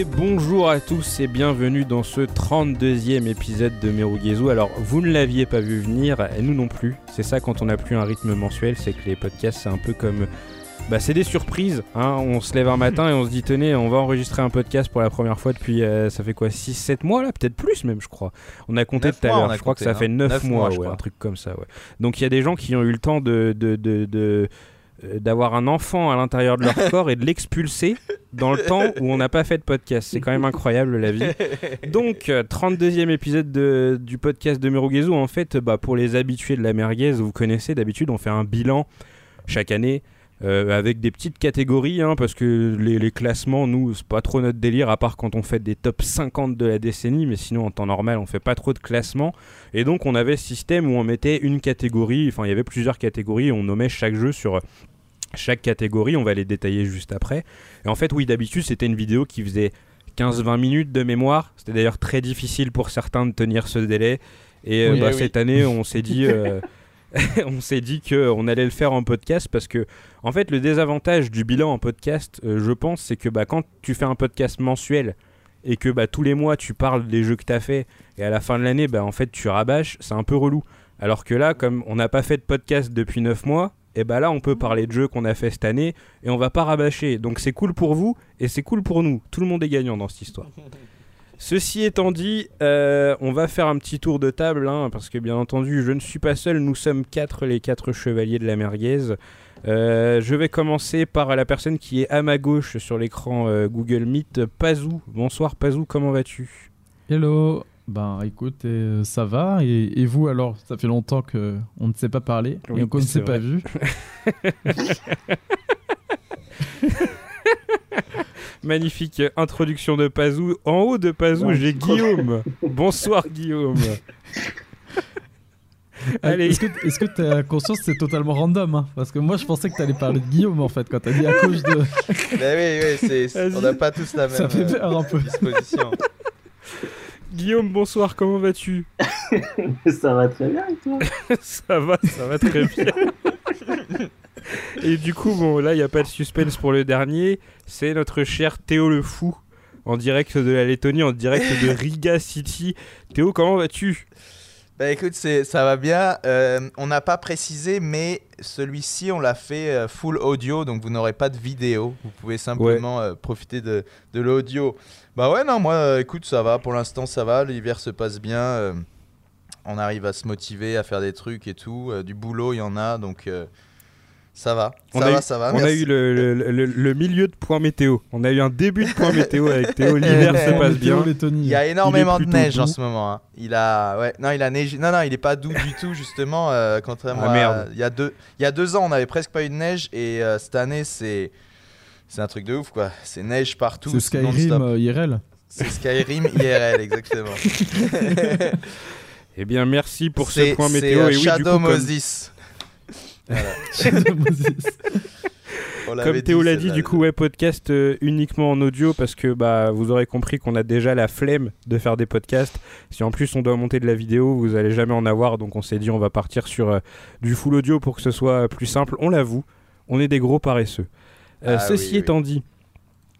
Et bonjour à tous et bienvenue dans ce 32e épisode de Merugezu. Alors, vous ne l'aviez pas vu venir, et nous non plus. C'est ça quand on n'a plus un rythme mensuel, c'est que les podcasts, c'est un peu comme. Bah, c'est des surprises. Hein. On se lève un matin et on se dit tenez, on va enregistrer un podcast pour la première fois depuis. euh, ça fait quoi 6-7 mois là? Peut-être plus même, je crois. On a compté tout à l'heure. Je crois que ça hein. fait 9, Neuf mois, mois, ouais, un truc comme ça, ouais. Donc il y a des gens qui ont eu le temps de. de, de, de- d'avoir un enfant à l'intérieur de leur corps et de l'expulser dans le temps où on n'a pas fait de podcast. C'est quand même incroyable la vie. Donc, euh, 32e épisode de- du podcast de Merugezu. En fait, bah, pour les habitués de la merguez, vous connaissez d'habitude, on fait un bilan chaque année. euh, avec des petites catégories, hein, parce que les, les classements, nous, c'est pas trop notre délire, à part quand on fait des top 50 de la décennie, mais sinon, en temps normal, on fait pas trop de classements. Et donc, on avait ce système où on mettait une catégorie, enfin, il y avait plusieurs catégories, on nommait chaque jeu sur chaque catégorie, on va les détailler juste après. Et en fait, oui, d'habitude, c'était une vidéo qui faisait 15-20 minutes de mémoire. C'était d'ailleurs très difficile pour certains de tenir ce délai. Et euh, Oui, bah, oui. cette année, on s'est dit, euh, on s'est dit qu'on allait le faire en podcast parce que, en fait, le désavantage du bilan en podcast, euh, je pense, c'est que bah, quand tu fais un podcast mensuel et que bah, tous les mois tu parles des jeux que tu as fait et à la fin de l'année, bah, en fait, tu rabâches, c'est un peu relou. Alors que là, comme on n'a pas fait de podcast depuis 9 mois, et bah là, on peut parler de jeux qu'on a fait cette année et on va pas rabâcher. Donc c'est cool pour vous et c'est cool pour nous. Tout le monde est gagnant dans cette histoire. Ceci étant dit, euh, on va faire un petit tour de table, hein, parce que bien entendu, je ne suis pas seul, nous sommes quatre, les quatre chevaliers de la merguez. Euh, je vais commencer par la personne qui est à ma gauche sur l'écran euh, Google Meet, Pazou. Bonsoir Pazou, comment vas-tu? Hello, ben écoute, euh, ça va et, et vous alors? Ça fait longtemps que on ne s'est pas parlé Oui, et qu'on ne s'est pas vu. Magnifique introduction de Pazou. En haut de Pazou, Ouais, j'ai. Guillaume. Bonsoir Guillaume. Allez. Est-ce que est-ce que t'as conscience que c'est totalement random hein? Parce que moi je pensais que t'allais parler de Guillaume en fait quand t'as dit à cause de. Bah oui, oui, c'est- c'est- Vas-y. on n'a pas tous la même Ça fait euh, peur un peu. disposition. Guillaume, bonsoir, comment vas-tu Ça va très bien et toi Ça va, ça va très bien. Et du coup, bon, là, il n'y a pas de suspense pour le dernier. C'est notre cher Théo le Fou, en direct de la Lettonie, en direct de Riga City. Théo, comment vas-tu? Bah écoute, ça va bien. Euh, on n'a pas précisé, mais celui-ci, on l'a fait euh, full audio, donc vous n'aurez pas de vidéo. Vous pouvez simplement euh, profiter de, de l'audio. Bah ouais, non, moi, écoute, ça va. Pour l'instant, ça va. L'hiver se passe bien. on arrive à se motiver, à faire des trucs et tout. Du boulot, il y en a, donc ça va. On ça a va, eu- ça va. On a eu le, le- le- le milieu de point météo. On a eu un début de point météo avec Théo. L'hiver se passe bien. Il y a énormément de neige en ce moment. hein. Il a, ouais, non, il a neigé. Non, non, il est pas doux du tout justement. euh, contrairement Ah, à, merde. il y a deux, il y a deux ans, on avait presque pas eu de neige et euh, cette année, c'est, c'est un truc de ouf quoi. C'est neige partout. C'est. Skyrim euh, IRL. C'est Skyrim IRL exactement. Eh bien, merci pour ce point c'est, météo. Et oui, du Shadow coup, comme, Moses. Voilà. Comme Théo l'a dit, du coup, ouais, podcast euh, uniquement en audio parce que bah, vous aurez compris qu'on a déjà la flemme de faire des podcasts. Si en plus on doit monter de la vidéo, vous allez jamais en avoir. Donc on s'est dit, on va partir sur euh, du full audio pour que ce soit plus simple. On l'avoue, on est des gros paresseux. Euh, Ah ceci oui, oui. étant dit,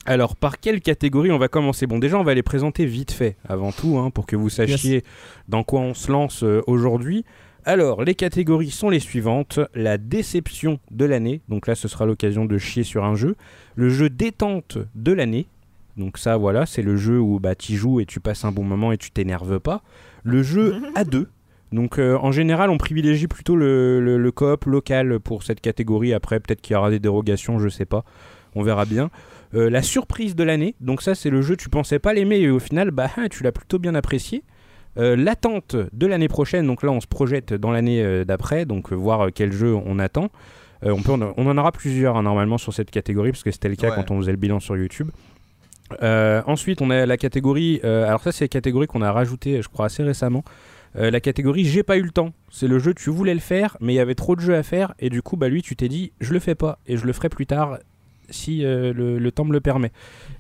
alors par quelle catégorie on va commencer? Bon, déjà, on va les présenter vite fait avant tout hein, pour que vous sachiez dans quoi on se lance euh, aujourd'hui. Alors, les catégories sont les suivantes. La déception de l'année, donc là ce sera l'occasion de chier sur un jeu. Le jeu détente de l'année, donc ça voilà, c'est le jeu où bah, tu joues et tu passes un bon moment et tu t'énerves pas. Le jeu à deux, donc euh, en général on privilégie plutôt le, le, le coop local pour cette catégorie. Après peut-être qu'il y aura des dérogations, je sais pas, on verra bien. Euh, la surprise de l'année, donc ça c'est le jeu tu pensais pas l'aimer et au final bah tu l'as plutôt bien apprécié. Euh, L'attente de l'année prochaine, donc là on se projette dans l'année euh, d'après, donc euh, voir quel jeu on attend. On, peut en, on en aura plusieurs hein, normalement sur cette catégorie, parce que c'était le cas Ouais. quand on faisait le bilan sur YouTube. Ensuite, on a la catégorie. alors, ça, c'est la catégorie qu'on a rajoutée, je crois, assez récemment. La catégorie J'ai pas eu le temps. C'est le jeu, tu voulais le faire, mais il y avait trop de jeux à faire, et du coup, bah, lui, tu t'es dit, je le fais pas, et je le ferai plus tard si euh, le, temps me le permet.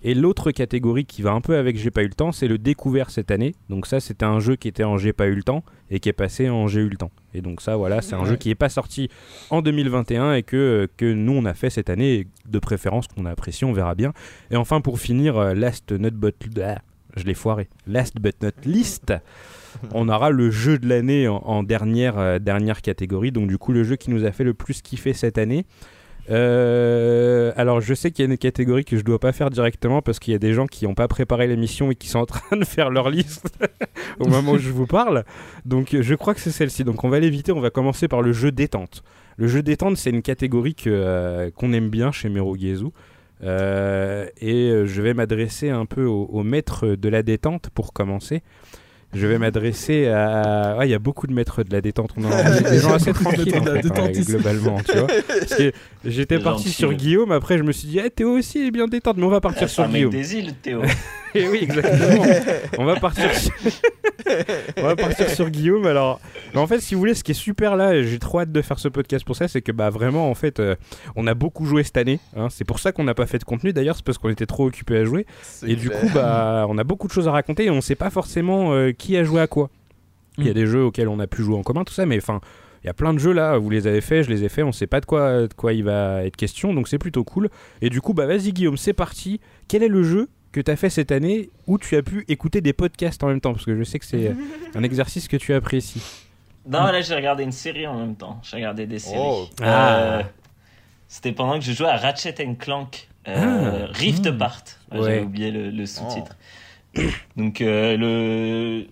Et l'autre catégorie qui va un peu avec J'ai pas eu le temps, c'est le découvert cette année. Donc ça, c'était un jeu qui était en J'ai pas eu le temps et qui est passé en J'ai eu le temps. Et donc ça, voilà, c'est un jeu qui n'est pas sorti en 2021 et que, que nous, on a fait cette année, de préférence qu'on a apprécié, on verra bien. Et enfin, pour finir, euh, Last Not But... Ah, je l'ai foiré. Last But Not Least on aura le jeu de l'année en, dernière, euh, dernière catégorie. Donc du coup, le jeu qui nous a fait le plus kiffer cette année. Euh, alors je sais qu'il y a une catégorie que je dois pas faire directement parce qu'il y a des gens qui n'ont pas préparé l'émission et qui sont en train de faire leur liste au moment où je vous parle. Donc je crois que c'est celle-ci. Donc on va l'éviter, on va commencer par le jeu détente. Le jeu détente c'est une catégorie euh, qu'on aime bien chez Merugezu. Euh, et je vais m'adresser un peu au, maître de la détente pour commencer je vais m'adresser à. Il y a beaucoup de maîtres de la détente. On a des gens assez tranquilles globalement. Tu vois j'étais parti sur Guillaume, après je me suis dit, eh, Théo aussi est bien détente, mais on va partir sur Guillaume. des îles, Théo. Et oui, exactement. on va partir sur... on va partir sur Guillaume. Alors, en fait, si vous voulez, ce qui est super là, j'ai trop hâte de faire ce podcast pour ça, c'est que bah vraiment, en fait, euh, on a beaucoup joué cette année. Hein. C'est pour ça qu'on n'a pas fait de contenu. D'ailleurs, c'est parce qu'on était trop occupé à jouer. Et du coup, bah, on a beaucoup de choses à raconter et on sait pas forcément euh, qui a joué à quoi. Il y a mm. des jeux auxquels on a pu jouer en commun, tout ça, mais enfin. Il y a plein de jeux là, vous les avez faits, je les ai faits, on sait pas de quoi, de quoi il va être question, donc c'est plutôt cool. Et du coup, bah vas-y Guillaume, c'est parti. Quel est le jeu que tu as fait cette année où tu as pu écouter des podcasts en même temps? Parce que je sais que c'est un exercice que tu apprécies. Non, là j'ai regardé une série en même temps. J'ai regardé des séries. Oh. Euh, c'était pendant que je jouais à Ratchet Clank euh, ah. Rift hmm. Apart. J'ai oublié le, sous-titre. Oh. Donc euh, le,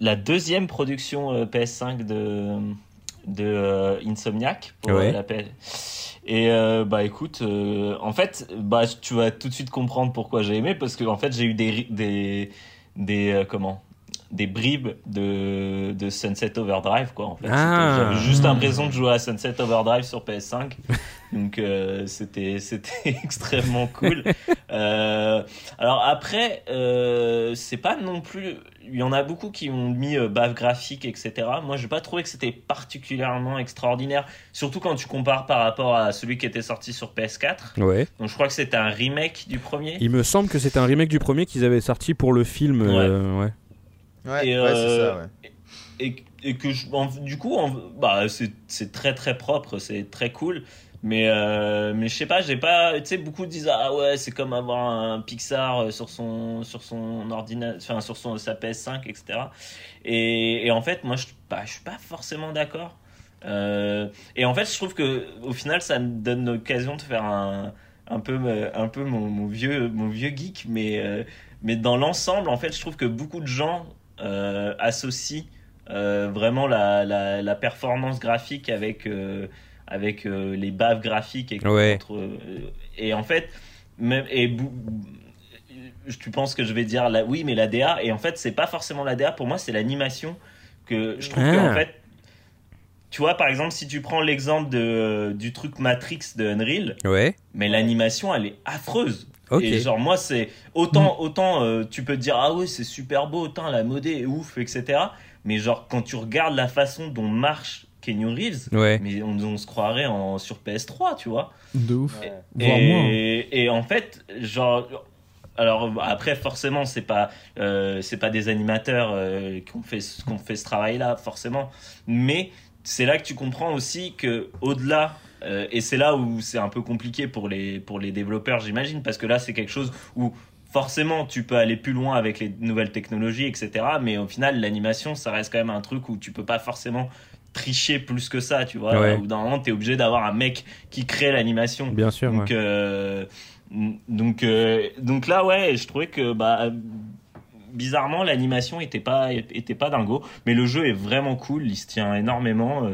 la deuxième production PS5 de, de Insomniac pour la PS. Et euh, bah écoute, euh, en fait, bah tu vas tout de suite comprendre pourquoi j'ai aimé parce que en fait j'ai eu des des des euh, comment des bribes de, de Sunset Overdrive quoi en fait. Ah. J'avais juste l'impression de jouer à Sunset Overdrive sur PS5 donc euh, c'était c'était extrêmement cool. Euh, alors après euh, c'est pas non plus il y en a beaucoup qui ont mis bave graphique etc. Moi j'ai pas trouvé que c'était particulièrement extraordinaire surtout quand tu compares par rapport à celui qui était sorti sur PS4. Ouais. Donc je crois que c'était un remake du premier. Il me semble que c'était un remake du premier qu'ils avaient sorti pour le film. ouais. Ouais, et, c'est ça, ouais. Et, et, que je, du coup, bah, c'est très très propre, c'est très cool. Mais, euh, mais je sais pas, j'ai pas. Tu sais, beaucoup disent Ah ouais, c'est comme avoir un Pixar euh, sur son, sur son ordinateur, enfin, sur son, sa PS5, etc. Et, et en fait, moi, je, bah, je suis pas forcément d'accord. Euh, et en fait, je trouve que au final, ça me donne l'occasion de faire un, un peu, un peu mon, mon vieux, mon vieux geek. Mais, mais dans l'ensemble, en fait, je trouve que beaucoup de gens euh, associe euh, vraiment la, la, performance graphique avec, euh, avec les baves graphiques et, et en fait même, et tu penses que je vais dire la, oui mais la DA et en fait c'est pas forcément la DA pour moi c'est l'animation que je trouve que en ah. fait tu vois, par exemple, si tu prends l'exemple de, du truc Matrix de Unreal, ouais. mais l'animation, elle est affreuse. Et genre, moi, c'est autant, mm. autant euh, tu peux te dire, ah ouais, c'est super beau, autant la modée est ouf, etc. Mais genre, quand tu regardes la façon dont marche Kenyon Reeves, mais on, se croirait en, sur PS3, tu vois. De ouf. Et, et, en fait, genre. Alors après forcément c'est pas euh, c'est pas des animateurs euh, qui ont fait qu'on fait ce travail là forcément mais c'est là que tu comprends aussi que au-delà euh, et c'est là où c'est un peu compliqué pour les, pour les développeurs, j'imagine, parce que là, c'est quelque chose où forcément, tu peux aller plus loin avec les nouvelles technologies, etc. Mais au final, l'animation, ça reste quand même un truc où tu peux pas forcément tricher plus que ça, tu vois. Ouais. Ou d'un moment, tu es obligé d'avoir un mec qui crée l'animation. Bien sûr. Donc, euh, donc, euh, donc là, ouais, je trouvais que bah, bizarrement, l'animation était pas, était pas dingo. Mais le jeu est vraiment cool, il se tient énormément.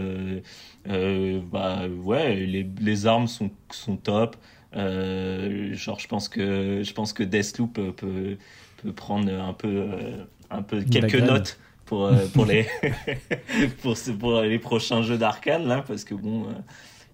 Euh, bah ouais, les, les armes sont, sont top. Euh, genre, je pense que je pense que Deathloop peut, peut prendre un peu euh, un peu quelques notes pour pour les pour pour les prochains jeux d'arcade là, parce que bon.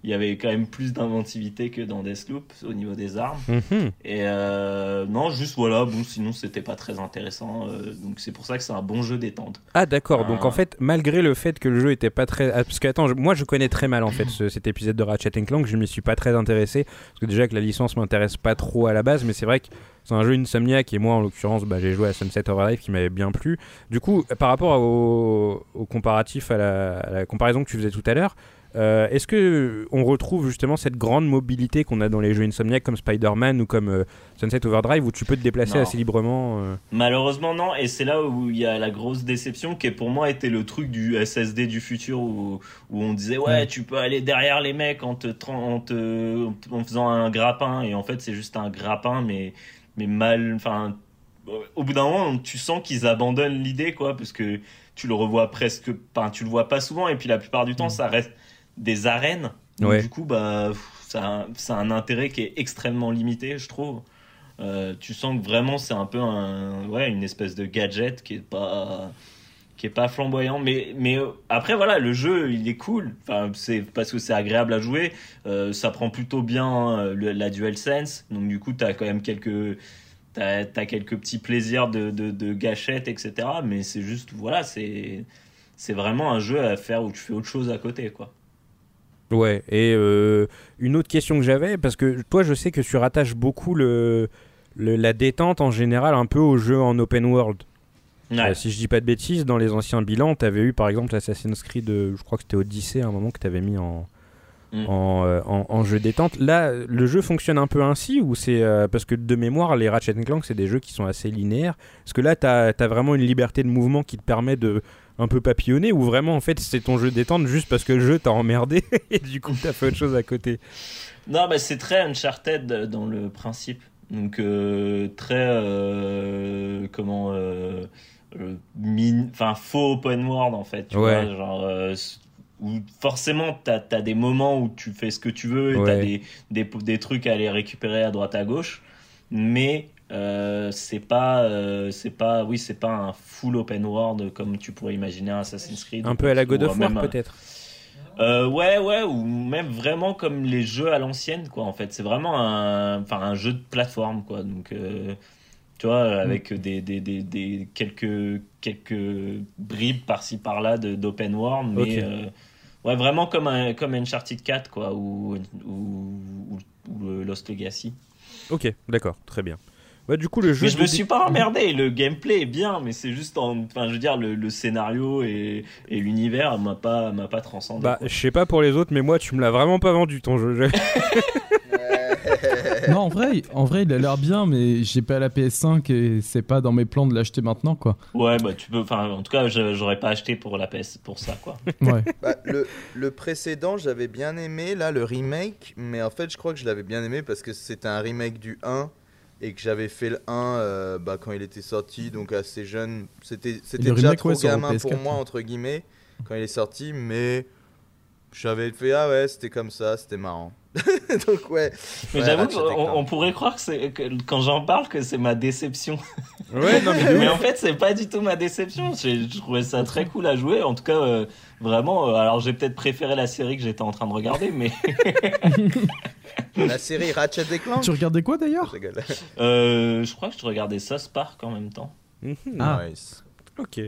Il y avait quand même plus d'inventivité que dans Deathloop au niveau des armes. Mhm. Et non, non, juste voilà, bon, sinon c'était pas très intéressant. euh, donc c'est pour ça que c'est un bon jeu détente. Ah d'accord, donc en fait, malgré le fait que le jeu était pas très... ah, Parce que attends, je- moi je connais très mal en fait ce- cet épisode de Ratchet Clank, je m'y suis pas très intéressé, parce que déjà que la licence m'intéresse pas trop à la base, mais c'est vrai que c'est un jeu Insomniac, et moi en l'occurrence bah, j'ai joué à Sunset Overdrive qui m'avait bien plu. Du coup, par rapport au, au comparatif, à la, à la comparaison que tu faisais tout à l'heure, euh, est-ce que on retrouve justement cette grande mobilité qu'on a dans les jeux Insomniac comme Spider-Man ou comme euh, Sunset Overdrive où tu peux te déplacer Non. assez librement euh Malheureusement non, et c'est là où il y a la grosse déception qui pour moi était le truc du SSD du futur où, où on disait ouais Ouais. tu peux aller derrière les mecs en te, en te en faisant un grappin et en fait c'est juste un grappin mais mais mal enfin au bout d'un moment tu sens qu'ils abandonnent l'idée quoi parce que tu le revois presque enfin tu le vois pas souvent et puis la plupart du temps ça reste des arènes donc Ouais. du coup bah ça a, un- ça a un intérêt qui est extrêmement limité je trouve. Euh, tu sens que vraiment c'est un peu un, ouais, une espèce de gadget qui est pas qui est pas flamboyant mais mais euh, après voilà le jeu il est cool. Enfin c'est parce que c'est agréable à jouer. Euh, ça prend plutôt bien euh, le- la DualSense. Donc du coup tu as quand même quelques t'as as quelques petits plaisirs de, de, de gâchette etc mais c'est juste voilà c'est c'est vraiment un jeu à faire où tu fais autre chose à côté quoi Ouais, et euh, une autre question que j'avais, parce que toi, je sais que tu rattaches beaucoup le, le- la détente en général un peu au jeu en open world. Ouais. Euh, si je dis pas de bêtises, dans les anciens bilans, tu avais eu par exemple Assassin's Creed, euh, je crois que c'était Odyssey à un moment que tu avais mis en, Mm. en, euh, en- en jeu détente. Là, le jeu fonctionne un peu ainsi ou c'est euh, parce que de mémoire, les Ratchet Clank, c'est des jeux qui sont assez linéaires. Est-ce que là, tu as, vraiment une liberté de mouvement qui te permet de un peu papillonner ou vraiment en fait c'est ton jeu détente juste parce que le jeu t'a emmerdé et du coup t'as fait autre chose à côté Non, mais c'est très Uncharted dans le principe. Donc, euh, très. euh, comment. euh, euh, Enfin, faux open world, en fait. Tu Ouais. vois, genre. où forcément, t'as as des moments où tu fais ce que tu veux et t'as des, des, des trucs à aller récupérer à droite à gauche. Mais. Euh, c'est pas euh, c'est pas oui c'est pas un full open world comme tu pourrais imaginer un Assassin's Creed un peu à la God of War peut-être euh, ouais, ouais, ou même vraiment comme les jeux à l'ancienne, quoi. En fait, c'est vraiment un, enfin, un jeu de plateforme, quoi. Donc, tu vois, avec des, des, des, des quelques, quelques bribes par-ci par-là de- d'open world, mais ouais, vraiment comme un, comme Uncharted 4, quoi, ou, ou, ou, ou, Lost Legacy. ok d'accord très bien bah, du coup le jeu Mais je me dé- suis pas emmerdé. Le gameplay est bien, mais c'est juste en, enfin, je veux dire, le, le scénario et, et l'univers m'a pas, m'a pas transcendé. bah je sais pas pour les autres mais moi tu me l'as vraiment pas vendu ton jeu Je- non, en vrai, en vrai, il a l'air bien, mais j'ai pas la PS5 et c'est pas dans mes plans de l'acheter maintenant, quoi. Ouais, bah tu peux. Enfin, en tout cas, j'aurais pas acheté pour la PS pour ça, quoi. Ouais. Bah, le, le précédent, j'avais bien aimé, là, le remake, mais en fait, je crois que je l'avais bien aimé parce que c'était un remake du 1 et que j'avais fait le 1 euh, bah, quand il était sorti, donc assez jeune. C'était déjà remake, trop ouais, gamin pour PS4, moi, ouais. entre guillemets, quand il est sorti, mais j'avais fait, ah ouais, c'était comme ça, c'était marrant. donc ouais. Mais Ouais, j'avoue Ratchet qu'on pourrait croire que, c'est- quand j'en parle que c'est ma déception. ouais non mais en fait, c'est pas du tout ma déception. Je trouvais ça très cool à jouer. En tout cas, euh, vraiment. euh, alors, j'ai peut-être préféré la série que j'étais en train de regarder, mais La série Ratchet et Clank. Tu regardais quoi d'ailleurs? Je rigole. euh, je crois que je regardais Park en même temps. Mhm. Ah. Nice. ok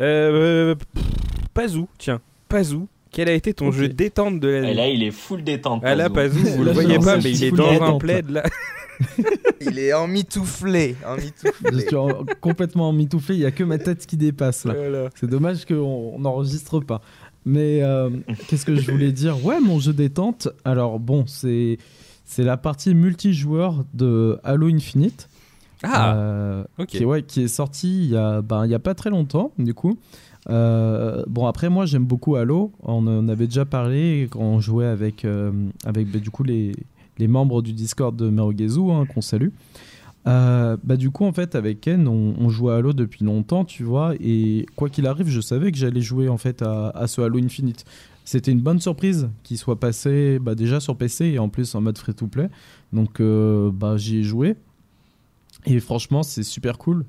euh, pff, Pazou tiens Pazou quel a été ton jeu détente de l'année là, il est full détente. ah là Pazou. Vous le voyez je pas mais il je est dans un détente, plaid là Il est emmitouflé. Je emmitouflé. suis en- complètement mitouflé, il y a que ma tête qui dépasse là. Voilà. C'est dommage qu'on on n'enregistre pas. Mais euh, qu'est-ce que je voulais dire? Ouais, mon jeu détente. Alors bon, c'est c'est la partie multijoueur de Halo Infinite. ah Euh, ok qui, ouais, qui est sorti il y a, ben, il y a pas très longtemps, du coup. Euh, bon, après, moi, j'aime beaucoup Halo. On en avait déjà parlé quand on jouait avec, euh, avec bah, du coup, les, les membres du Discord de Merugezu, hein, qu'on salue. Euh, bah, du coup, en fait, avec Ken, on, on joue à Halo depuis longtemps, tu vois. Et quoi qu'il arrive, je savais que j'allais jouer, en fait, à, à ce Halo Infinite. C'était une bonne surprise qu'il soit passé bah, déjà sur PC et en plus en mode free-to-play. Donc, bah, j'y ai joué. Et franchement, c'est super cool.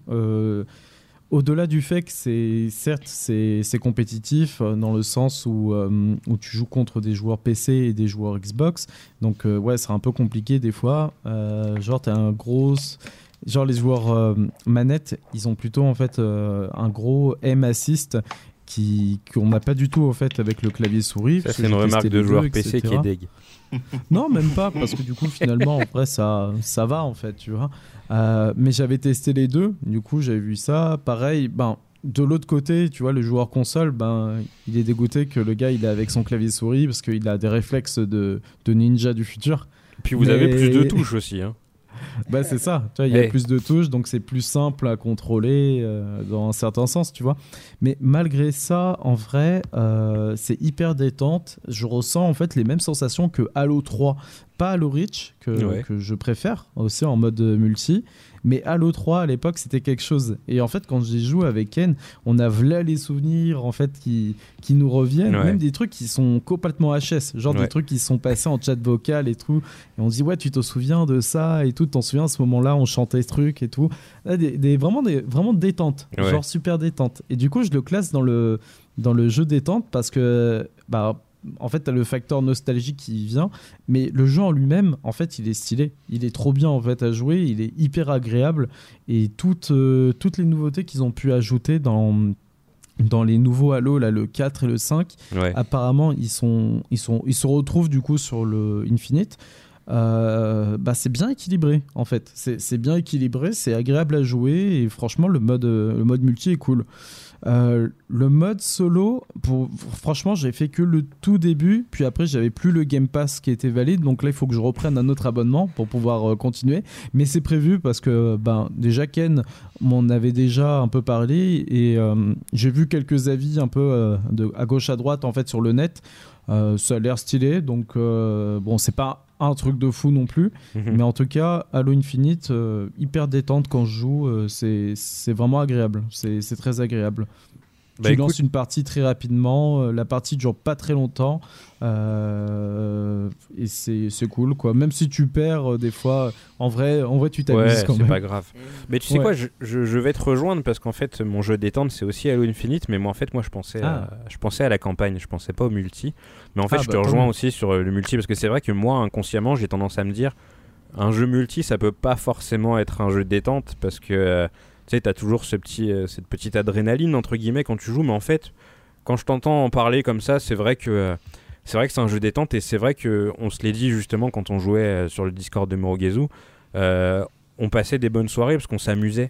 Au-delà du fait que c'est certes c'est compétitif euh, dans le sens où, euh, où tu joues contre des joueurs PC et des joueurs Xbox, donc euh, ouais c'est un peu compliqué des fois. genre t'as un gros genre les joueurs manette, ils ont plutôt en fait un gros aim assist qui qu'on n'a pas du tout en fait avec le clavier souris. Ça c'est une remarque de joueur PC qui est deg. non même pas parce que du coup finalement en vrai ça ça va en fait tu vois. Euh, mais j'avais testé les deux, du coup j'avais vu ça. Pareil, ben, de l'autre côté, tu vois, le joueur console, ben, il est dégoûté que le gars il est avec son clavier souris parce qu'il a des réflexes de, de ninja du futur. Puis vous avez plus de touches aussi. Hein. bah c'est ça, tu vois, il y a plus de touches, donc c'est plus simple à contrôler euh, dans un certain sens, tu vois. Mais malgré ça, en vrai, euh, c'est hyper détente. Je ressens en fait les mêmes sensations que Halo 3, pas Halo Reach que, que je préfère aussi en mode multi, mais Halo 3 à l'époque, c'était quelque chose. Et en fait, quand j'y joue avec Ken, on a là les souvenirs en fait qui, qui nous reviennent, même des trucs qui sont complètement HS, genre des trucs qui sont passés en chat vocal et tout. Et on dit ouais, tu te souviens de ça et tout, t'en souviens à ce moment-là, on chantait ce truc et tout. des, vraiment des vraiment détente, genre super détente. Et du coup, je le classe dans le dans le jeu détente parce que bah en fait, tu as le facteur nostalgique qui vient, mais le jeu en lui-même, en fait, il est stylé. Il est trop bien en fait à jouer, il est hyper agréable et toutes, euh, toutes les nouveautés qu'ils ont pu ajouter dans dans les nouveaux Halo, là, le 4 et le 5, apparemment, ils, sont, ils, sont, ils se retrouvent du coup sur le Infinite. Euh, bah, c'est bien équilibré en fait. C'est bien équilibré, c'est agréable à jouer et franchement, le mode, le mode multi est cool. Euh, le mode solo, pour, franchement, j'ai fait que le tout début, puis après, j'avais plus le Game Pass qui était valide, donc là, il faut que je reprenne un autre abonnement pour pouvoir euh, continuer. Mais c'est prévu parce que, ben, déjà, Ken m'en avait déjà un peu parlé et euh, j'ai vu quelques avis un peu à gauche à droite en fait sur le net. ça a l'air stylé, donc bon, c'est pas un truc de fou non plus. Mhm. Mais en tout cas, Halo Infinite, euh, hyper détente quand je joue, euh, c'est vraiment agréable. C'est très agréable. Bah, tu lances une partie très rapidement, euh, la partie dure pas très longtemps euh, et c'est cool quoi. Même si tu perds euh, des fois, en vrai, en vrai tu t'amuses quand même. c'est pas grave. Mais tu sais quoi, je, je, vais te rejoindre parce qu'en fait mon jeu détente c'est aussi Halo Infinite, mais moi en fait moi je pensais, à, ah. je pensais à la campagne, je pensais pas au multi. Mais en fait ah, je te bah, rejoins aussi sur le multi parce que c'est vrai que moi inconsciemment j'ai tendance à me dire un jeu multi ça peut pas forcément être un jeu détente parce que tu sais, t'as toujours ce petit, euh, cette petite adrénaline, entre guillemets, quand tu joues, mais en fait, quand je t'entends en parler comme ça, c'est vrai que. Euh, c'est vrai que c'est un jeu détente et c'est vrai que on se l'est dit justement quand on jouait euh, sur le Discord de Murugezu, on passait des bonnes soirées parce qu'on s'amusait.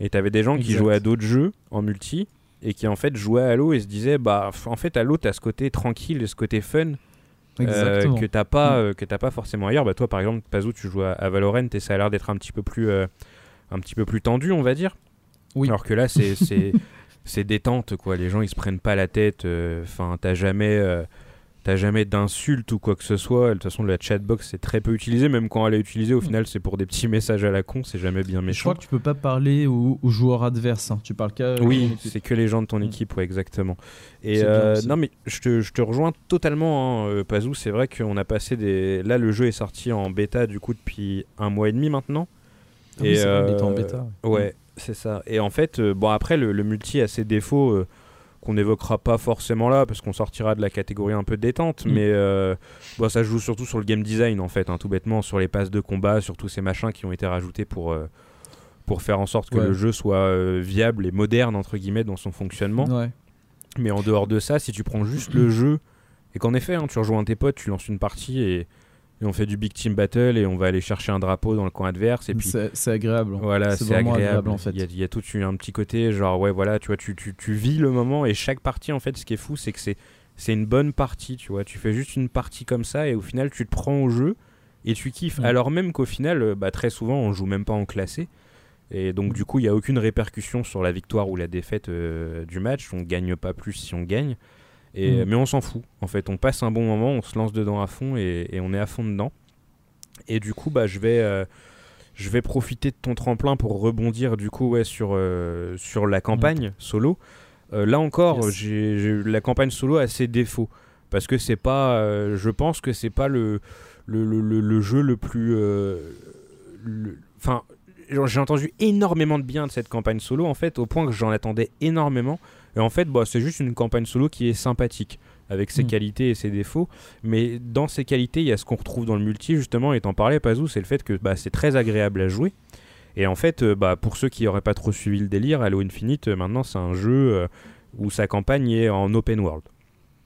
Et t'avais des gens qui jouaient à d'autres jeux en multi et qui en fait jouaient à Halo et se disaient bah en fait Halo t'as ce côté tranquille, ce côté fun que t'as pas mm. que t'as pas forcément ailleurs. Bah toi par exemple Pazou tu joues à, à Valorant et ça a l'air d'être un petit peu plus un petit peu plus tendu, on va dire. Oui. Alors que là, c'est c'est détente, quoi. Les gens, ils se prennent pas la tête. Euh, enfin, t'as jamais. Euh, t'as jamais d'insultes ou quoi que ce soit. De toute façon, la chatbox c'est très peu utilisé, même quand elle est utilisée, au mm. final, c'est pour des petits messages à la con, c'est jamais bien méchant. Je crois que tu peux pas parler aux, joueurs adverses, hein. tu parles qu'à. Oui, c'est que les gens de ton mm. équipe, ouais, exactement. Et euh, non, mais je te, je te rejoins totalement, hein, Pazou. C'est vrai qu'on a passé des. Là, le jeu est sorti en bêta, du coup, depuis un mois et demi maintenant. Ah et euh, en bêta. Ouais, c'est ça. Et en fait, euh, bon après le, multi a ses défauts euh, qu'on n'évoquera pas forcément là parce qu'on sortira de la catégorie un peu détente, mm. mais bon, ça joue surtout sur le game design en fait, hein, tout bêtement sur les passes de combat, sur tous ces machins qui ont été rajoutés pour pour faire en sorte que le jeu soit viable et moderne entre guillemets dans son fonctionnement. Ouais. Mais en dehors de ça, si tu prends juste le jeu et qu'en effet, hein, tu rejoins tes potes, tu lances une partie et et on fait du big team battle et on va aller chercher un drapeau dans le coin adverse et puis c'est agréable voilà c'est agréable. en fait. Il y, a, tout un petit côté genre ouais voilà tu vois tu, tu, tu, vis le moment et chaque partie en fait ce qui est fou c'est que c'est c'est une bonne partie tu vois. Tu fais juste une partie comme ça et au final tu te prends au jeu et tu kiffes. Mm. alors même qu'au final euh, bah, très souvent on joue même pas en classé. Et donc mm. du coup il y a aucune répercussion sur la victoire ou la défaite euh, du match. On gagne pas plus si on gagne et, mm. Mais on s'en fout. En fait, on passe un bon moment, on se lance dedans à fond et, on est à fond dedans. Et du coup, bah, je vais, euh, je vais profiter de ton tremplin pour rebondir du coup ouais, sur, euh, sur la campagne solo. Euh, là encore, j'ai la campagne solo a ses défauts parce que c'est pas, je pense que c'est pas le le, le, le, jeu le plus, enfin, j'ai entendu énormément de bien de cette campagne solo, en fait, au point que j'en attendais énormément. Et en fait, bah, c'est juste une campagne solo qui est sympathique, avec ses Mm. qualités et ses défauts. Mais dans ses qualités, il y a ce qu'on retrouve dans le multi, justement, et t'en parlais, Pazou, c'est le fait que bah, c'est très agréable à jouer. Et en fait, euh, bah, pour ceux qui n'auraient pas trop suivi le délire, Halo Infinite, euh, maintenant, c'est un jeu euh, où sa campagne est en open world.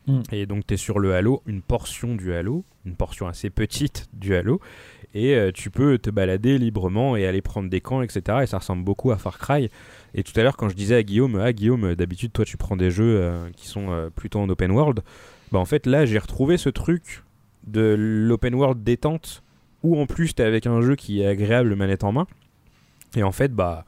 Mm. Et donc, tu es sur le Halo, une portion du Halo, une portion assez petite du Halo, et tu peux te balader librement et aller prendre des camps, etc. Et ça ressemble beaucoup à Far Cry. Et tout à l'heure, quand je disais à Guillaume, ah Guillaume, d'habitude, toi, tu prends des jeux euh, qui sont euh, plutôt en open world, bah en fait, là, j'ai retrouvé ce truc de l'open world détente, où en plus, tu es avec un jeu qui est agréable manette en main. Et en fait, bah.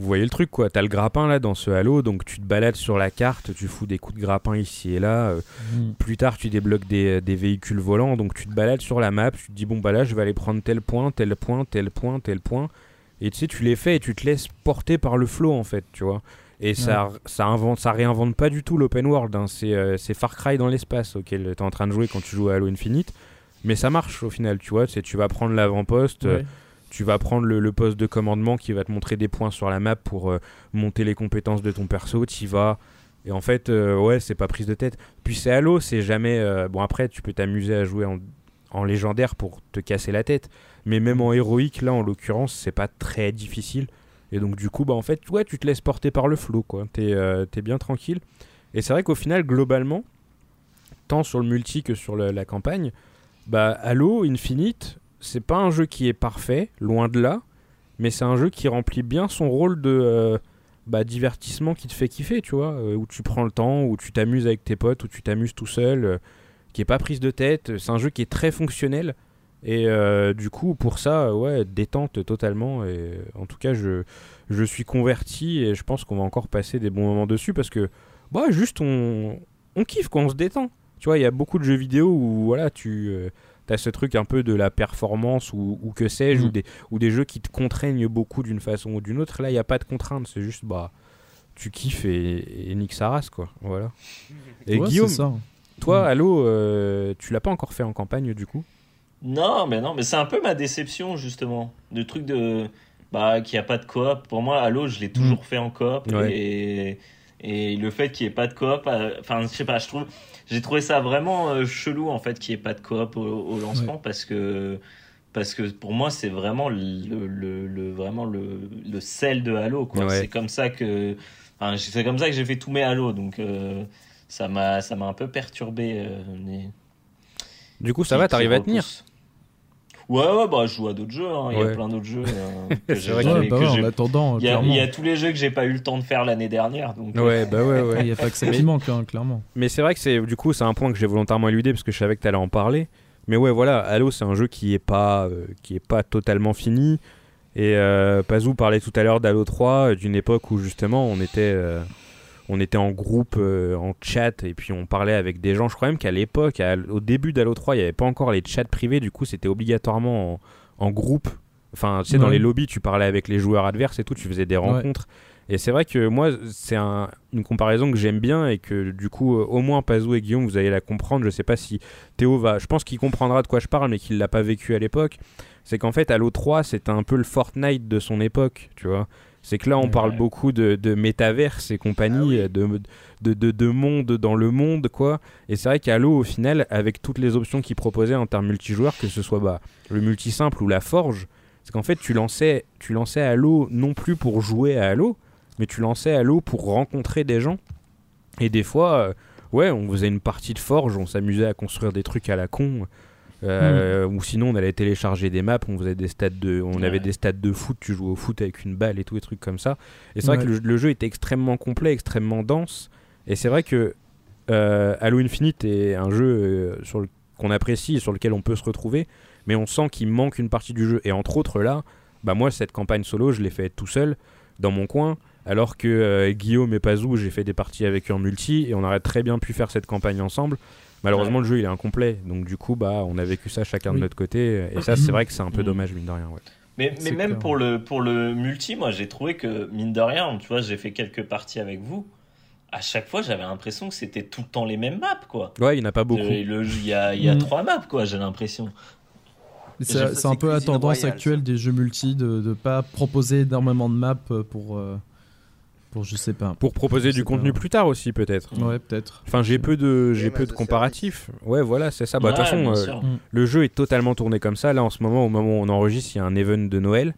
Vous voyez le truc quoi, t'as le grappin là dans ce Halo, donc tu te balades sur la carte, tu fous des coups de grappin ici et là, euh, Mm. plus tard, tu débloques des, des véhicules volants, donc tu te balades sur la map, tu te dis bon bah là je vais aller prendre tel point, tel point, tel point, tel point, et tu sais tu les fais et tu te laisses porter par le flow en fait, tu vois. Et ça, ça invente, ça réinvente pas du tout l'open world, hein. c'est euh, c'est Far Cry dans l'espace auquel tu es en train de jouer quand tu joues à Halo Infinite, mais ça marche au final, tu vois, c'est tu vas prendre l'avant-poste, euh, tu vas prendre le, le poste de commandement qui va te montrer des points sur la map pour euh, monter les compétences de ton perso, tu vas. Et en fait, ouais, c'est pas prise de tête. Puis c'est Halo, c'est jamais. bon, après, tu peux t'amuser à jouer en, en légendaire pour te casser la tête. Mais même en héroïque, là, en l'occurrence, c'est pas très difficile. Et donc, du coup, bah, en fait, tu te laisses porter par le flow, quoi. T'es euh, t'es bien tranquille. Et c'est vrai qu'au final, globalement, tant sur le multi que sur la campagne, bah, Halo Infinite, c'est pas un jeu qui est parfait, loin de là, mais c'est un jeu qui remplit bien son rôle de euh, bah, divertissement qui te fait kiffer, tu vois, euh, où tu prends le temps, où tu t'amuses avec tes potes, où tu t'amuses tout seul, qui est pas prise de tête. C'est un jeu qui est très fonctionnel. Et euh, du coup, pour ça, ouais, détente totalement. Et euh, en tout cas, je, je suis converti et je pense qu'on va encore passer des bons moments dessus parce que, bah, juste on, on kiffe quand on se détend. Tu vois, il y a beaucoup de jeux vidéo où, voilà, tu as ce truc un peu de la performance ou, ou que sais-je, Mm. ou, des, ou des jeux qui te contraignent beaucoup d'une façon ou d'une autre. Là, il n'y a pas de contrainte, c'est juste, bah, tu kiffes et, et nique sa race, quoi. Voilà. Et Ouais, Guillaume. Toi, Mm. Halo, euh, tu l'as pas encore fait en campagne, du coup? Non, mais non, mais c'est un peu ma déception justement. Le truc de bah qu'il n'y a pas de coop. Pour moi, Halo, je l'ai toujours fait en coop Ouais. et et le fait qu'il n'y ait pas de coop, euh, enfin je sais pas, je trouve, j'ai trouvé ça vraiment euh, chelou en fait qu'il n'y ait pas de coop au, au lancement parce que parce que pour moi c'est vraiment le, le, le- vraiment le, le sel de Halo quoi. Ouais. C'est comme ça que enfin, c'est comme ça que j'ai fait tous mes Halo donc euh, ça m'a ça m'a un peu perturbé. euh, mais- Du coup, ça va, t'arrives à tenir. Ouais, ouais, bah je joue à d'autres jeux. hein. Il y Ouais. a plein d'autres jeux. euh, que C'est vrai Ouais, bah que ouais, en attendant, il y, a, clairement. il y a tous les jeux que j'ai pas eu le temps de faire l'année dernière. Donc, euh, Ouais, bah ouais, ouais. Il n'y a pas que ça qui manque, hein, clairement. Mais c'est vrai que c'est du coup c'est un point que j'ai volontairement éludé parce que je savais que tu allais en parler. Mais ouais voilà, Halo c'est un jeu qui est pas euh, qui est pas totalement fini. Et euh, Pazou parlait tout à l'heure d'Halo 3 euh, d'une époque où justement on était euh, on était en groupe euh, en chat et puis on parlait avec des gens. Je crois même qu'à l'époque au début d'Halo 3 il n'y avait pas encore les chats privés. Du coup c'était obligatoirement en, en groupe. Enfin tu sais dans les lobbies tu parlais avec les joueurs adverses et tout. Tu faisais des rencontres. Et c'est vrai que moi, c'est un- une comparaison que j'aime bien et que du coup, euh, au moins Pazou et Guillaume, vous allez la comprendre. Je sais pas si Théo va. Je pense qu'il comprendra de quoi je parle, mais qu'il l'a pas vécu à l'époque. C'est qu'en fait, Halo 3, c'était un peu le Fortnite de son époque, tu vois. C'est que là, on parle beaucoup de, de métaverse et compagnie, Ah de, de, de, de monde dans le monde, quoi. Et c'est vrai qu'Halo, au final, avec toutes les options qu'il proposait en termes multijoueurs, que ce soit bah, le multi simple ou la forge, c'est qu'en fait, tu lançais, tu lançais Halo non plus pour jouer à Halo, mais tu lançais Halo pour rencontrer des gens. Et des fois, euh, ouais, on faisait une partie de forge, on s'amusait à construire des trucs à la con. Euh, Ou sinon, on allait télécharger des maps, on faisait des stades de, on Ouais. avait des stades de foot, tu jouais au foot avec une balle et tout, des trucs comme ça. Et c'est vrai que le, le jeu était extrêmement complet, extrêmement dense. Et c'est vrai que euh, Halo Infinite est un jeu euh, sur le- qu'on apprécie et sur lequel on peut se retrouver, mais on sent qu'il manque une partie du jeu. Et entre autres, là, bah moi, cette campagne solo, je l'ai fait tout seul, dans mon coin, alors que euh, Guillaume et Pazou, j'ai fait des parties avec eux en multi, et on aurait très bien pu faire cette campagne ensemble. Malheureusement, le jeu il est incomplet, donc du coup, bah, on a vécu ça chacun de Oui. notre côté, et ça, c'est vrai que c'est un peu Mhm. dommage, mine de rien. Ouais. Mais, mais même clair. pour le, pour le multi, moi j'ai trouvé que, mine de rien, tu vois, j'ai fait quelques parties avec vous. À chaque fois, j'avais l'impression que c'était tout le temps les mêmes maps, quoi. Ouais, il n'y en a pas beaucoup. Euh, Il y a, il y a Mm. trois maps, quoi, j'ai l'impression. C'est un peu la tendance actuelle des jeux multi de ne pas proposer énormément de maps pour. Pour je sais pas. Pour proposer du contenu plus tard aussi peut-être. Ouais peut-être. Enfin j'ai peu de j'ai peu de comparatifs. Ouais voilà c'est ça. Bah, de toute façon euh, le jeu est totalement tourné comme ça. Là en ce moment au moment où on enregistre il y a un event de Noël.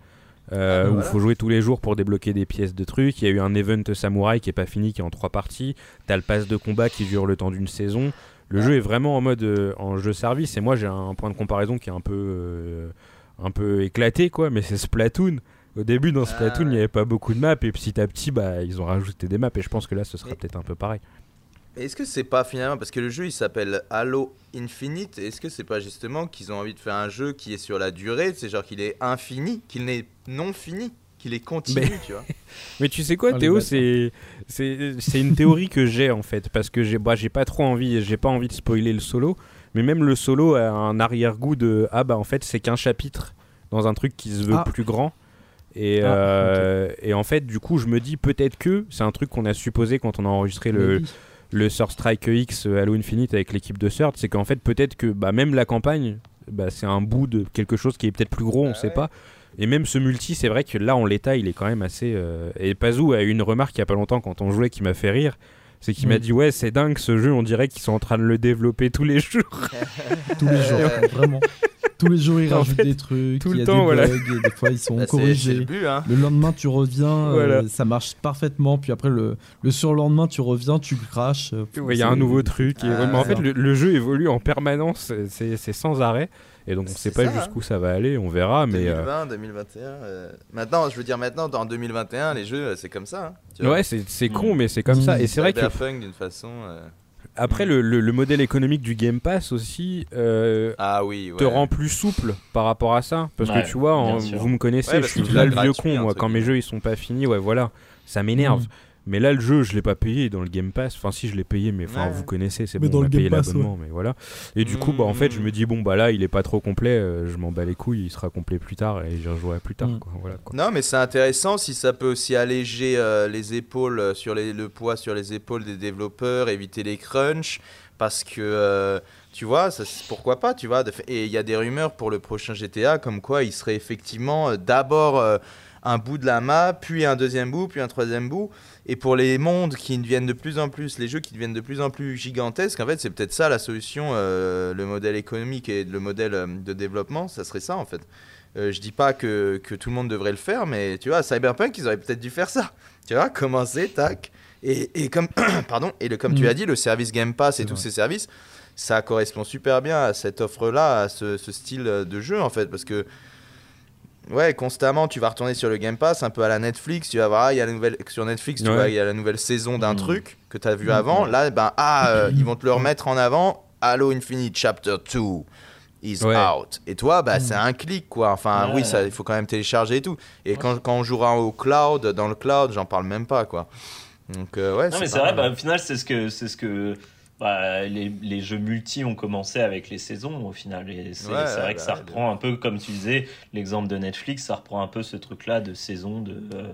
Euh, ah, où il faut jouer tous les jours pour débloquer des pièces de trucs. Il y a eu un event samouraï qui est pas fini, qui est en trois parties. T'as le pass de combat qui dure le temps d'une saison. Le ah. jeu est vraiment en mode euh, en jeu service. Et moi j'ai un point de comparaison qui est un peu un peu éclaté quoi, mais c'est Splatoon. Au début, dans Splatoon, il n'y avait pas beaucoup de maps, et petit à petit, bah, ils ont rajouté des maps, et je pense que là, ce sera peut-être un peu pareil. Est-ce que c'est pas finalement parce que le jeu il s'appelle Halo Infinite Est-ce que c'est pas justement qu'ils ont envie de faire un jeu qui est sur la durée C'est genre qu'il est infini, qu'il n'est non fini, qu'il est continu, tu vois? Mais tu sais quoi, oh, Théo C'est c'est une théorie que j'ai en fait parce que j'ai bah, j'ai pas trop envie, j'ai pas envie de spoiler le solo, mais même le solo a un arrière-goût de ah bah en fait c'est qu'un chapitre dans un truc qui se veut ah. plus grand. Et, ah, euh, et, en fait, du coup, je me dis peut-être que c'est un truc qu'on a supposé quand on a enregistré le, le Sur Strike X euh, Halo Infinite avec l'équipe de Sur, c'est qu'en fait, peut-être que bah, même la campagne, bah, c'est un bout de quelque chose qui est peut-être plus gros, on ah sait pas. Et même ce multi, c'est vrai que là, en l'état, il est quand même assez. Euh, et Pazou a eu une remarque il y a pas longtemps quand on jouait qui m'a fait rire. C'est qu'il m'a dit Ouais, c'est dingue ce jeu, on dirait qu'ils sont en train de le développer tous les jours. tous les jours, vraiment tous les jours ils rajoutent des trucs, tout il y a le temps, des bugs, et des fois ils sont bah, corrigés. Le, hein. le, lendemain tu reviens, euh, ça marche parfaitement, puis après le, le surlendemain tu reviens, tu craches. Il y a un nouveau truc. Et ah, en fait le, jeu évolue en permanence, c'est sans arrêt. Et donc on ne sait pas jusqu'où ça va aller, on verra. 2020, 2021. Euh, euh, maintenant, je veux dire maintenant, dans 2021, les jeux, c'est comme ça. Hein, ouais, c'est con, mais c'est comme ça. Et c'est vrai que. d'une façon. Après, le, le, modèle économique du Game Pass aussi euh, ah oui, te rend plus souple par rapport à ça. Parce que tu vois, vous me connaissez, je suis là le vieux con, moi. Quand mes jeux ils sont pas finis, ouais, voilà, ça m'énerve. Mm. Mais là, le jeu, je l'ai pas payé dans le Game Pass. Enfin, si je l'ai payé, mais enfin, vous connaissez, c'est bon, on a payé l'abonnement, mais voilà. Et du coup, bah, en fait, je me dis bon, bah là, il est pas trop complet. Euh, je m'en bats les couilles, il sera complet plus tard et j'y rejouerai plus tard. Mm. Quoi, voilà, quoi. Non, mais c'est intéressant si ça peut aussi alléger euh, les épaules euh, sur les, le poids sur les épaules des développeurs, éviter les crunchs, parce que. tu vois, ça, pourquoi pas, tu vois. Et il y a des rumeurs pour le prochain GTA comme quoi il serait effectivement d'abord un bout de la map, puis un deuxième bout, puis un troisième bout. Et pour les mondes qui deviennent de plus en plus, les jeux qui deviennent de plus en plus gigantesques, en fait, c'est peut-être ça la solution, euh, le modèle économique et le modèle euh, de développement, ça serait ça en fait. Euh, je dis pas que, que, tout le monde devrait le faire, mais tu vois, Cyberpunk, ils auraient peut-être dû faire ça. Tu vois, commencer, tac. Et, et comme, pardon, et le, comme tu mm. as dit, le service Game Pass et tous ces services, ça correspond super bien à cette offre-là, à ce, ce, style de jeu en fait, parce que Ouais, constamment, tu vas retourner sur le Game Pass, un peu à la Netflix, tu vas voir, il y a la nouvelle, sur Netflix, tu vois, il y a la nouvelle saison d'un mm. truc que tu as vu mm. avant. Là, ben, ah, euh, ils vont te le remettre en avant. Halo Infinite Chapter 2 is out. Et toi, bah, c'est un clic, quoi. Enfin, oui, ça, il faut quand même télécharger et tout. Et quand, quand on jouera au cloud, dans le cloud, j'en parle même pas, quoi. Donc, euh, ouais, Non, mais c'est vrai, bah, au final, c'est ce que. C'est ce que bah, les, les, jeux multi ont commencé avec les saisons au final. Et c'est vrai que ça bah, reprend un peu, comme tu disais, l'exemple de Netflix, ça reprend un peu ce truc-là de saison. De, euh,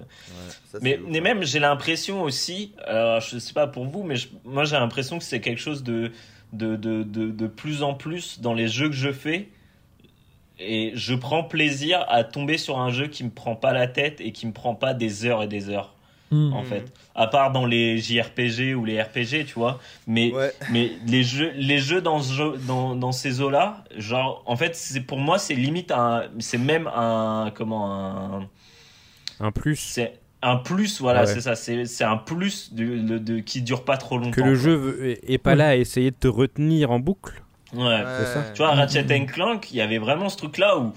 mais, mais, même, j'ai l'impression aussi, alors je sais pas pour vous, mais moi j'ai l'impression que c'est quelque chose de de, de, de, de, plus en plus dans les jeux que je fais. Et je prends plaisir à tomber sur un jeu qui me prend pas la tête et qui me prend pas des heures et des heures. Mm. en fait. À part dans les JRPG ou les RPG tu vois. Mais mais les jeux les jeux dans ce jeu, dans, dans ces eaux là genre en fait c'est pour moi c'est limite un c'est même un comment un un plus. c'est un plus voilà c'est ça. C'est un plus de, de, qui dure pas trop longtemps que le jeu est pas là à essayer de te retenir en boucle. Ouais, ça. tu vois, Ratchet Clank, il y avait vraiment ce truc-là où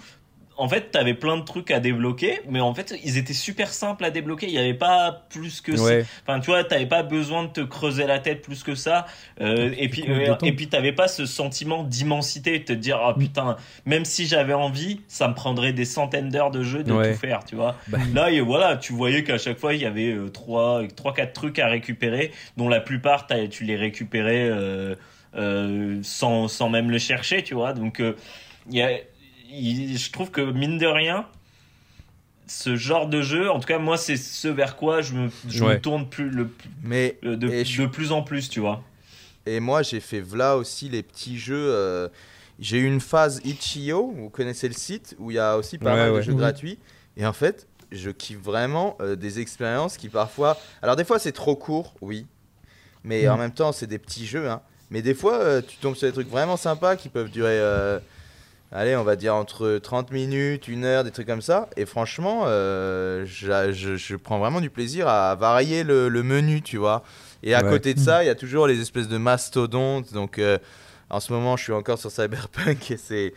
en fait, tu avais plein de trucs à débloquer, mais en fait, ils étaient super simples à débloquer. Il n'y avait pas plus que ça. Enfin, tu vois, tu n'avais pas besoin de te creuser la tête plus que ça. Euh, et puis, euh, et puis, t'avais pas ce sentiment d'immensité, de te dire, oh putain, même si j'avais envie, ça me prendrait des centaines d'heures de jeu de tout faire, tu vois. Bah. Là, et voilà, tu voyais qu'à chaque fois, il y avait euh, trois, trois, quatre trucs à récupérer, dont la plupart, tu les récupérais sans, sans même le chercher, tu vois. Donc, il y a je trouve que mine de rien, ce genre de jeu, en tout cas moi c'est ce vers quoi je me, je me tourne plus le, Mais, de, de plus en plus, tu vois. Et moi j'ai fait v'là aussi les petits jeux. Euh, j'ai eu une phase Itch.io, vous connaissez le site, où il y a aussi pas Ouais, mal de ouais. jeux Oui. gratuits. Et en fait, je kiffe vraiment euh, des expériences qui parfois. Alors, des fois, c'est trop court, oui. Mais Mm. en même temps, c'est des petits jeux. hein. Mais des fois, euh, tu tombes sur des trucs vraiment sympas qui peuvent durer. Allez, on va dire entre 30 minutes, une heure, des trucs comme ça. Et franchement, euh, je, je prends vraiment du plaisir à varier le, le menu, tu vois. Et à Ouais. côté de ça, il y a toujours les espèces de mastodontes. Donc, euh, en ce moment, je suis encore sur Cyberpunk et c'est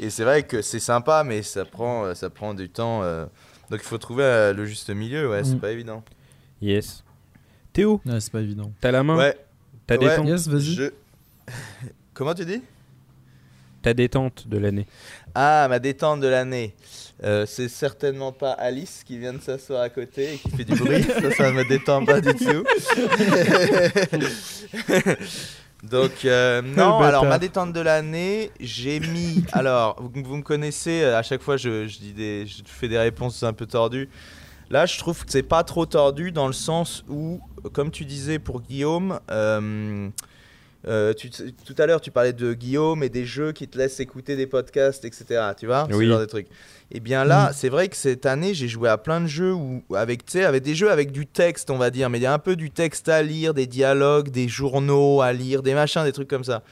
et c'est vrai que c'est sympa, mais ça prend ça prend du temps. euh. Donc, il faut trouver euh, le juste milieu. Ouais, c'est Mm. pas évident. Yes. Théo, Ouais, c'est pas évident. t'as la main? Ouais. Ta Ouais. détente, Yes, vas-y. Je... Comment tu dis? Ta détente de l'année. Ah, ma détente de l'année. Euh, c'est certainement pas Alice qui vient de s'asseoir à côté et qui fait du bruit. ça, ça me détend pas du tout. Donc, euh, non, alors ma détente de l'année, j'ai mis. Alors, vous, vous me connaissez, euh, à chaque fois je, je dis des, je fais des réponses un peu tordues. Là, je trouve que c'est pas trop tordu dans le sens où, comme tu disais pour Guillaume, euh, euh, tu- tout à l'heure tu parlais de Guillaume et des jeux qui te laissent écouter des podcasts, etc. Tu vois, Oui. ce genre de trucs. Et bien là, Mm. c'est vrai que cette année, j'ai joué à plein de jeux où, avec, avec des jeux avec du texte, on va dire, mais il y a un peu du texte à lire, des dialogues, des journaux à lire, des machins, des trucs comme ça.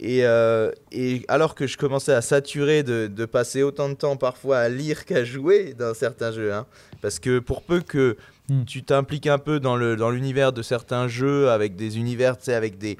Et, euh, et alors que je commençais à saturer de, de passer autant de temps parfois à lire qu'à jouer dans certains jeux, hein, parce que pour peu que Mm. tu t'impliques un peu dans le dans l'univers de certains jeux, avec des univers, tu sais, avec des...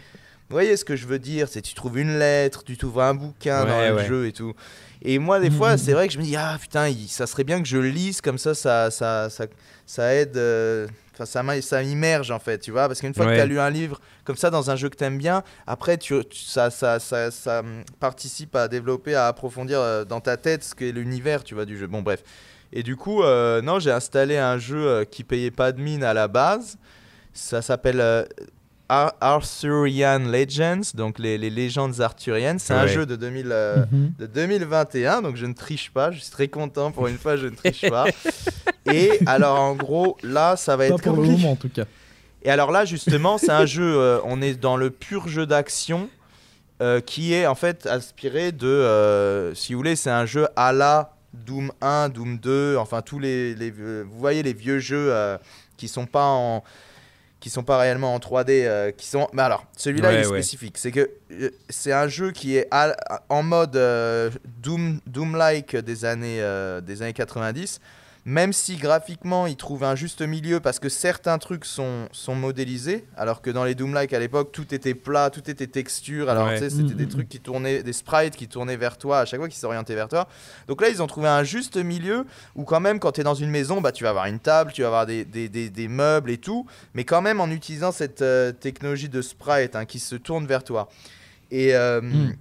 Vous voyez ce que je veux dire C'est tu trouves une lettre, tu trouves un bouquin dans Ouais, le ouais. jeu et tout. Et moi, des Mm, fois, mm, c'est vrai que je me dis, ah putain, il- ça serait bien que je lise, comme ça, ça, ça, ça, ça aide, euh, enfin, ça, m'a- ça immerge en fait, tu vois. Parce qu'une fois que tu as lu un livre comme ça dans un jeu que tu aimes bien, après, tu, tu- ça, ça, ça, ça, participe à développer, à approfondir euh, dans ta tête ce qu'est l'univers, tu vois, du jeu. Bon, bref. Et du coup, euh, non, j'ai installé un jeu euh, qui payait pas de mine à la base. Ça s'appelle euh, Ar- Arthurian Legends, donc les, les légendes arthuriennes. C'est un jeu de 2000. euh, Mhm. de 2021, donc je ne triche pas, je suis très content pour une fois, je ne triche pas. Et alors en gros, là, ça va Pas être pour le compliqué. moment en tout cas. Et alors là, justement, c'est un jeu, euh, on est dans le pur jeu d'action euh, qui est en fait inspiré de, euh, si vous voulez, c'est un jeu à la Doom 1, Doom 2, enfin tous les, les vieux- vous voyez les vieux jeux euh, qui sont pas en qui sont pas réellement en 3D, euh, qui sont. Mais alors, celui-là Ouais, il est ouais. spécifique. C'est que euh, c'est un jeu qui est à- en mode euh, Doom, Doom-like des années des années 90. Même si graphiquement il trouve un juste milieu parce que certains trucs sont, sont modélisés, alors que dans les Doom-like à l'époque tout était plat, tout était texture. Alors Ouais. tu sais, c'était Mm, des mm, trucs qui tournaient, des sprites qui tournaient vers toi à chaque fois qui s'orientaient vers toi. Donc là ils ont trouvé un juste milieu où quand même quand tu es dans une maison, bah, tu vas avoir une table, tu vas avoir des, des, des- des meubles et tout, mais quand même en utilisant cette euh, technologie de sprite hein, qui se tourne vers toi. Et, euh, Mm.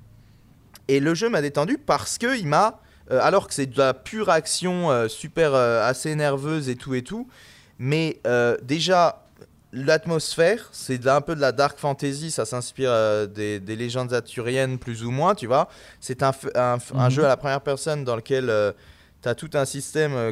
et le jeu m'a détendu parce que il m'a, euh, alors que c'est de la pure action euh, super euh, assez nerveuse et tout et tout, mais euh, déjà l'atmosphère, c'est un peu de la dark fantasy, ça s'inspire euh, des, des légendes arthuriennes plus ou moins, tu vois. C'est un, Mhm. jeu à la première personne dans lequel tu as tout un système euh,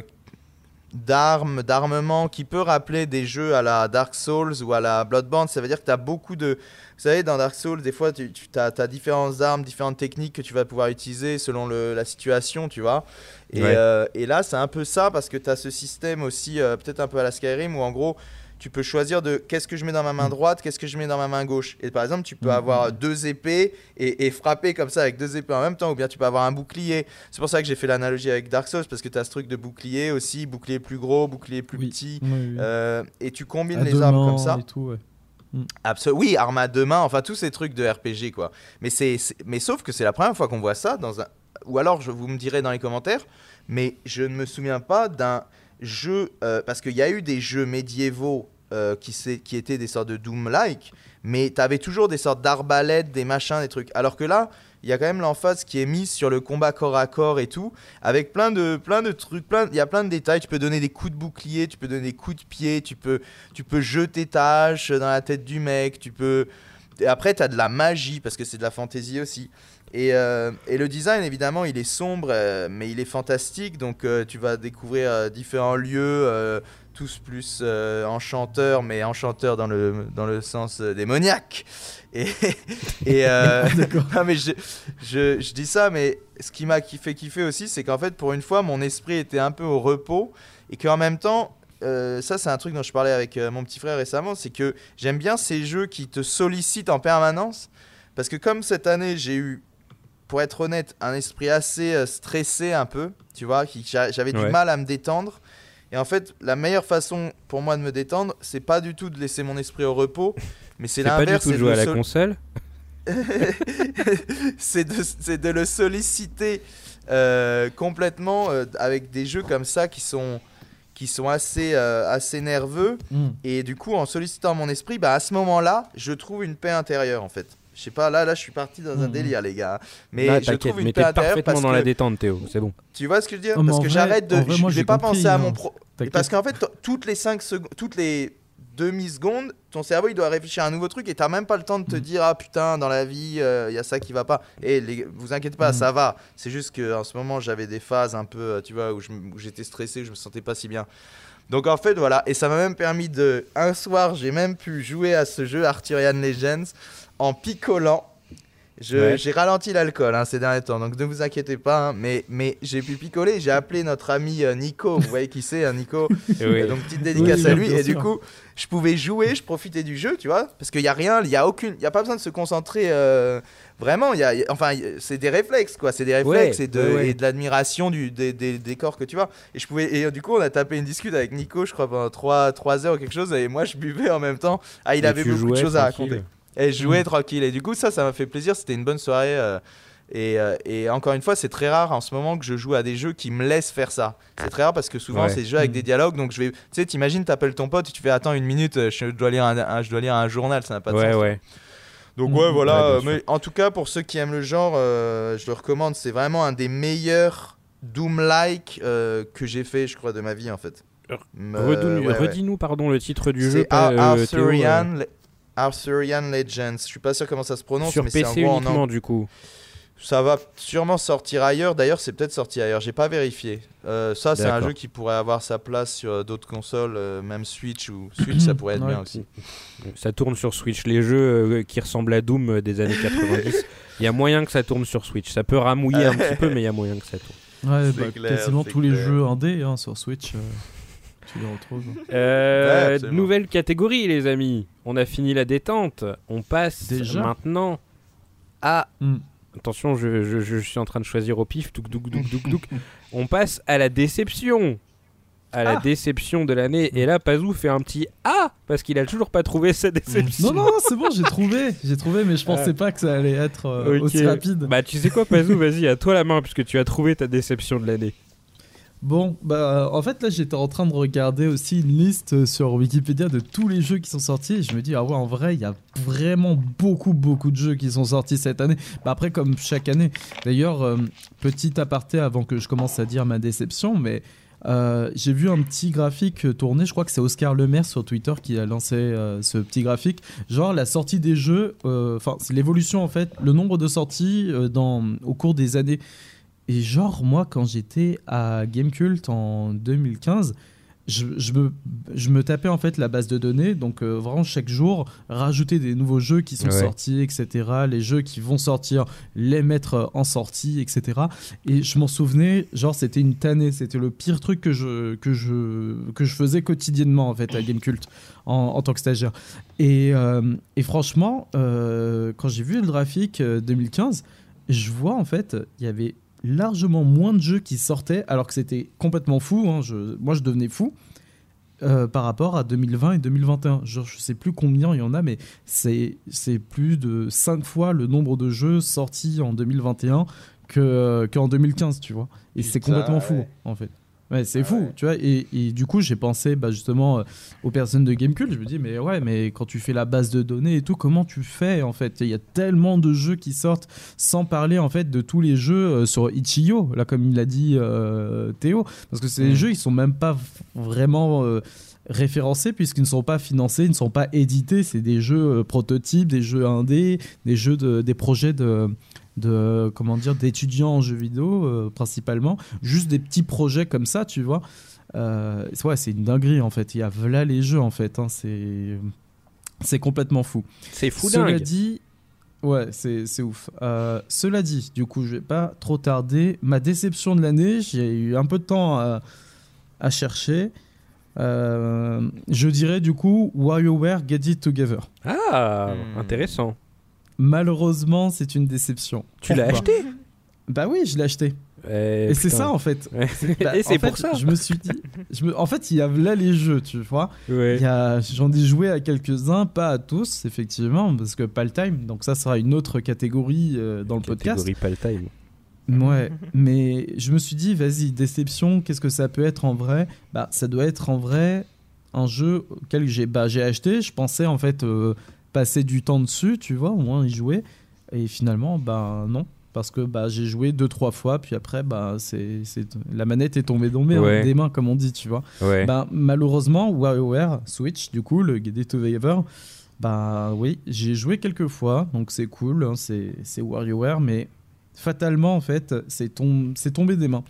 d'armes, d'armement qui peut rappeler des jeux à la Dark Souls ou à la Bloodborne. Ça veut dire que tu as beaucoup de... Vous savez, dans Dark Souls, des fois, tu, as, différentes armes, différentes techniques que tu vas pouvoir utiliser selon le- la situation, tu vois. Et, Ouais. euh, et là, c'est un peu ça parce que tu as ce système aussi, euh, peut-être un peu à la Skyrim, où en gros, tu peux choisir de qu'est-ce que je mets dans ma main droite, qu'est-ce que je mets dans ma main gauche. Et par exemple, tu peux Mhm. avoir deux épées et, et frapper comme ça avec deux épées en même temps, ou bien tu peux avoir un bouclier. C'est pour ça que j'ai fait l'analogie avec Dark Souls, parce que tu as ce truc de bouclier aussi, bouclier plus gros, bouclier plus Oui. petit. Oui, oui. euh, et tu combines À les armes comme ça. et tout, ouais. Absol- oui, arme à deux mains, enfin tous ces trucs de RPG quoi. Mais c'est, c'est- mais sauf que c'est la première fois qu'on voit ça dans un. Ou alors je vous me direz dans les commentaires, mais je ne me souviens pas d'un euh, parce qu'il y a eu des jeux médiévaux euh, qui, qui étaient des sortes de Doom-like, mais tu avais toujours des sortes d'arbalètes, des machins, des trucs. Alors que là, il y a quand même l'emphase qui est mise sur le combat corps à corps et tout, avec plein de, plein de trucs, plein, il y a plein de détails. Tu peux donner des coups de bouclier, tu peux donner des coups de pied, tu peux, tu peux jeter ta dans la tête du mec, tu peux. Et après, tu as de la magie parce que c'est de la fantaisie aussi. Et, euh, et le design, évidemment, il est sombre, euh, mais il est fantastique. Donc, euh, tu vas découvrir différents lieux, tous plus enchanteurs, mais enchanteurs dans le, dans le sens démoniaque. Et, et non, mais je, je, je dis ça, mais ce qui m'a fait kiffer aussi, c'est qu'en fait, pour une fois, mon esprit était un peu au repos et qu'en même temps, euh, ça, c'est un truc dont je parlais avec euh, mon petit frère récemment, c'est que j'aime bien ces jeux qui te sollicitent en permanence. Parce que comme cette année, j'ai eu, pour être honnête, un esprit assez euh, stressé un peu, tu vois, qui- j'avais Ouais. du mal à me détendre. Et en fait, la meilleure façon pour moi de me détendre, c'est pas du tout de laisser mon esprit au repos, mais c'est C'est pas du l'inverse. tout de jouer à le la sol- console. c'est de, c'est de le solliciter euh, complètement euh, avec des jeux comme ça qui sont, qui sont assez, euh, assez nerveux. Mm. Et du coup, en sollicitant mon esprit, bah, à ce moment-là, je trouve une paix intérieure en fait. Je sais pas, là, là, je suis parti dans un Mhm. délire, les gars. Mais Là, je trouve une paix parfaitement parce dans que la détente, Théo. C'est bon. tu vois ce que je veux dire? Oh, Parce que j'arrête de, vrai, je, moi, je j'ai vais pas compris, penser à hein. mon pro. Parce qu'en fait, toutes les 5 secondes, toutes les demi-secondes, ton cerveau il doit réfléchir à un nouveau truc et t'as même pas le temps de te Mm. dire ah putain dans la vie il y a ça qui va pas. Et les, vous inquiétez pas, Mm. ça va. C'est juste que en ce moment j'avais des phases un peu, euh, tu vois, où j'étais stressé, où je me sentais pas si bien. Donc en fait voilà, et ça m'a même permis de, un soir j'ai même pu jouer à ce jeu Arthurian Legends en picolant. Ouais. J'ai ralenti l'alcool hein, ces derniers temps, donc ne vous inquiétez pas. hein, mais mais j'ai pu picoler. J'ai appelé notre ami euh, Nico. Vous voyez qui c'est, hein, Nico oui. et donc petite dédicace Oui, à lui. Et du coup, je pouvais jouer, je profitais du jeu, tu vois, parce qu'il y a rien, il y a aucune, il y a pas besoin de se concentrer. euh, vraiment, il y a, il y a- enfin, c'est des réflexes, quoi. C'est des réflexes Ouais, et de, ouais, l'admiration du des, des décors que tu vois. Et je pouvais, et euh, du coup, on a tapé une discute avec Nico, je crois pendant 3, 3 heures ou quelque chose, et moi je buvais en même temps. Ah, il Et avait beaucoup de choses à raconter. Et je jouais tranquille. Et du coup, ça, ça m'a fait plaisir. C'était une bonne soirée. euh, et, euh, et encore une fois, c'est très rare en ce moment que je joue à des jeux qui me laissent faire ça. C'est très rare parce que souvent, Ouais. c'est des jeux avec des dialogues. Donc, je vais. Tu sais, t'imagines, t'appelles ton pote et tu fais Attends une minute, euh, je dois lire un, un- je dois lire un journal. Ça n'a pas de Ouais, sens. ouais. Donc, ouais, voilà. Sûr. mais en tout cas, pour ceux qui aiment le genre, euh, je le recommande. C'est vraiment un des meilleurs Doom-like euh, que j'ai fait, je crois, de ma vie en fait. Redis- ouais, ouais. Redis-nous, pardon, le titre du jeu. C'est Arthurian, Arthurian Legends. Je suis pas sûr comment ça se prononce, sur mais PC gros en uniquement, du coup. Ça va sûrement sortir ailleurs. D'ailleurs, c'est peut-être sorti ailleurs. J'ai pas vérifié. Euh, ça, c'est un jeu qui pourrait avoir sa place sur euh, d'autres consoles, euh, même Switch ou Switch, ça pourrait être Ouais. bien aussi. Ça tourne sur Switch. Les jeux euh, qui ressemblent à Doom des années 90, il y a moyen que ça tourne sur Switch. Ça peut ramouiller un petit peu, mais il y a moyen que ça tourne. Ouais, bah, clair, quasiment tous les jeux indés hein, sur Switch, euh, tu les retrouves. Euh, Ouais, nouvelle catégorie, les amis. On a fini la détente. On passe Déjà maintenant à. Hmm. Attention, je, je- je suis en train de choisir au pif. Douk, douk, douk, douk, douk. On passe à la déception. À la Ah. déception de l'année. Et là, Pazou fait un petit Ah Parce qu'il a toujours pas trouvé sa déception. Non, non, c'est bon, j'ai trouvé, j'ai trouvé, mais je pensais pas que ça allait être euh, aussi rapide. Bah, tu sais quoi, Pazou Vas-y, à toi la main, puisque tu as trouvé ta déception de l'année. Bon, bah en fait là j'étais en train de regarder aussi une liste sur Wikipédia de tous les jeux qui sont sortis et je me dis ah ouais en vrai il y a vraiment beaucoup beaucoup de jeux qui sont sortis cette année. Bah après comme chaque année. D'ailleurs euh, petit aparté avant que je commence à dire ma déception mais euh, j'ai vu un petit graphique tourner, je crois que c'est Oscar Lemaire sur Twitter qui a lancé euh, ce petit graphique. Genre la sortie des jeux, euh, enfin c'est l'évolution en fait, le nombre de sorties euh, dans, au cours des années. Et genre, moi, quand j'étais à Gamecult en 2015, je, je me, je me tapais en fait la base de données. Donc, euh, vraiment, chaque jour, rajouter des nouveaux jeux qui sont Ouais. sortis, etc. Les jeux qui vont sortir, les mettre en sortie, etc. Et je m'en souvenais, genre, c'était une tannée. C'était le pire truc que je, que, je, que je faisais quotidiennement en fait à Gamecult en, en tant que stagiaire. Et, euh, et franchement, euh, quand j'ai vu le graphique euh, 2015, je vois en fait, il y avait largement moins de jeux qui sortaient, alors que c'était complètement fou. hein, je- moi, je devenais fou. euh, par rapport à 2020 et 2021. Genre, je sais plus combien il y en a, mais c'est c'est plus de 5 fois le nombre de jeux sortis en 2021 que qu'en 2015, tu vois. Et c'est complètement fou, en fait. Ouais, c'est Ah fou, ouais. tu vois. Et, et du coup, j'ai pensé bah, justement euh, aux personnes de Gamecult. Je me dis, mais ouais, mais quand tu fais la base de données et tout, comment tu fais en fait? Il y a tellement de jeux qui sortent, sans parler en fait de tous les jeux euh, sur Itch.io, là, comme il l'a dit euh, Théo. Parce que c'est des Mm. jeux, ils sont même pas vraiment. euh, référencés puisqu'ils ne sont pas financés, ils ne sont pas édités, c'est des jeux euh, prototypes, des jeux indés, des jeux de, des projets de, de comment dire d'étudiants en jeux vidéo euh, principalement, juste des petits projets comme ça, tu vois. Euh, ouais, c'est une dinguerie en fait. Il y a là les jeux en fait. Hein, c'est c'est complètement fou. C'est fou Cela dingue. dit, ouais, c'est c'est ouf. Euh, cela dit, du coup, je vais pas trop tarder. Ma déception de l'année, j'ai eu un peu de temps à, à chercher. Euh, je dirais du coup WarioWare Get It Together. Ah, Hmm. intéressant. Malheureusement, c'est une déception. Tu l'as acheté Bah oui, je l'ai acheté. Eh, Et c'est ça en fait. Bah, Et c'est fait, pour ça. Je me suis dit, je me- en fait, il y a là les jeux, tu vois. Ouais. A- J'en ai joué à quelques-uns, pas à tous, effectivement, parce que pas le time. Donc ça sera une autre catégorie euh, dans le podcast. Catégorie pas le time. Ouais, mais je me suis dit, vas-y, déception, qu'est-ce que ça peut être en vrai? Bah, ça doit être en vrai un jeu auquel j'ai bah, j'ai acheté. Je pensais en fait euh, passer du temps dessus, tu vois, au moins y jouer. Et finalement, bah non. Parce que bah, j'ai joué deux, trois fois, puis après, bah, c'est c'est- la manette est tombée dans mes- Ouais. des mains, comme on dit, tu vois. Ouais. Bah, malheureusement, WarioWare Switch, du coup, le Get It Together, bah oui, j'ai joué quelques fois, donc c'est cool, hein, c'est WarioWare, mais fatalement, en fait, c'est tom- c'est tombé des mains.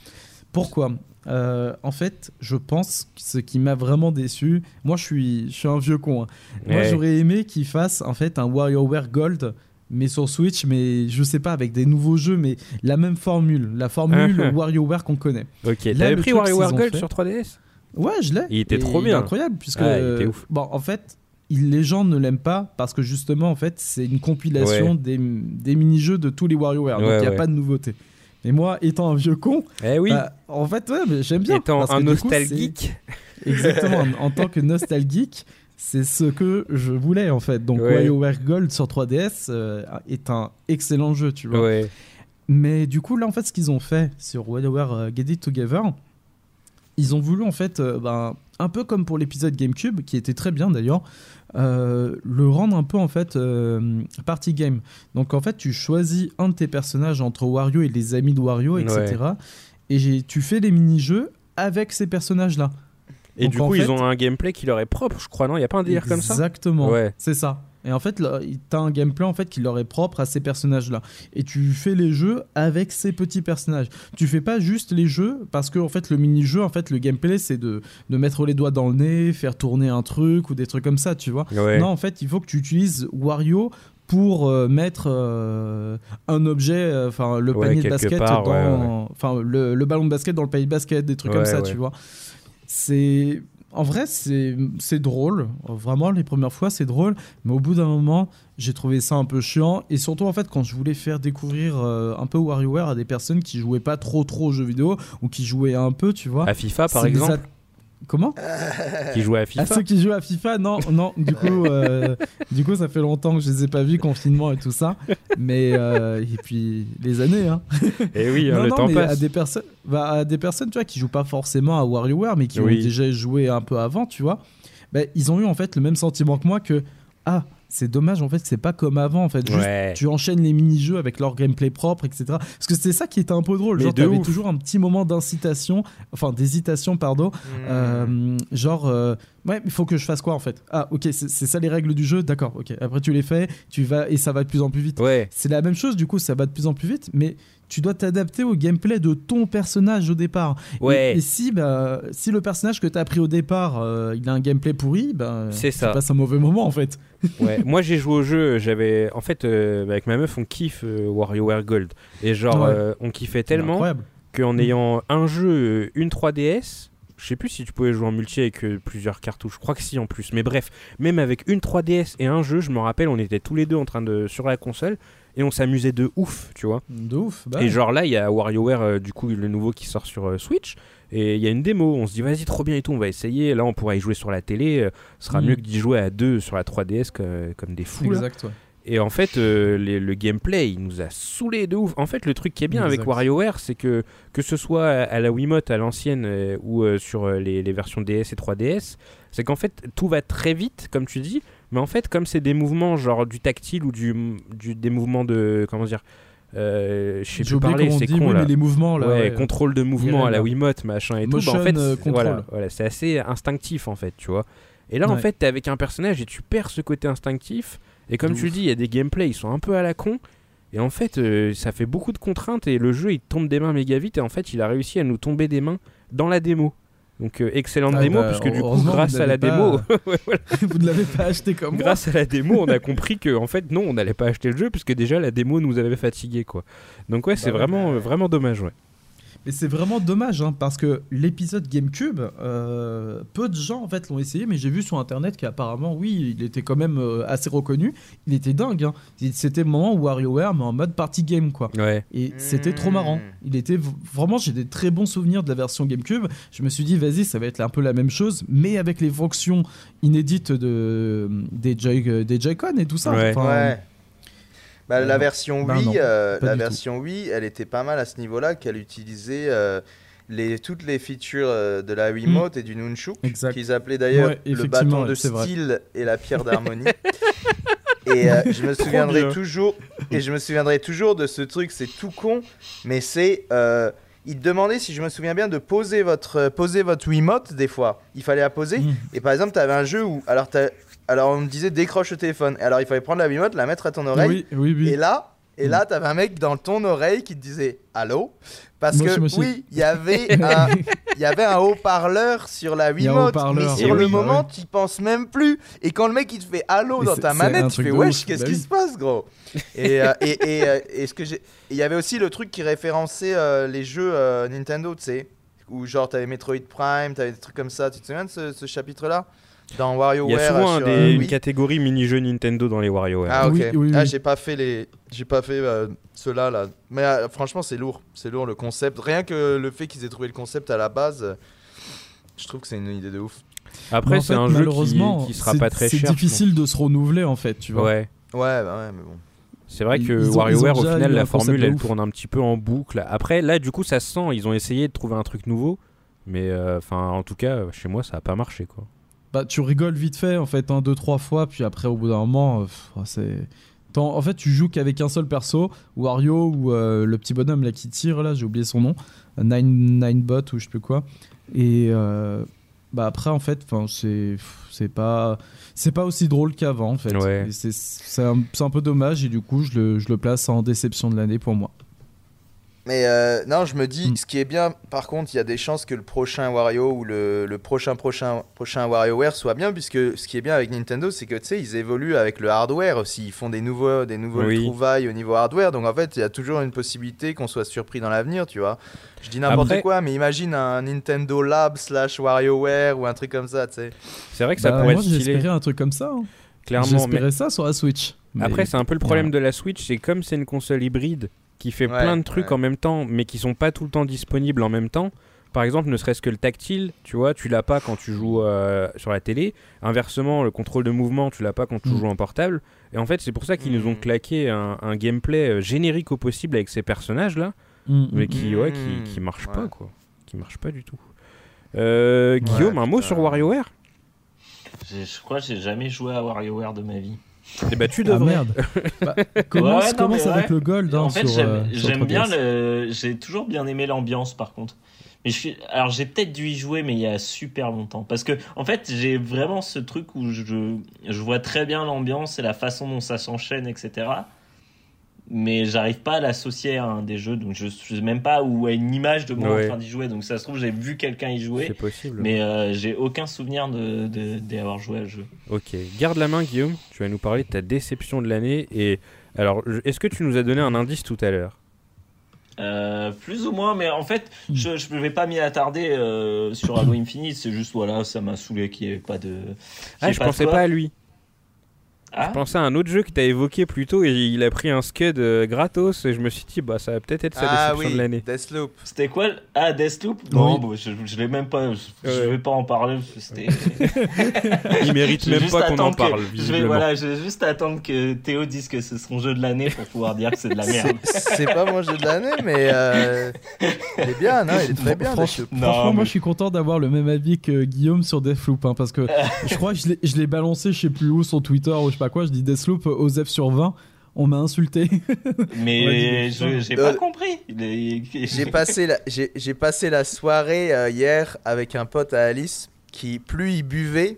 Pourquoi? Euh, En fait, je pense que ce qui m'a vraiment déçu, moi je suis, je suis un vieux con, hein. moi j'aurais aimé qu'ils fassent en fait un WarioWare Gold. Mais sur Switch, mais je sais pas, avec des nouveaux jeux, mais la même formule, la formule WarioWare qu'on connaît. Ok, t'avais pris WarioWare Gold fait- sur 3DS Ouais, je l'ai. Il était trop bien. incroyable, puisque. Ah, il était ouf. Bon, en fait, les gens ne l'aiment pas parce que justement, en fait, c'est une compilation des, des mini-jeux de tous les WarioWare. donc, il n'y a ouais. pas de nouveauté. Mais moi, étant un vieux con, Eh oui, bah, en fait, ouais, j'aime bien. étant parce un coup, nostalgique. c'est- Exactement. en, en tant que nostalgique, c'est ce que je voulais, en fait. Donc, Ouais. WarioWare Gold sur 3DS euh, est un excellent jeu, tu vois. Ouais. Mais du coup, là, en fait, ce qu'ils ont fait sur WarioWare euh, Get It Together, ils ont voulu, en fait, euh, ben, un peu comme pour l'épisode GameCube, qui était très bien d'ailleurs, euh, le rendre un peu, en fait, euh, party game. Donc, en fait, tu choisis un de tes personnages entre Wario et les amis de Wario, etc. Et tu fais les mini-jeux avec ces personnages-là. Et Donc, du coup, fait- ils ont un gameplay qui leur est propre, je crois, non? Il n'y a pas un délire comme ça? Exactement. Ouais. C'est ça. Et en fait, t'as un gameplay en fait qui leur est propre à ces personnages-là. Et tu fais les jeux avec ces petits personnages. Tu fais pas juste les jeux parce que en fait le mini-jeu, en fait le gameplay c'est de, de mettre les doigts dans le nez, faire tourner un truc ou des trucs comme ça, tu vois. Ouais. Non, en fait, il faut que tu utilises Wario pour euh, mettre euh, un objet, euh, enfin le Ouais, panier de basket part, dans, ouais, enfin le, le ballon de basket dans le panier de basket, des trucs comme ça, tu vois. C'est en vrai, c'est drôle. Vraiment, les premières fois, c'est drôle. Mais au bout d'un moment, j'ai trouvé ça un peu chiant. Et surtout, en fait, quand je voulais faire découvrir euh, un peu WarioWare à des personnes qui jouaient pas trop trop aux jeux vidéo ou qui jouaient un peu, tu vois. À FIFA, par exemple, Comment qui jouait à à FIFA. ceux qui jouent à FIFA, non, non. Du coup, euh, du coup, ça fait longtemps que je les ai pas vus, confinement et tout ça. Mais euh, et puis les années, hein. Et oui, hein, non, le non, temps mais à passe. des personnes, bah, à des personnes, tu vois, qui jouent pas forcément à WarioWare, mais qui Oui. ont déjà joué un peu avant, tu vois. Bah, ils ont eu en fait le même sentiment que moi que ah, c'est dommage en fait, c'est pas comme avant en fait. Juste, Ouais. tu enchaînes les mini-jeux avec leur gameplay propre, etc. Parce que c'était ça qui était un peu drôle. Mais genre, t'avais toujours un petit moment d'incitation, enfin d'hésitation, pardon. Hmm. Euh, genre, euh, ouais, il faut que je fasse quoi en fait? Ah, ok, c'est ça les règles du jeu, d'accord, ok. Après, tu les fais, tu vas et ça va de plus en plus vite. Ouais. C'est la même chose, du coup, ça va de plus en plus vite, mais tu dois t'adapter au gameplay de ton personnage au départ. Ouais. Et, si, bah, si le personnage que tu as pris au départ, euh, il a un gameplay pourri, bah, C'est tu ça. passes un mauvais moment en fait. Ouais, moi j'ai joué au jeu, j'avais en fait euh, avec ma meuf on kiffe euh, WarioWare Gold et genre Ouais. euh, on kiffait tellement qu'en Mm. ayant un jeu, une 3DS, je sais plus si tu pouvais jouer en multi avec euh, plusieurs cartouches, je crois que si en plus, mais bref, même avec une 3DS et un jeu, je me rappelle, on était tous les deux en train de sur la console et on s'amusait de ouf, tu vois. De ouf. bah Et ouais. genre là, il y a WarioWare, euh, du coup, le nouveau qui sort sur euh, Switch. Et il y a une démo, on se dit vas-y trop bien et tout, on va essayer. Là on pourra y jouer sur la télé, ce sera Mm. mieux que d'y jouer à deux sur la 3DS que- comme des fous. Exact, ouais. Et en fait, euh, les- le gameplay, il nous a saoulé de ouf. En fait, le truc qui est bien avec Exact. WarioWare, c'est que que ce soit à, à la Wiimote, à l'ancienne, euh, ou euh, sur les, les versions DS et 3DS, c'est qu'en fait, tout va très vite, comme tu dis. Mais en fait, comme c'est des mouvements genre du tactile ou du, du- des mouvements de comment dire, euh, je sais plus parler, c'est con oui, là. mais les mouvements là. ouais, ouais. contrôle de mouvement à la. Wiimote, machin et tout. Bah, en fait, c'est- voilà, control. voilà, c'est assez instinctif en fait, tu vois. Et là, en fait, t'es avec un personnage et tu perds ce côté instinctif. Et comme tu le dis, il y a des gameplays, ils sont un peu à la con. Et en fait, euh, ça fait beaucoup de contraintes et le jeu il tombe des mains méga vite. Et en fait, il a réussi à nous tomber des mains dans la démo. Donc euh, excellente Ah démo, bah, puisque du coup, grâce à la démo, Vous ne l'avez pas acheté comme moi. grâce à la démo, on a compris que en fait non, on n'allait pas acheter le jeu puisque déjà la démo nous avait fatigué quoi. Donc ouais, c'est ouais. vraiment euh, vraiment dommage ouais. Mais c'est vraiment dommage, hein, parce que l'épisode GameCube, euh, peu de gens en fait l'ont essayé, mais j'ai vu sur internet qu'apparemment, oui, il était quand même euh, assez reconnu. Il était dingue. hein. Il- C'était le moment où WarioWare, mais en mode party game, quoi. Ouais. Et c'était trop Mmh. marrant. Il était vraiment, j'ai des très bons souvenirs de la version GameCube. Je me suis dit, vas-y, ça va être un peu la même chose, mais avec les fonctions inédites de, des Joy- des Joy-Con et tout ça. Ouais. Enfin, Ouais. Bah, la version Wii, euh, la tout. version Wii, elle était pas mal à ce niveau-là, qu'elle utilisait euh, les, toutes les features euh, de la Wiimote et du Nunchuk, qu'ils appelaient d'ailleurs Ouais, le bâton de vrai. style et la pierre d'harmonie. et je me souviendrai toujours, et je me souviendrai toujours de ce truc, c'est tout con, mais c'est il te demandait, si je me souviens bien, de poser votre, euh, poser votre Wiimote des fois. Il fallait la poser. Mmh. Et par exemple, tu avais un jeu où. Alors, alors on me disait décroche le téléphone. Et alors, il fallait prendre la Wiimote, la mettre à ton oreille. Oui, oui, oui. Et là, et là, t'avais un mec dans ton oreille qui te disait allô, parce Moi, que oui, il y avait un, il y avait un haut-parleur sur la Wiimote, mais sur le oui, bah moment, ouais. tu penses même plus. Et quand le mec il te fait allô dans ta manette, tu fais wesh, qu'est-ce bah qui se passe, gros? Et euh, et, et, euh, et ce que j'ai, il y avait aussi le truc qui référençait euh, les jeux euh, Nintendo, tu sais, où genre t'avais Metroid Prime, t'avais des trucs comme ça. Tu te souviens de ce, ce chapitre-là? Dans WarioWare Il y a souvent euh, sur, des- euh, une catégorie mini-jeux Nintendo dans les WarioWare. ah ok. Oui, oui, Ah j'ai pas fait les, j'ai pas fait euh, ceux-là là. Mais euh, franchement c'est lourd, c'est lourd le concept. Rien que le fait qu'ils aient trouvé le concept à la base, je trouve que c'est une idée de ouf. Après, c'est un jeu malheureusement, qui, qui sera pas très cher. C'est difficile de se renouveler en fait, tu pense. vois. Ouais. Ouais bah ouais mais bon. C'est vrai que WarioWare, au final, la formule, elle ouf. tourne un petit peu en boucle. Après, là, du coup, ça se sent. Ils ont essayé de trouver un truc nouveau. Mais euh, enfin, en tout cas, chez moi, ça a pas marché, quoi. Bah, tu rigoles vite fait en fait, un, deux, trois fois, puis après au bout d'un moment, euh, c'est. En fait, tu joues qu'avec un seul perso, Wario ou euh, le petit bonhomme là qui tire là, j'ai oublié son nom, Nine, Ninebot ou je sais plus quoi. Et euh, bah après en fait, c'est c'est pas c'est pas aussi drôle qu'avant en fait. Ouais. C'est un, un peu dommage et du coup je le, je le place en déception de l'année pour moi. Mais euh, non, je me dis, Mm. ce qui est bien, par contre, il y a des chances que le prochain Wario ou le, le prochain prochain prochain WarioWare soit bien, puisque ce qui est bien avec Nintendo, c'est que tu sais, ils évoluent avec le hardware aussi. Ils font des nouveaux des nouveaux Oui. trouvailles au niveau hardware, donc en fait, il y a toujours une possibilité qu'on soit surpris dans l'avenir, tu vois. Je dis n'importe Après- quoi, mais imagine un Nintendo Lab slash WarioWare ou un truc comme ça, tu sais. C'est vrai que ça Bah, pourrait moi être stylé, j'espérais un truc comme ça. hein. clairement. Mais J'espérais ça sur la Switch. Mais- après, c'est un peu le problème de la Switch. C'est comme c'est une console hybride qui fait Ouais, plein de trucs ouais. en même temps, mais qui sont pas tout le temps disponibles en même temps. Par exemple, ne serait-ce que le tactile, tu vois, tu l'as pas quand tu joues euh, sur la télé. Inversement, le contrôle de mouvement, tu l'as pas quand tu Mm. joues en portable. Et en fait, c'est pour ça qu'ils nous ont Mm. claqué un, un gameplay euh, générique au possible avec ces personnages-là, Mm, mais qui, ouais, qui, qui marche pas, quoi. Qui marche pas du tout. Euh, Guillaume, un mot sur WarioWare? Je crois que j'ai jamais joué à WarioWare de ma vie. Eh bah, tu Ah devrais. merde. Bah, commence Ouais, non, commence avec ouais. le gold. hein, en fait, j'aime euh, bien 3DS. le. J'ai toujours bien aimé l'ambiance, par contre. Mais je suis. Alors, j'ai peut-être dû y jouer, mais il y a super longtemps. Parce que, en fait, j'ai vraiment ce truc où je, je vois très bien l'ambiance et la façon dont ça s'enchaîne, etc. Mais j'arrive pas à l'associer à un des jeux, donc je sais même pas ou à une image de moi Ouais. en train d'y jouer. Donc ça se trouve, j'ai vu quelqu'un y jouer, C'est possible. mais euh, j'ai aucun souvenir de de- d'y avoir joué à ce jeu. Ok, garde la main Guillaume, tu vas nous parler de ta déception de l'année et alors est-ce que tu nous as donné un indice tout à l'heure? Euh, plus ou moins, mais en fait, Hmm. je je ne vais pas m'y attarder euh, sur Halo Infinite. C'est juste, voilà, ça m'a saoulé qu'il n'y ait pas de. Ah qu'il y ait je pas de pensais pas à lui, Ah, je pensais à un autre jeu que tu as évoqué plus tôt et il a pris un scud euh, gratos et je me suis dit bah ça va peut-être être sa Ah déception oui, de l'année. Deathloop. c'était quoi le- Ah, Deathloop Non, Oui. bon, je, je l'ai même pas. Je, je Ouais. vais pas en parler. parce que C'était. Il mérite Je même pas qu'on en que- parle Je vais, voilà, je vais juste attendre que Théo dise que c'est son jeu de l'année pour pouvoir dire que c'est de la merde. C'est pas mon jeu de l'année, mais euh, il est bien, non Il est très bien. Franch- Deathloop. Non, Franchement, mais- moi je suis content d'avoir le même avis que Guillaume sur Deathloop hein, parce que je crois que je l'ai- je balancé, je sais plus où, sur Twitter ou je sais pas quoi. Je dis Deathloop euh, aux F sur 20. On m'a insulté. Mais j'ai Euh, pas compris. Il est- J'ai passé la, j'ai, j'ai passé la soirée euh, hier avec un pote à Alice qui, plus il buvait,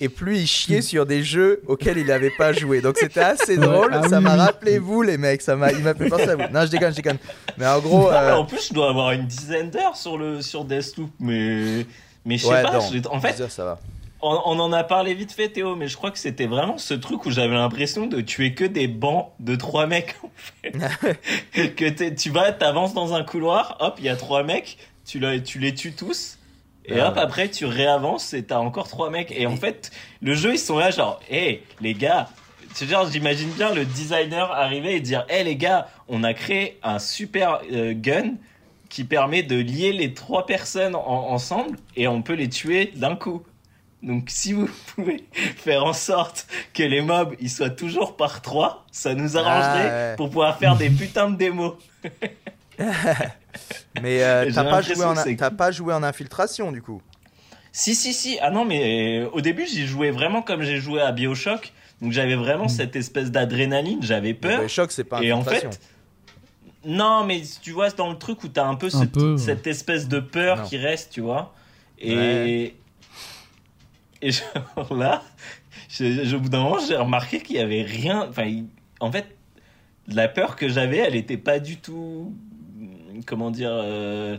et plus il chiait sur des jeux auxquels il n'avait pas joué. Donc c'était assez drôle. Ah ça oui, m'a rappelé vous, les mecs. Ça m'a, il m'a fait penser à vous. Non, je déconne, je déconne. Mais en gros, Ah, euh, en plus, je dois avoir une dizaine d'heures sur le sur Deathloop, mais mais je sais ouais, pas. non, en fait, 10 heures, ça va. On, on en a parlé vite fait, Théo, mais je crois que c'était vraiment ce truc où j'avais l'impression de tuer que des bancs de trois mecs. En fait. que tu vas, t'avances dans un couloir, hop, il y a trois mecs, tu, les tues tous. Et Ah hop, ouais. après, tu réavances et t'as encore trois mecs. Et en fait, le jeu, ils sont là, genre, hé, les gars, c'est genre, j'imagine bien le designer arriver et dire, hé, les gars, on a créé un super euh, gun qui permet de lier les trois personnes en- ensemble et on peut les tuer d'un coup. Donc si vous pouvez faire en sorte que les mobs ils soient toujours par trois, ça nous arrangerait Ah, ouais. pour pouvoir faire des putains de démos. Mais euh, t'as pas joué en, que c'est- t'as pas joué en infiltration du coup. Si si si, ah non mais euh, au début j'y jouais vraiment comme j'ai joué à BioShock, donc j'avais vraiment cette espèce d'adrénaline, j'avais peur. Choc, c'est pas Et en infiltration. fait, non, mais tu vois, c'est dans le truc où t'as un peu, Un cette, peu, ouais. cette espèce de peur Non. qui reste, tu vois. Et, Ouais. Et genre là, je- je- au bout d'un moment, j'ai remarqué qu'il y avait rien. Enfin, il- en fait, la peur que j'avais, elle était pas du tout. Comment dire. euh,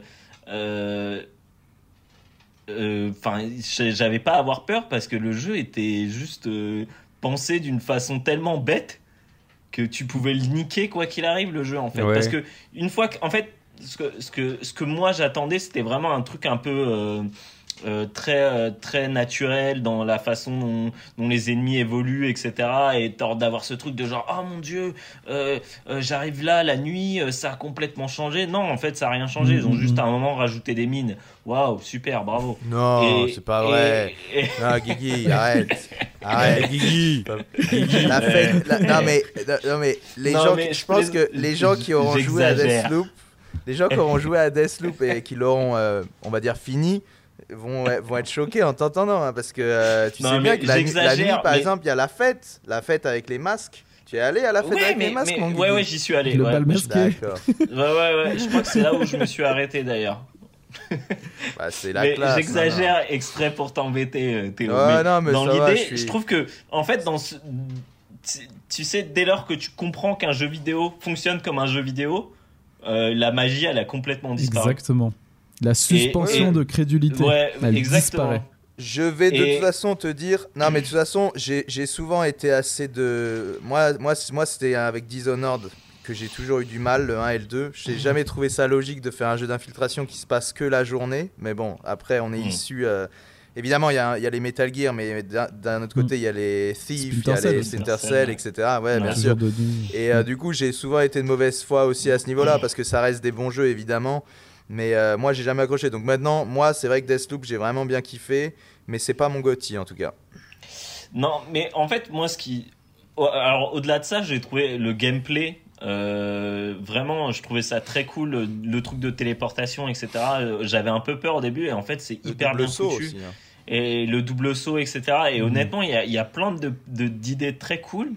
euh, euh, Enfin, j'avais pas à avoir peur parce que le jeu était juste euh, pensé d'une façon tellement bête que tu pouvais le niquer quoi qu'il arrive le jeu en fait Ouais. parce que une fois que en fait ce que ce que ce que moi j'attendais c'était vraiment un truc un peu euh, très euh, très naturel dans la façon dont, dont les ennemis évoluent etc et t'as d'avoir ce truc de genre oh mon dieu euh, euh, j'arrive là la nuit euh, ça a complètement changé non en fait ça a rien changé ils ont juste à un moment rajouté des mines waouh super bravo Non, c'est pas et- vrai. et- Non, Guigui, arrête. Arrête. Guigui La fête, la- non mais, non mais les Non, gens, mais je pense que les gens qui auront joué à. Deathloop, les gens qui auront joué à Deathloop et qui l'auront, euh, on va dire fini, vont, vont être choqués en t'entendant, hein, parce que euh, tu Non, sais bien que la, la nuit, par mais- exemple, il y a la fête, la fête avec les masques. Tu es allé à la fête Ouais, avec mais, les masques, mais- mon ouais, ouais, j'y suis allé. Le ouais. bal masqué. D'accord. Ouais, ouais, ouais. Je crois que c'est là où je me suis arrêté d'ailleurs. Bah, c'est la Mais classe. j'exagère exprès pour t'embêter, euh, Théo. Ouais, Mais non, mais dans l'idée, je trouve que, en fait, dans ce. tu- Tu sais, dès lors que tu comprends qu'un jeu vidéo fonctionne comme un jeu vidéo, euh, la magie, elle a complètement disparu. Exactement. La suspension et- de crédulité. Ouais, elle exactement. disparaît. Je vais de Et- toute façon te dire. Non, mais de toute façon, j'ai souvent été assez de. Moi, moi, moi c'était avec Dishonored que j'ai toujours eu du mal, le 1 et le 2. J'ai jamais trouvé ça logique de faire un jeu d'infiltration qui se passe que la journée. Mais bon, après, on est Mm. issu. euh, Évidemment, il y, a- il y a les Metal Gear, mais d'un autre côté, il y a les Thief, il y a les. Splinter Cell, etc. Ouais, bien sûr. De. Et euh, du coup, j'ai souvent été de mauvaise foi aussi à ce niveau-là parce que ça reste des bons jeux évidemment. Mais euh, moi, j'ai jamais accroché. Donc maintenant, moi, c'est vrai que Deathloop, j'ai vraiment bien kiffé, mais c'est pas mon Gotti en tout cas. Non, mais en fait, moi, ce qui. Alors, au-delà de ça, j'ai trouvé le gameplay. euh, vraiment, je trouvais ça très cool. Le, le truc de téléportation, etc. euh, J'avais un peu peur au début, et en fait, c'est hyper bien saut foutu. aussi, hein. Et le double saut, etc. Et Mhm. honnêtement, il y a, il y a plein de- de- d'idées très cool.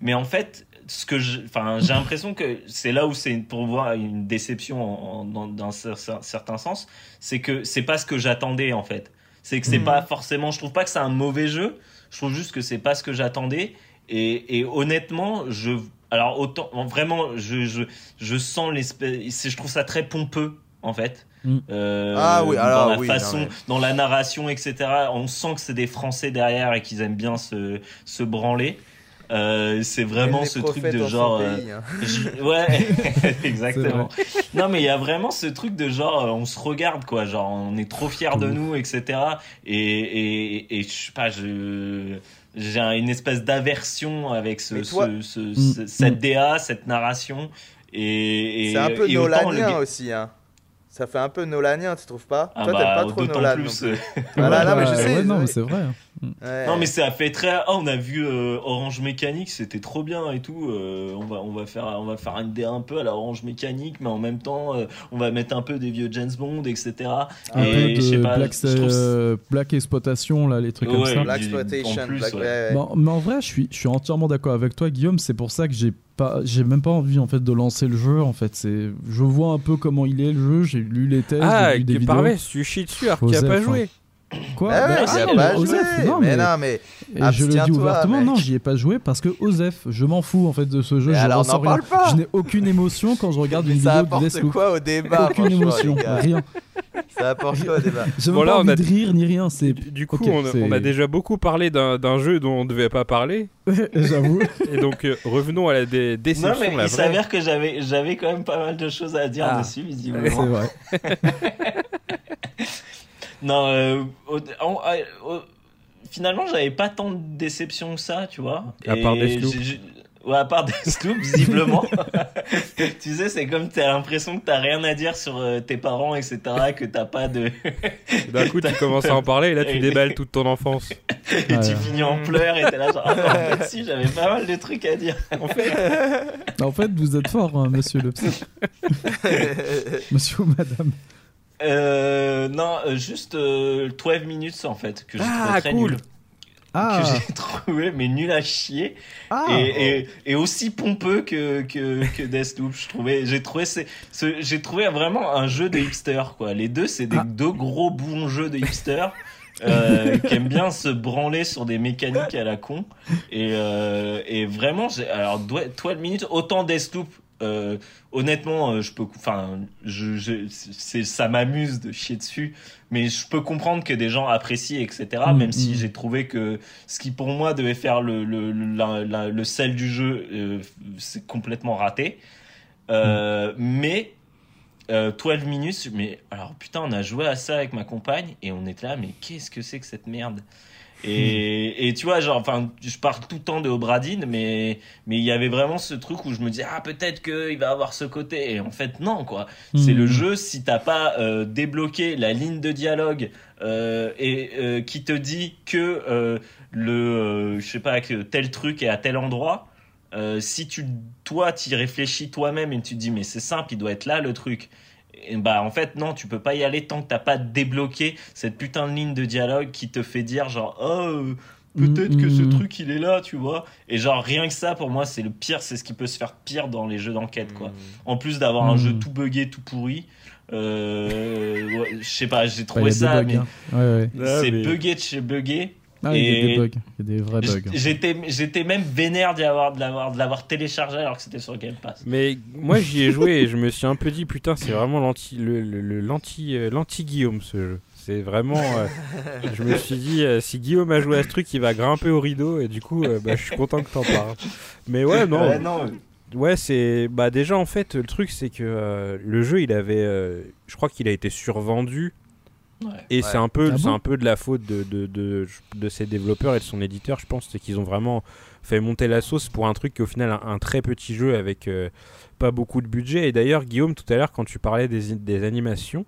Mais en fait, ce que je- enfin, j'ai l'impression que c'est là où c'est pour voir une déception en- en- dans, dans un cer- certain sens. C'est que c'est pas ce que j'attendais, en fait. C'est que c'est Mhm. pas forcément. Je trouve pas que c'est un mauvais jeu. Je trouve juste que c'est pas ce que j'attendais. Et, et honnêtement, je. Alors, autant. Vraiment, je, je, je sens l'espèce. Je trouve ça très pompeux, en fait. Mm. Euh, Ah oui, alors dans la oui, non, façon, mais- dans la narration, etc. On sent que c'est des Français derrière et qu'ils aiment bien se, se branler. Euh, c'est vraiment ce truc de genre. euh, pays, hein. je- ouais, exactement. Non, mais il y a vraiment ce truc de genre, euh, on se regarde, quoi. Genre, on est trop fiers de nous, etc. Et, et, et je sais pas, je. J'ai un- une espèce d'aversion avec ce, Mais toi- ce- ce- ce- Mm. cette DA, cette narration. Et, et- C'est un peu et autant le Nolanien aussi. Hein. Ça fait un peu Nolanien, tu trouves pas? Ah Toi, bah, t'aimes pas trop Nolan plus, non plus. euh, Voilà, Ouais, non, mais je sais, ouais, non, mais c'est vrai. Hein. Ouais. Non mais ça a fait très ah on a vu euh, Orange Mécanique c'était trop bien et tout euh, on va on va faire on va faire un DA un peu à la Orange Mécanique mais en même temps euh, on va mettre un peu des vieux James Bond etc Un et peu je sais de pas Black, je trouve Black Exploitation, là, les trucs comme Ouais, ça. Black Exploitation, en plus, Black- ouais. ouais, ouais. Bon, mais en vrai, je suis, je suis entièrement d'accord avec toi, Guillaume. C'est pour ça que j'ai pas, j'ai même pas envie en fait de lancer le jeu. En fait, c'est, je vois un peu comment il est le jeu. J'ai lu les tests, Ah, j'ai vu des vidéos. parfait, tu chies dessus alors qu'il a pas hein. joué. Quoi Bah ouais, Bah, il a ah, pas Osef, joué. non, mais, mais- non, mais. Et je le dis ouvertement, mec. non, j'y ai pas joué parce que Osef, je m'en fous en fait de ce jeu. Mais je alors, n'en parle pas. Je n'ai aucune émotion quand je regarde Mais une ça vidéo de apporte Deathloop. quoi au débat Aucune émotion, rien. Ça apporte quoi au débat même Bon, là, pas on envie a- de rire ni rien. C'est Du coup, on, a- c'est- on a déjà beaucoup parlé d'un d'un jeu dont on ne devait pas parler. j'avoue. Et donc, euh, revenons à la dé- Non, déception. mais la il s'avère que j'avais, j'avais quand même pas mal de choses à dire Ah. dessus, C'est visiblement. vrai. Non, euh, au- en- au- finalement, j'avais pas tant de déception que ça, tu vois. À part Et j'ai- j'ai- Ouais, à part Deathloop, visiblement. tu sais, c'est comme t'as l'impression que t'as rien à dire sur euh, tes parents, etc., que t'as pas de. D'un coup, tu commences à en parler et là, tu déballes toute ton enfance. et tu finis en pleurs et t'es là genre, ah, en fait, si, j'avais pas mal de trucs à dire. En fait, En fait, vous êtes fort, hein, monsieur le psy. monsieur ou madame. Euh, non, euh, juste euh, 12 minutes en fait, que j'ai Ah, trouvé très cool. nul. Ah, Que j'ai trouvé, mais nul à chier. ah. et, et, et aussi pompeux que, que, que Deathloop, je trouvais. J'ai trouvé, c'est, ce- j'ai trouvé vraiment un jeu de hipster, quoi. Les deux, c'est des Ah. deux gros bons jeux de hipster. euh, qui aiment bien se branler sur des mécaniques à la con et, euh, et vraiment alors doi- 12 minutes autant Deathloop euh, honnêtement euh, je peux enfin je, je c'est ça m'amuse de chier dessus mais je peux comprendre que des gens apprécient etc Mm, même si mm. j'ai trouvé que ce qui pour moi devait faire le le la- la- le sel du jeu euh, c'est complètement raté. Euh, mais euh, 12 minutes, mais alors putain, on a joué à ça avec ma compagne et on était là, mais qu'est-ce que c'est que cette merde? Et, et tu vois, genre, enfin, je parle tout le temps de Obradine, mais mais il y avait vraiment ce truc où je me disais ah peut-être qu'il va avoir ce côté et en fait non quoi. C'est Hmm. le jeu si t'as pas euh, débloqué la ligne de dialogue euh, et euh, qui te dit que le je sais pas que tel truc est à tel endroit. si tu toi t'y réfléchis toi-même et tu te dis mais c'est simple il doit être là le truc et bah en fait non tu peux pas y aller tant que t'as pas débloqué cette putain de ligne de dialogue qui te fait dire genre oh peut-être que ce Mm, mm. truc il est là tu vois et genre rien que ça pour moi c'est le pire c'est ce qui peut se faire pire dans les jeux d'enquête quoi en plus d'avoir un jeu tout buggé tout pourri euh, ouais, je sais pas j'ai trouvé ça mais bugs, hein. Ouais, ouais. C'est mais- buggé de chez buggé Ah, il y a des bugs. Il y a des vrais bugs. J'étais, j'étais même vénère d'y avoir, de l'avoir, de l'avoir téléchargé alors que c'était sur Game Pass. Mais moi j'y ai joué et je me suis un peu dit putain c'est vraiment l'anti le, le- le- l'anti euh, l'anti Guillaume ce jeu. C'est vraiment euh, je me suis dit euh, si Guillaume a joué à ce truc il va grimper au rideau et du coup euh, bah, je suis content que t'en parles. Mais ouais non Ouais, non, ouais c'est bah déjà en fait le truc c'est que euh, le jeu il avait euh, je crois qu'il a été survendu. Et Ouais. c'est un peu Ah c'est bon un peu de la faute de, de, de, de ses développeurs et de son éditeur je pense c'est qu'ils ont vraiment fait monter la sauce pour un truc qui est au final un, un très petit jeu avec euh, pas beaucoup de budget. Et d'ailleurs Guillaume tout à l'heure quand tu parlais des, des animations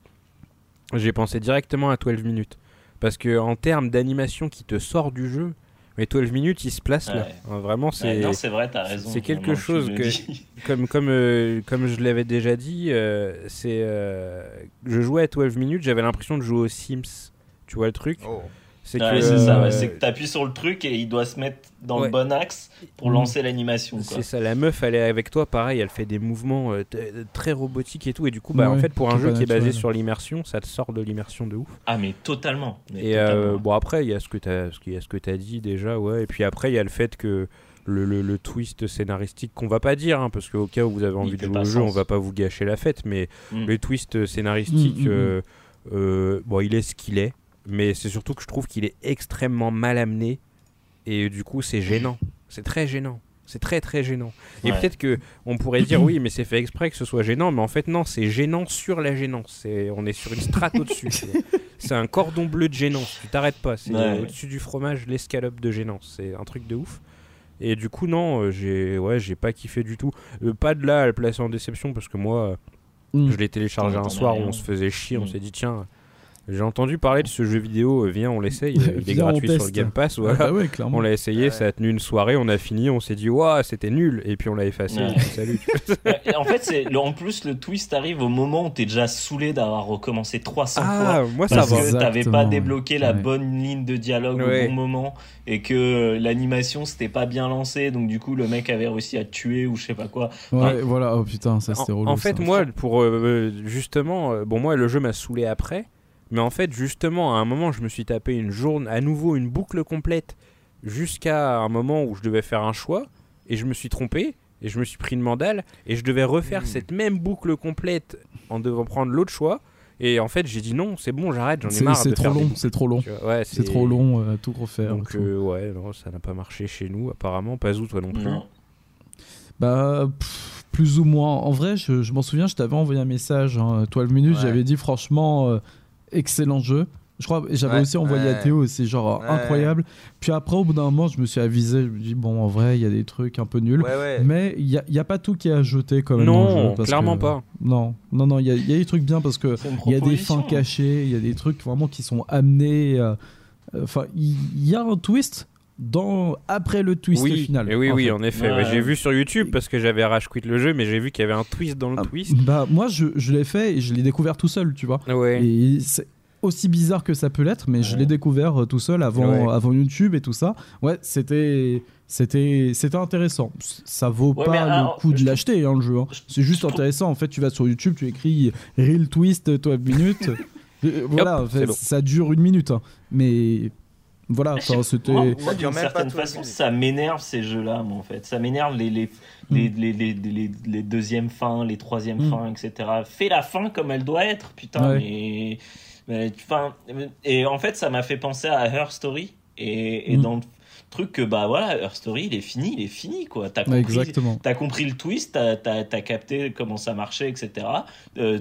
j'ai pensé directement à 12 minutes. Parce que en termes d'animation qui te sort du jeu mais 12 minutes il se place là Ouais. Hein, vraiment Ouais, c'est non, c'est vrai, t'as raison. c'est quelque maintenant tu chose que- comme comme euh, comme je l'avais déjà dit, euh, c'est euh, je jouais à 12 minutes, j'avais l'impression de jouer aux Sims. Tu vois le truc? Oh. C'est Ouais, que c'est ça, euh, ouais, c'est que t'appuies sur le truc et il doit se mettre dans Ouais. le bon axe pour Mm. lancer l'animation. quoi. c'est ça, la meuf elle est avec toi, pareil, elle fait des mouvements euh, t- très robotiques et tout, et du coup, bah en fait, pour un jeu qui est basé sur l'immersion, ça te sort de l'immersion de ouf. Ah, mais totalement. mais Et euh, bon, après, il y a ce que t'as, ce qu'il y a ce que t'as dit déjà, ouais, et puis après, il y a le fait que le, le- le twist scénaristique qu'on va pas dire, hein, parce qu'au cas où vous avez envie de jouer au jeu, on va pas vous gâcher la fête, mais Mm. le twist scénaristique, Mm, euh, euh, bon, il est ce qu'il est, mais c'est surtout que je trouve qu'il est extrêmement mal amené, et du coup, c'est gênant. C'est très gênant. C'est très très gênant. Et peut-être que on pourrait dire oui, mais c'est fait exprès que ce soit gênant, mais en fait non, c'est gênant sur la gênance. C'est on est sur une strate au-dessus. C'est- un cordon bleu de gênance. Tu t'arrêtes pas. C'est Ouais. au-dessus du fromage l'escalope de gênance. C'est un truc de ouf. Et du coup non, euh, j'ai ouais, j'ai pas kiffé du tout. Euh, pas de là à le placer en déception parce que moi, Mm. je l'ai téléchargé un soir où on se faisait chier. On Mm. s'est dit tiens. J'ai entendu parler de ce jeu vidéo, euh, viens on l'essaye, il est gratuit sur le. Game Pass, Ah, bah ouais, clairement. On l'a essayé, Ouais. ça a tenu une soirée, on a fini, on s'est dit waouh c'était nul et puis on l'a effacé. Ouais. salut. En fait, c'est, en plus, le twist arrive au moment où t'es déjà saoulé d'avoir recommencé 300 fois. ah moi ça Parce va. que t'avais pas débloqué la bonne ligne de dialogue Ouais. au bon moment et que l'animation s'était pas bien lancée donc du coup le mec avait réussi à te tuer ou je sais pas quoi. Ouais, voilà, oh putain, ça c'était En, relou. en fait ça. moi pour euh, euh, justement bon moi le jeu m'a saoulé après Mais en fait, justement, à un moment, je me suis tapé une journée, à nouveau une boucle complète, jusqu'à un moment où je devais faire un choix, et je me suis trompé, et je me suis pris une mandale, et je devais refaire Hmm. cette même boucle complète en devant prendre l'autre choix. Et en fait, j'ai dit non, c'est bon, j'arrête, j'en ai marre c'est trop des long, c'est trop long. Ouais, C'est trop long euh, à tout refaire. Donc tout. euh, ouais, non, ça n'a pas marché chez nous apparemment, pas où toi non plus. Non. Bah, pff, plus ou moins. En vrai, je, je m'en souviens, je t'avais envoyé un message, hein, 12 minutes, Ouais. j'avais dit franchement, euh, excellent jeu. Je crois, j'avais Ouais, aussi envoyé à. Théo, c'est genre Ouais. incroyable. Puis après, au bout d'un moment, je me suis avisé, je me dis, bon, en vrai, il y a des trucs un peu nuls. Ouais, ouais. Mais il n'y a, il y a pas tout qui est à jeter quand même. dans le Non, jeu, parce clairement que- pas. Non, non, non, il y a, il y a des trucs bien parce que C'est une il y a des fins cachées, il y a des trucs vraiment qui sont amenés. euh, euh, Enfin, il il y a un twist dans après le twist oui, final. et oui, oui, fait. en effet. Ouais. ouais, j'ai vu sur YouTube parce que j'avais rage quit le jeu, mais j'ai vu qu'il y avait un twist dans le Ah, twist. Bah, moi, je, je l'ai fait et je l'ai découvert tout seul, tu vois. Ouais. Et c'est aussi bizarre que ça peut l'être, mais je l'ai découvert euh, tout seul avant, Ouais. avant YouTube et tout ça. Ouais, c'était. C'était, c'était intéressant. Ça vaut Ouais, pas le coup de je- l'acheter, hein, le jeu. hein. C'est juste intéressant. En fait, tu vas sur YouTube, tu écris Real Twist 12 minutes. Euh, voilà, Hop, en fait, c'est bon. ça dure une minute. hein. Mais voilà, c'était. moi, d'une certaine façon, ça m'énerve ces jeux-là, moi, en fait. Ça m'énerve les, les, Mm. les, les, les, deuxièmes fins, les troisièmes Mm. fins, etc. Fais la fin comme elle doit être, putain, Ouais. mais. et en fait, ça m'a fait penser à Her Story. Et, et Mm. dans le truc que, bah voilà, Her Story, il est fini, il est fini, quoi. T'as Ouais, compris, exactement. Compris le twist, t'as as, capté comment ça marchait, etc. Euh,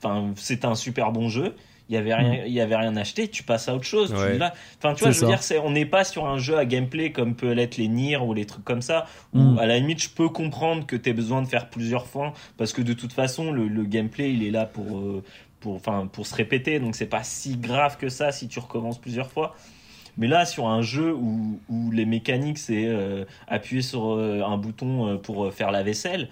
Enfin, c'était un super bon jeu. Il y avait rien, il y avait rien acheté. Tu passes à autre chose. Tu Ouais. Enfin, tu vois, je veux ça. dire, c'est, on n'est pas sur un jeu à gameplay comme peut l'être les Nier ou les trucs comme ça. Où Mm. à la limite, je peux comprendre que tu besoin de faire plusieurs fois parce que de toute façon, le, le gameplay, il est là pour, euh, pour, enfin, pour se répéter. Donc, c'est pas si grave que ça si tu recommences plusieurs fois. Mais là, sur un jeu où, où les mécaniques, c'est euh, appuyer sur euh, un bouton euh, pour euh, faire la vaisselle,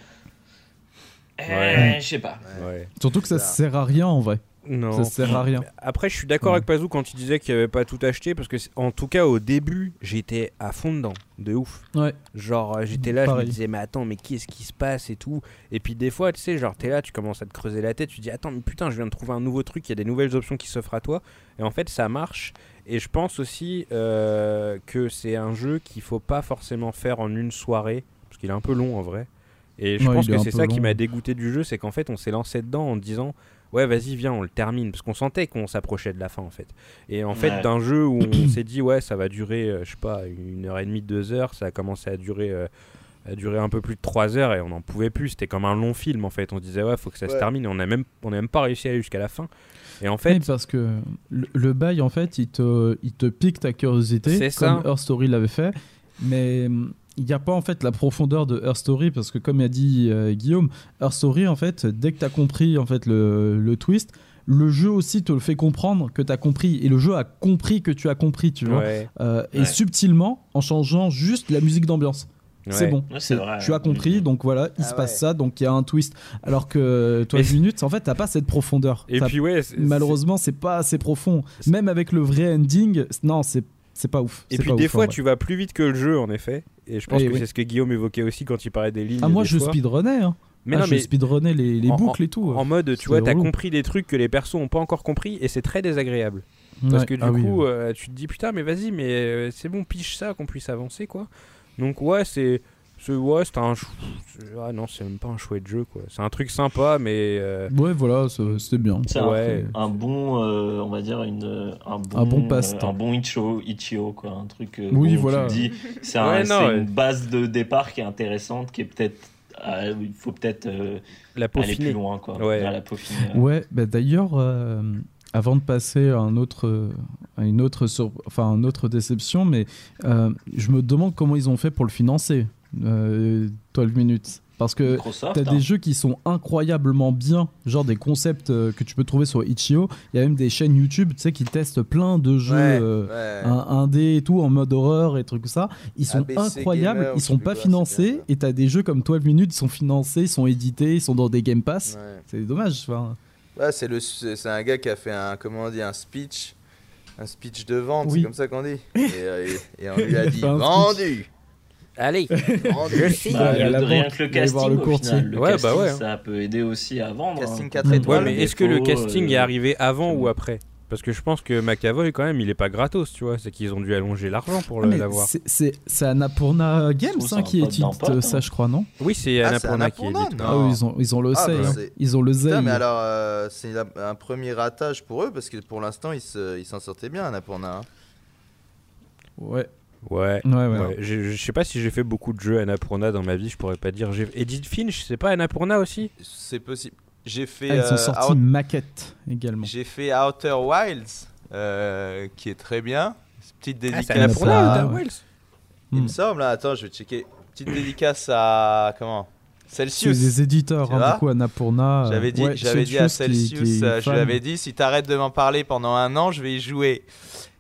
eh, Ouais. je sais pas. Ouais. Surtout que ça Ça. sert à rien en vrai. Non. Ça sert à rien. Après, je suis d'accord Ouais. avec Pazou quand il disait qu'il n'y avait pas tout acheté parce que, en tout cas, au début, j'étais à fond dedans, de ouf. Ouais. Genre, euh, j'étais là, je me disais, mais attends, mais qu'est-ce qui se passe et tout. Et puis, des fois, tu sais, genre, t'es là, tu commences à te creuser la tête, tu dis, attends, mais putain, je viens de trouver un nouveau truc, il y a des nouvelles options qui s'offrent à toi. Et en fait, ça marche. Et je pense aussi euh, que c'est un jeu qu'il faut pas forcément faire en une soirée, parce qu'il est un peu long en vrai. Et je Ouais, pense que c'est ça qui m'a dégoûté du jeu, c'est qu'en fait, on s'est lancé dedans en disant. Ouais, vas-y, viens, on le termine. Parce qu'on sentait qu'on s'approchait de la fin, en fait. Et en fait, Ouais. d'un jeu où on s'est dit, ouais, ça va durer, euh, je sais pas, une heure et demie, deux heures, ça a commencé à durer, euh, à durer un peu plus de trois heures et on n'en pouvait plus. C'était comme un long film, en fait. On disait, ouais, faut que ça se termine. Et on n'a même, on a même pas réussi à aller jusqu'à la fin. Et en Oui, fait, parce que le, le bail, en fait, il te, il te pique ta curiosité, C'est comme ça. Her Story l'avait fait. Mais hum, il n'y a pas, en fait, la profondeur de Her Story, parce que, comme a dit euh, Guillaume, Her Story, en fait, dès que tu as compris, en fait, le, le twist, le jeu aussi te le fait comprendre que tu as compris. Et le jeu a compris que tu as compris, tu vois. ouais, Euh, Et subtilement, en changeant juste la musique d'ambiance. C'est bon. Ouais, c'est C'est- vrai. Tu as compris, donc voilà, il Ah se passe ouais. ça, donc il y a un twist. Alors que toi, Mais- minutes, en fait, t'as pas cette profondeur. Et puis, ouais, c'est- malheureusement, c'est pas assez profond. Même avec le vrai ending, non, c'est c'est pas ouf. Et C'est puis pas des ouf, fois, vrai. tu vas plus vite que le jeu, en effet. Et je pense que oui. c'est ce que Guillaume évoquait aussi quand il parlait des lignes. Ah, moi, je fois. speedrunnais. Hein. Mais Ah, non, je mais speedrunnais les, les en- boucles et tout. en mode, tu vois, t'as compris des trucs que les persos ont pas encore compris et c'est très désagréable. Parce Ouais. que du Ah coup, euh, tu te dis putain, mais vas-y, mais euh, c'est bon, piche ça, qu'on puisse avancer, quoi. Donc, ouais, c'est. C'est- Ouais, c'est un. Ah non, c'est même pas un chouette jeu, quoi. C'est un truc sympa, mais. euh, Ouais, voilà, c'était bien. C'est un- Ouais. un, bon, euh, on va dire, une, euh, un bon, Un bon euh, passe-temps. un bon Ichio, Ichio, quoi. Un truc. euh, Oui, voilà. Tu te dis, c'est un- Ouais, non, c'est ouais. une base de départ qui est intéressante, qui est peut-être. il faut peut-être euh, la aller plus peaufiner. loin, quoi. Ouais. La peaufiner. Ouais, bah d'ailleurs, euh, avant de passer à, un autre, à une autre, sur- enfin, une autre déception, mais euh, je me demande comment ils ont fait pour le financer, euh, 12 minutes. Parce que. T'as hein. des jeux qui sont incroyablement bien, genre des concepts euh, que tu peux trouver sur Itch.io. Il y a même des chaînes YouTube, tu sais, qui testent plein de jeux Ouais, euh, ouais. indés et tout en mode horreur et trucs comme ça. Ils sont ABC incroyables, Gamer, ils sont pas quoi, financés. Et t'as des jeux comme 12 minutes, ils sont financés, ils sont édités, ils sont dans des Game Pass. Ouais. C'est dommage. c'est le, c'est un gars qui a fait un, comment on dit, un speech, un speech de vente, Oui. c'est comme ça qu'on dit. Et, euh, et- et on lui a dit vendu, Allez, je signe. Bah, à le- rien que le avoir casting, le au courtier. final. Le Ouais, bah casting, ouais. ça peut aider aussi à vendre. Casting hein. 4 Ouais, étoiles. Ouais, mais est-ce que le casting euh, est arrivé avant ou après? Parce que je pense que McAvoy, quand même, il est pas gratos, tu vois. C'est qu'ils ont dû allonger l'argent pour Ah, l'avoir. c'est- Annapurna Games hein, qui édite pote, ça, hein. je crois, non? Oui, c'est Ah, Annapurna qui édite. non. Ah oui, ils ont, ils ont le Ah, bah, hein. Ils ont le Putain, mais alors, euh, c'est un premier ratage pour eux parce que pour l'instant, ils s'en sortaient bien, Annapurna. hein. Ouais, Ouais. ouais, ouais. Ouais, j'ai- je sais pas si j'ai fait beaucoup de jeux Annapurna dans ma vie, je pourrais pas dire. J'ai- Edith Finch, c'est pas Annapurna aussi? C'est possible. J'ai fait, Ah, ils ont euh, sorti Out- une maquette également. j'ai fait Outer Wilds, euh, qui est très bien. Petite Ah, c'est dédicace. Annapurna, à- Outer Wilds? Il Hmm. me semble, hein. attends, je vais checker. Petite dédicace à. Comment? C'est Celsius. des éditeurs, hein, vois? du coup, Annapurna. euh, J'avais dit, ouais, j'avais dit à Celsius qui- qui euh, je lui avais dit, si t'arrêtes de m'en parler pendant un an, je vais y jouer.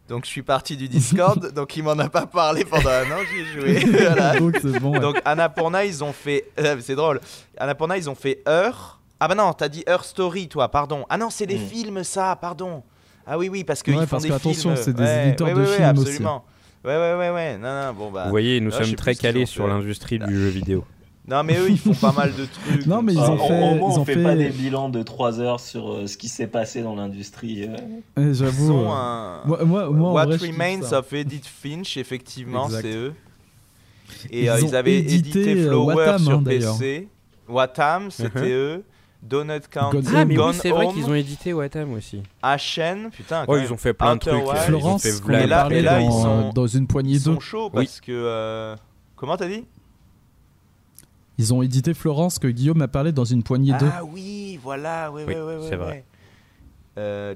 Donc je suis parti du Discord, donc il m'en a pas parlé pendant un an, j'y ai joué. Voilà. Donc c'est bon. ouais. Donc Annapurna, ils ont fait, euh, c'est drôle. Annapurna, ils ont fait Heure. Ah bah non, t'as dit Heure Story, toi, pardon. Ah non, c'est des Mm. films, ça, pardon. Ah oui, oui, parce qu'ils Ouais, font parce des que, attention, films. c'est des Ouais, éditeurs ouais, de films aussi. absolument. Ouais, ouais, ouais, ouais. Non, non, bon bah. Vous voyez, nous Ah, sommes très calés sur fait. l'industrie du jeu vidéo. Non, mais eux, ils font pas mal de trucs. Non, mais ils ont au- fait- au moins, ils on ont fait, fait- pas des bilans de 3 heures sur euh, ce qui s'est passé dans l'industrie. euh. Ouais, Ils J'avoue. sont euh, un. Moi, moi, What vrai, Remains ça. of Edith Finch, effectivement, c'est eux. Et Ils euh, ils avaient édité, édité, euh, Flower Watam, sur hein. PC. Watam, c'était Mhm. eux. Donut County, Gone Ah, mais oui, c'est vrai qu'ils ont édité Watam aussi. Ashen, putain. quand Oh, ils ont fait plein de trucs. Euh, ils ont Florence, fait Et là- et là, ils sont- dans une poignée Ils sont chauds parce que. Comment t'as dit? Ils ont édité Florence que Guillaume a parlé dans une poignée d'eau. Ah oui, voilà, ouais, Oui, ouais, ouais, c'est ouais, vrai. ouais. Euh.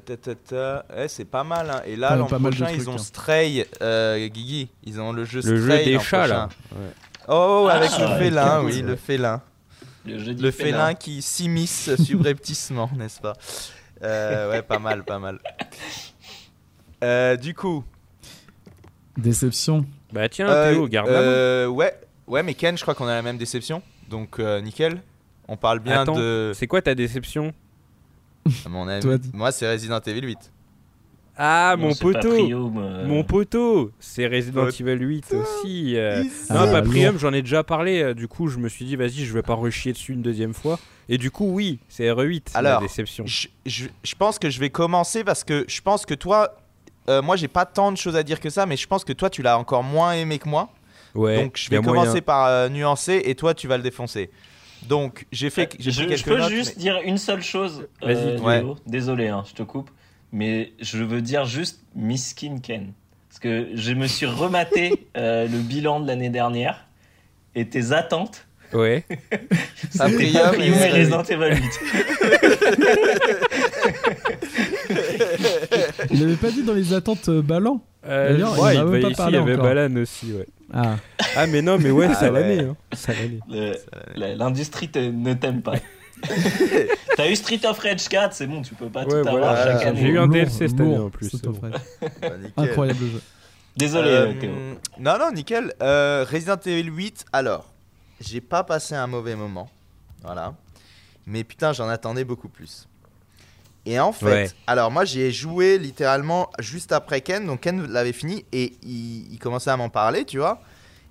Ouais, c'est pas mal. hein. Et là, l'an prochain, ils trucs, ont hein. Stray, euh, Guigui. Ils ont le jeu Le Stray. jeu des chats, là. Ouais. Oh, Ah, avec le ouais, félin, oui, le félin. Le, jeu Le félin qui s'immisce subrepticement, n'est-ce pas? Euh, Ouais, pas mal, pas mal. Euh, du coup, Déception. Bah tiens, euh, Théo, garde la main. ouais, ouais, mais Ken, je crois qu'on a la même déception. Donc, euh, nickel. On parle bien Attends, de. C'est quoi ta déception à mon avis. Toi, Moi, c'est Resident Evil 8. Ah, Non, mon poteau Prium, euh, Mon poteau C'est Resident. Evil 8 aussi. euh. Non, Ah, pas lourd. Prium, j'en ai déjà parlé. Du coup, je me suis dit, vas-y, je vais pas rechier dessus une deuxième fois. Et du coup, oui, c'est RE8, Alors, la déception. Je, je- je pense que je vais commencer parce que je pense que toi, euh, moi, j'ai pas tant de choses à dire que ça, mais je pense que toi, tu l'as encore moins aimé que moi. Ouais, Donc, je vais commencer moyen. par euh, nuancer et toi, tu vas le défoncer. Donc, j'ai fait, j'ai je, je peux notes. juste mais- dire une seule chose. Vas-y, euh. Ouais. Désolé, hein, je te coupe. Mais je veux dire juste Miskin Ken. Parce que je me suis rematé euh, le bilan de l'année dernière. Et tes attentes, Ouais. Ça Prium et- Resident Evil 8. Il avait pas dit dans les attentes euh, Ballant Euh, ouais, il il pas ici, il y parlé avait. Balan aussi, ouais. Ah, Ah, mais non, mais ouais, Ah ça ouais. l'année. Hein. L'industrie ne t'aime pas. T'as eu Street of Rage 4, c'est bon, tu peux pas Ouais, tout avoir chaque j'ai année. eu un DLC cette année lourd, en plus, bon. Bah. Incroyable jeu. Désolé, Euh, Théo. Non, non, nickel. Euh, Resident Evil 8, alors, j'ai pas passé un mauvais moment. Voilà. Mais putain, j'en attendais beaucoup plus. Et en fait, Ouais. alors moi j'ai joué littéralement juste après Ken, donc Ken l'avait fini et il, il commençait à m'en parler, tu vois.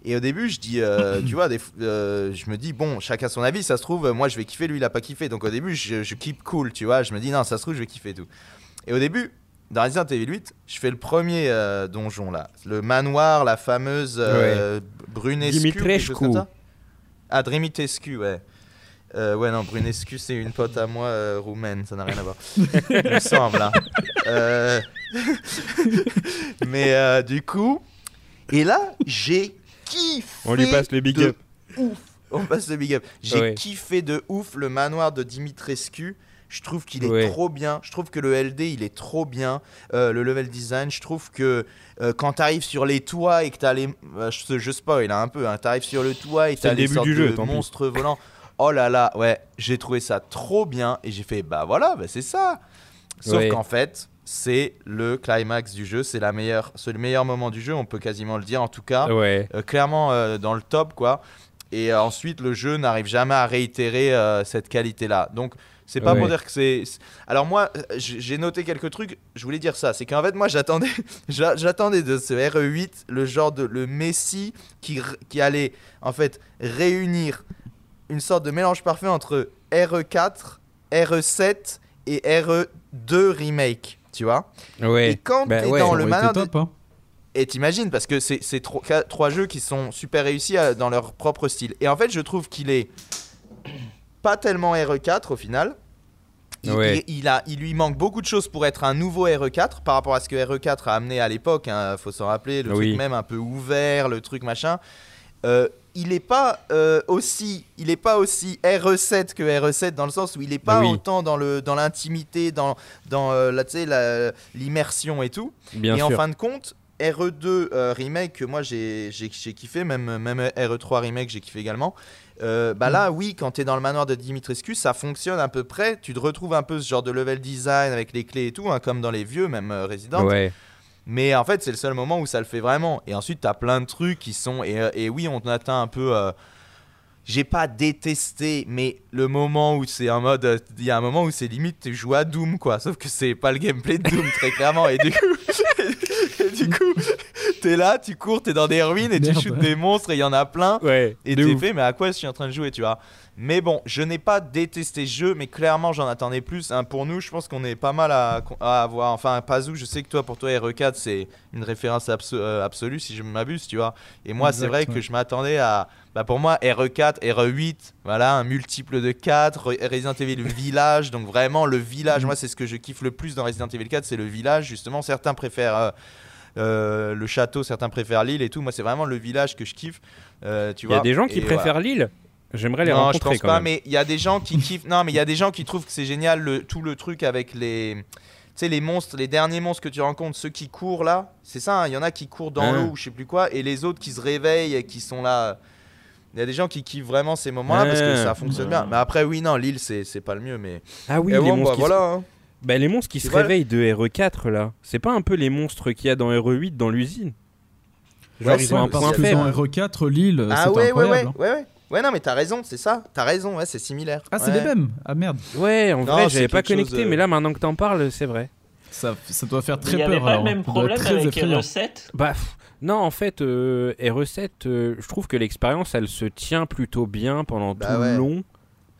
Et au début, je dis, euh, tu vois, des, euh, je me dis, bon, chacun son avis, ça se trouve, euh, moi je vais kiffer, lui il a pas kiffé. Donc au début, je, je keep cool, tu vois. Je me dis, non, ça se trouve, je vais kiffer et tout. Et au début, dans Resident Evil 8, je fais le premier euh, donjon là. Le manoir, la fameuse euh, Brunescu. quelque chose Dimitrescu. comme ça. Ah, Drimitescu, ouais. Euh, ouais, non, Brunescu, c'est une pote à moi euh, roumaine, ça n'a rien à voir. Il me semble. hein. Euh, Mais du coup, et là, j'ai kiffé. On lui passe le big up. Ouf. On passe le big up. J'ai Ouais. kiffé de ouf le manoir de Dimitrescu. Je trouve qu'il est Ouais. trop bien. Je trouve que le LD, il est trop bien. Euh, le level design, je trouve que euh, quand tu arrives sur les toits et que tu as les. euh, je, je spoil hein, un peu. Hein, tu arrives sur le toit et tu C'est as le les sortes jeu, de monstres volants. Oh là là, ouais, j'ai trouvé ça trop bien. Et j'ai fait, bah voilà, bah c'est ça. Sauf qu'en fait, c'est le climax du jeu. C'est la meilleure, c'est le meilleur moment du jeu, on peut quasiment le dire en tout cas. Ouais. Euh, clairement euh, dans le top quoi. Et euh, ensuite le jeu n'arrive jamais à réitérer cette qualité là. Donc c'est pas Ouais. pour dire que c'est. Alors moi j'ai noté quelques trucs. Je voulais dire ça, c'est qu'en fait moi j'attendais, j'a- j'attendais de ce RE8 le genre de le Messi qui qui allait en fait réunir une sorte de mélange parfait entre RE4, RE7 et RE2 remake. tu vois. Ouais. Et quand Bah t'es ouais, dans le manoir top, hein. Et t'imagines, parce que c'est trois, jeux qui sont super réussis à- dans leur propre style. Et en fait, je trouve qu'il est pas tellement RE4 au final. Il, Ouais. il- il a, il lui manque beaucoup de choses pour être un nouveau RE4 par rapport à ce que RE4 a amené à l'époque. Il faut s'en rappeler, le Oui. truc même un peu ouvert, le truc machin. Euh, il n'est pas euh, aussi, il est pas aussi RE7 que RE7 dans le sens où il n'est pas Oui. autant dans le dans l'intimité, dans dans euh, l'immersion et tout. Bien et sûr. en fin de compte, RE2 euh, remake que moi j'ai kiffé, même même RE3 remake j'ai kiffé également. Bah là, oui, quand tu es dans le manoir de Dimitrescu, ça fonctionne à peu près. Tu te retrouves un peu ce genre de level design avec les clés et tout, hein, comme dans les vieux, même Resident. Ouais. Mais en fait, c'est le seul moment où ça le fait vraiment. Et ensuite, tu as plein de trucs qui sont. Et, euh, et oui, on atteint un peu. euh, J'ai pas détesté, mais le moment où c'est en mode. euh, Il y a un moment où c'est limite, tu joues à Doom, quoi. Sauf que c'est pas le gameplay de Doom, très clairement. Et du coup, et du coup t'es là, tu cours, t'es dans des ruines et tu shootes des monstres et il y en a plein. Ouais. Et t'es fait, mais à quoi je suis en train de jouer, tu vois? Mais bon, je n'ai pas détesté ce jeu, mais clairement j'en attendais plus. hein. pour nous, je pense qu'on est pas mal à, à avoir. Enfin, Pazou, je sais que toi, pour toi, RE4, c'est une référence euh, absolue, si je ne m'abuse, tu vois. Et moi, c'est vrai que je m'attendais à. Bah pour moi, RE4, RE8, voilà, un multiple de 4, Re- Resident Evil Village, donc vraiment le village, moi c'est ce que je kiffe le plus dans Resident Evil 4, c'est le village, justement, certains préfèrent euh, euh, le château, certains préfèrent l'île et tout, moi c'est vraiment le village que je kiffe, tu Il y vois. a des gens qui Et préfèrent voilà. J'aimerais les non, je rencontrer pense quand pas, même. mais il y a des gens qui kiffent. Non, mais il y a des gens qui trouvent que c'est génial le, tout le truc avec les. Tu sais, les monstres, les derniers monstres que tu rencontres, ceux qui courent là, c'est ça, hein, il y en a qui courent dans Hein. l'eau ou je sais plus quoi, et les autres qui se réveillent et qui sont là. Il y a des gens qui kiffent vraiment ces moments-là parce que ça fonctionne bien. Mais après, oui, non, l'île, c'est c'est pas le mieux, mais. Ah oui, Et les bon, monstres bah, qui voilà. se... hein. Bah, les monstres qui C'est se vrai. réveillent de RE4 là. C'est pas un peu les monstres qu'il y a dans RE8 dans l'usine? Genre Ouais, ils c'est ont un point faible. dans RE4, Lille, Ah c'était ouais, ouais, ouais, incroyable. hein. ouais, ouais. Ouais, non, mais t'as raison, c'est ça. T'as raison, ouais, c'est similaire. Ah, c'est Ouais. les mêmes Ah merde. Ouais, en Non, vrai, j'avais pas chose, connecté, euh, mais là maintenant que t'en parles, c'est vrai. Ça, ça doit faire Il très n'y avait peur. pas alors. le même problème très avec effrayant. RE7 Bah non, en fait, euh, RE7, euh, je trouve que l'expérience, elle se tient plutôt bien pendant Bah tout ouais. le long.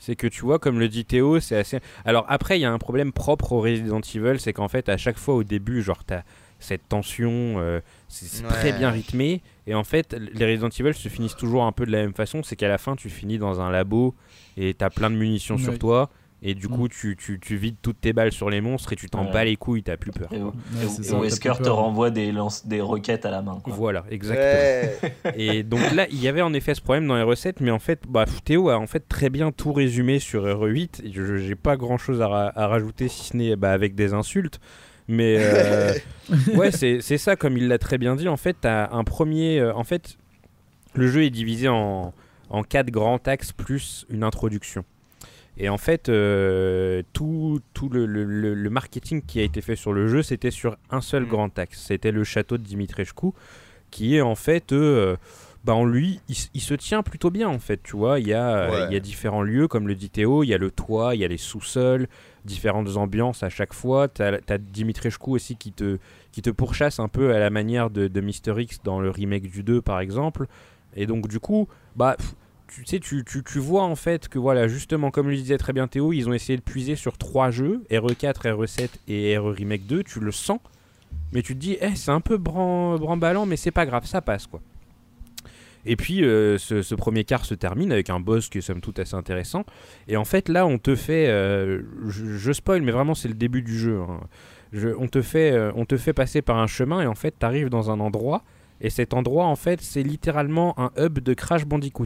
C'est que tu vois, comme le dit Théo, c'est assez. Alors après, il y a un problème propre au Resident Evil, c'est qu'en fait, à chaque fois au début, genre, t'as cette tension, euh, c'est très bien rythmé. Et en fait, les Resident Evil se finissent toujours un peu de la même façon, c'est qu'à la fin, tu finis dans un labo et t'as plein de munitions sur toi. Et du coup, tu, tu, tu vides toutes tes balles sur les monstres et tu t'en Ouais. bas les couilles, t'as plus peur. Et. Ouais, Wesker te renvoie des, lance, des roquettes à la main. quoi. Voilà, exactement. Ouais. Et donc là, il y avait en effet ce problème dans les recettes, mais en fait, bah, Théo a en fait très bien tout résumé sur RE8. Et je j'ai pas grand chose à, ra- à rajouter si ce n'est bah, avec des insultes. Mais euh, ouais, c'est c'est ça, comme il l'a très bien dit. En fait, t'as un premier. euh, en fait, le jeu est divisé en, en quatre grands axes plus une introduction. Et en fait, euh, tout, tout le, le- le- le marketing qui a été fait sur le jeu, c'était sur un seul Mm. grand axe. C'était le château de Dimitrescu, qui est en fait, euh, bah en lui, il, se tient plutôt bien en fait. Tu vois, il y, a, euh, Ouais. il y a différents lieux, comme le dit Théo, il y a le toit, il y a les sous-sols, différentes ambiances à chaque fois. Tu as, Dimitrescu aussi qui te, qui te pourchasse un peu à la manière de, de Mister X dans le remake du 2 par exemple. Et donc du coup, bah... pff, tu sais, tu, tu, tu vois en fait que voilà, justement, comme le disait très bien Théo, ils ont essayé de puiser sur trois jeux, RE4, RE7 et RE Remake 2, tu le sens, mais tu te dis, eh, c'est un peu bran bramballant, mais c'est pas grave, ça passe quoi. Et puis euh, ce, ce premier quart se termine avec un boss qui est somme toute assez intéressant. Et en fait là on te fait, euh, je, je spoil mais vraiment c'est le début du jeu. hein. Je- on, te fait, euh, on te fait passer par un chemin et en fait tu arrives dans un endroit et cet endroit en fait c'est littéralement un hub de Crash Bandicoot.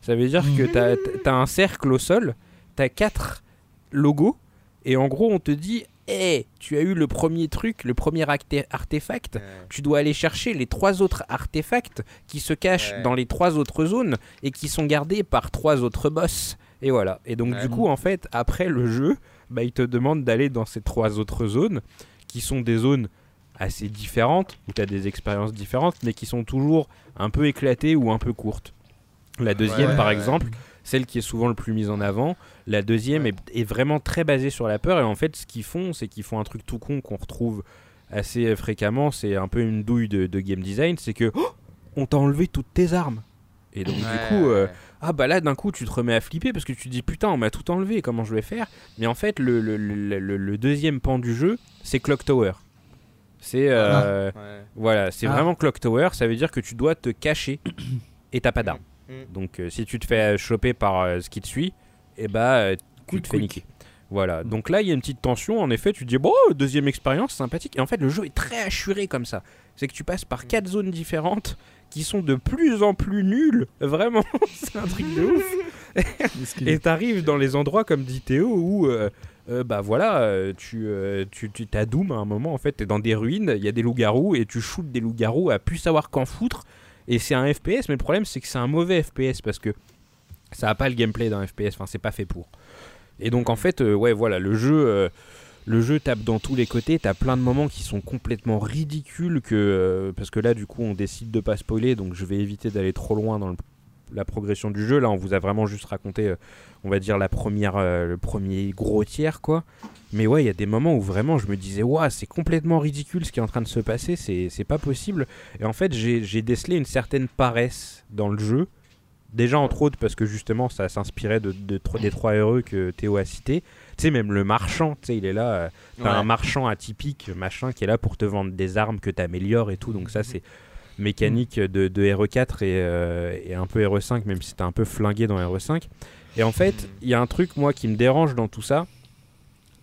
Ça veut dire que tu as, un cercle au sol, tu as quatre logos et en gros on te dit, hé, tu as eu le premier truc, le premier artefact, tu dois aller chercher les trois autres artefacts qui se cachent Ouais. dans les trois autres zones et qui sont gardés par trois autres boss. Et voilà. Et donc Ouais. du coup, en fait, après le jeu, bah, il te demande d'aller dans ces trois autres zones, qui sont des zones assez différentes, où tu as des expériences différentes, mais qui sont toujours un peu éclatées ou un peu courtes. La deuxième, par exemple, celle qui est souvent le plus mise en avant. La deuxième est, est vraiment très basée sur la peur. Et en fait, ce qu'ils font, c'est qu'ils font un truc tout con qu'on retrouve assez fréquemment. C'est un peu une douille de, de game design. C'est que oh, on t'a enlevé toutes tes armes. Et donc, du Ouais, coup, euh, ah bah là, d'un coup, tu te remets à flipper parce que tu te dis putain, on m'a tout enlevé, comment je vais faire? Mais en fait, le, le, le- le- le deuxième pan du jeu, c'est Clock Tower. C'est euh, Ouais. voilà, c'est Ah. vraiment Clock Tower. Ça veut dire que tu dois te cacher et t'as pas d'arme. Mm. Donc, euh, si tu te fais choper par euh, ce qui te suit, et bah, euh, tu te fais niquer. Voilà, donc là il y a une petite tension. En effet, tu te dis bon, deuxième expérience sympathique. Et en fait, le jeu est très assuré comme ça. C'est que tu passes par quatre zones différentes qui sont de plus en plus nulles. Vraiment, c'est un truc de ouf. Et t'arrives dans les endroits comme dit Théo où euh, euh, bah voilà, euh, tu euh, tu tu t'as Doom à un moment en fait, t'es dans des ruines, il y a des loups-garous et tu shootes des loups-garous à plus savoir qu'en foutre. Et c'est un FPS, mais le problème c'est que c'est un mauvais FPS parce que ça a pas le gameplay d'un FPS. Enfin, c'est pas fait pour. Et donc en fait, euh, ouais, voilà, le jeu. euh, le jeu tape dans tous les côtés, t'as plein de moments qui sont complètement ridicules que euh, parce que là du coup on décide de pas spoiler donc je vais éviter d'aller trop loin dans le- la progression du jeu. Là on vous a vraiment juste raconté on va dire la première le premier gros tiers quoi. Mais ouais, il y a des moments où vraiment je me disais waouh, c'est complètement ridicule ce qui est en train de se passer, c'est pas possible. Et en fait, j'ai décelé une certaine paresse dans le jeu. Déjà entre autres parce que justement ça s'inspirait de, des trois heureux que Théo a cités. Tu sais même le marchand, tu sais il est là euh, T'as Ouais. un marchand atypique, machin, qui est là pour te vendre des armes que t'améliores et tout. Donc ça, c'est mécanique de, de RE4 et, euh, et un peu RE5, même si c'était un peu flingué dans RE5. Et en fait, il y a un truc, moi, qui me dérange dans tout ça,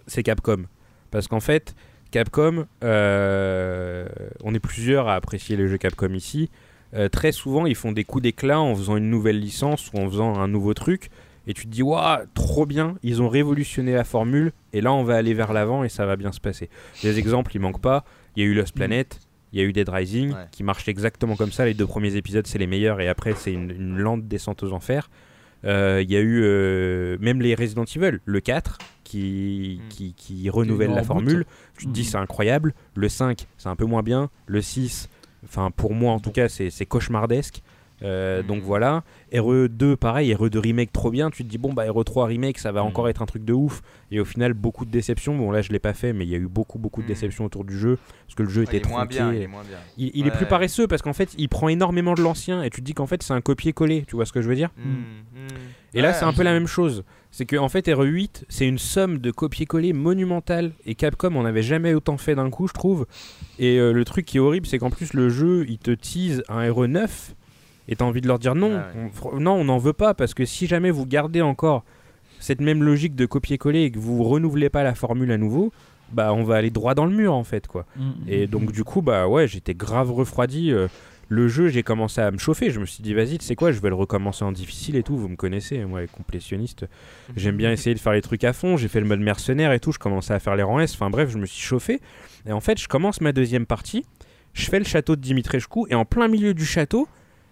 c'est Capcom. Parce qu'en fait, Capcom, euh, on est plusieurs à apprécier les jeux Capcom ici. Euh, très souvent, ils font des coups d'éclat en faisant une nouvelle licence ou en faisant un nouveau truc. Et tu te dis, waouh, trop bien, ils ont révolutionné la formule. Et là, on va aller vers l'avant et ça va bien se passer. Des exemples, il manque pas. Il y a eu Lost Planet, il y a eu Dead Rising, Ouais. qui marchent exactement comme ça. Les deux premiers épisodes, c'est les meilleurs. Et après, c'est une, une lente descente aux enfers. Euh, Il y a eu euh, même les Resident Evil, le 4, qui, Mm. qui, qui renouvelle la formule. Tu te dis, Mhm. c'est incroyable. Le 5, c'est un peu moins bien. Le 6, enfin, pour moi en tout cas, c'est c'est cauchemardesque. Euh, Mhm. Donc voilà, RE2 pareil, RE2 remake trop bien, tu te dis bon bah RE3 remake ça va Mhm. encore être un truc de ouf. Et au final beaucoup de déceptions, bon là je l'ai pas fait mais il y a eu beaucoup beaucoup de Mhm. déceptions autour du jeu parce que le jeu Ouais, il était est moins bien, il est moins bien. Il, il est plus paresseux parce qu'en fait il prend énormément de l'ancien et tu te dis qu'en fait c'est un copier-coller, tu vois ce que je veux dire? Et là c'est un peu la même chose, c'est que en fait RE8 c'est une somme de copier-coller monumentale et Capcom on n'avait jamais autant fait d'un coup je trouve. Et euh, le truc qui est horrible c'est qu'en plus le jeu il te tease un RE9 et t'as envie de leur dire non, Ah ouais. on- non on n'en veut pas parce que si jamais vous gardez encore cette même logique de copier-coller et que vous renouvelez pas la formule à nouveau, bah on va aller droit dans le mur en fait quoi. Mm, Et mm, donc mm. du coup bah ouais j'étais grave refroidi. euh, le jeu j'ai commencé à me chauffer. Je me suis dit vas-y tu sais quoi je vais le recommencer en difficile et tout. Vous me connaissez moi les complétionnistes. J'aime bien essayer de faire les trucs à fond. J'ai fait le mode mercenaire et tout. Je commençais à faire les rangs S. Enfin bref je me suis chauffé. Et en fait je commence ma deuxième partie. Je fais le château de Dimitrescu et en plein milieu du château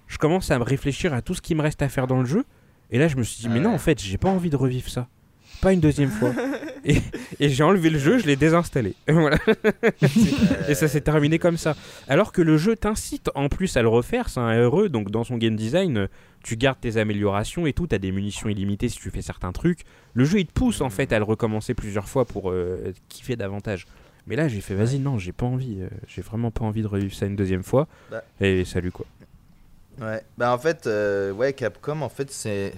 je commence à me réfléchir à tout ce qui me reste à faire dans le jeu. Et là je me suis dit mais non en fait j'ai pas envie de revivre ça. Pas une deuxième fois. et et j'ai enlevé le jeu, je l'ai désinstallé. voilà. Et ça s'est terminé comme ça. Alors que le jeu t'incite en plus à le refaire, c'est un heureux, donc dans son game design, tu gardes tes améliorations et tout, t'as des munitions illimitées si tu fais certains trucs. Le jeu il te pousse en fait à le recommencer plusieurs fois pour euh, kiffer davantage. Mais là j'ai fait vas-y non, j'ai pas envie, euh, j'ai vraiment pas envie de revivre ça une deuxième fois. Bah. Et salut quoi. Ouais, bah en fait, euh, ouais, Capcom, en fait, c'est.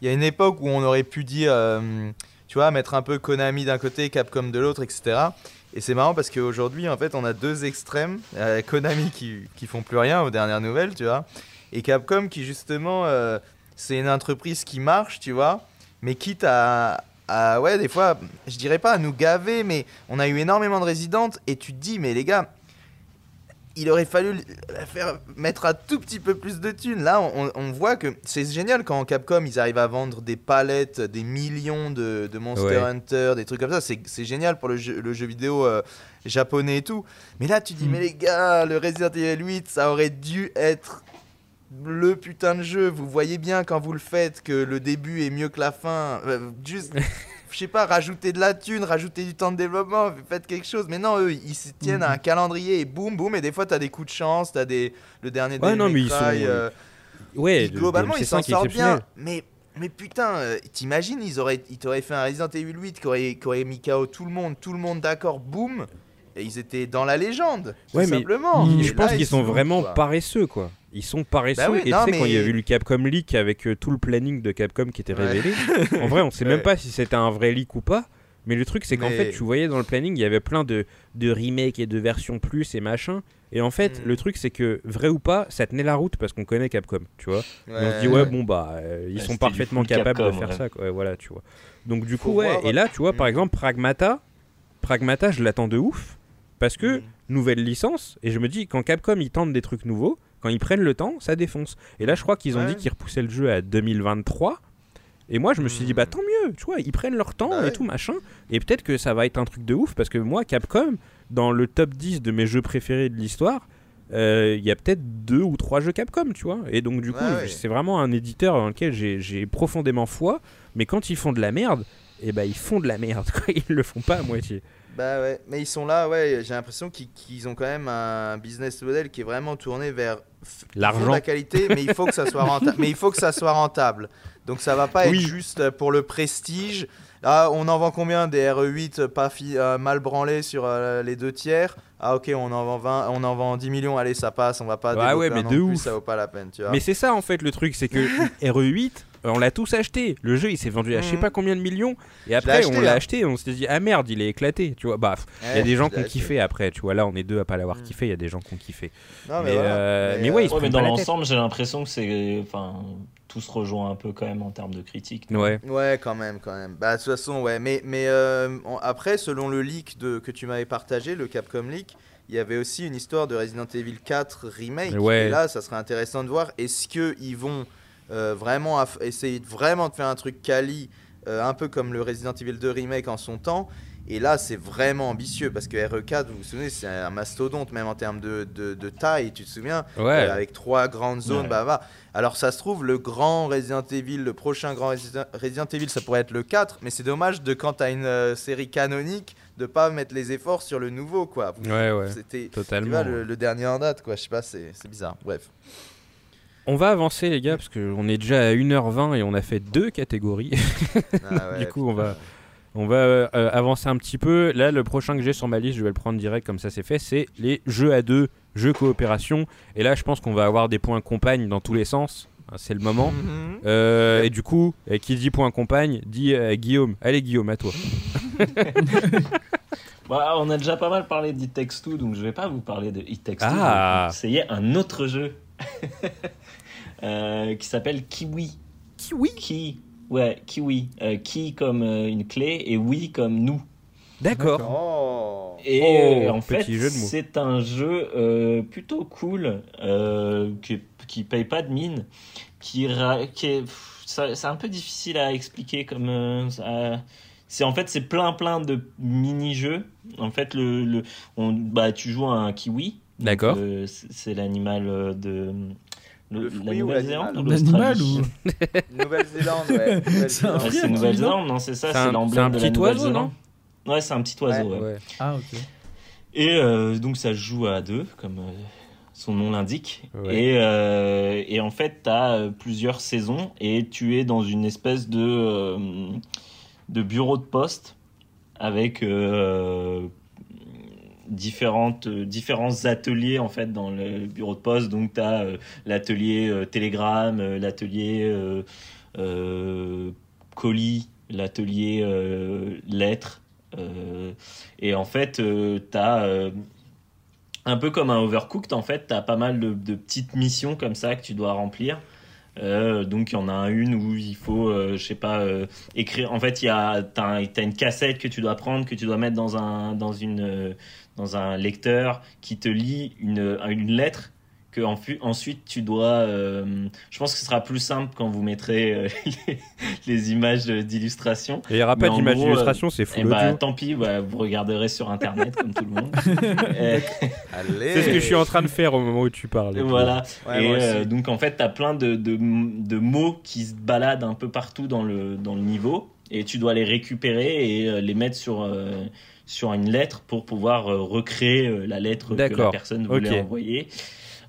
Il y a une époque où on aurait pu dire, euh, tu vois, mettre un peu Konami d'un côté, Capcom de l'autre, etc. Et c'est marrant parce qu'aujourd'hui, en fait, on a deux extrêmes. Konami qui, qui font plus rien aux dernières nouvelles, tu vois. Et Capcom qui, justement, euh, c'est une entreprise qui marche, tu vois. Mais quitte à, à, ouais, des fois, je dirais pas à nous gaver, mais on a eu énormément de résidentes. Et tu te dis, mais les gars, il aurait fallu la faire mettre un tout petit peu plus de thunes. Là, on, on voit que c'est génial quand Capcom ils arrivent à vendre des palettes, des millions de, de Monster Ouais. Hunter, des trucs comme ça. C'est génial pour le jeu, le jeu vidéo euh, japonais et tout. Mais là, tu dis, Mm. mais les gars, le Resident Evil 8, ça aurait dû être le putain de jeu. Vous voyez bien quand vous le faites que le début est mieux que la fin. Euh, juste. Je sais pas, rajouter de la thune, rajouter du temps de développement, faites quelque chose. Mais non, eux, ils se tiennent à un calendrier et boum, boum. Et des fois, t'as des coups de chance, t'as des le dernier Ouais, Devil non, mais ils sont- euh, Ouais, globalement, DMC5 ils s'en sortent bien. Mais, mais putain, euh, t'imagines, ils, auraient, ils t'auraient fait un Resident Evil 8 qui aurait, qui aurait mis KO tout le monde, tout le monde d'accord, boum. Et ils étaient dans la légende, tout Ouais, simplement. Je pense qu'ils ils sont vraiment quoi. paresseux quoi. Ils sont paresseux. Bah oui, et tu sais, quand il y a eu le Capcom Leak avec euh, tout le planning de Capcom qui était Ouais. révélé, en vrai, on sait même pas si c'était un vrai leak ou pas. Mais le truc, c'est qu'en Mais- fait, tu voyais dans le planning, il y avait plein de, de remakes et de versions plus et machin. Et en fait, Mm. le truc, c'est que vrai ou pas, ça tenait la route parce qu'on connaît Capcom, tu vois. Et on se dit, Ouais. bon, bah, euh, ils sont parfaitement capables de faire ouais. ça, quoi. Ouais, voilà, tu vois. Donc, du Faut coup, ouais. voir. Et là, tu vois, par Mm. exemple, Pragmata, Pragmata, je l'attends de ouf parce que Mm. nouvelle licence. Et je me dis, quand Capcom ils tentent des trucs nouveaux, quand ils prennent le temps, ça défonce. Et là, je crois qu'ils ont Ouais. dit qu'ils repoussaient le jeu à 2023. Et moi, je me suis dit, bah tant mieux, tu vois, ils prennent leur temps Bah et ouais. tout machin. Et peut-être que ça va être un truc de ouf parce que moi, Capcom, dans le top 10 de mes jeux préférés de l'histoire, euh, il y a peut-être deux ou trois jeux Capcom, tu vois. Et donc, du coup, Ouais, ouais. c'est vraiment un éditeur dans lequel j'ai profondément foi. Mais quand ils font de la merde, et ben ils font de la merde, quoi. Ils le font pas à moitié. Bah ouais, mais ils sont là, ouais, j'ai l'impression qu'ils ont quand même un business model qui est vraiment tourné vers L'argent. la qualité, mais il faut que ça soit rentable. mais il faut que ça soit rentable. Donc ça va pas Oui. être juste pour le prestige. Là, on en vend combien des RE8 pas fi- euh, mal branlés sur euh, les deux tiers? Ah ok, on en vend 20, on en vend 10 millions, allez, ça passe, on va pas Bah ouais, mais de plus, ouf. ça vaut pas la peine, tu vois. Mais c'est ça en fait le truc, c'est que RE8, euh, on l'a tous acheté. Le jeu il s'est vendu à je sais Mhm. pas combien de millions. Et après acheté, on l'a hein. acheté et on s'est dit ah merde il est éclaté. Tu vois, bah il y a des gens qui ont kiffé après. Tu vois là on est deux à pas l'avoir Mhm. kiffé. Il y a des gens qui ont kiffé. Non, mais, voilà. euh, mais euh, ouais, ils se Ouais, mais dans l'ensemble, j'ai l'impression que c'est. Enfin, tout se rejoint un peu quand même en termes de critique. Ouais. Ouais, quand même, quand même. Bah, de toute façon, ouais. Mais, mais euh, on- après, selon le leak de, que tu m'avais partagé, le Capcom leak, il y avait aussi une histoire de Resident Evil 4 remake. Ouais. Et là, ça serait intéressant de voir est-ce qu'ils vont euh, vraiment essayer de vraiment de faire un truc quali, euh, un peu comme le Resident Evil 2 remake en son temps. Et là, c'est vraiment ambitieux parce que RE4, vous vous souvenez, c'est un mastodonte, même en termes de, de, de taille, tu te souviens Ouais. euh, avec trois grandes zones, Ouais. bah va. Alors ça se trouve, le grand Resident Evil, le prochain grand Resident, Evil, ça pourrait être le 4, mais c'est dommage de quand t'as une euh, série canonique, de pas mettre les efforts sur le nouveau, quoi. Ouais ouais. C'était tu Totalement. vois, le, le dernier en date, quoi. Je sais pas, c'est bizarre. Bref. On va avancer les gars parce qu'on est déjà à 1h20 et on a fait deux catégories. Ah ouais, Du coup, on va- On va euh, avancer un petit peu. Là, le prochain que j'ai sur ma liste, je vais le prendre direct comme ça c'est fait, c'est les jeux à deux, jeux coopération. Et là, je pense qu'on va avoir des points compagne dans tous les sens. Hein, C'est le moment. Mhm. Euh, et du coup, euh, qui dit point compagne, dit euh, Guillaume. Allez Guillaume, à toi. Bah, on a déjà pas mal parlé d'It Takes Two, donc je vais pas vous parler de It Takes Two. Ah. Je vais essayer un autre jeu euh, qui s'appelle Kiwi. Kiwi? Ki, ouais, Kiwi. Euh, ki comme euh, une clé et oui comme nous. D'accord. Oh. Et Oh, euh, en fait, c'est un jeu euh, plutôt cool euh, qui, qui paye pas de mine, qui, ra- qui est, pff, ça- c'est un peu difficile à expliquer comme euh, ça- c'est en fait c'est plein plein de mini jeux. En fait, le, le on, bah tu joues à un kiwi. D'accord. c'est l'animal de Le la fruit ou Nouvelle-Zélande ou L'animal l'Australie ou Nouvelle-Zélande, ouais. C'est un fruit, Nouvelle-Zélande, non C'est ça, C'est l'emblème un de la petit oiseau, Nouvelle-Zélande. Ouais, c'est un petit oiseau. ouais. Ouais. Ah, ok. Et euh, donc ça se joue à deux, comme euh, son nom l'indique. Ouais. Et, euh, et en fait, tu as plusieurs saisons et tu es dans une espèce de, euh, de bureau de poste avec euh, différentes, euh, différents ateliers en fait dans le bureau de poste. Donc tu as l'atelier euh, télégramme, l'atelier euh, euh, colis, l'atelier lettres. Et en fait, tu as un peu comme un overcooked, en fait, tu as pas mal de, de petites missions comme ça que tu dois remplir. Euh, donc il y en a une où il faut, euh, je sais pas, euh, écrire. En fait, il y a, t'as, t'as une cassette que tu dois prendre, que tu dois mettre dans un, dans une, euh, dans un lecteur qui te lit une, une lettre. Que en ensuite tu dois. euh, je pense que ce sera plus simple quand vous mettrez euh, les, les images d'illustration. Et il n'y aura Mais pas en d'image gros, d'illustration, c'est Et full bah audio. tant pis, bah, vous regarderez sur internet comme tout le monde. C'est ce que je suis en train de faire au moment où tu parles. et voilà. Ouais, et euh, donc en fait, tu as plein de, de, de mots qui se baladent un peu partout dans le, dans le niveau et tu dois les récupérer et euh, les mettre sur, euh, sur une lettre pour pouvoir euh, recréer euh, la lettre que la personne voulait Ok. envoyer.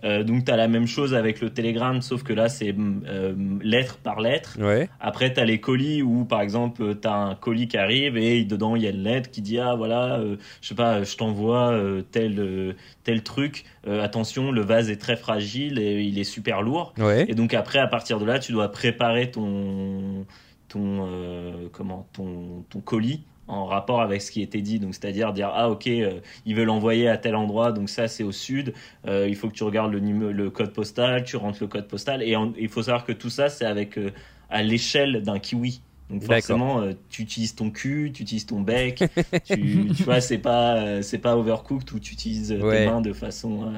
Euh, donc tu as la même chose avec le télégramme, sauf que là c'est euh, lettre par lettre. Ouais. Après tu as les colis où par exemple tu as un colis qui arrive et dedans il y a une lettre qui dit ah voilà, euh, je sais pas, je t'envoie euh, tel tel truc. Attention, le vase est très fragile et il est super lourd. Ouais. Et donc après à partir de là, tu dois préparer ton ton comment ton ton colis en rapport avec ce qui était dit. Donc, c'est-à-dire dire, ah, ok, euh, ils veulent l'envoyer à tel endroit, donc ça, c'est au sud. Euh, il faut que tu regardes le, le code postal, tu rentres le code postal. Et il faut savoir que tout ça, c'est avec euh, à l'échelle d'un kiwi. Donc forcément, euh, tu utilises ton cul, tu utilises ton bec. tu, tu vois, c'est pas, c'est pas overcooked où tu utilises Ouais. tes mains de façon.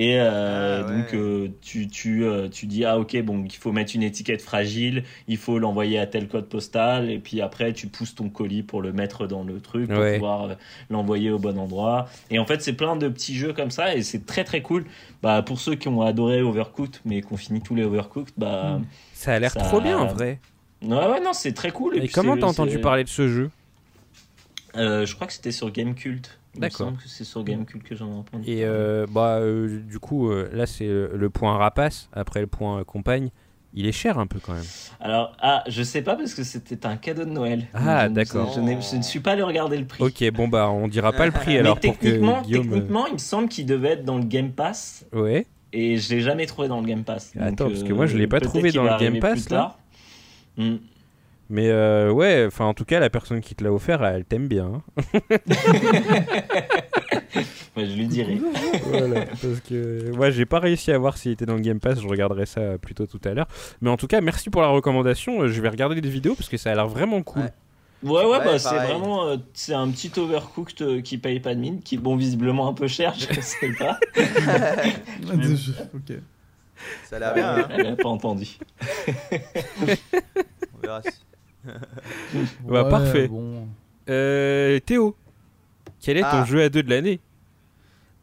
Et euh, Ah, ouais. donc euh, tu, tu, euh, tu dis ah ok bon il faut mettre une étiquette fragile, il faut l'envoyer à tel code postal et puis après tu pousses ton colis pour le mettre dans le truc pour Ouais. pouvoir euh, l'envoyer au bon endroit. Et en fait c'est plein de petits jeux comme ça et c'est très très cool. Bah pour ceux qui ont adoré Overcooked mais qu'on finit tous les Overcooked bah Ça a l'air Ça- trop bien en vrai. ouais ouais non c'est très cool. Et, puis comment t'as entendu parler de ce jeu? Euh, Je crois que c'était sur Gamecult. Il me D'accord. que c'est sur Gamecult que j'en ai entendu. Et euh, bah euh, du coup euh, là c'est le, point rapace après le point compagne. Il est cher un peu quand même. Alors, ah, je sais pas parce que c'était un cadeau de Noël. Ah, d'accord. Je, ne suis pas allé regarder le prix. Ok bon bah on dira pas le prix Mais alors pour que techniquement, Guillaume. euh, techniquement, il me semble qu'il devait être dans le Game Pass Ouais. et je l'ai jamais trouvé dans le Game Pass. Donc, Attends, parce que moi, je l'ai pas trouvé dans le Game Pass, plus tard. Hmm. Mais euh, ouais, enfin en tout cas la personne qui te l'a offert, elle t'aime bien. hein. Ouais, je lui dirai. voilà, parce que moi j'ai pas réussi à voir s'il était dans le Game Pass, je regarderai ça plutôt tout à l'heure. Mais en tout cas, merci pour la recommandation. euh, Je vais regarder des vidéos parce que ça a l'air vraiment cool. Ouais. Ouais, ouais, Ouais, bah, c'est vraiment euh, c'est un petit overcooked euh, qui paye pas de mine, qui est bon visiblement un peu cher, je sais pas. Ok. Ça a l'air bien. hein. Elle a pas entendu. On verra si- Bah, Ouais, parfait. Bon. Euh, Théo, quel est ton Ah. jeu à deux de l'année?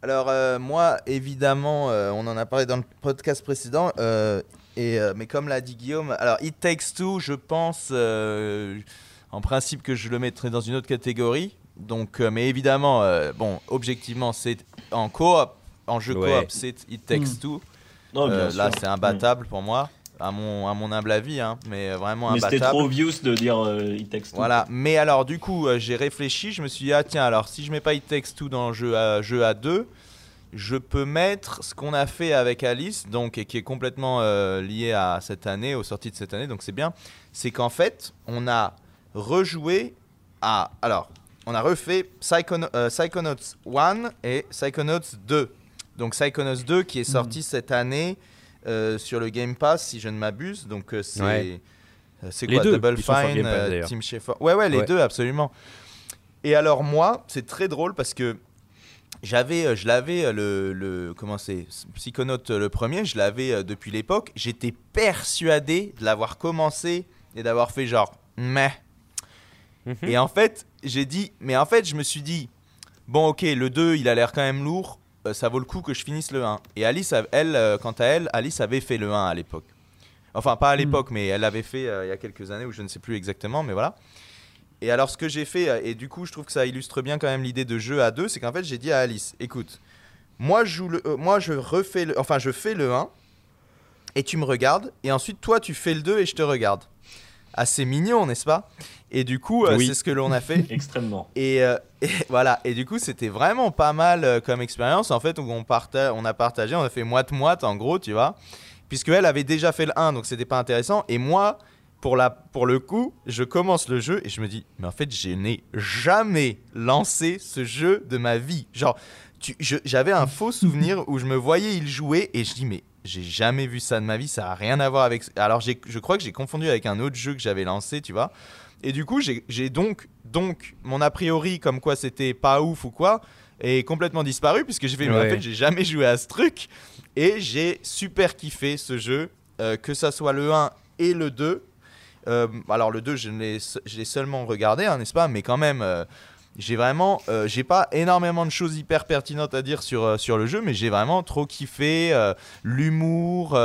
Alors euh, moi, évidemment, euh, on en a parlé dans le podcast précédent, euh, et, euh, mais comme l'a dit Guillaume, alors It Takes Two, je pense, euh, en principe que je le mettrais dans une autre catégorie. Donc, euh, mais évidemment, euh, bon, objectivement, c'est en coop, en jeu Ouais. coop, c'est It Takes Mm. Two. Euh, là, c'est imbattable pour moi, à mon, à mon humble avis, hein, mais vraiment Mais c'était trop obvious de dire euh, il texte. Voilà, mais alors du coup, euh, j'ai réfléchi, je me suis dit, ah tiens, alors si je mets pas It Takes Two dans le jeu à, jeu à deux, je peux mettre ce qu'on a fait avec Alice, donc, et qui est complètement euh, lié à cette année, aux sorties de cette année, donc c'est bien, c'est qu'en fait, on a rejoué à... Alors, on a refait Psychono- euh, Psychonauts 1 et Psychonauts 2. Donc Psychonauts 2 qui est sorti cette année euh, sur le Game Pass, si je ne m'abuse, donc euh, c'est... Ouais. euh, C'est Les quoi deux, Double Fine, Pass. Team Schafer. Ouais, ouais, les Ouais. deux, absolument. Et alors moi, c'est très drôle parce que j'avais, je l'avais le, le comment c'est, Psychonaut euh, le premier, je l'avais depuis l'époque. J'étais persuadé de l'avoir commencé et d'avoir fait genre mais. Mhm. Et en fait, j'ai dit, mais en fait, je me suis dit, bon, ok, le 2, il a l'air quand même lourd, ça vaut le coup que je finisse le 1. Et Alice, elle, euh, quant à elle, Alice avait fait le 1 à l'époque. Enfin, pas à l'époque, mais elle l'avait fait euh, il y a quelques années, ou je ne sais plus exactement, mais voilà. Et alors, ce que j'ai fait, euh, et du coup, je trouve que ça illustre bien quand même l'idée de jeu à deux, c'est qu'en fait, j'ai dit à Alice, écoute, moi, je, joue le, euh, moi, je refais le, enfin, je fais le 1, et tu me regardes, et ensuite, toi, tu fais le 2 et je te regarde. Assez mignon, n'est-ce pas? Et du coup, euh, Oui. c'est ce que l'on a fait. Extrêmement. Et, euh, et voilà. Et du coup, c'était vraiment pas mal euh, comme expérience. En fait, où on, parta- on a partagé, on a fait moite-moite, en gros, tu vois. Puisque elle avait déjà fait le 1, donc c'était pas intéressant. Et moi, pour, la, pour le coup, je commence le jeu et je me dis, mais en fait, je n'ai jamais lancé ce jeu de ma vie. Genre, j'avais un faux souvenir où je me voyais il jouer et je dis, mais j'ai jamais vu ça de ma vie, ça a rien à voir avec. Alors, je crois que j'ai confondu avec un autre jeu que j'avais lancé, tu vois. Et du coup, j'ai donc, donc, mon a priori, comme quoi c'était pas ouf ou quoi, est complètement disparu, puisque j'ai fait, en Ouais. fait, j'ai jamais joué à ce truc. Et j'ai super kiffé ce jeu, euh, que ça soit le 1 et le 2. Euh, alors, le 2, je l'ai je l'ai seulement regardé, hein, n'est-ce pas Mais quand même. euh, j'ai vraiment, euh, j'ai pas énormément de choses hyper pertinentes à dire sur, euh, sur le jeu, mais j'ai vraiment trop kiffé euh, l'humour,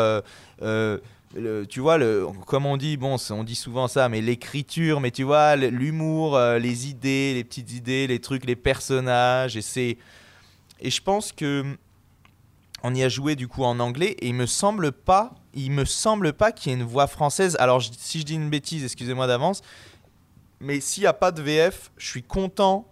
tu vois, le, comme on dit, bon, on dit souvent ça, mais l'écriture, mais tu vois, l'humour, les idées, les petites idées, les trucs, les personnages, et c'est, et je pense que on y a joué du coup en anglais et il me semble pas, il me semble pas qu'il y ait une voix française. Alors si je dis une bêtise, excusez-moi d'avance, mais s'il n'y a pas de VF, je suis content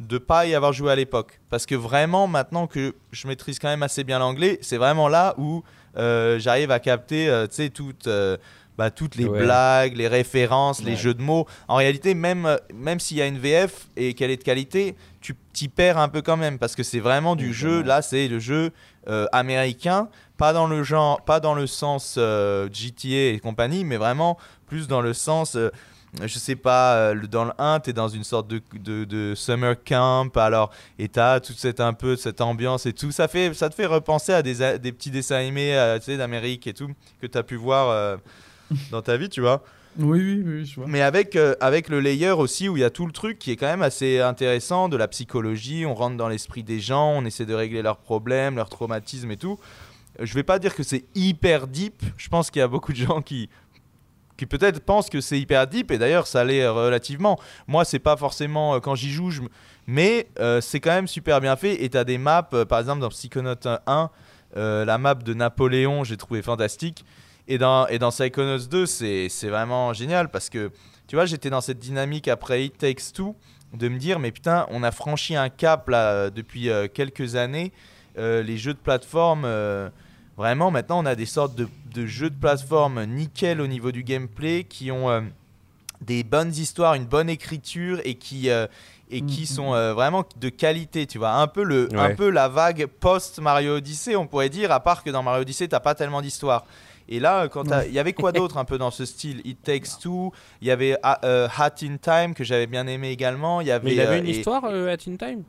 de pas y avoir joué à l'époque parce que vraiment maintenant que je maîtrise quand même assez bien l'anglais, c'est vraiment là où euh, j'arrive à capter, euh, tu sais, toutes. euh, bah, toutes les Ouais. blagues, les références, les jeux de mots. En réalité, même, même s'il y a une VF et qu'elle est de qualité, tu t'y perds un peu quand même parce que c'est vraiment du jeu. Là, c'est le jeu américain, pas dans le genre, pas dans le sens GTA et compagnie, mais vraiment plus dans le sens, je sais pas, euh, dans le 1, tu es dans une sorte de, de, de summer camp, alors, et tu as toute cette, un peu, cette ambiance et tout. Ça, fait, ça te fait repenser à des, petits dessins animés euh, d'Amérique et tout, que tu as pu voir euh, dans ta vie, tu vois. Oui, oui, oui, je vois. Mais avec, euh, avec le layer aussi, où il y a tout le truc qui est quand même assez intéressant, de la psychologie, on rentre dans l'esprit des gens, on essaie de régler leurs problèmes, leurs traumatismes et tout. Je vais pas dire que c'est hyper deep, je pense qu'il y a beaucoup de gens qui, qui peut-être pensent que c'est hyper deep, et d'ailleurs ça l'est relativement. Moi, c'est pas forcément euh, quand j'y joue, mais euh, c'est quand même super bien fait, et tu as des maps, euh, par exemple dans Psychonaut 1, euh, la map de Napoléon, j'ai trouvé fantastique. Et dans, et dans Psychonauts 2, c'est vraiment génial parce que, tu vois, j'étais dans cette dynamique après It Takes Two de me dire, mais putain, on a franchi un cap là depuis quelques années. Les jeux de plateforme, vraiment, maintenant, on a des sortes de, de jeux de plateforme nickel au niveau du gameplay qui ont euh, des bonnes histoires, une bonne écriture et qui. euh, et qui Mhm. sont euh, vraiment de qualité, tu vois. Un peu, le, un peu la vague post-Mario Odyssey, on pourrait dire, à part que dans Mario Odyssey, t'as pas tellement d'histoire. Et là, quand il y avait quoi d'autre un peu dans ce style? It Takes Two, il y avait ah, Hat in Time que j'avais bien aimé également. Il y avait, Mais il avait une et- histoire euh, at In Time?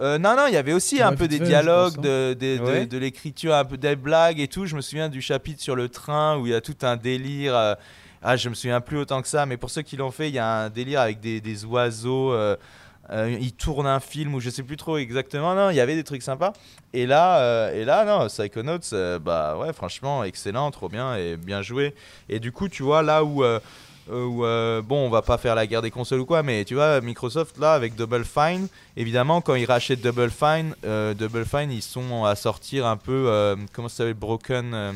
Euh, non, non, il y avait aussi un peu des fait, dialogues, hein. de, de, de- Ouais. de l'écriture, un peu des blagues et tout. Je me souviens du chapitre sur le train où il y a tout un délire. euh, ah, je me souviens plus autant que ça, mais pour ceux qui l'ont fait, il y a un délire avec des, des oiseaux. euh, euh, ils tournent un film ou je sais plus trop exactement. Non, il y avait des trucs sympas. Et là, euh, et là, non, Psychonauts, euh, bah ouais, franchement, excellent, trop bien et bien joué. Et du coup, tu vois là où. Euh, où, euh, bon, on va pas faire la guerre des consoles ou quoi, mais tu vois, Microsoft là avec Double Fine, évidemment, quand ils rachètent Double Fine, euh, Double Fine, ils sont à sortir un peu, euh, comment ça s'appelle, Broken.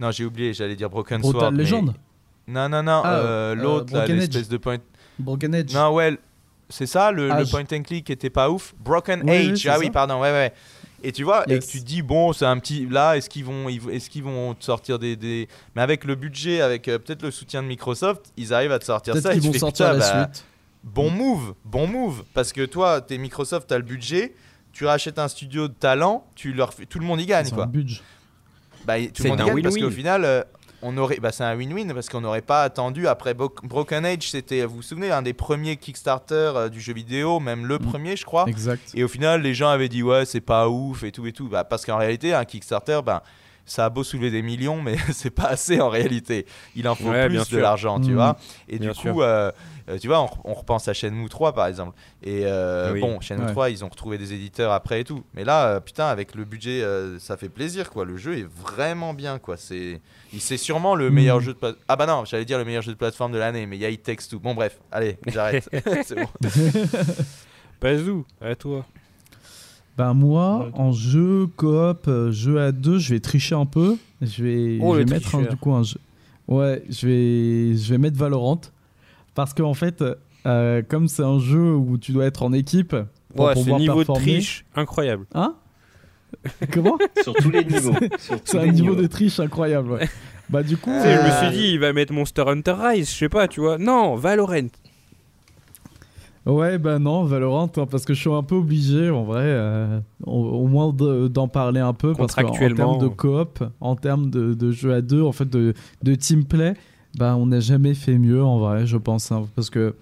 non, j'ai oublié, j'allais dire Broken Sword. Brutal mais- Legend Non, non, non, Ah, l'autre, l'espèce de point. Broken Edge. Non, ouais, c'est ça, le, le Age. point and click était pas ouf. Broken Oui, oui, Age, c'est ah ça. oui, pardon, ouais, ouais. Et tu vois, et que tu te dis, bon, c'est un petit. Là, est-ce qu'ils vont, ils- est-ce qu'ils vont te sortir des, des- Mais avec le budget, avec euh, peut-être le soutien de Microsoft, ils arrivent à te sortir ça. tu vont fais, sortir la bah, suite. Bon move, bon move. Parce que toi, t'es Microsoft, t'as le budget, tu rachètes un studio de talent, tu leur fais, tout le monde y gagne, C'est quoi. un budget. Bah, tout le monde y gagne parce qu'au final, euh, on aurait, bah, c'est un win-win parce qu'on n'aurait pas attendu après Bro- Broken Age, c'était, vous vous souvenez, un des premiers Kickstarter euh, du jeu vidéo, même le Mm. premier, je crois. Exact. Et au final, les gens avaient dit ouais, c'est pas ouf et tout et tout. Bah, parce qu'en réalité, un Kickstarter, ben, ça a beau soulever des millions, mais c'est pas assez en réalité. Il en faut Ouais, bien plus de l'argent, tu Mm. vois. Et Bien du coup, euh, euh, tu vois, on, on repense à Shenmue 3 par exemple. Et euh, Oui. bon, Shenmue Ouais. 3, ils ont retrouvé des éditeurs après et tout. Mais là, euh, putain, avec le budget, euh, ça fait plaisir quoi. Le jeu est vraiment bien quoi. C'est, il- c'est sûrement le Mm. meilleur jeu de plate- Ah bah non, j'allais dire le meilleur jeu de plateforme de l'année, mais il y a It Takes Two. Bon bref, allez, j'arrête. c'est bon. Bazou, à toi. Ben moi, Ouais. en jeu coop, euh, jeu à deux, je vais tricher un peu. Je vais, Oh, je le vais mettre un, tricheur. du coup un jeu. Ouais, je vais, je vais mettre Valorant parce qu'en fait, euh, comme c'est un jeu où tu dois être en équipe pour Ouais, ce pouvoir niveau de performer. triche, incroyable. Hein? Comment? Sur tous les niveaux. C'est un niveau niveaux. de triche incroyable. Ouais. bah du coup, je me euh, suis dit, il va mettre Monster Hunter Rise, je sais pas, tu vois. Non, Valorant. Ouais, bah non, Valorant, hein, parce que je suis un peu obligé, en vrai, euh, au, au moins de- d'en parler un peu. Parce qu'en Contractuellement. termes de coop, en termes de, de jeu à deux, en fait, de, de team play, bah, on n'a jamais fait mieux, en vrai, je pense. hein, parce que,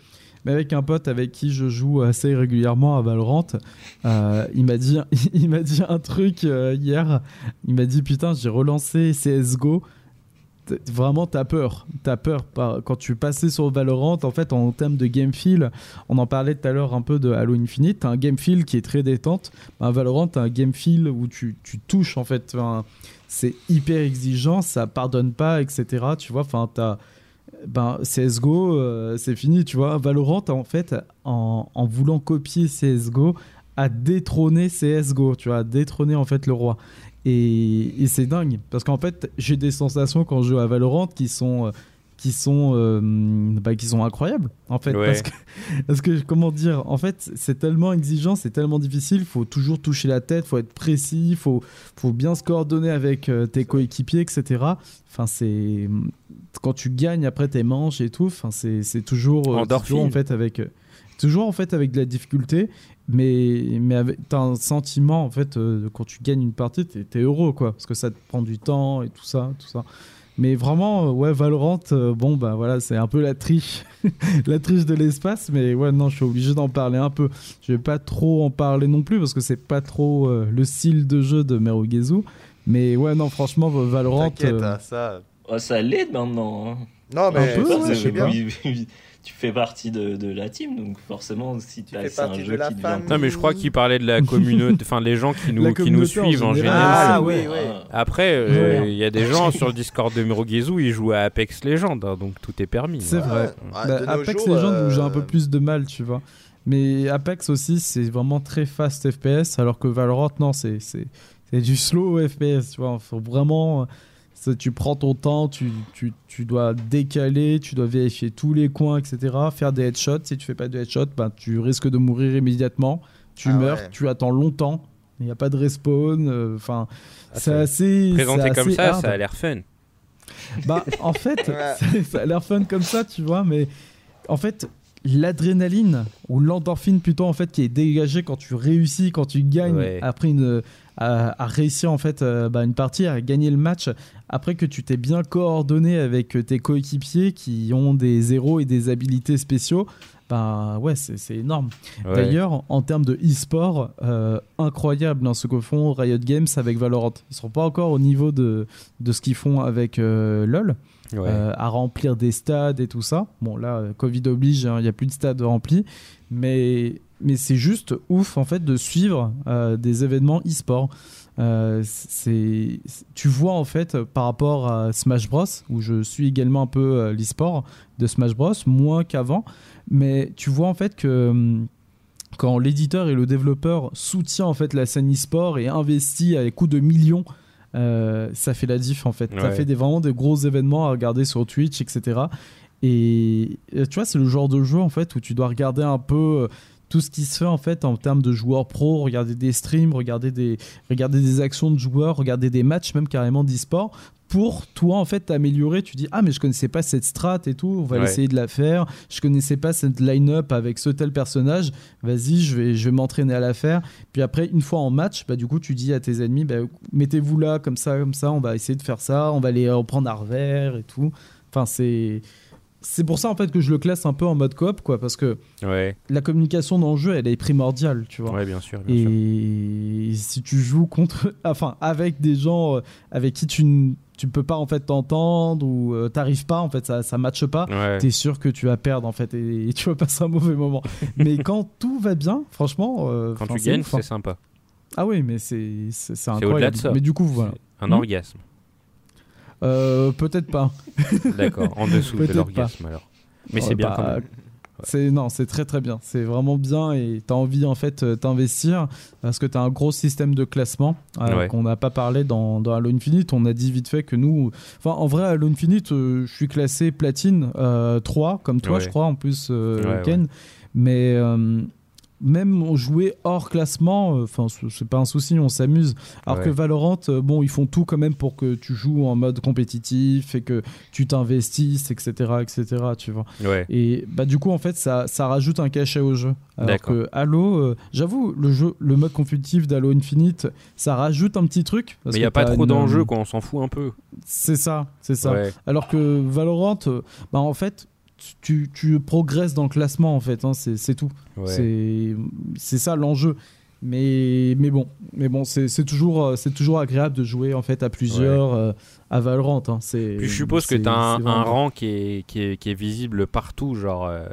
mais avec un pote avec qui je joue assez régulièrement à Valorant, euh, il m'a dit, il m'a dit un truc euh, hier. Il m'a dit, putain, j'ai relancé CSGO. Vraiment, t'as peur. T'as peur. Quand tu passais sur Valorant, en fait, en termes de game feel, on en parlait tout à l'heure un peu de Halo Infinite. T'as un game feel qui est très détente. Un Valorant, t'as un game feel où tu, tu touches, en fait. C'est hyper exigeant, ça pardonne pas, etc. Tu vois, enfin, t'as. Ben, CSGO, euh, c'est fini, tu vois. Valorant, en fait, en, en voulant copier CSGO, à détrôner CSGO, tu vois, à détrôner en fait le roi. Et, et c'est dingue, parce qu'en fait, j'ai des sensations quand je joue à Valorant qui sont, euh, qui sont, euh, bah, qui sont incroyables, en fait. Ouais. Parce, que, parce que, comment dire, en fait, c'est tellement exigeant, c'est tellement difficile, il faut toujours toucher la tête, faut être précis, il faut, faut bien se coordonner avec euh, tes coéquipiers, etc. Enfin, c'est. Quand tu gagnes après tes manches et tout, enfin, c'est c'est toujours, euh, Endorphine. toujours en fait avec. Toujours en fait avec de la difficulté, mais, mais avec, t'as un sentiment en fait euh, quand tu gagnes une partie, t'es es heureux quoi, parce que ça te prend du temps et tout ça, tout ça. Mais vraiment, euh, ouais, Valorant, euh, bon bah voilà, c'est un peu la triche, la triche de l'espace, mais ouais, non, je suis obligé d'en parler un peu. Je vais pas trop en parler non plus parce que c'est pas trop euh, le style de jeu de Merugezu. Mais ouais, non, franchement, Valorant. T'inquiète, euh, hein, ça. Oh, ça l'aide maintenant. hein. Non, mais peu, ça, ouais, oui, oui. Tu fais partie de, de la team, donc forcément, si tu fais c'est un partie jeu de la qui devient. Non, mais je crois qu'il parlait de la communauté, enfin les gens qui nous, qui nous suivent en général. général. Ah, oui, oui. Après, euh, il y a des gens sur le Discord de Murugizu, ils jouent à Apex Legends, hein, donc tout est permis. C'est vrai. Ah, Bah, Apex jours, Legends où j'ai un euh, peu plus de mal, tu vois. Mais Apex aussi, c'est vraiment très fast FPS, alors que Valorant, non, c'est c'est c'est du slow FPS, tu vois. Faut vraiment. Ça, Tu prends ton temps, tu, tu, tu dois décaler, tu dois vérifier tous les coins, etc. Faire des headshots. Si tu fais pas de headshots, ben, tu risques de mourir immédiatement. Tu Ah meurs, ouais. tu attends longtemps. Il n'y a pas de respawn. euh, Enfin, Ah, c'est assez. Présenté comme assez ça, hard. ça a l'air fun. Bah, en fait, Ouais. ça, ça a l'air fun comme ça, tu vois, mais en fait, l'adrénaline ou l'endorphine plutôt en fait qui est dégagée quand tu réussis, quand tu gagnes Ouais. après une à, à réussir en fait euh, bah, une partie, à gagner le match, après que tu t'es bien coordonné avec euh, tes coéquipiers qui ont des héros et des habilités spéciaux. Bah ouais, c'est c'est énorme. Ouais. D'ailleurs, en termes de e-sport, euh, incroyable hein, ce que font Riot Games avec Valorant. Ils sont pas encore au niveau de, de ce qu'ils font avec euh, LoL, Ouais. euh, à remplir des stades et tout ça. Bon, là, Covid oblige, hein, il n'y a plus de stades remplis, mais, mais c'est juste ouf en fait de suivre euh, des événements e-sport. Euh, c'est, tu vois en fait par rapport à Smash Bros où je suis également un peu euh, l'e-sport de Smash Bros moins qu'avant. Mais tu vois en fait que hum, quand l'éditeur et le développeur soutient en fait la scène e-sport et investit à coups de millions ça fait la diff en fait. Ça fait des, vraiment des gros événements à regarder sur Twitch etc et tu vois c'est le genre de jeu en fait où tu dois regarder un peu tout ce qui se fait en fait en termes de joueurs pro, regarder des streams, regarder des, regarder des actions de joueurs, regarder des matchs même carrément d'e-sport pour toi en fait t'améliorer. Tu dis ah mais je connaissais pas cette strat et tout, on va Ouais. essayer de la faire. Je connaissais pas cette line-up avec ce tel personnage. Vas-y, je vais, je vais m'entraîner à la faire. Puis après une fois en match, bah du coup tu dis à tes ennemis bah, mettez-vous là comme ça comme ça, on va essayer de faire ça, on va les reprendre à revers et tout. Enfin c'est c'est pour ça en fait que je le classe un peu en mode coop quoi parce que Ouais, la communication dans le jeu, elle est primordiale, tu vois. ouais, bien sûr. Bien sûr. Et si tu joues contre, enfin, avec des gens euh, avec qui tu ne tu peux pas en fait t'entendre ou euh, t'arrives pas en fait ça ça matche pas Ouais. t'es sûr que tu vas perdre en fait et, et tu vas passer un mauvais moment mais quand tout va bien franchement euh, Quand tu gagnes, hein. c'est sympa. ah oui mais c'est c'est incroyable de ça. mais du coup voilà Un Hmm. orgasme. Euh, peut-être pas D'accord, en dessous de l'orgasme alors. Mais c'est bien bah, quand même. C'est non, c'est très très bien. C'est vraiment bien et t'as envie en fait euh, t'investir parce que t'as un gros système de classement euh, Ouais. qu'on n'a pas parlé dans, dans Halo Infinite. On a dit vite fait que nous, enfin en vrai Halo Infinite, euh, je suis classé platine euh, 3 comme toi, Ouais. je crois en plus euh, Ken. Mais même jouer hors classement, euh, enfin c'est- c'est pas un souci, on s'amuse. Alors Ouais. que Valorant, euh, bon, ils font tout quand même pour que tu joues en mode compétitif et que tu t'investisses, etc., etc. Tu vois. Ouais. Et bah du coup en fait ça, ça rajoute un cachet au jeu. Alors que Halo, euh, j'avoue le jeu, le mode compétitif d'Halo Infinite, ça rajoute un petit truc. parce Mais il n'y a pas trop une- d'enjeux, quoi, on s'en fout un peu. C'est ça, c'est ça. Ouais. Alors que Valorant, bah en fait tu, tu progresses dans le classement en fait, hein, c'est c'est tout. Ouais. C'est c'est ça l'enjeu. Mais, mais bon, mais bon c'est c'est toujours, euh, c'est toujours agréable de jouer en fait à plusieurs euh, à Valorant. hein. C'est- Puis je suppose que tu as un, vraiment rang qui est, qui, est, qui est visible partout, genre euh,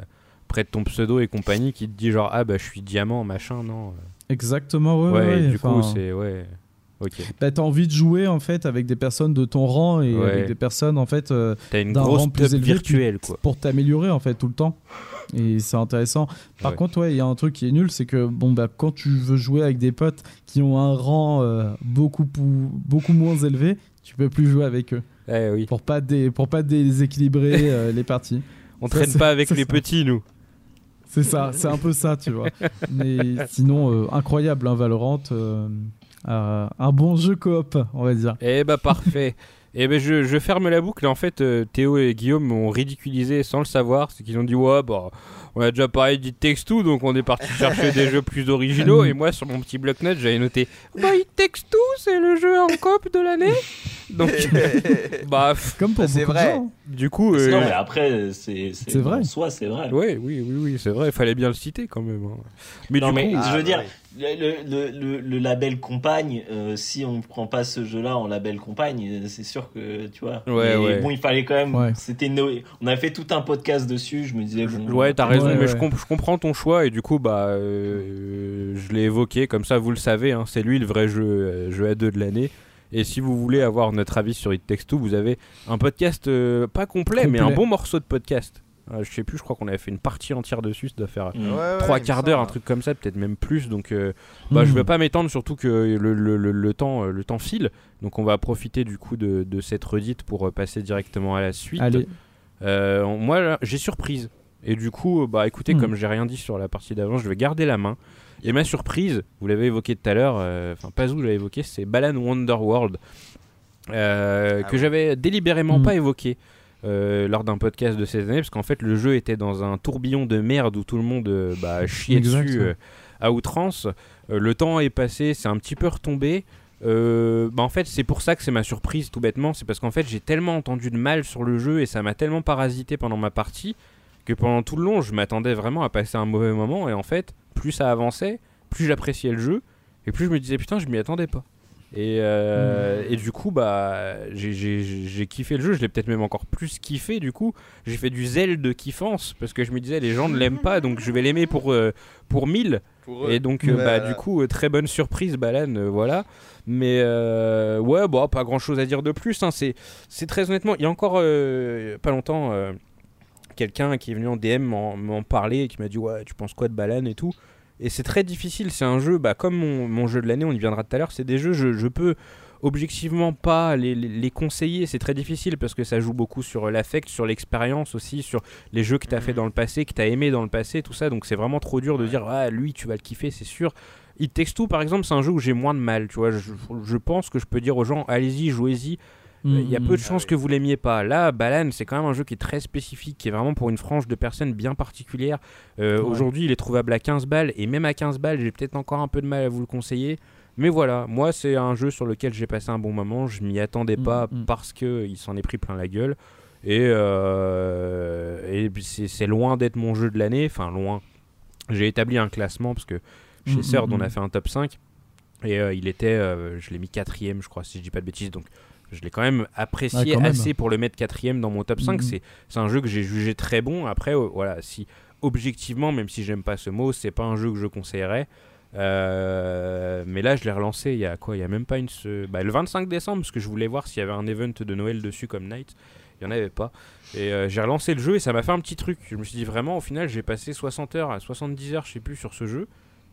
près de ton pseudo et compagnie, qui te dit genre ah bah je suis diamant, machin, non. Exactement, ouais. Ouais, ouais, du enfin, coup c'est. Ouais. Ok. bah, t'as envie de jouer en fait avec des personnes de ton rang et Ouais. avec des personnes en fait euh, d'un grosse rang plus élevé virtuelle, quoi. pour t'améliorer en fait tout le temps. Et c'est intéressant. Par contre, ouais, il y a un truc qui est nul, c'est que bon, bah, quand tu veux jouer avec des potes qui ont un rang euh, beaucoup, beaucoup moins élevé, tu peux plus jouer avec eux. Eh oui. Pour pas, dé pour pas déséquilibrer euh, les parties. On traîne pas avec les petits, nous. C'est ça, c'est un peu ça, tu vois. Mais sinon, euh, incroyable, hein, Valorant. Un bon jeu coop, on va dire. Eh bah parfait. Et ben je, ferme la boucle. En fait, euh, Théo et Guillaume m'ont ridiculisé sans le savoir. C'est qu'ils ont dit Ouais, bah, on a déjà parlé d'It Takes Two, donc on est parti chercher des jeux plus originaux. Et moi, sur mon petit bloc-notes, j'avais noté Bah, It Takes Two, c'est le jeu en cop de l'année. Donc, bah, comme pour c'est vrai. Du coup, euh, non, mais après, c'est vrai. En soi, c'est vrai. Ouais, oui, oui, oui, c'est vrai. Il fallait bien le citer quand même. Hein. Mais du coup, je veux ah, dire, le, le, le, label compagne, euh, si on prend pas ce jeu-là en label compagne, c'est sûr que tu vois. Ouais, ouais. Bon, il fallait quand même. C'était On a fait tout un podcast dessus. Je me disais. Bon, ouais, t'as raison, mais je, je, comprends ton choix et du coup, bah, euh, je l'ai évoqué comme ça, vous le savez. Hein, c'est lui le vrai jeu, euh, jeu à deux de l'année. Et si vous voulez avoir notre avis sur It Takes Two, vous avez un podcast pas complet, mais un bon morceau de podcast euh, je sais plus, je crois qu'on avait fait une partie entière dessus, ça doit faire mm. trois quarts d'heure, un truc comme ça, peut-être même plus. Donc, euh, bah, je mm. vais pas m'étendre, surtout que le, le, le, temps, euh, le temps file. Donc, on va profiter du coup de, de cette redite pour passer directement à la suite. moi, j'ai surprise. Et du coup, bah écoutez, mm. comme j'ai rien dit sur la partie d'avant, je vais garder la main. Et ma surprise, vous l'avez évoqué tout à l'heure, enfin pas où je l'avais évoqué, c'est Balan Wonderworld, ah que j'avais délibérément pas évoqué. Euh, lors d'un podcast de ces années, parce qu'en fait le jeu était dans un tourbillon de merde où tout le monde euh, bah, chiait dessus euh, à outrance. le temps est passé, c'est un petit peu retombé. bah en fait c'est pour ça que c'est ma surprise tout bêtement, c'est parce qu'en fait j'ai tellement entendu de mal sur le jeu et ça m'a tellement parasité pendant ma partie que pendant tout le long je m'attendais vraiment à passer un mauvais moment et en fait plus ça avançait, plus j'appréciais le jeu et plus je me disais putain je m'y attendais pas. Et, euh, et, du coup, bah, j'ai kiffé le jeu. Je l'ai peut-être même encore plus kiffé. Du coup, j'ai fait du zèle de kiffance parce que je me disais, les gens ne l'aiment pas, donc je vais l'aimer pour, euh, pour 1000. et donc, euh, bah, du coup, très bonne surprise, Balan. voilà. Mais ouais, bon, pas grand chose à dire de plus. Hein. C'est très honnêtement, il y a encore pas longtemps, quelqu'un qui est venu en DM m'en parler et qui m'a dit, ouais, tu penses quoi de Balan et tout. Et c'est très difficile, c'est un jeu, bah, comme mon, jeu de l'année, on y viendra tout à l'heure, c'est des jeux, je, je peux objectivement pas les, les, conseiller, c'est très difficile parce que ça joue beaucoup sur l'affect, sur l'expérience aussi, sur les jeux que tu as fait mhm. dans le passé, que tu as aimé dans le passé, tout ça, donc c'est vraiment trop dur de dire, ah lui tu vas le kiffer, c'est sûr. It Takes Two par exemple, c'est un jeu où j'ai moins de mal, tu vois, je, je pense que je peux dire aux gens, allez-y, jouez-y, il y a peu de mm. chances que vous l'aimiez pas. Là, Balan, c'est quand même un jeu qui est très spécifique, qui est vraiment pour une frange de personnes bien particulière. Euh, aujourd'hui, il est trouvable à 15 balles, et même à 15 balles, j'ai peut-être encore un peu de mal à vous le conseiller. Mais voilà, moi, c'est un jeu sur lequel j'ai passé un bon moment. Je m'y attendais pas mm, mm. parce qu'il s'en est pris plein la gueule. Et, euh, c'est loin d'être mon jeu de l'année. Enfin, loin. J'ai établi un classement parce que chez Third, on a fait un top 5. Et euh, il était, je l'ai mis quatrième, je crois, si je dis pas de bêtises. Donc je l'ai quand même apprécié assez pour le mettre quatrième dans mon top 5. Mhm. C'est un jeu que j'ai jugé très bon. Après, euh, voilà, si objectivement, même si j'aime pas ce mot, c'est pas un jeu que je conseillerais. Euh, mais là, je l'ai relancé il y a quoi? Il y a même pas une. Bah, le 25 décembre, parce que je voulais voir s'il y avait un event de Noël dessus comme Night. Il n'y en avait pas. Et euh, j'ai relancé le jeu et ça m'a fait un petit truc. Je me suis dit vraiment, au final, j'ai passé 60 heures à 70 heures, je sais plus, sur ce jeu.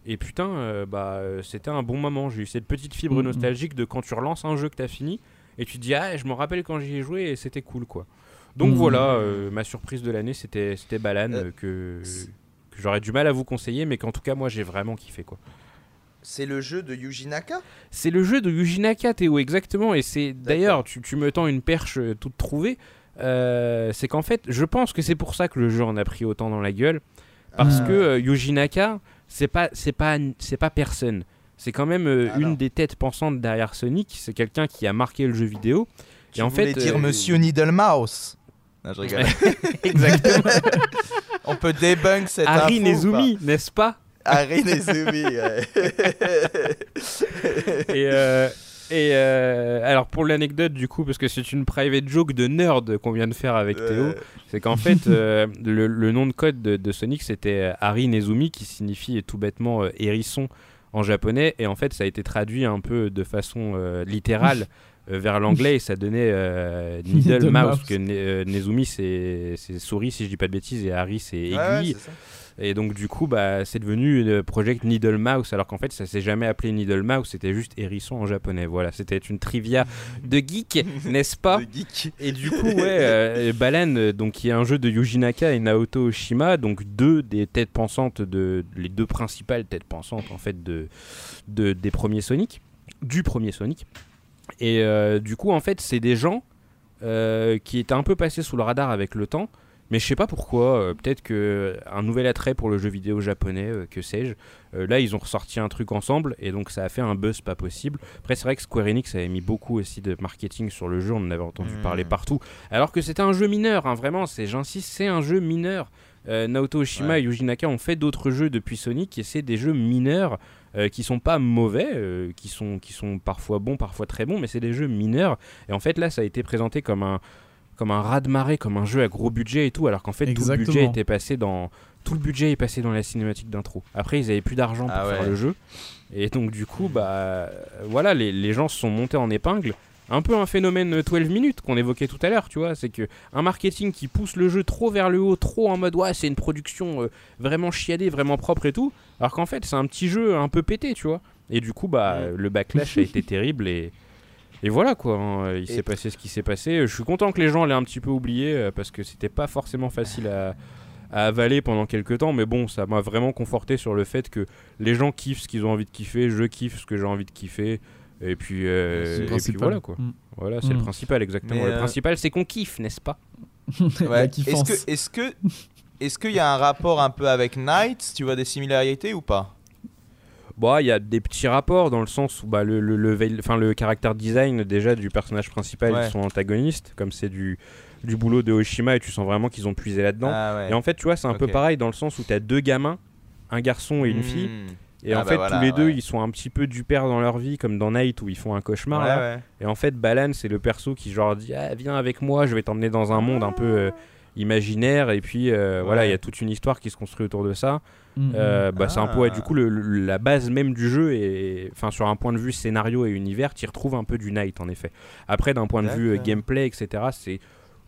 Et putain, bah, c'était un bon moment. J'ai eu cette petite fibre mhm. nostalgique de quand tu relances un jeu que tu as fini et tu te dis ah je me rappelle quand j'y ai joué et c'était cool quoi. Donc mmh. voilà, euh, ma surprise de l'année c'était c'était Balan euh, que, que j'aurais du mal à vous conseiller mais qu'en tout cas moi j'ai vraiment kiffé quoi. C'est le jeu de Yuji Naka? C'est le jeu de Yuji Naka Théo exactement et c'est d'ailleurs tu, tu, me tends une perche euh, toute trouvée c'est qu'en fait je pense que c'est pour ça que le jeu en a pris autant dans la gueule parce ah. que Yuji Naka c'est pas c'est pas c'est pas personne c'est quand même euh, une des têtes pensantes derrière Sonic. C'est quelqu'un qui a marqué le jeu vidéo. Tu et en fait, dire euh, Monsieur Needlemouse. Non, je rigole. Exactement. On peut débunk cette Harry Nezumi, n'est-ce pas? Harry Nezumi. ouais. et euh, et alors pour l'anecdote du coup, parce que c'est une private joke de nerd qu'on vient de faire avec Théo, c'est qu'en fait le, nom de code de, de Sonic c'était Harry Nezumi qui signifie tout bêtement hérisson en japonais et en fait ça a été traduit un peu de façon euh, littérale vers l'anglais et ça donnait Needle, Needle Mouse, que Ne- Nezumi c'est c'est souris si je dis pas de bêtises et Harry c'est aiguille. Ouais. Et donc du coup, bah, c'est devenu le Project Needle Mouse, alors qu'en fait, ça s'est jamais appelé Needle Mouse, c'était juste hérisson en japonais. Voilà, c'était une trivia de geek, n'est-ce pas Le geek. Et du coup, ouais, euh, Balan, donc qui est un jeu de Yuji Naka et Naoto Oshima, donc deux des têtes pensantes de les deux principales têtes pensantes en fait de, de des premiers Sonic, du premier Sonic. Et euh, du coup, en fait, c'est des gens euh, qui étaient un peu passés sous le radar avec le temps. Mais je sais pas pourquoi, euh, peut-être que un nouvel attrait pour le jeu vidéo japonais, euh, que sais-je. Euh, là, ils ont ressorti un truc ensemble et donc ça a fait un buzz pas possible. Après, c'est vrai que Square Enix avait mis beaucoup aussi de marketing sur le jeu, on en avait entendu Mm. parler partout. Alors que c'était un jeu mineur, hein, vraiment, c'est, j'insiste, c'est un jeu mineur. Naoto Oshima Ouais. et Yuji Naka ont fait d'autres jeux depuis Sonic et c'est des jeux mineurs euh, qui sont pas mauvais, euh, qui, sont, qui sont parfois bons, parfois très bons, mais c'est des jeux mineurs. Et en fait, là, ça a été présenté comme un, comme un raz-de-marée, comme un jeu à gros budget et tout, alors qu'en fait, tout le budget était passé dans. Tout le budget est passé dans la cinématique d'intro. Après, ils avaient plus d'argent pour Ah faire le jeu. Et donc, du coup, bah, voilà, les, les gens se sont montés en épingle. Un peu un phénomène 12 minutes qu'on évoquait tout à l'heure, tu vois. C'est que un marketing qui pousse le jeu trop vers le haut, trop en mode, ouais, c'est une production euh, vraiment chiadée, vraiment propre et tout. Alors qu'en fait, c'est un petit jeu un peu pété, tu vois. Et du coup, bah, le backlash a été terrible et. Et voilà quoi, hein, il s'est passé ce qui s'est passé. Je suis content que les gens l'aient un petit peu oublié euh, parce que c'était pas forcément facile à, à avaler pendant quelques temps, mais bon, ça m'a vraiment conforté sur le fait que les gens kiffent ce qu'ils ont envie de kiffer, je kiffe ce que j'ai envie de kiffer, et puis, euh, et puis voilà quoi. Mm. Voilà, c'est le Mm. principal exactement. Mais, le euh, principal, c'est qu'on kiffe, n'est-ce pas? Ouais. Est-ce que, est-ce que, est-ce qu'il y a un rapport un peu avec Knights? Tu vois des similarités ou pas? Bon, il y a des petits rapports dans le sens où bah, le, le, level- enfin, le caractère design déjà du personnage principal, Ouais. ils sont antagonistes, comme c'est du, du boulot de Oshima et tu sens vraiment qu'ils ont puisé là-dedans. Ah ouais. Et en fait, tu vois, c'est un peu pareil dans le sens où tu as deux gamins, un garçon et une fille. Hmm. Et Ah en bah fait, voilà, tous les deux, ils sont un petit peu du père dans leur vie, comme dans Night où ils font un cauchemar. Ouais, là. ouais. Et en fait, Balan, c'est le perso qui genre dit ah, Viens avec moi, je vais t'emmener dans un monde un peu euh, imaginaire. Et puis euh, voilà, il y a toute une histoire qui se construit autour de ça. Mm, Euh, bah, C'est un peu, ouais, du coup, le- le- la base même du jeu, et enfin, sur un point de vue scénario et univers, tu retrouves un peu du Night en effet. Après, d'un point de vue euh, gameplay, etc., c'est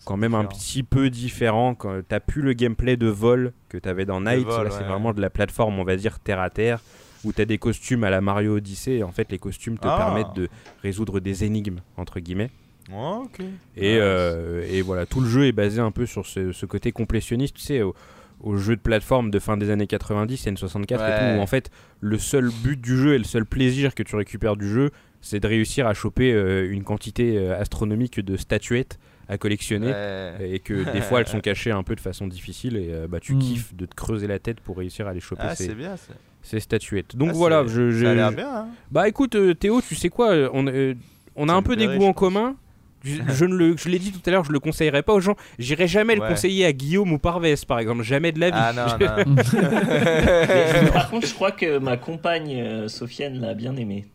quand même un petit peu différent. Quand t'as plus le gameplay de vol que t'avais dans Night, vol, là c'est ouais. vraiment de la plateforme, on va dire terre à terre, où t'as des costumes à la Mario Odyssey. Et en fait, les costumes te Ah. permettent de résoudre des énigmes entre guillemets. Oh. Et, euh, et voilà, tout le jeu est basé un peu sur ce, ce côté complétionniste, tu sais, au, au jeu de plateforme de fin des années 90, N64 et Ouais. tout, où en fait, le seul but du jeu et le seul plaisir que tu récupères du jeu, c'est de réussir à choper euh, une quantité euh, astronomique de statuettes à collectionner. Ouais. Et que des fois elles sont cachées un peu de façon difficile et euh, bah tu Mm. kiffes de te creuser la tête pour réussir à les choper Ah, ces, c'est bien. ça. ces statuettes. Donc Ah, voilà, je, je- Ça a l'air bien. hein. bah écoute euh, Théo, tu sais quoi, on, euh, on a un peu des goûts je en pense. commun. Je, je ne le, je l'ai dit tout à l'heure, je le conseillerais pas aux gens. J'irai jamais le conseiller à Guillaume ou Parvez, par exemple, jamais de la vie. Ah non, non. Mais, par contre, je crois que ma compagne euh, Sofiane l'a bien aimé.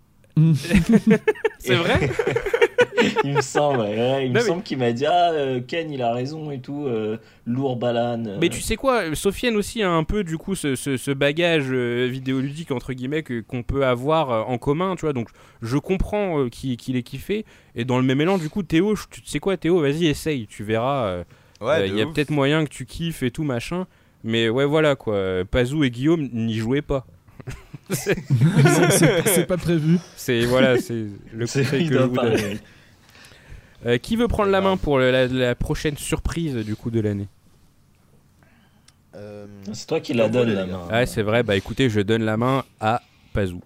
C'est vrai Il me semble, ouais, il Non, me mais- semble qu'il m'a dit ah euh, Ken il a raison et tout, euh, lourd balane. euh. Mais tu sais quoi, Sofiane aussi a un peu du coup ce, ce- ce bagage euh, vidéoludique entre guillemets que- qu'on peut avoir en commun, tu vois. Donc je comprends euh, qu'il qu'il ait kiffé. Et dans le même élan, du coup, Théo, je- tu sais quoi, Théo, vas-y, essaye, tu verras. euh, Ouais, Il y a peut-être moyen que tu kiffes et tout machin. Mais ouais, voilà quoi. Pazou et Guillaume n'y jouaient pas. C'est- pas prévu. C'est voilà, c'est le conseil il que je vous donne. Euh, qui veut prendre la main pour le- la, la prochaine surprise du coup de l'année? Euh, C'est toi qui la donne la main. Ouais, c'est vrai. Bah écoutez, je donne la main à Pazou.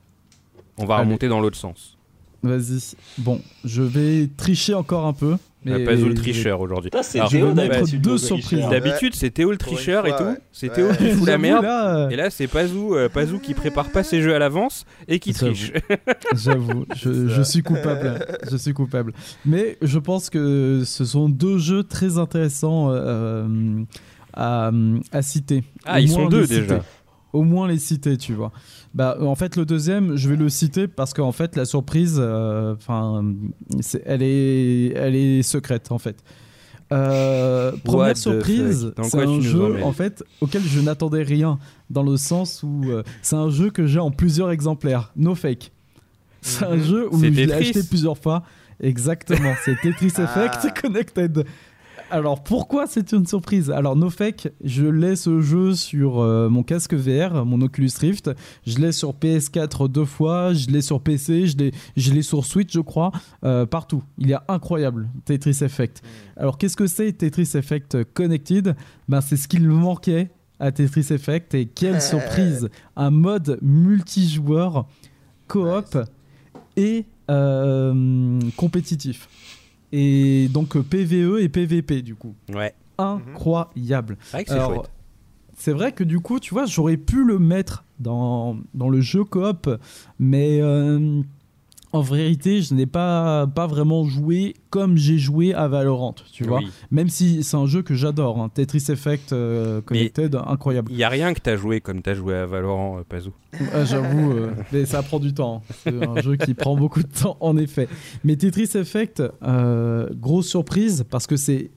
On va Allez. remonter dans l'autre sens. Vas-y. Bon, je vais tricher encore un peu. Euh, mais Pazou le je vais- tricheur aujourd'hui. C'est Théo d'habitude, deux le surprises. D'habitude, c'est Théo le tricheur et tout. C'est. Théo qui fout la J'avoue, merde. là, euh, Et là, c'est Pazou, euh, Pazou qui prépare pas ses jeux à l'avance et qui triche. J'avoue, je, suis coupable. Je suis coupable. Mais je pense que ce sont deux jeux très intéressants euh, à, à citer. Ah, ils sont deux déjà. Au moins les citer, tu vois. Bah, en fait, le deuxième, je vais le citer parce qu'en fait, la surprise, euh, enfin, elle est, elle est secrète en fait. Euh, première the surprise, c'est un jeu en fait auquel je n'attendais rien, dans le sens où euh, c'est un jeu que j'ai en plusieurs exemplaires, no fake. C'est un Mhm. jeu où je l'ai acheté plusieurs fois Exactement, c'est Tetris Ah. Effect Connected. Alors pourquoi c'est une surprise? Alors NoFake, je l'ai ce jeu sur euh, mon casque VR, mon Oculus Rift. Je l'ai sur PS4 deux fois, je l'ai sur PC, je l'ai, je l'ai sur Switch, je crois, euh, partout. Il est incroyable, Tetris Effect. Alors qu'est-ce que c'est Tetris Effect Connected? Ben, C'est ce qu'il me manquait à Tetris Effect et quelle surprise Un mode multijoueur, coop et euh, compétitif. Et donc euh, PVE et PVP du coup. Ouais. Incroyable. C'est vrai que c'est chouette. c'est vrai que du coup, tu vois, j'aurais pu le mettre dans, dans le jeu coop, mais euh, en vérité, je n'ai pas, pas vraiment joué comme j'ai joué à Valorant, tu vois. Oui. Même si c'est un jeu que j'adore, hein. Tetris Effect euh, Connected, incroyable. Il y a rien que t'as joué comme t'as joué à Valorant, euh, Pazou. Ah, J'avoue, euh, mais ça prend du temps. hein. C'est un jeu qui prend beaucoup de temps, en effet. Mais Tetris Effect, euh, grosse surprise parce que c'est.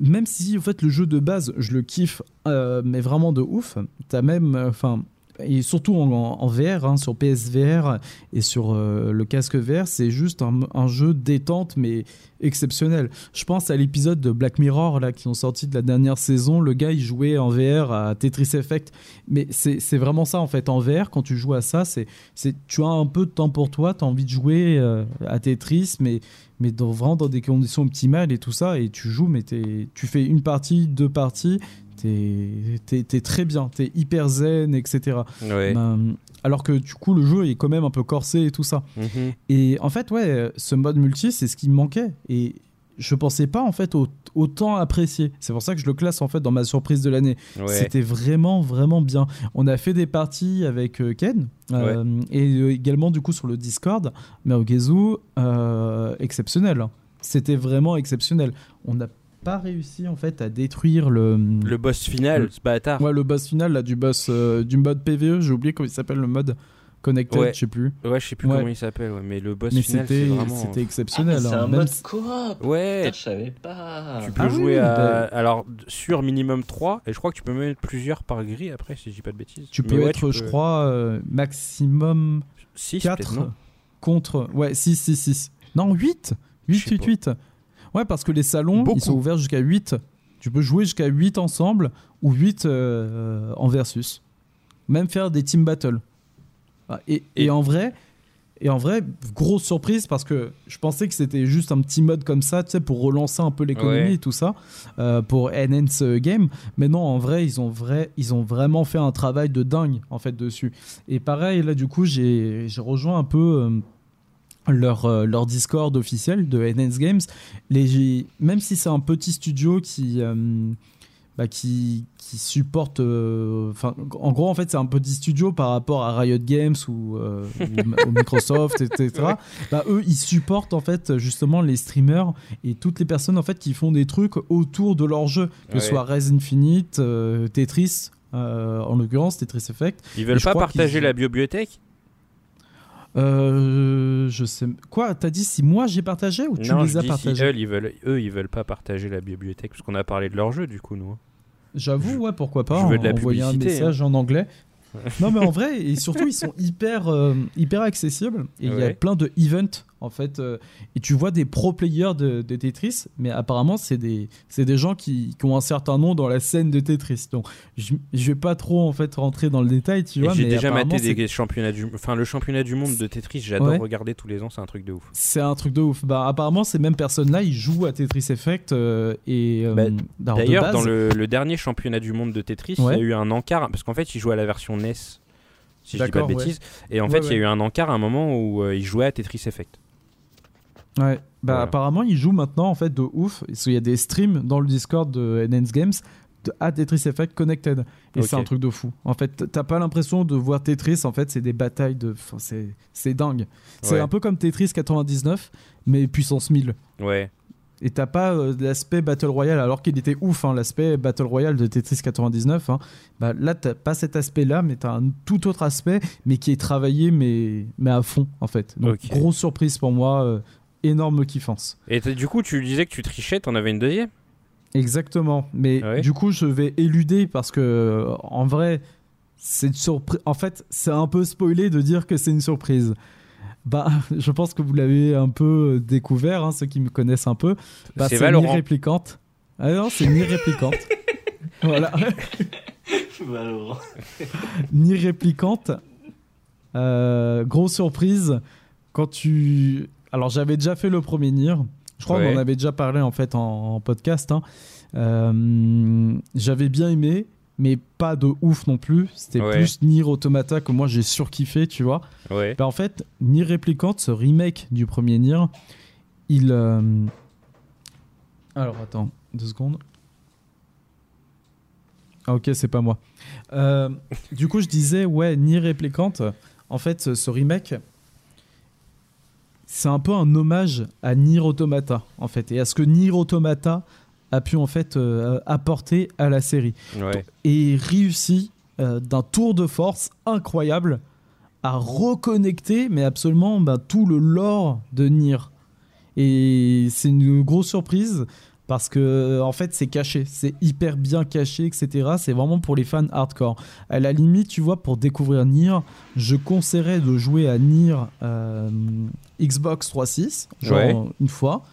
Même si en fait le jeu de base, je le kiffe, euh, mais vraiment de ouf. T'as même, euh, enfin, et surtout en, VR, hein, sur PSVR et sur euh, le casque VR, c'est juste un, jeu détente mais exceptionnel. Je pense à l'épisode de Black Mirror là qui sont sortis de la dernière saison. Le gars il jouait en VR à Tetris Effect, mais c'est vraiment ça en fait. En VR, quand tu joues à ça, c'est tu as un peu de temps pour toi, tu as envie de jouer euh, à Tetris, mais mais dans, vraiment dans des conditions optimales et tout ça, et tu joues, mais tu fais une partie, deux parties, t'es es, es très bien, t'es hyper zen, etc. Ouais. Ben, alors que du coup, le jeu est quand même un peu corsé et tout ça. Mhm. Et en fait, ouais, ce mode multi, c'est ce qui me manquait. Et je pensais pas en fait au- autant apprécier. C'est pour ça que je le classe en fait dans ma surprise de l'année. Ouais. C'était vraiment vraiment bien. On a fait des parties avec euh, Ken euh, et euh, également du coup sur le Discord, mais au Gezu, euh, exceptionnel. C'était vraiment exceptionnel. On n'a pas réussi en fait à détruire le Le boss final, Le- ce bâtard. ouais le boss final là du boss euh, du mode PVE. J'ai oublié comment il s'appelle le mode connected, Ouais. je sais plus. Ouais, je sais plus Ouais. comment il s'appelle, ouais, mais le boss Mais final, c'est c'était vraiment. c'était Ah, exceptionnel. c'est hein. un Même mode si- coop. Ouais, Putain, je savais pas. tu peux Ah oui, jouer à. bah- Alors, sur minimum 3, et je crois que tu peux mettre plusieurs par grille après, si je dis pas de bêtises. Tu Mais peux ouais, être, je crois, euh, maximum 6 4 contre. Ouais, 6, 6, 6. Non, 8 8, Je sais 8, pas. 8. Ouais, parce que les salons, Beaucoup. ils sont ouverts jusqu'à 8. Tu peux jouer jusqu'à 8 ensemble ou 8 euh, en versus. Même faire des team battles. Ah, Et, en vrai. Et en vrai, grosse surprise parce que je pensais que c'était juste un petit mode comme ça, tu sais, pour relancer un peu l'économie Ouais. et tout ça, euh, pour enhance euh, game. Mais non, en vrai, ils ont vrai, ils ont vraiment fait un travail de dingue en fait dessus. Et pareil, là, du coup, j'ai j'ai rejoint un peu euh, leur, euh, leur Discord officiel de Enhance Games. Les, même si c'est un petit studio qui, euh, bah, qui, qui supporte. euh, en gros, en fait, c'est un petit studio par rapport à Riot Games ou, euh, ou- Microsoft, etc. Bah, eux, ils supportent en fait justement les streamers et toutes les personnes en fait qui font des trucs autour de leur jeu, que Ouais. ce soit Res Infinite, Tetris. en l'occurrence, Tetris Effect. Ils veulent pas partager la bibliothèque Euh, je sais. Quoi T'as dit si moi j'ai partagé ou tu Non, les je as dis si partagés eux, ils veulent, eux, ils veulent pas partager la bibliothèque, parce qu'on a parlé de leur jeu, du coup, nous. hein. J'avoue, ouais, pourquoi pas. je veux de la envoyer un hein. message en anglais. non, mais en vrai, et surtout, ils sont hyper, euh, hyper accessibles. Et il y a plein de events, en fait. euh, et tu vois des pro players de, de Tetris, mais apparemment, c'est des, des gens qui, qui ont un certain nom dans la scène de Tetris. Donc, je, je vais pas trop, en fait, rentrer dans le détail, tu vois. J'ai déjà maté des championnats du, enfin le championnat du monde de Tetris. J'adore Ouais. regarder tous les ans, c'est un truc de ouf. C'est un truc de ouf. Bah, apparemment, ces mêmes personnes-là, ils jouent à Tetris Effect. euh, et, euh, Bah, de D'ailleurs, dans le, le dernier championnat du monde de Tetris, il y a eu un encart parce qu'en fait, ils jouaient à la version NES. Si je dis pas de ouais. bêtises. Et en Ouais, fait, il y a eu un encart à un moment où euh, ils jouaient à Tetris Effect. Ouais, bah Voilà. apparemment ils jouent maintenant en fait de ouf. Qu'il y a des streams dans le Discord de Enhance Games à Tetris Effect Connected. Et c'est un truc de fou. En fait, t'as pas l'impression de voir Tetris, en fait, c'est des batailles de. enfin, c'est, c'est dingue. C'est Ouais. un peu comme Tetris 99, mais puissance 1000. Ouais. Et t'as pas euh, l'aspect Battle Royale, alors qu'il était ouf, hein, l'aspect Battle Royale de Tetris 99. hein. Bah, là, t'as pas cet aspect-là, mais t'as un tout autre aspect, mais qui est travaillé, mais, mais à fond, en fait. Donc, grosse surprise pour moi, euh, énorme kiffance. Et du coup, tu disais que tu trichais, t'en avais une deuxième? Exactement. Mais Ouais? du coup, je vais éluder parce que, en vrai, c'est une surprise. En fait, c'est un peu spoilé de dire que c'est une surprise. bah, je pense que vous l'avez un peu découvert, hein, ceux qui me connaissent un peu. Bah, C'est Valorant. Réplicante. Ah non, c'est Nier Réplicante. voilà. Valorant. Nier Réplicante. Euh, grosse surprise. Quand tu. Alors, j'avais déjà fait le premier Nier. Je crois Ouais. qu'on en avait déjà parlé en fait en, en podcast. hein. Euh, j'avais bien aimé, mais pas de ouf non plus. C'était Ouais. plus Nier Automata que moi j'ai surkiffé, tu vois. Ouais. Bah, en fait, Nier Replicant, ce remake du premier Nier, il. euh, Alors attends, deux secondes. Ah, ok, c'est pas moi. Euh, du coup, je disais, ouais, Nier Replicant, en fait, ce remake, c'est un peu un hommage à Nier Automata, en fait, et à ce que Nier Automata a pu en fait euh, apporter à la série Ouais. et réussi euh, d'un tour de force incroyable à reconnecter, mais absolument bah, tout le lore de Nier. Et c'est une grosse surprise parce que en fait c'est caché, c'est hyper bien caché, etc. C'est vraiment pour les fans hardcore. À la limite, tu vois, pour découvrir Nier, je conseillerais de jouer à Nier euh, Xbox 3.6, genre Ouais. une fois,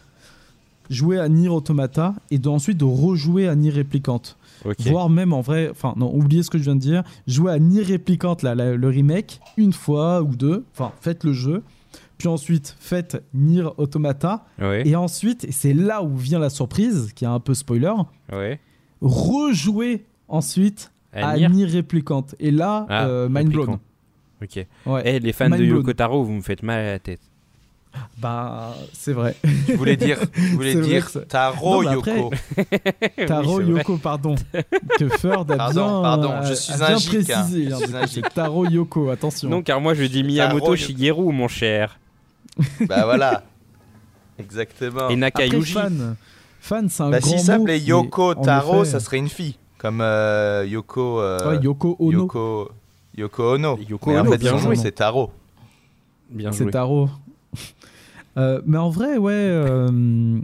jouer à Nier Automata et de, ensuite de rejouer à Nier Replicante Ok. voire même en vrai, enfin non, oubliez ce que je viens de dire, jouez à Nier Replicant, là, la- le remake, une fois ou deux, enfin faites le jeu, puis ensuite faites Nier Automata, et ensuite, c'est là où vient la surprise, qui est un peu spoiler, Ouais. rejouez ensuite À à Nier Nier Replicant, et là, Ah, euh, mind blown. Replicant. Ok. Ouais. Eh, les fans Mind de. Yoko Taro, vous me faites mal à la tête. Bah, c'est vrai. Je voulais dire, je voulais vrai Taro Non, mais après- Yoko. Taro. Yoko, pardon. que Ferd a Pardon, bien, pardon, a- je a suis bien un hein. précisé. Je suis un Taro Yoko, attention. Non, car moi je dis Miyamoto Taro- Shigeru, mon cher. bah voilà. Exactement. Et Nakayuji. fan, fan c'est un Bah grand s'il mot, s'appelait Yoko en Taro, effet- ça serait une fille. Comme euh, Yoko. euh, Ouais, Yoko Ono, Yoko. Yoko Ono. Yoko Mais en Ono, fait, bien son nom, joué. c'est Taro. Bien c'est joué. Taro. Euh, mais en vrai, ouais, euh,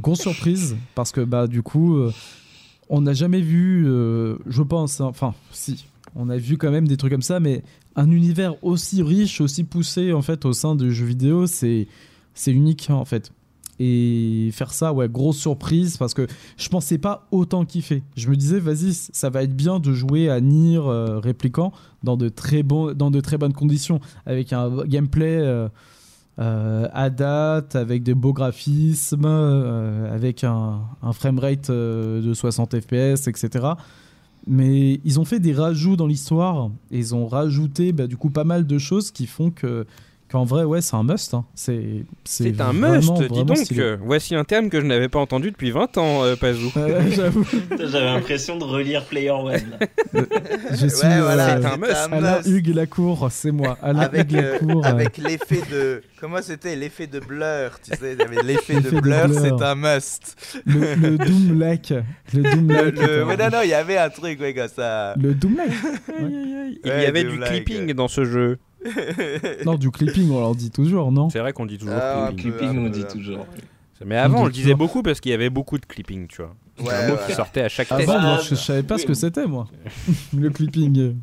grosse surprise parce que bah du coup, euh, on n'a jamais vu, euh, je pense, hein, enfin si, on a vu quand même des trucs comme ça, mais un univers aussi riche, aussi poussé en fait au sein du jeu vidéo, c'est c'est unique en fait. Et faire ça, ouais, grosse surprise parce que je pensais pas autant kiffer. Je me disais, vas-y, ça va être bien de jouer à Nier euh, Replicant dans de très dans de très bonnes conditions, avec un gameplay euh, euh, à date, avec des beaux graphismes, avec un, un framerate de 60 fps, etc. Mais ils ont fait des rajouts dans l'histoire et ils ont rajouté bah, du coup pas mal de choses qui font que qu'en vrai ouais c'est un must. hein. C'est C'est un vraiment, must, dis vraiment donc. stylé. euh, Voici un terme que je n'avais pas entendu depuis 20 ans, euh, Pazou. J'avoue, J'avais l'impression de relire Player One. là. je suis Ouais, voilà, euh, c'est un c'est must. un Alain must. Hugues Lacour, c'est moi. Alain Avec, Hugues euh, Lacour. euh, avec l'effet de. Comment c'était L'effet de blur. Tu sais, l'effet L'effet de de blur, c'est un must. le, le Doom Like. Le Doom Le, le- ouais, non, non, il y avait un truc, ouais, comme ça. Le Doom Like Il Ouais, y avait du clipping dans ce jeu. Non, du clipping, on leur dit toujours, non C'est vrai qu'on dit toujours Ah, clipping. peu, Clipping, un on peu, dit toujours. Mais avant, On le disait toujours. beaucoup parce qu'il y avait beaucoup de clipping, tu vois. Ouais, un mot ouais. qui sortait à chaque Ah test. bon, moi, Ah, je, je savais pas oui, ce que c'était, moi. le clipping.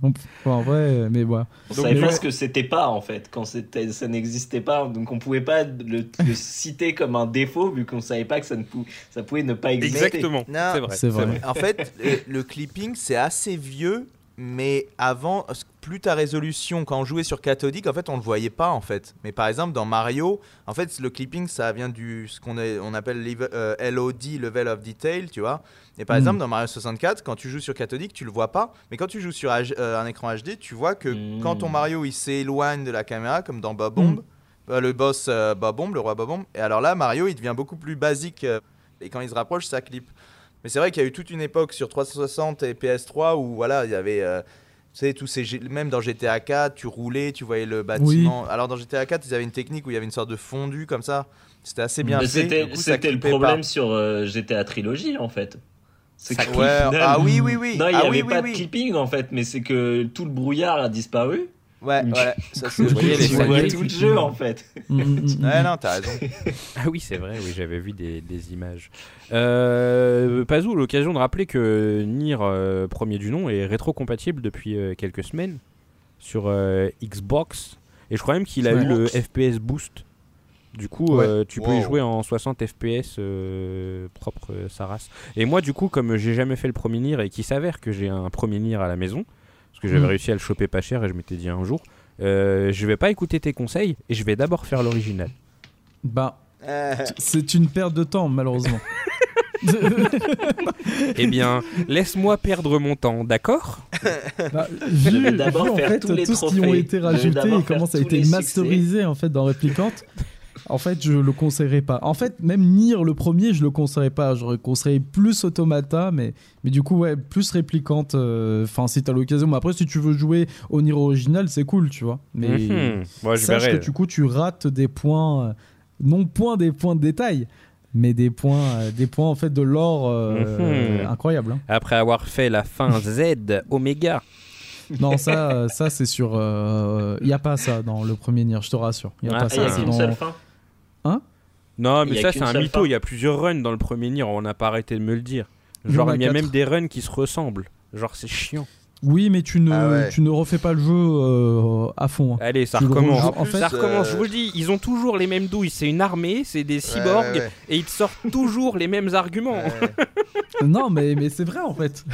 En vrai, mais voilà. On Donc, savait mais pas ouais. ce que c'était pas en fait quand c'était ça n'existait pas donc on pouvait pas le, le citer comme un défaut vu qu'on savait pas que ça ne pou- ça pouvait ne pas exister. Exactement. Non, C'est vrai. c'est vrai. En fait, le, le clipping, c'est assez vieux, mais avant, plus ta résolution, quand on jouait sur cathodique, en fait, on le voyait pas, en fait. Mais par exemple, dans Mario, en fait, le clipping, ça vient du ce qu'on on appelle level- euh, LOD, Level of Detail, tu vois. Et par Mm. exemple, dans Mario 64, quand tu joues sur cathodique, tu le vois pas. Mais quand tu joues sur euh, un écran HD, tu vois que Mm. quand ton Mario, il s'éloigne de la caméra, comme dans Bob Bomb, euh, le boss euh, Bob Bomb, le roi Bob Bomb, et alors là, Mario, il devient beaucoup plus basique. et quand il se rapproche, ça clip. Mais c'est vrai qu'il y a eu toute une époque sur 360 et PS3 où voilà, il y avait euh, tu sais tous ces même dans GTA 4, tu roulais, tu voyais le bâtiment. Alors dans GTA 4, ils avaient une technique où il y avait une sorte de fondu comme ça. C'était assez bien Mais fait. C'était le problème pas. sur euh, GTA Trilogy en fait. C'est Ouais, ah oui oui oui. Non, il n'y ah avait oui, pas oui. de clipping en fait, mais c'est que tout le brouillard a disparu. Ouais, ouais, ça c'est tout le jeu en fait. Mm, mm, mm. Ouais, non, t'as raison. Ah oui, c'est vrai, oui, j'avais vu des, des images. Euh, Pazou, l'occasion de rappeler que Nier, euh, premier du nom, est rétro-compatible depuis euh, quelques semaines sur euh, Xbox. Et je crois même qu'il a eu le FPS boost. Du coup, euh, tu peux y jouer en 60 FPS euh, propre euh, sa race. Et moi, du coup, comme j'ai jamais fait le premier Nier et qu'il s'avère que j'ai un premier Nier à la maison, parce que j'avais mm. réussi à le choper pas cher et je m'étais dit un jour, je vais pas écouter tes conseils et je vais d'abord faire l'original. Bah, c'est une perte de temps, malheureusement. eh bien, laisse-moi perdre mon temps, d'accord? Bah, Vu, d'abord en fait, tous les tout ce qui ont été rajoutés et comment ça a été masterisé en fait dans Replicante, en fait, je le conseillerais pas. En fait, même Nier le premier, je le conseillerais pas. J'aurais conseillé plus Automata, mais, mais du coup, ouais, plus réplicante. Euh, enfin, si t'as l'occasion. Mais après, si tu veux jouer au Nier original, c'est cool, tu vois. Mais mhm. sache que du coup, tu rates des points, euh, non point des points de détail, mais des points, euh, des points en fait de l'or mhm. incroyable. Hein. Après avoir fait la fin Z Oméga. Non, ça, ça c'est sûr. Il n'y a pas ça dans le premier Nier, je te rassure. Il n'y a ah, pas ça. Y a dans... seule fin Hein Non, mais ça, c'est un mytho. Il y a plusieurs runs dans le premier Nier. On n'a pas arrêté de me le dire. Genre, il y a même des runs qui se ressemblent. Genre, c'est chiant. Oui, mais tu ne, ah tu ne refais pas le jeu euh, à fond. Hein. Allez, ça recommence. En fait, ça recommence. Je vous le dis, ils ont toujours les mêmes douilles. C'est une armée, c'est des cyborgs, et ils sortent toujours les mêmes arguments. non, mais, mais c'est vrai en fait.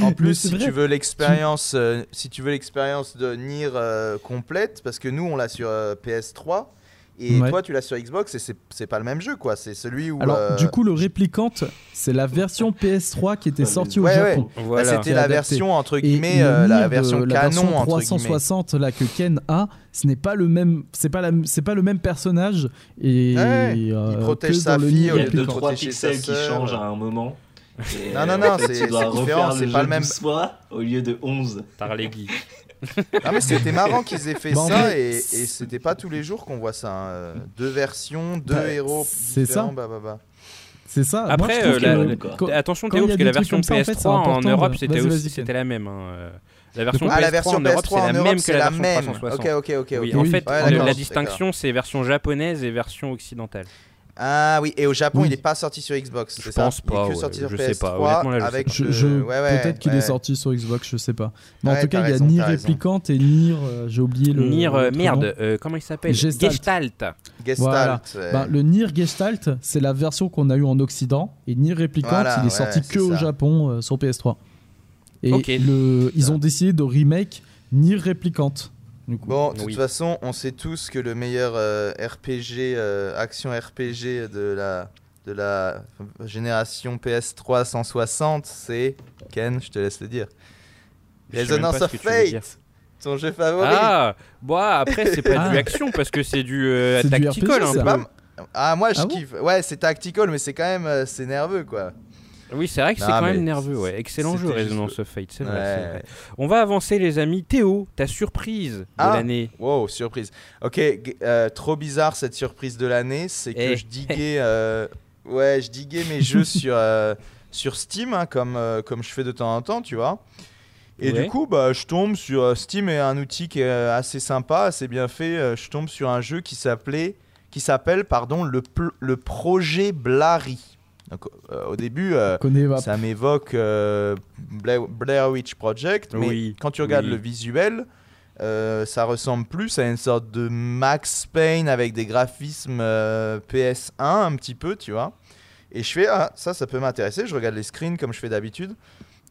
En plus, si tu veux l'expérience, euh, si tu veux l'expérience de Nier euh, complète, parce que nous on l'a sur PS3, et toi, tu l'as sur Xbox et c'est pas le même jeu, quoi. C'est celui où. Alors, euh, du coup, le réplicante, c'est la version PS3 qui était sortie au Japon. Bah, c'était la version, entre guillemets, euh, la version canon, version 360 là, que Ken a, ce n'est pas le même. C'est pas, la, pas le même personnage. Et, euh, il protège sa fille. Il y a deux, trois pixels qui changent à un moment. non, non, non, c'est différent, c'est pas le même. au lieu de 11. Tarlegui. Ah mais c'était marrant qu'ils aient fait ça et, et c'était pas tous les jours qu'on voit ça. Hein. Deux versions, deux bah, héros. C'est ça. Bah, bah, c'est ça. Après, euh, attention Théo, parce que la version PS3 en, Europe, c'était aussi c'était la même. Hein. Euh. La version, ah, PS3, la version en Europe, c'est la même que la, version 360. Ok, ok, ok. Oui, en fait, la distinction, c'est version japonaise et version occidentale. Ah oui, et au Japon, il n'est pas sorti sur Xbox, c'est ça pense pas. Il est que sorti sur je PS3 sais pas. Honnêtement, là, avec je. Peut-être qu'il est sorti sur Xbox, je sais pas. Mais en tout cas, il y a Nier Réplicante et Nier, euh, j'ai oublié le. Nier, euh, merde, euh, comment il s'appelle? Gestalt. Gestalt. Voilà. Ben, le Nier Gestalt, c'est la version qu'on a eu en Occident. Et Nier Réplicante, il est sorti que au Japon sur PS3. Et le, ils ont décidé de remake Nier Bon, de toute façon, on sait tous que le meilleur euh, RPG, euh, action RPG de la, de la génération PS3 160, c'est Ken, je te laisse le dire. Resonance of Fate ton jeu favori. Ah, bon, après, c'est pas du ah. action parce que c'est du euh, tactical un peu. Ah, moi je ah kiffe. ouais, c'est tactical, mais c'est quand même c'est nerveux quoi. Oui, c'est vrai que c'est quand même nerveux. Ouais. Excellent jeu, Resonance of Fate. C'est vrai, On va avancer, les amis. Théo, ta surprise de ah l'année. Wow, surprise. Ok, euh, trop bizarre cette surprise de l'année. C'est que eh. je diguais, euh, ouais, je diguais mes jeux sur, euh, sur Steam, hein, comme, comme je fais de temps en temps, tu vois. Et du coup, bah, je tombe sur Steam est un outil qui est assez sympa, assez bien fait. je tombe sur un jeu qui s'appelait, qui s'appelle, pardon, le, le projet Blary. Donc, euh, au début, euh, ça m'évoque euh, Blair, Witch Project, mais quand tu regardes le visuel, ça ressemble plus à une sorte de Max Payne avec des graphismes PS1 un petit peu, tu vois. Et je fais, ah, ça, ça peut m'intéresser. Je regarde les screens comme je fais d'habitude.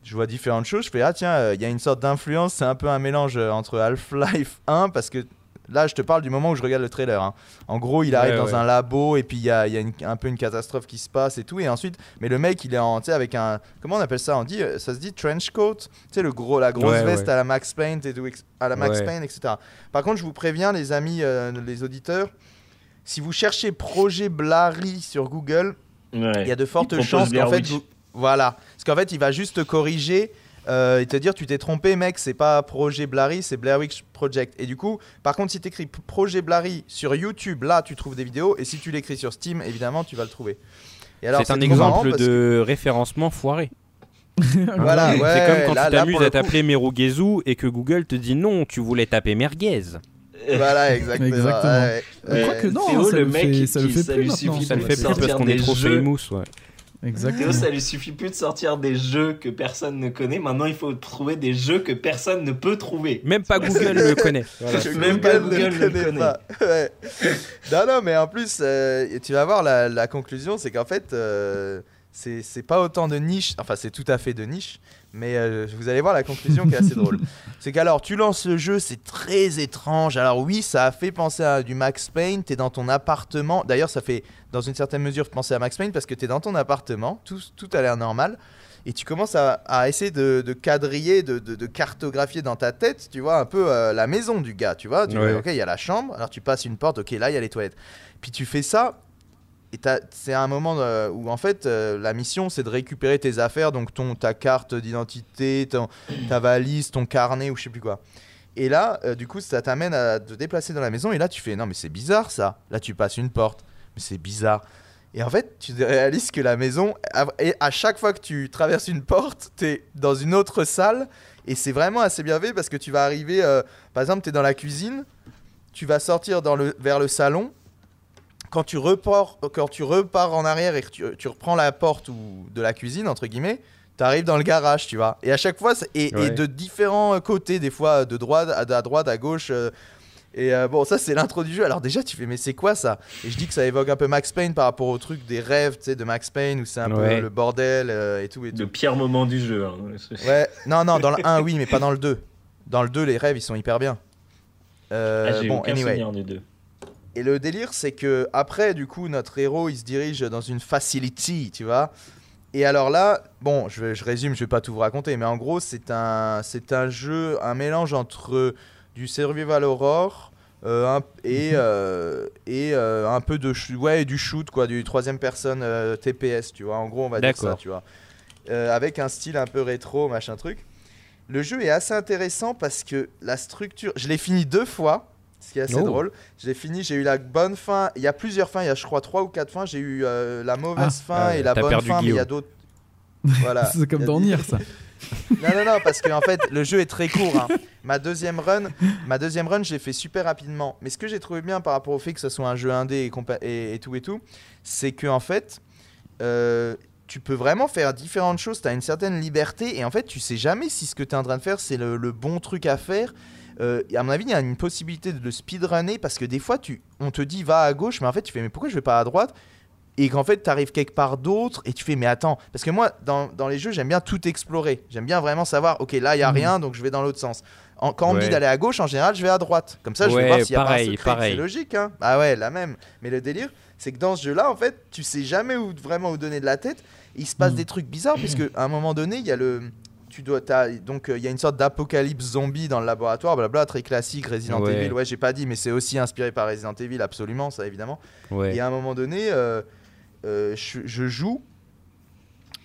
Je vois différentes choses. Je fais, ah tiens, il y a une sorte d'influence. C'est un peu un mélange entre Half-Life 1 parce que Là, je te parle du moment où je regarde le trailer. Hein. En gros, il arrive dans un labo et puis il y a, y a un peu une catastrophe qui se passe et tout. Et ensuite, mais le mec, il est en, avec un. Comment on appelle ça? On dit, ça se dit trench coat? Tu sais, le gros, la grosse veste à la Max Payne et tout, à la Max Payne, etc. Par contre, je vous préviens, les amis, euh, les auditeurs, si vous cherchez projet Blary sur Google, il y a de fortes chances qu'en fait, voilà, parce qu'en fait, il va juste corriger euh, et te dire tu t'es trompé mec c'est pas projet Blary c'est Blair Witch Project et du coup par contre si tu écris projet Blary sur YouTube là tu trouves des vidéos et si tu l'écris sur Steam évidemment tu vas le trouver c'est un exemple de référencement foiré voilà, ouais, c'est comme quand tu t'amuses à t'appeler Merugezu et que Google te dit non, tu voulais taper merguez. Voilà, exactement. exactement. Ouais. que non, Théo, ça le mec fait, ça le fait plus Ça le fait plus parce qu'on est trop famous, ouais. Exactement. ça lui suffit plus de sortir des jeux que personne ne connaît. Maintenant, il faut trouver des jeux que personne ne peut trouver. Même pas Google le connaît. Voilà. Même pas Google ne le connaît. pas. Ouais. Non, non, mais en plus, euh, tu vas voir la, la conclusion, c'est qu'en fait, euh, c'est c'est pas autant de niche, enfin, c'est tout à fait de niche, mais euh, vous allez voir la conclusion qui est assez drôle. C'est qu'alors, tu lances le jeu, c'est très étrange. Alors, oui, ça a fait penser à du Max Payne, t'es dans ton appartement. D'ailleurs, ça fait dans une certaine mesure penser à Max Payne parce que t'es dans ton appartement, tout, tout a l'air normal. Et tu commences à, à essayer de, de quadriller, de, de- de cartographier dans ta tête, tu vois, un peu euh, la maison du gars, tu vois. Tu Ouais. vois, ok, il y a la chambre, alors tu passes une porte, ok, là, il y a les toilettes. Puis tu fais ça, et c'est un moment euh, où, en fait, euh, la mission, c'est de récupérer tes affaires, donc ton, ta carte d'identité, ta valise, ton carnet, ou je sais plus quoi. Et là, euh, du coup, ça t'amène à te déplacer dans la maison, et là, tu fais, non, mais c'est bizarre, ça. Là, tu passes une porte, mais c'est bizarre. Et en fait, tu réalises que la maison, à- et à chaque fois que tu traverses une porte, tu es dans une autre salle. Et c'est vraiment assez bien fait parce que tu vas arriver, par exemple, tu es dans la cuisine, tu vas sortir dans le, vers le salon. Quand tu, repars, quand tu repars en arrière et que tu, tu reprends la porte ou de la cuisine, entre guillemets, tu arrives dans le garage, tu vois. Et à chaque fois, et, de différents euh, côtés, des fois de droite à, à droite, à gauche. euh, et euh, bon, ça, c'est l'intro du jeu. Alors, déjà, tu fais, mais c'est quoi ça? Et je dis que ça évoque un peu Max Payne par rapport au truc des rêves, tu sais, de Max Payne, où c'est un Ouais. peu le bordel euh, et tout. Et tout. Le pire moment du jeu. hein. Ouais, non, non, dans le 1, oui, mais pas dans le 2. Dans le 2, les rêves, ils sont hyper bien. Euh, Ah, J'ai bon, aucun anyway. souvenir des deux. Et le délire, c'est que après, du coup, notre héros, il se dirige dans une facility, tu vois. Et alors là, bon, je, vais- je résume, je vais pas tout vous raconter, mais en gros, c'est un, c'est un jeu, un mélange entre du survival horror euh, un- et, euh, et euh, un peu de ouais, du shoot, quoi, du troisième personne euh, TPS, tu vois. En gros, on va dire ça, tu vois. Euh, avec un style un peu rétro, machin truc. Le jeu est assez intéressant parce que la structure, je l'ai fini deux fois, ce qui est assez Oh. drôle. Je l'ai fini, j'ai eu la bonne fin. Il y a plusieurs fins, il y a je crois trois ou quatre fins. J'ai eu euh, la mauvaise Ah. fin et la bonne fin, mais il y a d'autres. Voilà. C'est comme dans des- ça. Non, non, non, parce que en fait, le jeu est très court. hein. Ma deuxième run, ma deuxième run, je l'ai fait super rapidement. Mais ce que j'ai trouvé bien par rapport au fait que ce soit un jeu indé et, compa- et, et tout et tout, c'est que en fait, euh, tu peux vraiment faire différentes choses. Tu as une certaine liberté et en fait, tu sais jamais si ce que tu es en train de faire, c'est le, le bon truc à faire. Euh, à mon avis, il y a une possibilité de le speedrunner parce que des fois, tu, on te dit va à gauche, mais en fait, tu fais mais pourquoi je vais pas à droite? Et qu'en fait, tu arrives quelque part d'autre et tu fais mais attends. Parce que moi, dans, dans les jeux, j'aime bien tout explorer. J'aime bien vraiment savoir, ok, là, il y a Mhm. rien, donc je vais dans l'autre sens. En- quand on me dit Ouais. d'aller à gauche, en général, je vais à droite. Comme ça, je vais voir s'il y a pas un pareil, secret. pareil. C'est logique, hein Ah ouais, la même. Mais le délire, c'est que dans ce jeu-là, en fait, tu sais jamais où vraiment où donner de la tête. Il se passe Mhm. des trucs bizarres, puisque à un moment donné, il y a le. Tu dois, donc euh, il y a une sorte d'apocalypse zombie dans le laboratoire, blabla, très classique, Resident Ouais. Evil. Ouais, j'ai pas dit, mais c'est aussi inspiré par Resident Evil, absolument, ça évidemment. Ouais. Et à un moment donné, euh, euh, je, je joue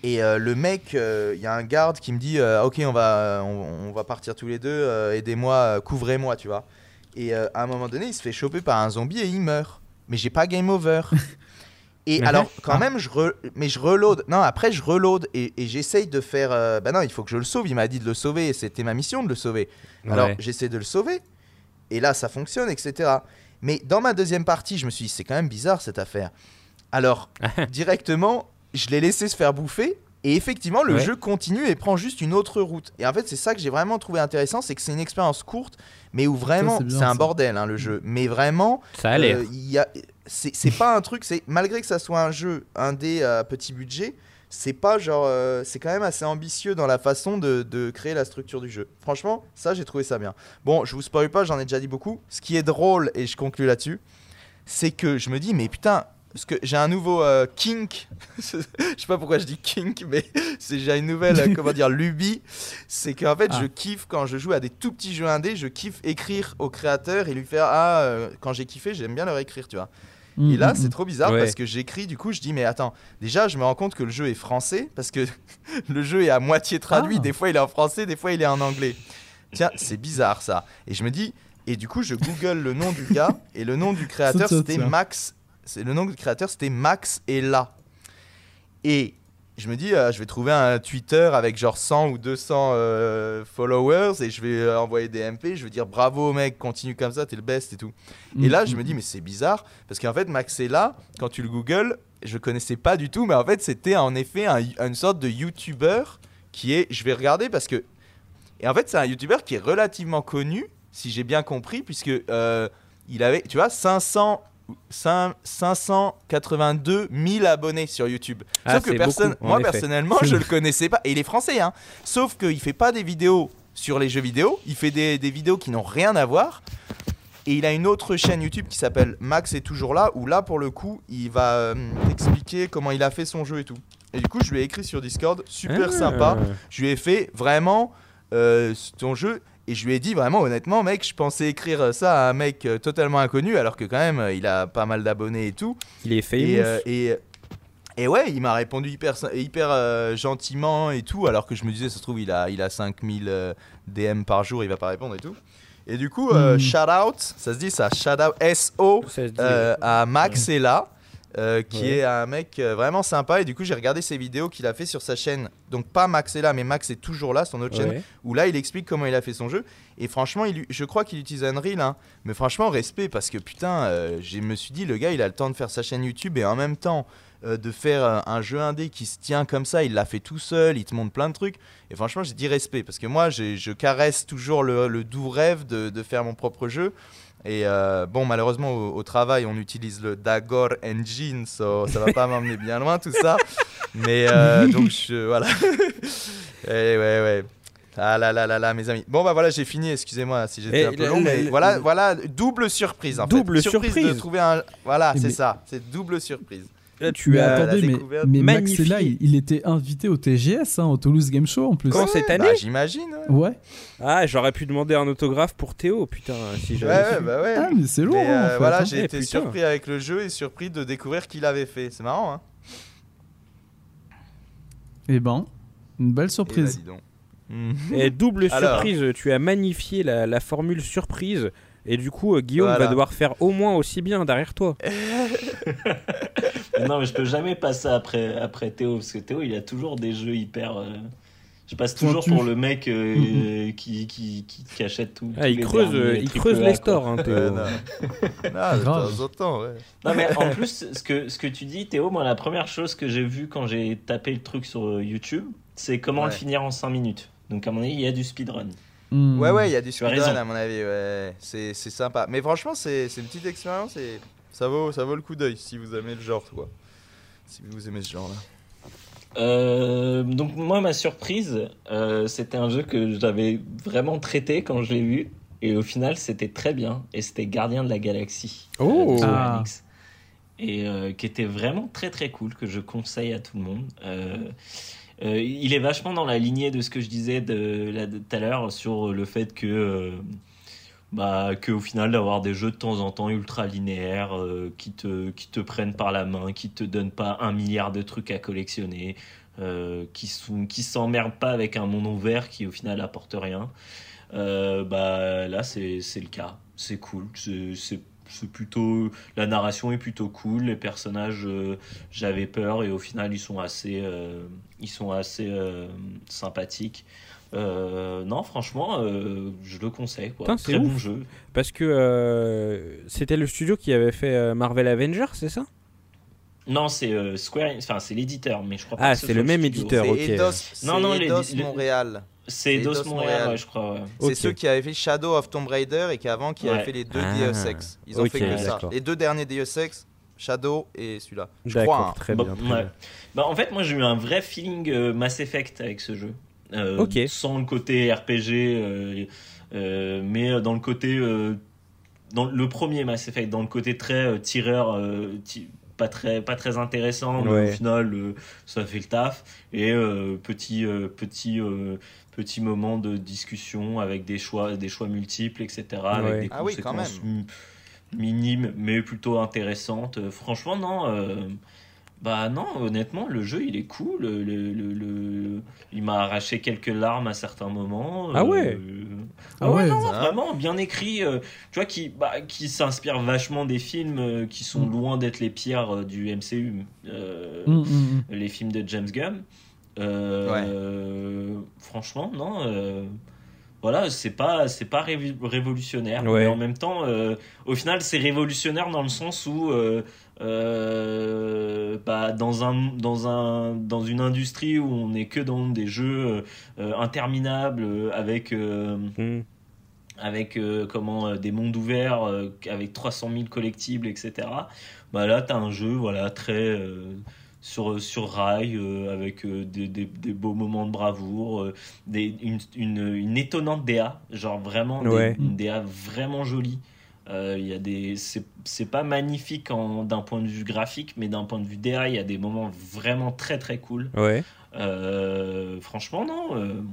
et le mec, il y a un garde qui me dit Ok, on va, on, on va partir tous les deux, aidez-moi, couvrez-moi, tu vois. Et à un moment donné, il se fait choper par un zombie et il meurt. Mais j'ai pas game over. Et Mhm. alors, quand Ah. même, je re- mais je reload. Non, après, je reload et, et j'essaye de faire. euh, bah non, il faut que je le sauve. Il m'a dit de le sauver et c'était ma mission de le sauver. Alors j'essaie de le sauver, et là ça fonctionne, etc. Mais dans ma deuxième partie, je me suis dit, c'est quand même bizarre cette affaire. Alors, directement, je l'ai laissé se faire bouffer, et effectivement, le Ouais. jeu continue et prend juste une autre route. Et en fait, c'est ça que j'ai vraiment trouvé intéressant, c'est que c'est une expérience courte, mais où vraiment, c'est un ça. bordel, hein, le jeu. Mais vraiment, Ça a l'air. euh, il y a- c'est pas un truc, c'est malgré que ça soit un jeu indé à petit budget, c'est pas genre, euh, c'est quand même assez ambitieux dans la façon de, de créer la structure du jeu. Franchement, ça j'ai trouvé ça bien. Bon, je vous spoil pas, j'en ai déjà dit beaucoup. Ce qui est drôle et je conclue là-dessus, c'est que je me dis mais putain. Parce que j'ai un nouveau euh, kink, je sais pas pourquoi je dis kink, mais c'est j'ai une nouvelle, euh, comment dire, lubie. C'est qu'en fait, Ah. je kiffe quand je joue à des tout petits jeux indés, je kiffe écrire au créateur et lui faire Ah, euh, quand j'ai kiffé, j'aime bien leur écrire, tu vois. Et là, Mm, c'est mm, trop bizarre Ouais. parce que j'écris, du coup, je dis, mais attends, déjà, je me rends compte que le jeu est français parce que le jeu est à moitié traduit. Ah. Des fois, il est en français, des fois, il est en anglais. Tiens, c'est bizarre ça. Et je me dis, et du coup, je google le nom du gars et le nom du créateur, c'était. Max. C'est le nom du créateur, c'était Max et là. Et je me dis, euh, je vais trouver un Twitter avec genre 100 ou 200 euh, followers et je vais euh, envoyer des MP. Je vais dire bravo mec, continue comme ça, t'es le best et tout. Et mm, là, je mm, me dis, mais c'est bizarre, parce qu'en fait, Max est là, quand tu le googles, je connaissais pas du tout, mais en fait, c'était en effet un- une sorte de YouTuber qui est. Je vais regarder parce que. Et en fait, c'est un YouTuber qui est relativement connu, si j'ai bien compris, puisque euh, il avait, tu vois, 500. Cinq- 582 000 abonnés sur YouTube. Ah, Sauf que personne, beaucoup, moi effet. personnellement, je le connaissais pas. Et il est français, hein. Sauf qu'il fait pas des vidéos sur les jeux vidéo. Il fait des, des vidéos qui n'ont rien à voir. Et il a une autre chaîne YouTube qui s'appelle Max est toujours là, où là pour le coup il va euh, expliquer comment il a fait son jeu et tout. Et du coup je lui ai écrit sur Discord, super Ah. sympa. Je lui ai fait vraiment euh, ton jeu et je lui ai dit vraiment honnêtement mec je pensais écrire ça à un mec euh, totalement inconnu alors que quand même euh, il a pas mal d'abonnés et tout. Il est famous. Et, euh, et, et ouais, il m'a répondu hyper, hyper euh, gentiment et tout, alors que je me disais, ça se trouve, il a, il a 5000 euh, DM par jour, il va pas répondre et tout. Et du coup, euh, Hmm. shout out, ça se dit ça, shout out SO euh, à Max est là. Euh, qui Ouais. est un mec euh, vraiment sympa. Et du coup j'ai regardé ses vidéos qu'il a fait sur sa chaîne. Donc pas Max est là mais Max est toujours là son autre chaîne où là il explique comment il a fait son jeu. Et franchement il, je crois qu'il utilise Unreal hein. mais franchement respect parce que putain euh, je me suis dit le gars il a le temps de faire sa chaîne YouTube et en même temps euh, de faire un jeu indé qui se tient comme ça il l'a fait tout seul il te montre plein de trucs. Et franchement j'ai dit respect parce que moi je caresse toujours le, le doux rêve de, de faire mon propre jeu et euh, bon, malheureusement, au, au travail, on utilise le Dagor Engine, so ça va pas m'emmener bien loin, tout ça. Mais euh, donc, je, voilà. et ouais, ouais. Ah là là là là, mes amis. Bon, bah voilà, j'ai fini, excusez-moi si j'étais un peu long, mais voilà, voilà, double surprise en Double fait. de surprise. trouver un. Voilà, c'est ça, c'est double surprise. Là, tu mais as. attendez, la mais, mais Max magnifiée. est là, il, il était invité au TGS, hein, au Toulouse Game Show en plus. Quand cette année Bah, j'imagine. Ouais, Ouais. Ah, j'aurais pu demander un autographe pour Théo, putain, si ouais, j'avais. ouais, su. bah ouais. Ah, mais c'est lourd. Hein, en euh, fait, voilà, hein. j'ai Eh, été putain. surpris avec le jeu et surpris de découvrir qui l'avait fait. C'est marrant, hein Eh ben, une belle Eh surprise. dis donc. Mhm. Et double Alors. surprise, tu as magnifié la, la formule surprise. Et du coup, euh, Guillaume Voilà. va devoir faire au moins aussi bien derrière toi. non, mais je peux jamais passer après, après Théo, parce que Théo, il a toujours des jeux hyper. euh, Je passe toujours Pointu. pour le mec euh, qui, qui, qui, qui achète tout. Ah, il creuse, derniers il creuse les stores, hein, Théo. Ouais, non. Non, de Grave. temps en temps, ouais. Non, mais en plus, ce que, ce que tu dis, Théo, moi, la première chose que j'ai vue quand j'ai tapé le truc sur YouTube, c'est comment Ouais. le finir en 5 minutes. Donc, à mon avis, il y a du speedrun. Hmm. Ouais, ouais, il y a du speedrun à mon avis, ouais. C'est c'est sympa. Mais franchement, c'est c'est une petite expérience et ça vaut, ça vaut le coup d'œil si vous aimez le genre, quoi. Si vous aimez ce genre-là. Euh, donc moi ma surprise euh, c'était un jeu que j'avais vraiment traité quand je l'ai vu et au final c'était très bien et c'était Gardien de la Galaxie euh, Oh. de Square Ah. Et euh, qui était vraiment très très cool que je conseille à tout le monde Euh, il est vachement dans la lignée de ce que je disais tout à l'heure sur le fait que euh, bah, que au final d'avoir des jeux de temps en temps ultra linéaires euh, qui te qui te prennent par la main, qui te donnent pas un milliard de trucs à collectionner, qui sont qui s'emmerdent pas avec un monde ouvert qui au final apporte rien. Bah là c'est le cas, c'est cool, c'est c'est plutôt la narration est plutôt cool, les personnages euh, j'avais peur et au final ils sont assez euh, ils sont assez euh, sympathiques. Euh, non, franchement, euh, je le conseille. Quoi. Putain, Très ouf. bon jeu. Parce que euh, c'était le studio qui avait fait Marvel Avengers, c'est ça? Non, c'est euh, Square, enfin c'est l'éditeur, mais je crois pas Ah, que ce c'est soit le même studio. éditeur. C'est ok. Eidos, Non, non, Eidos les- Montréal. C'est Montréal, Montréal. ouais, je crois. ouais. C'est ceux qui avaient fait Shadow of Tomb Raider et qui avant qui avaient fait les deux Ah, Deus Ex. Ils ont fait que ça. Les deux derniers Deus Ex, Shadow et celui-là. Je crois. D'accord, hein. très Bah, bien. très ouais. bien. Bah, en fait, moi j'ai eu un vrai feeling euh, Mass Effect avec ce jeu. Euh, Ok. Sans le côté RPG, euh, euh, mais dans le côté. euh, dans le premier Mass Effect, dans le côté très euh, tireur. euh, ti- pas très, pas très intéressant, mais Ouais. au final, euh, ça fait le taf. Et euh, petit, euh, petit, euh, petit moment de discussion avec des choix, des choix multiples, etc. Ouais. Avec des Ah oui, quand conséquences mi- minimes, mais plutôt intéressantes. Euh, Franchement, non. euh, bah non, honnêtement, le jeu il est cool. Le, le- le- le- Il m'a arraché quelques larmes à certains moments. Ah ouais Euh, Ah ouais, non, ça. vraiment bien écrit. euh, tu vois, qui, bah, qui s'inspire vachement des films euh, qui sont Mm. loin d'être les pires euh, du MCU. hum, hum. Les films de James Gunn. Euh, Franchement, non. euh, voilà, c'est pas c'est pas révolutionnaire, mais en même temps, au final, c'est révolutionnaire dans le sens où bah, dans un dans un dans une industrie où on n'est que dans des jeux interminables avec mmh avec euh, comment euh, des mondes ouverts euh, avec 300 000 collectibles etc bah là tu as un jeu voilà très sur, sur rail avec des, des, des, beaux moments de bravoure des, une, une, une, étonnante DA genre vraiment une DA vraiment jolie il y a des c'est pas magnifique d'un point de vue graphique mais d'un point de vue DA il y a des moments vraiment très très cool ouais franchement non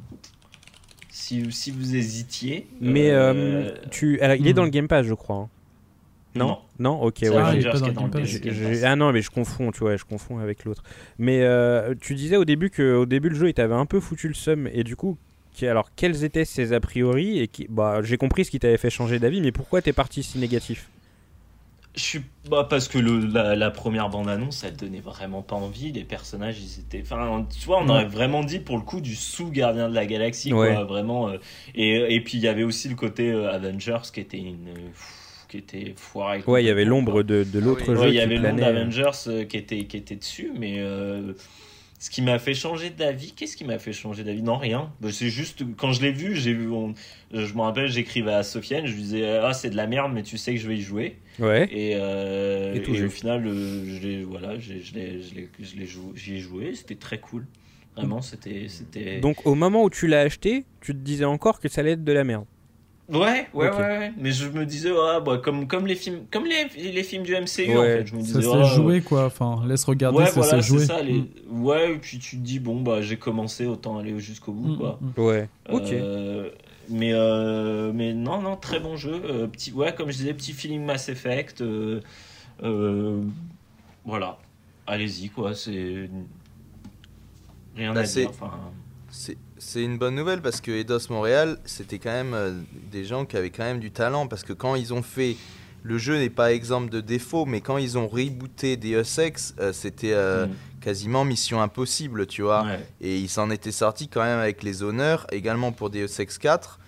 si, si vous hésitiez. Mais euh, euh, tu, alors, il est dans le hmm. Game Pass, je crois. Hein. Non, non, ok. Ouais, ah non, mais je confonds, tu vois, je confonds avec l'autre. Mais euh, tu disais au début que au début le jeu il t'avait un peu foutu le seum. Et du coup, alors quels étaient ses a priori et qui, bah j'ai compris ce qui t'avait fait changer d'avis, mais pourquoi t'es parti si négatif? Je suis bah parce que le, la, première bande annonce elle donnait vraiment pas envie. Les personnages ils étaient enfin tu vois on aurait vraiment dit pour le coup du sous gardien de la galaxie quoi vraiment euh, et, et puis il y avait aussi le côté euh, Avengers qui était une qui était foiré ouais il y avait l'ombre de, de l'autre jeu il y avait l'ombre d'Avengers euh, qui était qui était dessus mais ce qui m'a fait changer d'avis, qu'est-ce qui m'a fait changer d'avis? Non, rien. Bah, c'est juste, quand je l'ai vu, j'ai vu, je me rappelle, j'écrivais à Sofiane, je lui disais, ah, c'est de la merde, mais tu sais que je vais y jouer. Ouais. Et, euh, et, au final, euh, je voilà, j'y ai joué, c'était très cool. Vraiment, c'était, c'était. Donc, au moment où tu l'as acheté, tu te disais encore que ça allait être de la merde. Ouais, ouais, ouais, Mais je me disais, ah, bah, comme, comme les films, comme les, les films du MCU, en fait. Je me disais, ça s'est oh, joué, quoi. Enfin, laisse regarder, ouais, ça voilà, s'est joué. Ça, les... Mm. Ouais, et puis tu te dis, bon, bah, j'ai commencé, autant aller jusqu'au bout, mm, quoi. Mm, ouais, ok. Euh, mais, euh, mais non, non, très bon jeu. Euh, petit, ouais, comme je disais, petit feeling Mass Effect. voilà. Allez-y, quoi. C'est. Rien bah, à dire. Enfin c'est une bonne nouvelle parce que Eidos Montréal, c'était quand même euh, des gens qui avaient quand même du talent parce que quand ils ont fait le jeu n'est pas exemple de défaut, mais quand ils ont rebooté Deus Ex, euh, c'était euh, mm. quasiment mission impossible, tu vois. Et ils s'en étaient sortis quand même avec les honneurs, également pour Deus Ex 4.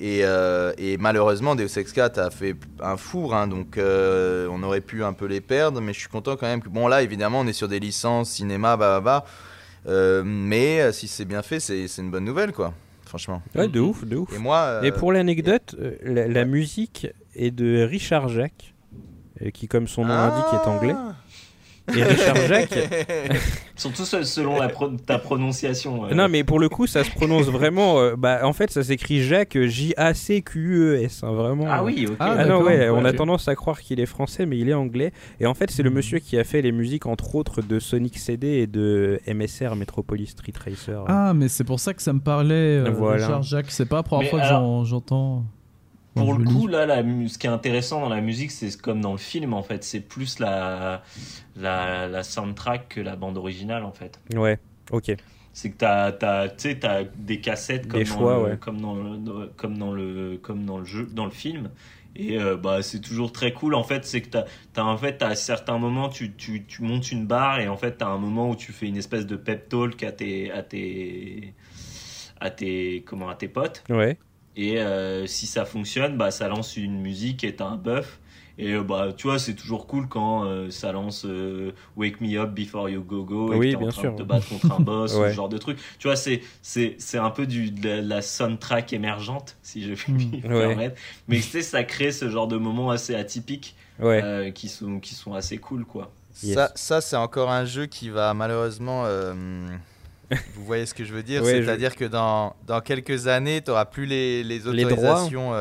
Et, et malheureusement, Deus Ex 4 a fait un four, hein, donc on aurait pu un peu les perdre, mais je suis content quand même que, bon là, évidemment, on est sur des licences, cinéma, bah, bah, bah euh, mais euh, si c'est bien fait, c'est une bonne nouvelle, quoi. Franchement. Ouais, de ouf, de ouf. Et moi. et pour l'anecdote, euh, la, musique est de Richard Jacques, qui, comme son nom l'indique, est anglais. Ah. Et Richard Jacques. Surtout selon la ta prononciation. Non, mais pour le coup, ça se prononce vraiment. Euh, bah, en fait, ça s'écrit Jacques J-A-C-Q-E-S. Hein, vraiment. Ah oui, ok. Ah, non, ouais, on a tendance à croire qu'il est français, mais il est anglais. Et en fait, c'est le hmm. monsieur qui a fait les musiques, entre autres, de Sonic CD et de MSR Metropolis Street Racer. Ah, mais c'est pour ça que ça me parlait. Euh, Richard Jacques, c'est pas la première fois que j'entends. Pour le coup, là, la, ce qui est intéressant dans la musique, c'est comme dans le film, en fait. C'est plus la, la, la, soundtrack que la bande originale, en fait. Ouais, ok. C'est que tu as, as, des cassettes comme, des dans, choix, le, comme, dans le, comme, dans le, comme dans le jeu, dans le film. Et euh, bah, c'est toujours très cool. En fait, c'est que tu as, en fait, à certains moments, tu, tu, tu, montes une barre et en fait, tu as un moment où tu fais une espèce de pep talk à tes, à tes, à tes, comment, à tes potes. Ouais. Et euh, si ça fonctionne, bah, ça lance une musique et t'as un buff. Et euh, bah, tu vois, c'est toujours cool quand euh, ça lance Wake Me Up Before You Go Go et oui, que t'es en train de te battre contre un boss ou ce genre de truc. Tu vois, c'est, c'est, c'est un peu du, de la, soundtrack émergente, si je puis me permettre. Mais tu sais, ça crée ce genre de moments assez atypiques qui, sont, qui sont assez cool, quoi. Ça, ça c'est encore un jeu qui va malheureusement vous voyez ce que je veux dire? C'est-à-dire que dans, dans quelques années, tu n'auras plus les, les autorisations,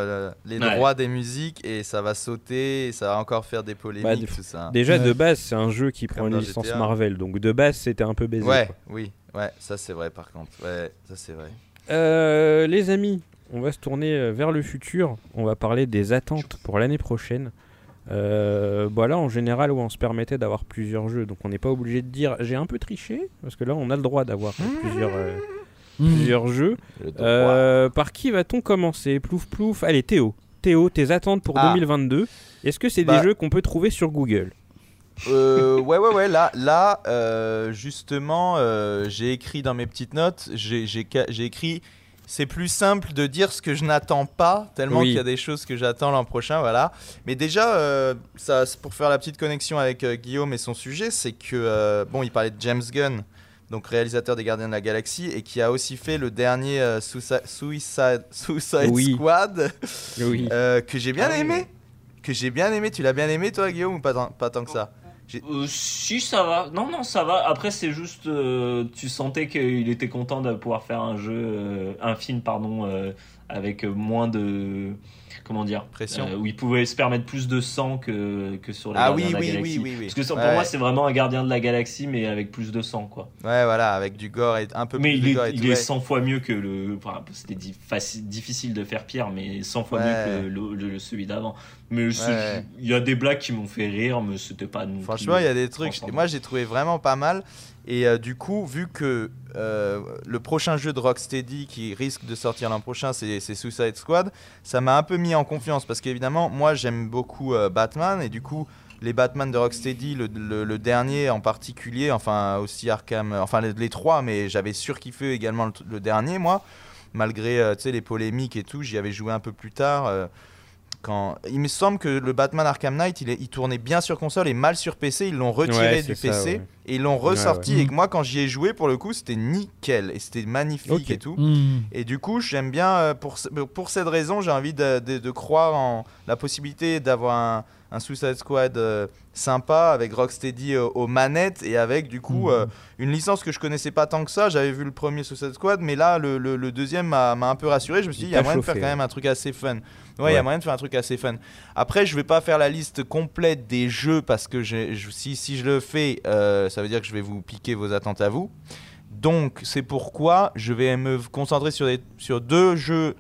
les droits, euh, des musiques, et ça va sauter, et ça va encore faire des polémiques, bah, tout ça. Déjà, de base, c'est un jeu qui prend une licence Marvel, donc de base, c'était un peu baisé. Ouais, oui, ouais, ça c'est vrai par contre. Ouais, ça c'est vrai. Euh, les amis, on va se tourner euh, vers le futur. On va parler des attentes pour l'année prochaine. Euh, bah là, en général, où on se permettait d'avoir plusieurs jeux, donc on n'est pas obligé de dire j'ai un peu triché, parce que là, on a le droit d'avoir plusieurs, euh, mmh. plusieurs jeux. Euh, par qui va-t-on commencer? Plouf plouf. Allez, Théo. Théo, tes attentes pour 2022. Ah. Est-ce que c'est des bah. jeux qu'on peut trouver sur Google? Ouais, ouais, ouais. Là, là justement, j'ai écrit dans mes petites notes, j'ai écrit c'est plus simple de dire ce que je n'attends pas, tellement Oui. qu'il y a des choses que j'attends l'an prochain, voilà. Mais déjà, euh, ça, pour faire la petite connexion avec euh, Guillaume et son sujet, c'est que, euh, bon, il parlait de James Gunn, donc réalisateur des Gardiens de la Galaxie, et qui a aussi fait le dernier euh, Suicide, Suicide, Suicide Oui. Squad, Oui. euh, que j'ai bien Ah oui. aimé. Que j'ai bien aimé. Tu l'as bien aimé, toi, Guillaume, ou pas tant, pas tant que ça? Euh, si ça va, non non ça va. Après c'est juste, euh, tu sentais qu'il était content de pouvoir faire un jeu, euh, un film pardon, euh, avec moins de, comment dire, Pression. euh, où il pouvait se permettre plus de sang que que sur les Ah Gardiens oui, de la oui, Galaxie. oui, oui, oui. Parce que ça, pour Ouais. moi c'est vraiment un Gardien de la Galaxie mais avec plus de sang quoi. Ouais, voilà, avec du gore et un peu Mais plus il de est, gore et il tout, est ouais. 100 fois mieux que le. Enfin, c'était difficile de faire pire, mais 100 fois Ouais. mieux que le, le- le- celui d'avant. Mais il y a des blagues qui m'ont fait rire, mais c'était pas non Franchement, il y a des trucs. Moi, j'ai trouvé vraiment pas mal. Et euh, du coup, vu que euh, le prochain jeu de Rocksteady qui risque de sortir l'an prochain, c'est Suicide Squad, ça m'a un peu mis en confiance parce qu'évidemment, moi, j'aime beaucoup euh, Batman et du coup. Les Batman de Rocksteady, le, dernier en particulier, enfin aussi Arkham, enfin les, trois, mais j'avais surkiffé également le, le dernier, moi, malgré les polémiques et tout, j'y avais joué un peu plus tard. Quand... Il me semble que le Batman Arkham Knight, il, est- il tournait bien sur console et mal sur PC. Ils l'ont retiré Ouais, du PC ouais. et ils l'ont ressorti. ouais. Et que moi, quand j'y ai joué, pour le coup, c'était nickel et c'était magnifique et tout. Hmm. Et du coup, j'aime bien, euh, pour, pour cette raison, j'ai envie de, de- de croire en la possibilité d'avoir un, un Suicide Squad euh, sympa avec Rocksteady euh, aux manettes et avec du coup Mhm. euh, une licence que je connaissais pas tant que ça. J'avais vu le premier Suicide Squad, mais là, le, le- le deuxième m'a un peu rassuré. Je me suis dit, il y a moyen de faire quand même un truc assez fun. Ouais, il y a moyen de faire un truc assez fun. Après, je vais pas faire la liste complète des jeux parce que je- si, si je le fais, ça veut dire que je vais vous piquer vos attentes à vous. Donc, c'est pourquoi je vais me concentrer sur, des, sur deux jeux,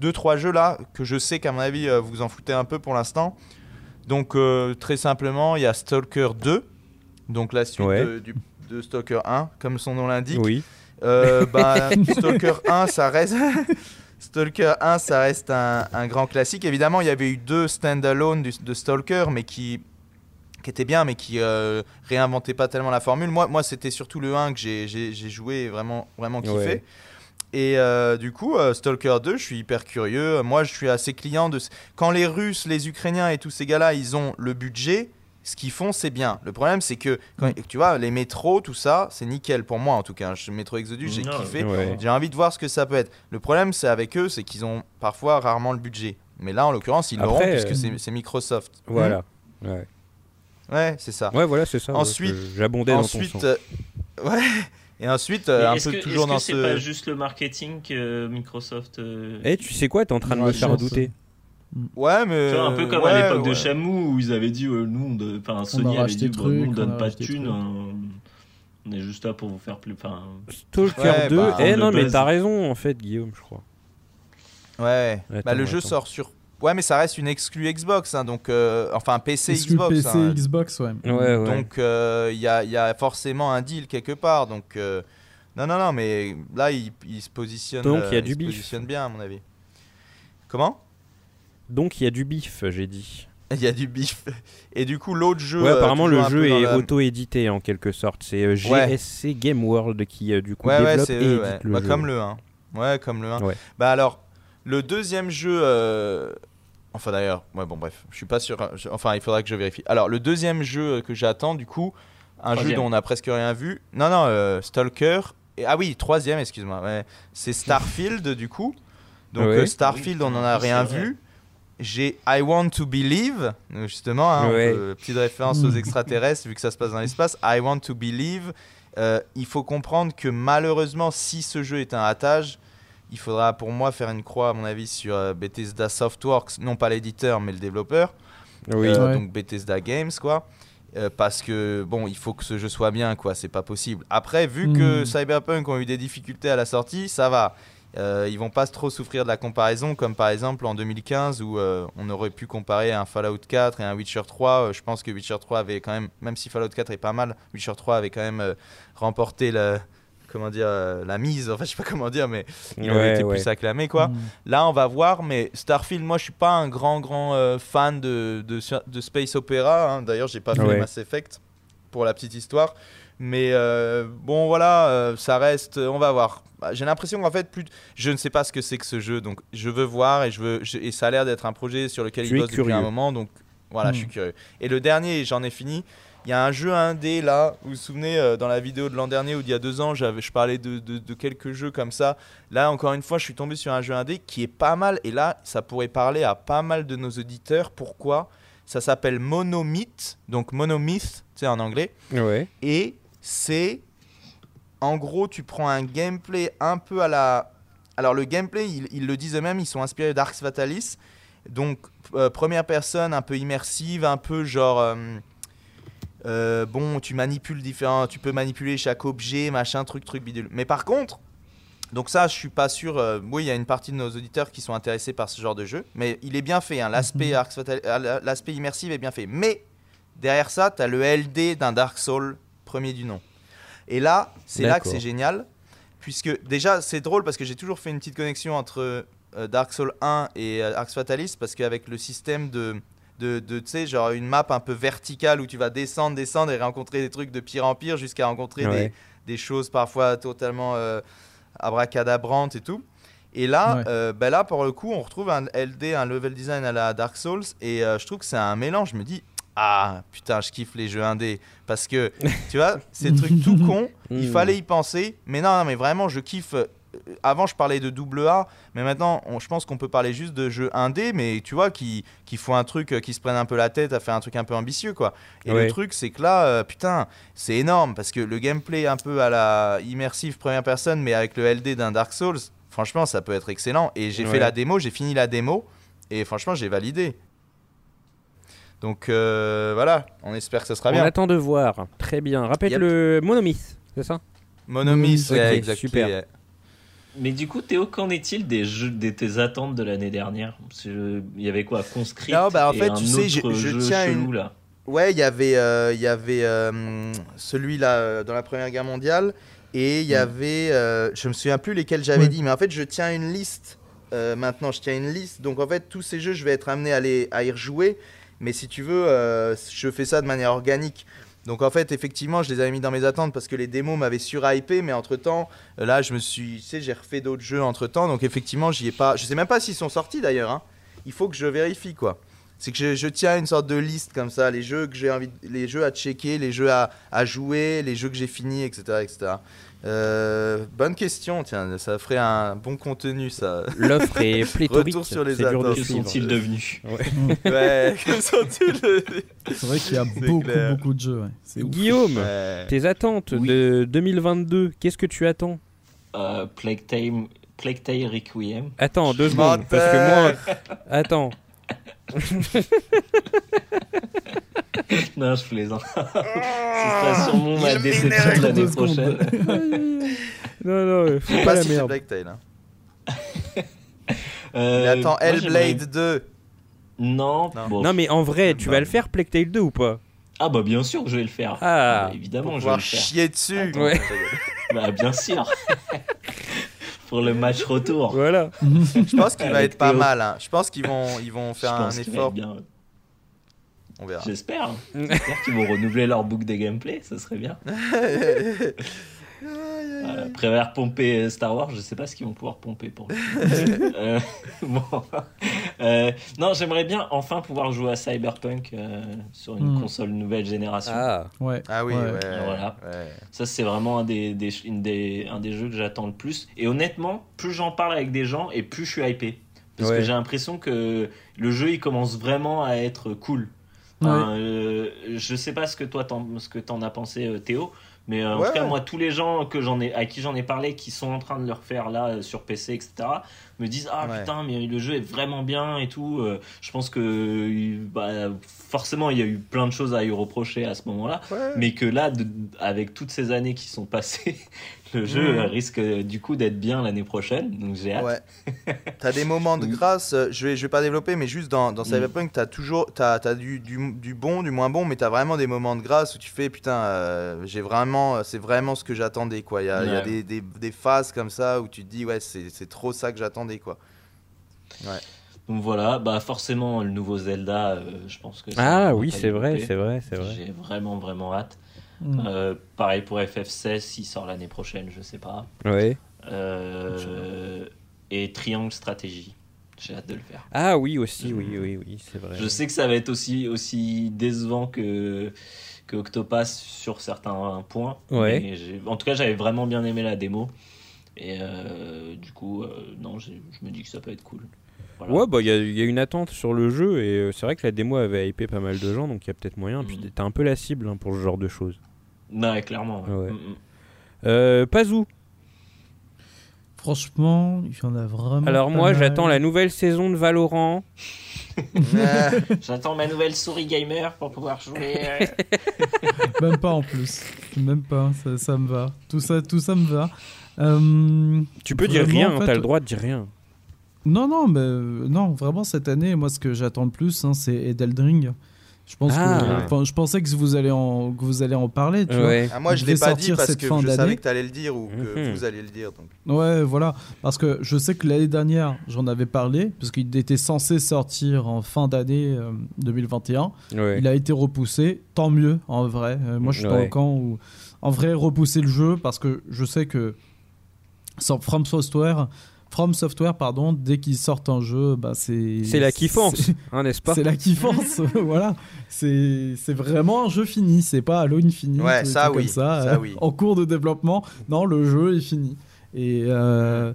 deux, trois jeux là, que je sais qu'à mon avis, vous en foutez un peu pour l'instant. Donc, euh, très simplement, il y a Stalker 2, donc la suite Ouais. de, du- de Stalker 1, comme son nom l'indique. Oui. Euh, bah, Stalker 1, ça reste. Stalker 1, ça reste un, un grand classique. Évidemment, il y avait eu deux stand-alone de Stalker, mais qui, qui étaient bien, mais qui euh, réinventaient pas tellement la formule. Moi, moi c'était surtout le 1 que j'ai- joué et vraiment, vraiment kiffé. Ouais. Et euh, du coup, euh, Stalker 2, je suis hyper curieux. Moi, je suis assez client de. Quand les Russes, les Ukrainiens et tous ces gars-là, ils ont le budget, ce qu'ils font, c'est bien. Le problème, c'est que, quand, tu vois, les métros, tout ça, c'est nickel pour moi en tout cas. Je- Métro Exodus, j'ai kiffé. Ouais. J'ai envie de voir ce que ça peut être. Le problème, c'est avec eux, c'est qu'ils ont parfois rarement le budget. Mais là, en l'occurrence, ils l'auront Après, puisque euh, c'est- Microsoft. Voilà. Ouais, Hmm Ouais, c'est ça. ouais voilà, c'est ça. Ensuite- J'abondais dans ton Ensuite, sens. euh, ouais. Et ensuite, euh, Mais un peu que toujours est-ce dans que c'est ce. pas juste le marketing que Microsoft euh, Eh, tu sais quoi, t'es en train de Ouais, me faire douter. Ouais, mais. Tu vois, un peu comme ouais, à l'époque de. Shamou où ils avaient dit euh, nous on de- enfin Sony avait racheté dit bah, truc, nous on on donne pas de thunes on est juste là pour vous faire plus enfin Stalker Ouais, 2. bah, eh non, mais t'as raison en fait, Guillaume, je crois. Ouais. Attends, bah, le jeu sort sur. Ouais, mais ça reste une exclue Xbox, hein, donc euh, enfin PC Exclu Xbox. PC, hein. Xbox, ouais. Ouais, ouais. Donc euh, il y, a, il y a forcément un deal quelque part. Donc euh, non, non, non, mais là il, il se positionne. Donc, il y a euh, du se positionne bien à mon avis. Comment? Donc il y a du bif, j'ai dit. Il y a du bif. Et du coup l'autre jeu. Ouais, euh, apparemment le jeu est la- auto-édité en quelque sorte. C'est euh, Ouais. GSC Game World qui euh, du coup Ouais, ouais, développe c'est et eux, édite ouais. le Bah, jeu. comme le 1. Ouais, comme le 1. Ouais. Bah alors, le deuxième jeu. euh, Enfin d'ailleurs, ouais, bon, bref, je suis pas sûr. je- Enfin, il faudra que je vérifie. Alors, le deuxième jeu euh, que j'attends, du coup, un jeu dont on a presque rien vu. Non, non, euh, Stalker. Et, ah oui, troisième, excuse-moi. ouais. C'est Starfield, du coup. Donc, euh, Starfield, on en a rien vu. J'ai I Want to Believe, justement, hein, Ouais. petite référence aux extraterrestres vu que ça se passe dans l'espace. I Want to Believe. Euh, il faut comprendre que malheureusement, si ce jeu est un ratage, il faudra pour moi faire une croix, à mon avis, sur euh, Bethesda Softworks, non pas l'éditeur, mais le développeur. Oui. Euh, Ouais. Donc Bethesda Games, quoi. Euh, parce que bon, il faut que ce jeu soit bien, quoi. C'est pas possible. Après, vu que Mm. Cyberpunk ont eu des difficultés à la sortie, ça va. Euh, ils vont pas trop souffrir de la comparaison, comme par exemple en 2015 où euh, on aurait pu comparer un Fallout 4 et un Witcher 3. Euh, je pense que Witcher 3 avait quand même, même si Fallout 4 est pas mal, Witcher 3 avait quand même euh, remporté la, comment dire, euh, la mise. Enfin, je sais pas comment dire, mais il Ouais, été ouais. plus acclamé, quoi. Mm. Là, on va voir, mais Starfield, moi, je suis pas un grand, grand euh, fan de, de, de Space Opera. hein. D'ailleurs, j'ai pas fait Ouais. Mass Effect pour la petite histoire. Mais euh, bon, voilà, euh, ça reste. On va voir. Bah, J'ai l'impression qu'en fait, plus, je ne sais pas ce que c'est que ce jeu, donc je veux voir et je veux. je- et ça a l'air d'être un projet sur lequel Tu il bosse depuis un moment, donc voilà, je suis curieux. Et le dernier, j'en ai fini. Il y a un jeu indé là, vous vous souvenez euh, dans la vidéo de l'an dernier ou d'il y a deux ans, j'avais, je parlais de, de- de quelques jeux comme ça. Là, encore une fois, je suis tombé sur un jeu indé qui est pas mal. Et là, ça pourrait parler à pas mal de nos auditeurs. Pourquoi? Ça s'appelle Monomyth, donc Monomyth, tu sais en anglais. Ouais. Et c'est. En gros, tu prends un gameplay un peu à la. Alors, le gameplay, ils, ils le disent eux-mêmes, ils sont inspirés d'Arx Fatalis. Donc, euh, première personne, un peu immersive, un peu genre. euh, euh, bon, tu manipules différents. Tu peux manipuler chaque objet, machin, truc, truc, bidule. Mais par contre. Donc ça, je suis pas sûr. euh, oui, il y a une partie de nos auditeurs qui sont intéressés par ce genre de jeu, mais il est bien fait. hein, L'aspect Mhm. Euh, l'aspect immersif est bien fait. Mais derrière ça, tu as le LD d'un Dark Soul premier du nom. Et là, c'est là que c'est génial, puisque déjà, c'est drôle parce que j'ai toujours fait une petite connexion entre euh, Dark Soul 1 et Arx Fatalis, parce qu'avec le système de, de, de tu sais, genre une map un peu verticale où tu vas descendre, descendre et rencontrer des trucs de pire en pire jusqu'à rencontrer des, Ouais. des choses parfois totalement euh, abracadabrantes et tout. Et là, Ouais. euh, ben là, pour le coup, on retrouve un LD, un level design à la Dark Souls, et euh, je trouve que c'est un mélange. Je me dis, ah putain, je kiffe les jeux indés. Parce que, tu vois, ces trucs tout cons, il Mm. fallait y penser. Mais non, non, mais vraiment, je kiffe. Avant, je parlais de double A, mais maintenant, on- je pense qu'on peut parler juste de jeux indés, mais tu vois, qui, qui font un truc, euh, qui se prennent un peu la tête à faire un truc un peu ambitieux, quoi. Et le truc, c'est que là, euh, putain, c'est énorme, parce que le gameplay un peu à la immersive première personne, mais avec le LD d'un Dark Souls, franchement, ça peut être excellent. Et j'ai Ouais. fait la démo, j'ai fini la démo, et franchement, j'ai validé. Donc euh, voilà, on espère que ça sera On bien. attend de voir. Très bien. Rappelle Yep. le Monomyth, c'est ça? Monomyth, exact. super. Mais du coup, Théo, qu'en est-il des jeux, des tes attentes de l'année dernière? Il y avait quoi? Conscript Non, bah, en et fait, un tu sais, je- tiens chelou, une- là. Ouais, il y avait, euh, y avait euh, celui-là euh, dans la Première Guerre mondiale et il y Mm. avait, euh, je me souviens plus lesquels j'avais dit, mais en fait, je tiens une liste. maintenant, je tiens une liste. Donc, en fait, tous ces jeux, je vais être amené à, les, à y rejouer. Mais si tu veux, je fais ça de manière organique. Donc, en fait, effectivement, je les avais mis dans mes attentes parce que les démos m'avaient surhypé. Mais entre-temps, euh, là, je me suis, tu sais, j'ai refait d'autres jeux entre-temps. Donc, effectivement, j'y ai pas. Je sais même pas s'ils sont sortis d'ailleurs. hein. Il faut que je vérifie, quoi. C'est que je, tiens une sorte de liste comme ça, les jeux que j'ai envie, les jeux à checker, les jeux à, à jouer, les jeux que j'ai finis, etc., etc. Euh, bonne question, tiens, ça ferait un bon contenu, ça. L'offre est pléthorique. Retour sur les attentes. Que sont-ils devenus ouais, que sont-ils C'est vrai qu'il y a beaucoup, clair. beaucoup de jeux. ouais. Guillaume, Ouais. tes attentes Oui. de 2022, qu'est-ce que tu attends? Euh, Plague Tale, Plague Tale Requiem. Attends, deux secondes, parce que moi... Attends, Non, je plaisante. Ce sera sûrement ma déception de l'année prochaine. non, non, faut pas pas la merde. Black Tail. hein. Euh, Il attend moi, Hellblade 2. Non, Non. bon. Non mais en vrai, tu Bah. vas le faire Plague Tale 2 ou pas? Ah bah bien sûr que je vais le faire. Ah. bah, évidemment, Pour je vais pouvoir le faire. chier dessus. Attends. Ouais. Bah bien sûr. Pour le match retour. Voilà. Je pense qu'il va être pas mal. hein. Je pense qu'ils vont, ils vont faire je un effort. On verra. J'espère. J'espère qu'ils vont renouveler leur book de gameplay, ça serait bien. Voilà, Après avoir pompé Star Wars, je sais pas ce qu'ils vont pouvoir pomper pour. Euh, bon. Euh, non, j'aimerais bien enfin pouvoir jouer à Cyberpunk euh, sur une Hmm. console nouvelle génération. Ah. Ouais. Ah oui, Ouais. ouais. Voilà. ouais. Ça, c'est vraiment un des, des- une des- un des jeux que j'attends le plus. Et honnêtement, plus j'en parle avec des gens et plus je suis hypé. Parce Ouais. que j'ai l'impression que le jeu, il commence vraiment à être cool. Ouais. Enfin, euh, je sais pas ce que toi, t'en, ce que t'en as pensé, euh, Théo. Mais euh, en Ouais, tout cas, moi, tous les gens que j'en ai, à qui j'en ai parlé, qui sont en train de le refaire là euh, sur PC, etc., me disent ah Ouais. putain, mais le jeu est vraiment bien et tout. Euh, je pense que bah, forcément, il y a eu plein de choses à y reprocher à ce moment-là, Ouais. mais que là, de- avec toutes ces années qui sont passées, le jeu euh, risque euh, du coup d'être bien l'année prochaine. Donc j'ai hâte. Ouais. t'as des moments de grâce, euh, je vais, je vais pas développer, mais juste dans, dans Mm. Cyberpunk, t'as toujours t'as, t'as du, du, du bon, du moins bon, mais t'as vraiment des moments de grâce où tu fais putain, euh, j'ai vraiment, c'est vraiment ce que j'attendais quoi. Il y a, il y a Ouais. des, des, des phases comme ça où tu te dis ouais, c'est, c'est trop ça que j'attendais quoi. Donc voilà, bah forcément le nouveau Zelda, euh, je pense que ça Ah oui, c'est vrai, c'est vrai, c'est vrai. J'ai vraiment vraiment hâte. Mm. Euh, pareil pour FF16, s'il sort l'année prochaine, je sais pas. Ouais. Euh, et Triangle Stratégie. J'ai hâte de le faire. Ah oui, aussi, oui, oui, oui, c'est vrai. Je sais que ça va être aussi, aussi décevant que, que Octopass sur certains points. Ouais. Mais en tout cas, j'avais vraiment bien aimé la démo. Et euh, du coup, euh, non, je me dis que ça peut être cool. Voilà. Ouais, bah il y, a- il y a une attente sur le jeu et euh, c'est vrai que la démo avait hypé pas mal de gens donc il y a peut-être moyen. Puis Mhm. t'es un peu la cible hein, pour ce genre de choses. Ouais, clairement. ouais. Ouais. Mm, mm. Euh, Pazou. Franchement, il y en a vraiment. Alors pas moi j'attends la nouvelle saison de Valorant. Ah, J'attends ma nouvelle souris gamer pour pouvoir jouer. Même pas en plus. Même pas, ça, ça me va. Tout ça, tout ça me va. Euh, Tu peux dire rien, en hein, fait- t'as le droit de dire rien. Non, non, mais euh, non, vraiment cette année, moi, ce que j'attends le plus, hein, c'est Edeldring. Je pense Ah. que, je pensais que vous allez en, que vous allez en parler. Tu Ouais. ah, moi, je l'ai devait pas dit parce cette que je savais que t'allais le dire ou que Mhm. vous alliez le dire. Donc. Ouais, voilà, parce que je sais que l'année dernière, j'en avais parlé, parce qu'il était censé sortir en fin d'année euh, 2021. Ouais. Il a été repoussé, tant mieux en vrai. Euh, moi, je suis dans le camp où, en vrai, repousser le jeu parce que je sais que sans From Software, From Software, pardon, dès qu'ils sortent un jeu, bah c'est C'est la kiffance, hein, n'est-ce pas C'est la kiffance, voilà. C'est c'est vraiment un jeu fini, c'est pas Halo Infinite Ouais, ça, oui, comme ça, ça, euh, oui. en cours de développement. Non, le jeu est fini. Et euh,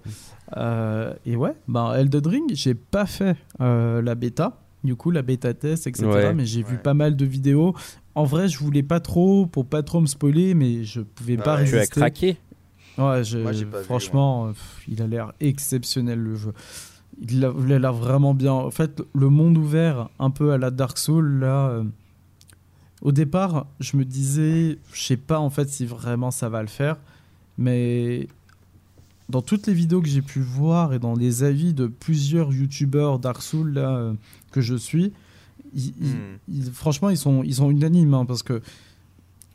euh, et ouais, ben Elden Ring, j'ai pas fait euh, la bêta, du coup la bêta test, etc. Ouais. Mais j'ai vu pas mal de vidéos. En vrai, je voulais pas trop pour pas trop me spoiler, mais je pouvais Bah pas ouais. Tu as résister. craqué. Ouais, je- Moi, pas vu, franchement, pff, il a l'air exceptionnel le jeu. Il a il a l'air vraiment bien. En fait, le monde ouvert, un peu à la Dark Souls, là. euh, au départ, je me disais, je sais pas en fait si vraiment ça va le faire, mais dans toutes les vidéos que j'ai pu voir et dans les avis de plusieurs youtubeurs Dark Souls là, euh, que je suis, ils- Hmm. ils- franchement, ils sont, ils sont unanimes hein, parce que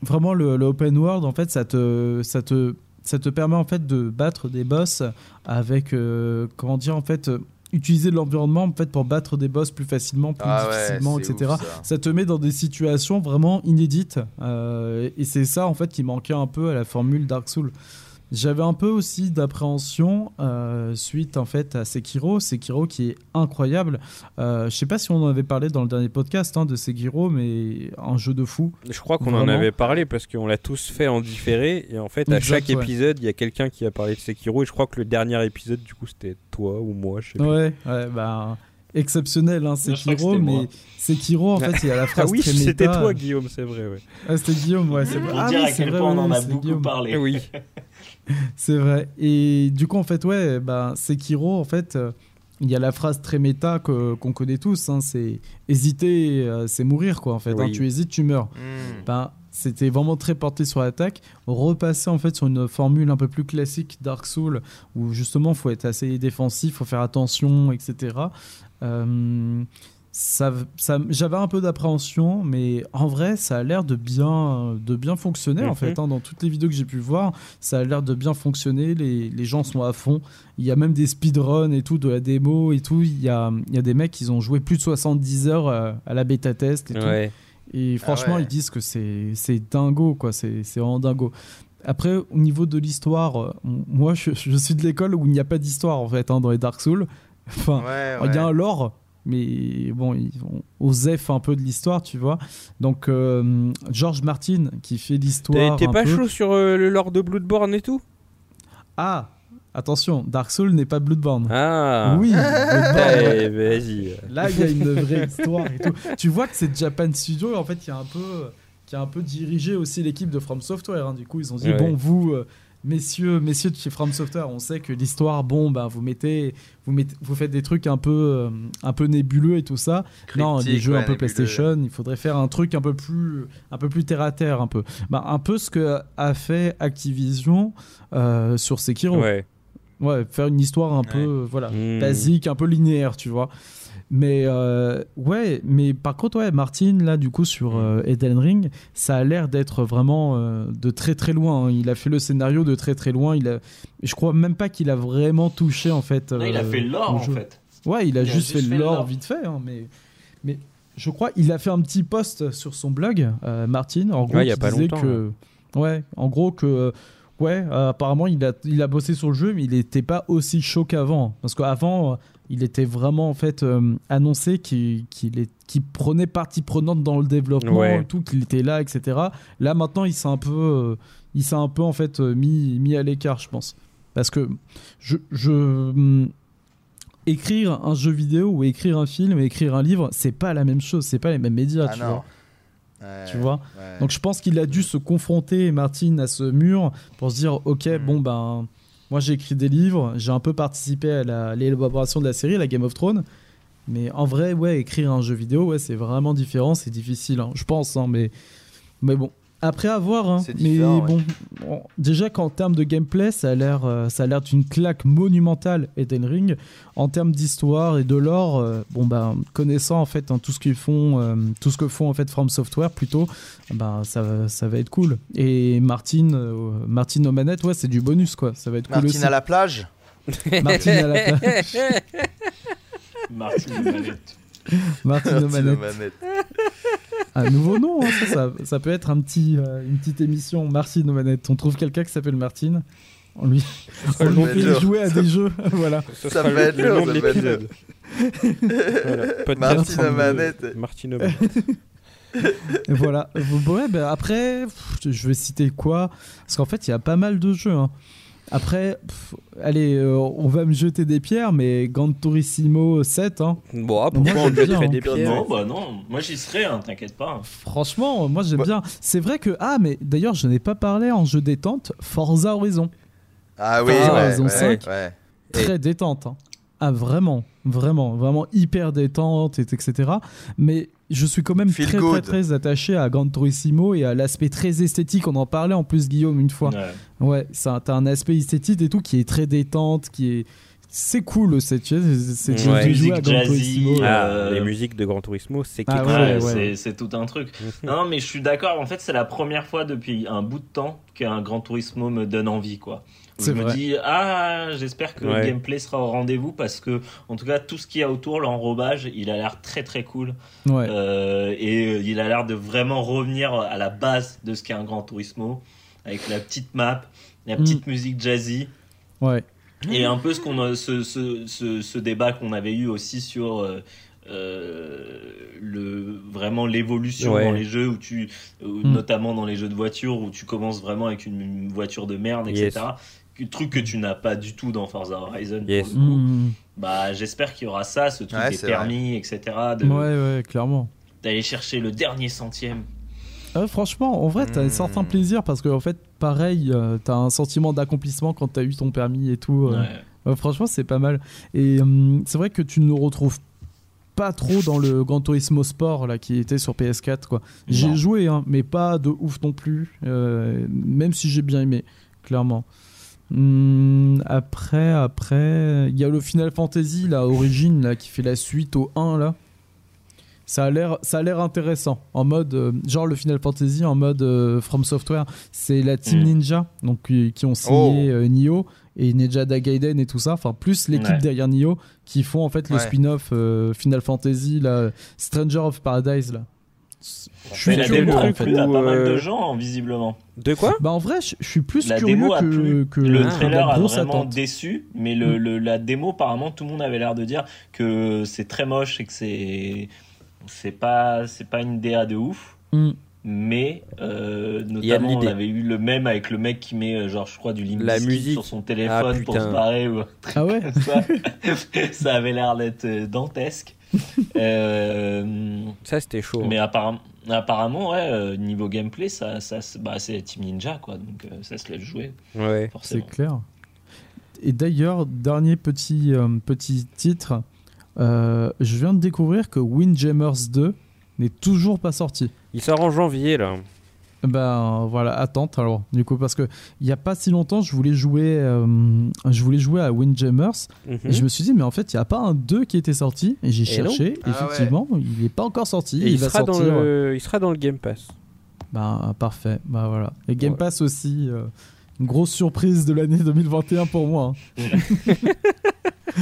vraiment le, le open world, en fait, ça te, ça te, ça te permet en fait de battre des boss avec, euh, comment dire, en fait, euh, utiliser l'environnement en fait pour battre des boss plus facilement, plus Ah difficilement, etc. ouf, ça. Ça te met dans des situations vraiment inédites euh, et c'est ça en fait qui manquait un peu à la formule Dark Souls. J'avais un peu aussi d'appréhension euh, suite en fait à Sekiro, Sekiro qui est incroyable. Euh, je sais pas si on en avait parlé dans le dernier podcast hein, de Sekiro, mais un jeu de fou. Je crois qu'on en avait parlé parce qu'on l'a tous fait en différé et en fait à Exact, chaque ouais. épisode il y a quelqu'un qui a parlé de Sekiro et je crois que le dernier épisode du coup c'était toi ou moi je sais plus. Ouais, ouais, bah exceptionnel hein, Sekiro, mais. Sekiro en fait il y a la Ah phrase oui très c'était toi Guillaume c'est vrai ouais. Ah, c'était Guillaume, ouais, c'est vrai. Pour Ah dire oui, à c'est quel vrai, point on en a beaucoup Guillaume. parlé. Eh oui. C'est vrai. Et du coup, en fait, ouais, bah, Sekiro, en fait, euh, il y a la phrase très méta que- qu'on connaît tous, hein, c'est hésiter, euh, c'est mourir, quoi, en fait. hein. Oui. tu hésites, tu meurs. Ben, c'était vraiment très porté sur l'attaque. Repasser, en fait, sur une formule un peu plus classique Dark Souls, où justement, il faut être assez défensif, faut faire attention, etc. Euh, ça, ça, j'avais un peu d'appréhension, mais en vrai, ça a l'air de bien, de bien fonctionner en Mhm. fait. hein. Dans toutes les vidéos que j'ai pu voir, ça a l'air de bien fonctionner. Les, les gens sont à fond. Il y a même des speedruns et tout, de la démo et tout. Il y a, il y a des mecs qui ont joué plus de 70 heures euh, à la bêta test et tout. Et franchement, ouais. ils disent que c'est c'est dingo, quoi. C'est c'est vraiment dingo. Après, au niveau de l'histoire, euh, moi, je, je suis de l'école où il n'y a pas d'histoire, en fait, hein, dans les Dark Souls. Enfin, Ouais, il y a un lore, mais bon, ils ont osef un peu de l'histoire, tu vois. Donc, euh, George Martin, qui fait l'histoire. t'es un pas peu- chaud sur euh, le lore de Bloodborne et tout? Ah, attention, Dark Souls n'est pas Bloodborne. Ah Oui, Bloodborne. Eh, vas-y. Là, il y a une vraie histoire et tout. Tu vois que c'est Japan Studio, en fait, qui a un peu, qui a un peu dirigé aussi l'équipe de From Software. hein. Du coup, ils ont dit Ouais. bon, vous, euh, messieurs, messieurs de chez From Software, on sait que l'histoire, bon, bah, vous mettez, vous mettez, vous faites des trucs un peu, euh, un peu nébuleux et tout ça. non, les Cryptique, jeux ouais, un peu nébuleux. PlayStation, il faudrait faire un truc un peu plus, un peu plus terre à terre, un peu. Bah, un peu ce que a fait Activision euh, sur Sekiro. Ouais. Ouais, faire une histoire un Ouais. peu euh, voilà, Hmm. basique, un peu linéaire, tu vois. Mais euh, ouais, mais par contre, ouais, Martin, là, du coup, sur euh, Elden Ring, ça a l'air d'être vraiment euh, de très très loin. hein. Il a fait le scénario de très très loin. Il a, je crois même pas qu'il a vraiment touché en fait. Non, il a euh, fait l'or en jeu. fait. Ouais, il a, Il a juste, juste fait fait l'or vite fait, hein, mais, mais je crois, il a fait un petit post sur son blog, euh, Martin. En gros, Ouais, il y a qui pas disait longtemps, que, ouais, en gros que, ouais, euh, apparemment il a, il a bossé sur le jeu, mais il n'était pas aussi chaud qu'avant, parce qu'avant, euh, il était vraiment en fait euh, annoncé qu'il prenait partie prenante dans le développement, Ouais. et tout, qu'il était là, etc. Là maintenant, il s'est un peu, euh, il s'est un peu en fait euh, mis, mis à l'écart, je pense, parce que je, je hum, écrire un jeu vidéo ou écrire un film et écrire un livre, c'est pas la même chose, c'est pas les mêmes médias, Ah tu non. vois. Ouais, Tu vois ouais. Donc je pense qu'il a dû se confronter, Martin, à ce mur pour se dire, ok, Mm. bon ben, moi j'ai écrit des livres, j'ai un peu participé à la- l'élaboration de la série, la Game of Thrones, mais en vrai, ouais, écrire un jeu vidéo, ouais, c'est vraiment différent, c'est difficile, hein, je pense, hein, mais, mais bon. Après avoir, hein, mais ouais. bon, déjà qu'en termes de gameplay, ça a l'air, euh, ça a l'air d'une claque monumentale Elden Ring. En termes d'histoire et de lore, euh, bon ben, connaissant en fait hein, tout ce qu'ils font, euh, tout ce que font en fait From Software plutôt, ben ça, va- ça va être cool. Et Martin, euh, Martin aux manettes, ouais, c'est du bonus quoi, ça va être cool Martine aussi. à la plage? Martin à la plage, Martine aux manettes. manettes. Un nouveau nom, hein, ça, ça, ça peut être un petit, euh, une petite émission Martin aux manettes. On trouve quelqu'un qui s'appelle Martin, on lui, on lui fait jouer à des jeux, voilà. Ça va être le, nom de l'épisode. Voilà, Martine manettes. Martine. Et voilà. Ouais, ben après, je vais citer quoi? Parce qu'en fait, il y a pas mal de jeux. hein. Après, pff, allez, euh, on va me jeter des pierres, mais Gran Turismo 7, hein, Bon, ah, Moi, pourquoi on j'aime te jetterait hein. des pierres Non, bah non, moi j'y serais, hein, t'inquiète pas. franchement, moi j'aime Ouais. bien. C'est vrai que, ah, mais d'ailleurs, je n'ai pas parlé en jeu détente, Forza Horizon. Ah oui, Ah, ouais, ont ouais, ouais. Très détente. hein. Ah, vraiment, vraiment, vraiment hyper détente, et, etc. Mais je suis quand même Feel très, très, good. très attaché à Gran Turismo et à l'aspect très esthétique. On en parlait en plus, Guillaume, une fois. Ouais. Ouais, ça, t'as un aspect esthétique et tout qui est très détente, qui est. C'est cool, sais, c'est Ouais. de jouer à Musique Gran jazzy, Turismo. Ah, Euh, les musiques de Gran Turismo, c'est Ah ouais. Ouais, c'est- tout un truc. Non, mais je suis d'accord. En fait, c'est la première fois depuis un bout de temps qu'un Gran Turismo me donne envie, quoi. Je me vrai. dis, ah, j'espère que Ouais. le gameplay sera au rendez-vous parce que, en tout cas, tout ce qu'il y a autour, l'enrobage, il a l'air très très cool. Ouais. Euh, et euh, il a l'air de vraiment revenir à la base de ce qu'est un Gran Turismo, avec la petite map, la Mm. petite musique jazzy. Ouais. Et un peu ce, qu'on a, ce, ce, ce, ce débat qu'on avait eu aussi sur euh, euh, le, vraiment l'évolution Ouais. dans les jeux, où tu, où Mm. notamment dans les jeux de voiture, où tu commences vraiment avec une, une voiture de merde, etc. Yes. Le truc que tu n'as pas du tout dans Forza Horizon. pour Yes. le coup. Mmh. Bah, j'espère qu'il y aura ça, ce truc Ouais, des permis, etc. de- Ouais, ouais, clairement. D'aller chercher le dernier centième. Ah, franchement, en vrai, t'as un Mm. certain plaisir parce que, en fait, pareil, euh, t'as un sentiment d'accomplissement quand t'as eu ton permis et tout. euh. Ouais. Ouais, franchement, c'est pas mal. Et hum, c'est vrai que tu ne le retrouves pas trop dans le Gran Turismo Sport là, qui était sur PS4. quoi. J'ai joué, hein, mais pas de ouf non plus. euh, même si j'ai bien aimé, clairement. Hum, après, après, il y a le Final Fantasy, la Origin, là, qui fait la suite au 1, là. Ça a l'air, ça a l'air intéressant. En mode, euh, genre le Final Fantasy en mode euh, From Software, c'est la Team Mm. Ninja, donc qui, qui ont signé Oh. euh, Nioh et Ninja Gaiden et tout ça. Enfin, plus l'équipe Ouais. derrière Nioh qui font en fait le Ouais. spin-off euh, Final Fantasy, là, Stranger of Paradise, là. Je suis curieux, démo en a fait. plu à Ou, pas mal euh, de gens, visiblement. De quoi? Bah en vrai, je suis plus La curieux démo a que, Le trailer la a vraiment attente. déçu, mais le, le- la démo, apparemment, tout le monde avait l'air de dire que c'est très moche et que c'est c'est pas c'est pas une DA de ouf. Mm. Mais euh, notamment, on avait eu le même avec le mec qui met, euh, genre, je crois, du Limp La Bizkit musique. sur son téléphone Ah, pour se barrer. Ou... Ah ouais ça, ça avait l'air d'être euh, dantesque. Euh, Ça, c'était chaud. hein. mais apparemment, apparemment, ouais, euh, niveau gameplay, ça, ça, bah, c'est Team Ninja, quoi. Donc euh, ça se laisse jouer, Ouais. C'est clair. Et d'ailleurs, dernier petit, euh, petit titre, euh, je viens de découvrir que Windjammers 2 n'est toujours pas sorti. Il sort en janvier, là. Ben voilà, attente alors. Du coup, parce que il y a pas si longtemps, je voulais jouer, euh, je voulais jouer à Windjammers Mhm. et je me suis dit, mais en fait, il n'y a pas un 2 qui était sorti. Et j'ai non. cherché, Ah ouais. effectivement, il n'est pas encore sorti. Et il, sera dans sortir. le... il sera dans le Game Pass. Ben parfait, ben voilà. Et Game. Pass aussi, euh, une grosse surprise de l'année 2021 pour moi. hein.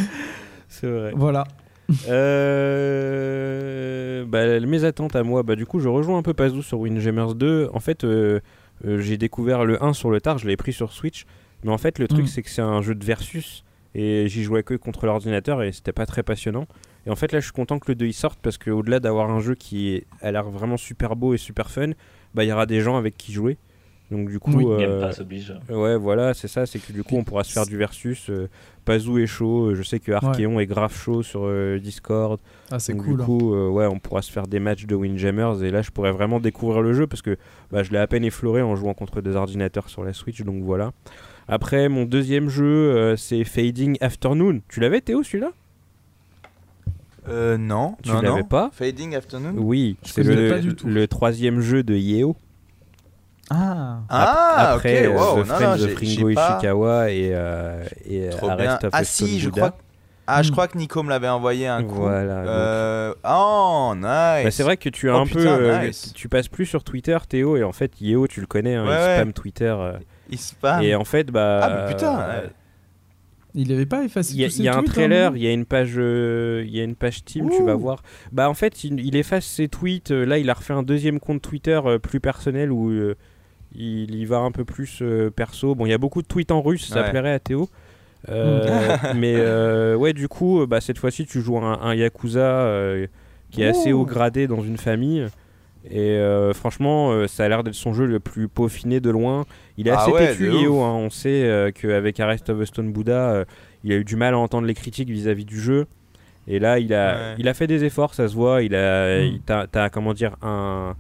C'est vrai. Voilà. Euh, bah, mes attentes à moi, bah, du coup, je rejoins un peu Pazou sur Windjammers 2. En fait, euh, euh, j'ai découvert le 1 sur le tard, je l'avais pris sur Switch. Mais en fait, le truc, Mm. c'est que c'est un jeu de versus. Et j'y jouais que contre l'ordinateur et c'était pas très passionnant. Et en fait, là, je suis content que le 2 y sorte parce qu'au-delà d'avoir un jeu qui a l'air vraiment super beau et super fun, bah, il y aura des gens avec qui jouer. Donc, du coup, Oui. euh, Game Pass oblige. Ouais, voilà, c'est ça, c'est que du coup, on pourra se faire du versus. euh, Pazou est chaud, euh, je sais que Archeon est grave chaud sur euh, Discord. Ah, c'est Donc, cool. Du hein. coup, euh, ouais, on pourra se faire des matchs de Windjammers et là, je pourrais vraiment découvrir le jeu parce que bah, je l'ai à peine effleuré en jouant contre des ordinateurs sur la Switch, donc voilà. Après, mon deuxième jeu, euh, c'est Fading Afternoon. Tu l'avais, Théo, celui-là? Euh, non. Tu non, l'avais non. pas? Fading Afternoon? Oui, Je c'est le, pas du tout. le troisième jeu de Yeo. Ah. Ah, Après, ok, euh, wow, The Friends of Ringo Ishikawa et, euh, et Trop Arrest bien. of Ah the Stone si, je Buddha. crois. Ah, je Hmm. crois que Nico me l'avait envoyé un coup. Voilà. Euh, Oh, nice. Bah, c'est vrai que tu as Oh, un putain, peu. euh, nice. tu passes plus sur Twitter, Théo, et en fait, Yeo, tu le connais, hein, Ouais, il ouais. spam Twitter. euh, Il spam. Et en fait, bah. Ah, mais putain, euh, ouais. Il avait pas effacé Il y a, tous y a ses un tweets, trailer, hein, il y a une page, euh, il y a une page Steam, tu vas voir. Bah en fait, il, il efface ses tweets. euh, là, il a refait un deuxième compte Twitter euh, plus personnel où euh, il y va un peu plus euh, perso. Bon, il y a beaucoup de tweets en russe, ça Ouais. plairait à Théo. Euh, mais euh, ouais, du coup, bah, cette fois-ci, tu joues un, un yakuza euh, qui est assez haut gradé dans une famille. Et euh, franchement, euh, ça a l'air d'être son jeu le plus peaufiné de loin. Il est Ah assez ouais, têtu, hein. On sait euh, qu'avec Arrest of the Stone Buddha, euh, il a eu du mal à entendre les critiques vis-à-vis du jeu. Et là, il a, Ouais. il a fait des efforts, ça se voit. Il a, Mm. il- comment dire, un,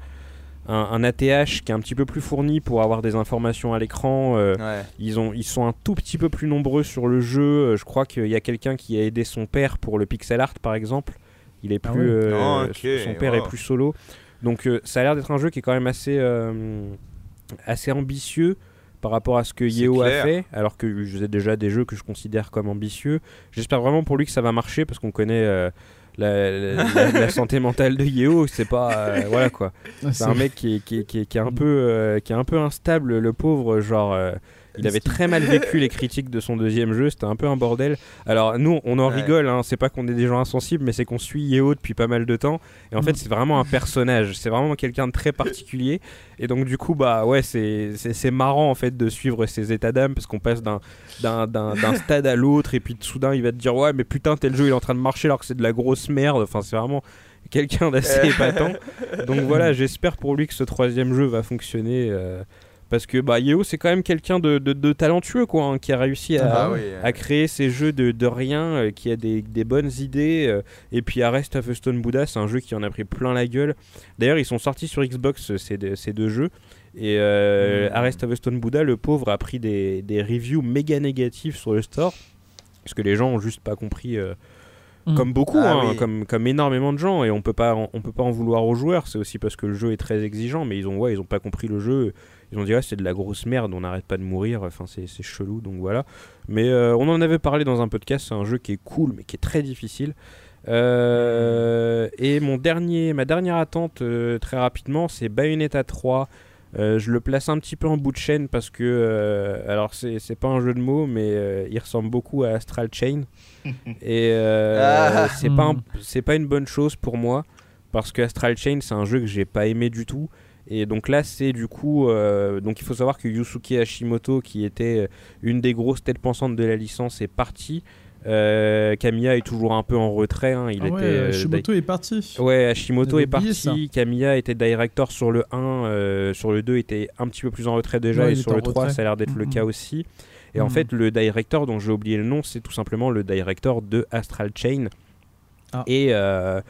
un, un ATH qui est un petit peu plus fourni pour avoir des informations à l'écran. euh, Ouais. ils, ont, ils sont un tout petit peu plus nombreux sur le jeu. Euh, Je crois qu'il y a quelqu'un qui a aidé son père pour le pixel art, par exemple. Il est Ah plus, euh, Ah, son père wow. est plus solo. Donc euh, ça a l'air d'être un jeu qui est quand même assez, euh, assez ambitieux par rapport à ce que Yeo a fait, alors que j'ai déjà des jeux que je considère comme ambitieux. J'espère vraiment pour lui que ça va marcher parce qu'on connaît euh, la, la- la- la santé mentale de Yeo. C'est pas euh, voilà quoi. Ah, C'est un mec qui est, qui est- qui est- qui est un peu euh, qui est un peu instable, le pauvre. Genre, euh, il avait très mal vécu les critiques de son deuxième jeu. C'était un peu un bordel. Alors nous, on en Ouais. rigole. Hein, c'est pas qu'on est des gens insensibles, mais c'est qu'on suit Yeo depuis pas mal de temps. Et en fait, c'est vraiment un personnage. C'est vraiment quelqu'un de très particulier. Et donc du coup, bah ouais, c'est marrant en fait de suivre ses états d'âme parce qu'on passe d'un stade à l'autre et puis soudain il va te dire ouais mais putain tel jeu il est en train de marcher alors que c'est de la grosse merde. Enfin c'est vraiment quelqu'un d'assez épatant. Donc voilà, j'espère pour lui que ce troisième jeu va fonctionner. euh, parce que bah, Yeo, c'est quand même quelqu'un de, de- de talentueux, quoi, hein, qui a réussi à, Ah oui. à créer ces jeux de, de rien, euh, qui a des, des bonnes idées. euh, et puis Arrest of a Stone Buddha, c'est un jeu qui en a pris plein la gueule. D'ailleurs, ils sont sortis sur Xbox, euh, ces, deux- ces deux jeux. Et euh, Mm. Arrest of a Stone Buddha, le pauvre, a pris des, des reviews méga négatives sur le store. Parce que les gens ont juste pas compris. euh, Mm. Comme beaucoup, Ah hein, oui. comme, comme énormément de gens, et on peut pas, on peut pas en vouloir aux joueurs. C'est aussi parce que le jeu est très exigeant, mais ils ont, ouais, ils ont pas compris le jeu. Ils ont dit ah, c'est de la grosse merde, on n'arrête pas de mourir. Enfin, c'est c'est chelou, donc voilà. Mais euh, on en avait parlé dans un podcast. C'est un jeu qui est cool, mais qui est très difficile. Euh, et mon dernier, ma dernière attente, euh, très rapidement, c'est Bayonetta 3. Euh, je le place un petit peu en bout de chaîne parce que, euh, alors c'est c'est pas un jeu de mots, mais euh, il ressemble beaucoup à Astral Chain. et euh, Ah. c'est pas, un- Hmm. c'est pas une bonne chose pour moi parce que Astral Chain, c'est un jeu que j'ai pas aimé du tout. Et donc là, c'est du coup. euh, donc il faut savoir que Yusuke Hashimoto, qui était euh, une des grosses têtes pensantes de la licence, est parti. Euh, Kamiya est toujours un peu en retrait. hein, Il Ah était. ouais, euh, Shimoto est parti. Ouais, Hashimoto est parti. Kamiya était director sur le 1, euh, sur le 2 était un petit peu plus en retrait déjà, Ouais, et sur était le en 3 retrait. ça a l'air d'être le Mhm. cas aussi. Et en Mhm. fait, le director dont j'ai oublié le nom, c'est tout simplement le director de Astral Chain. Ah. Et, euh,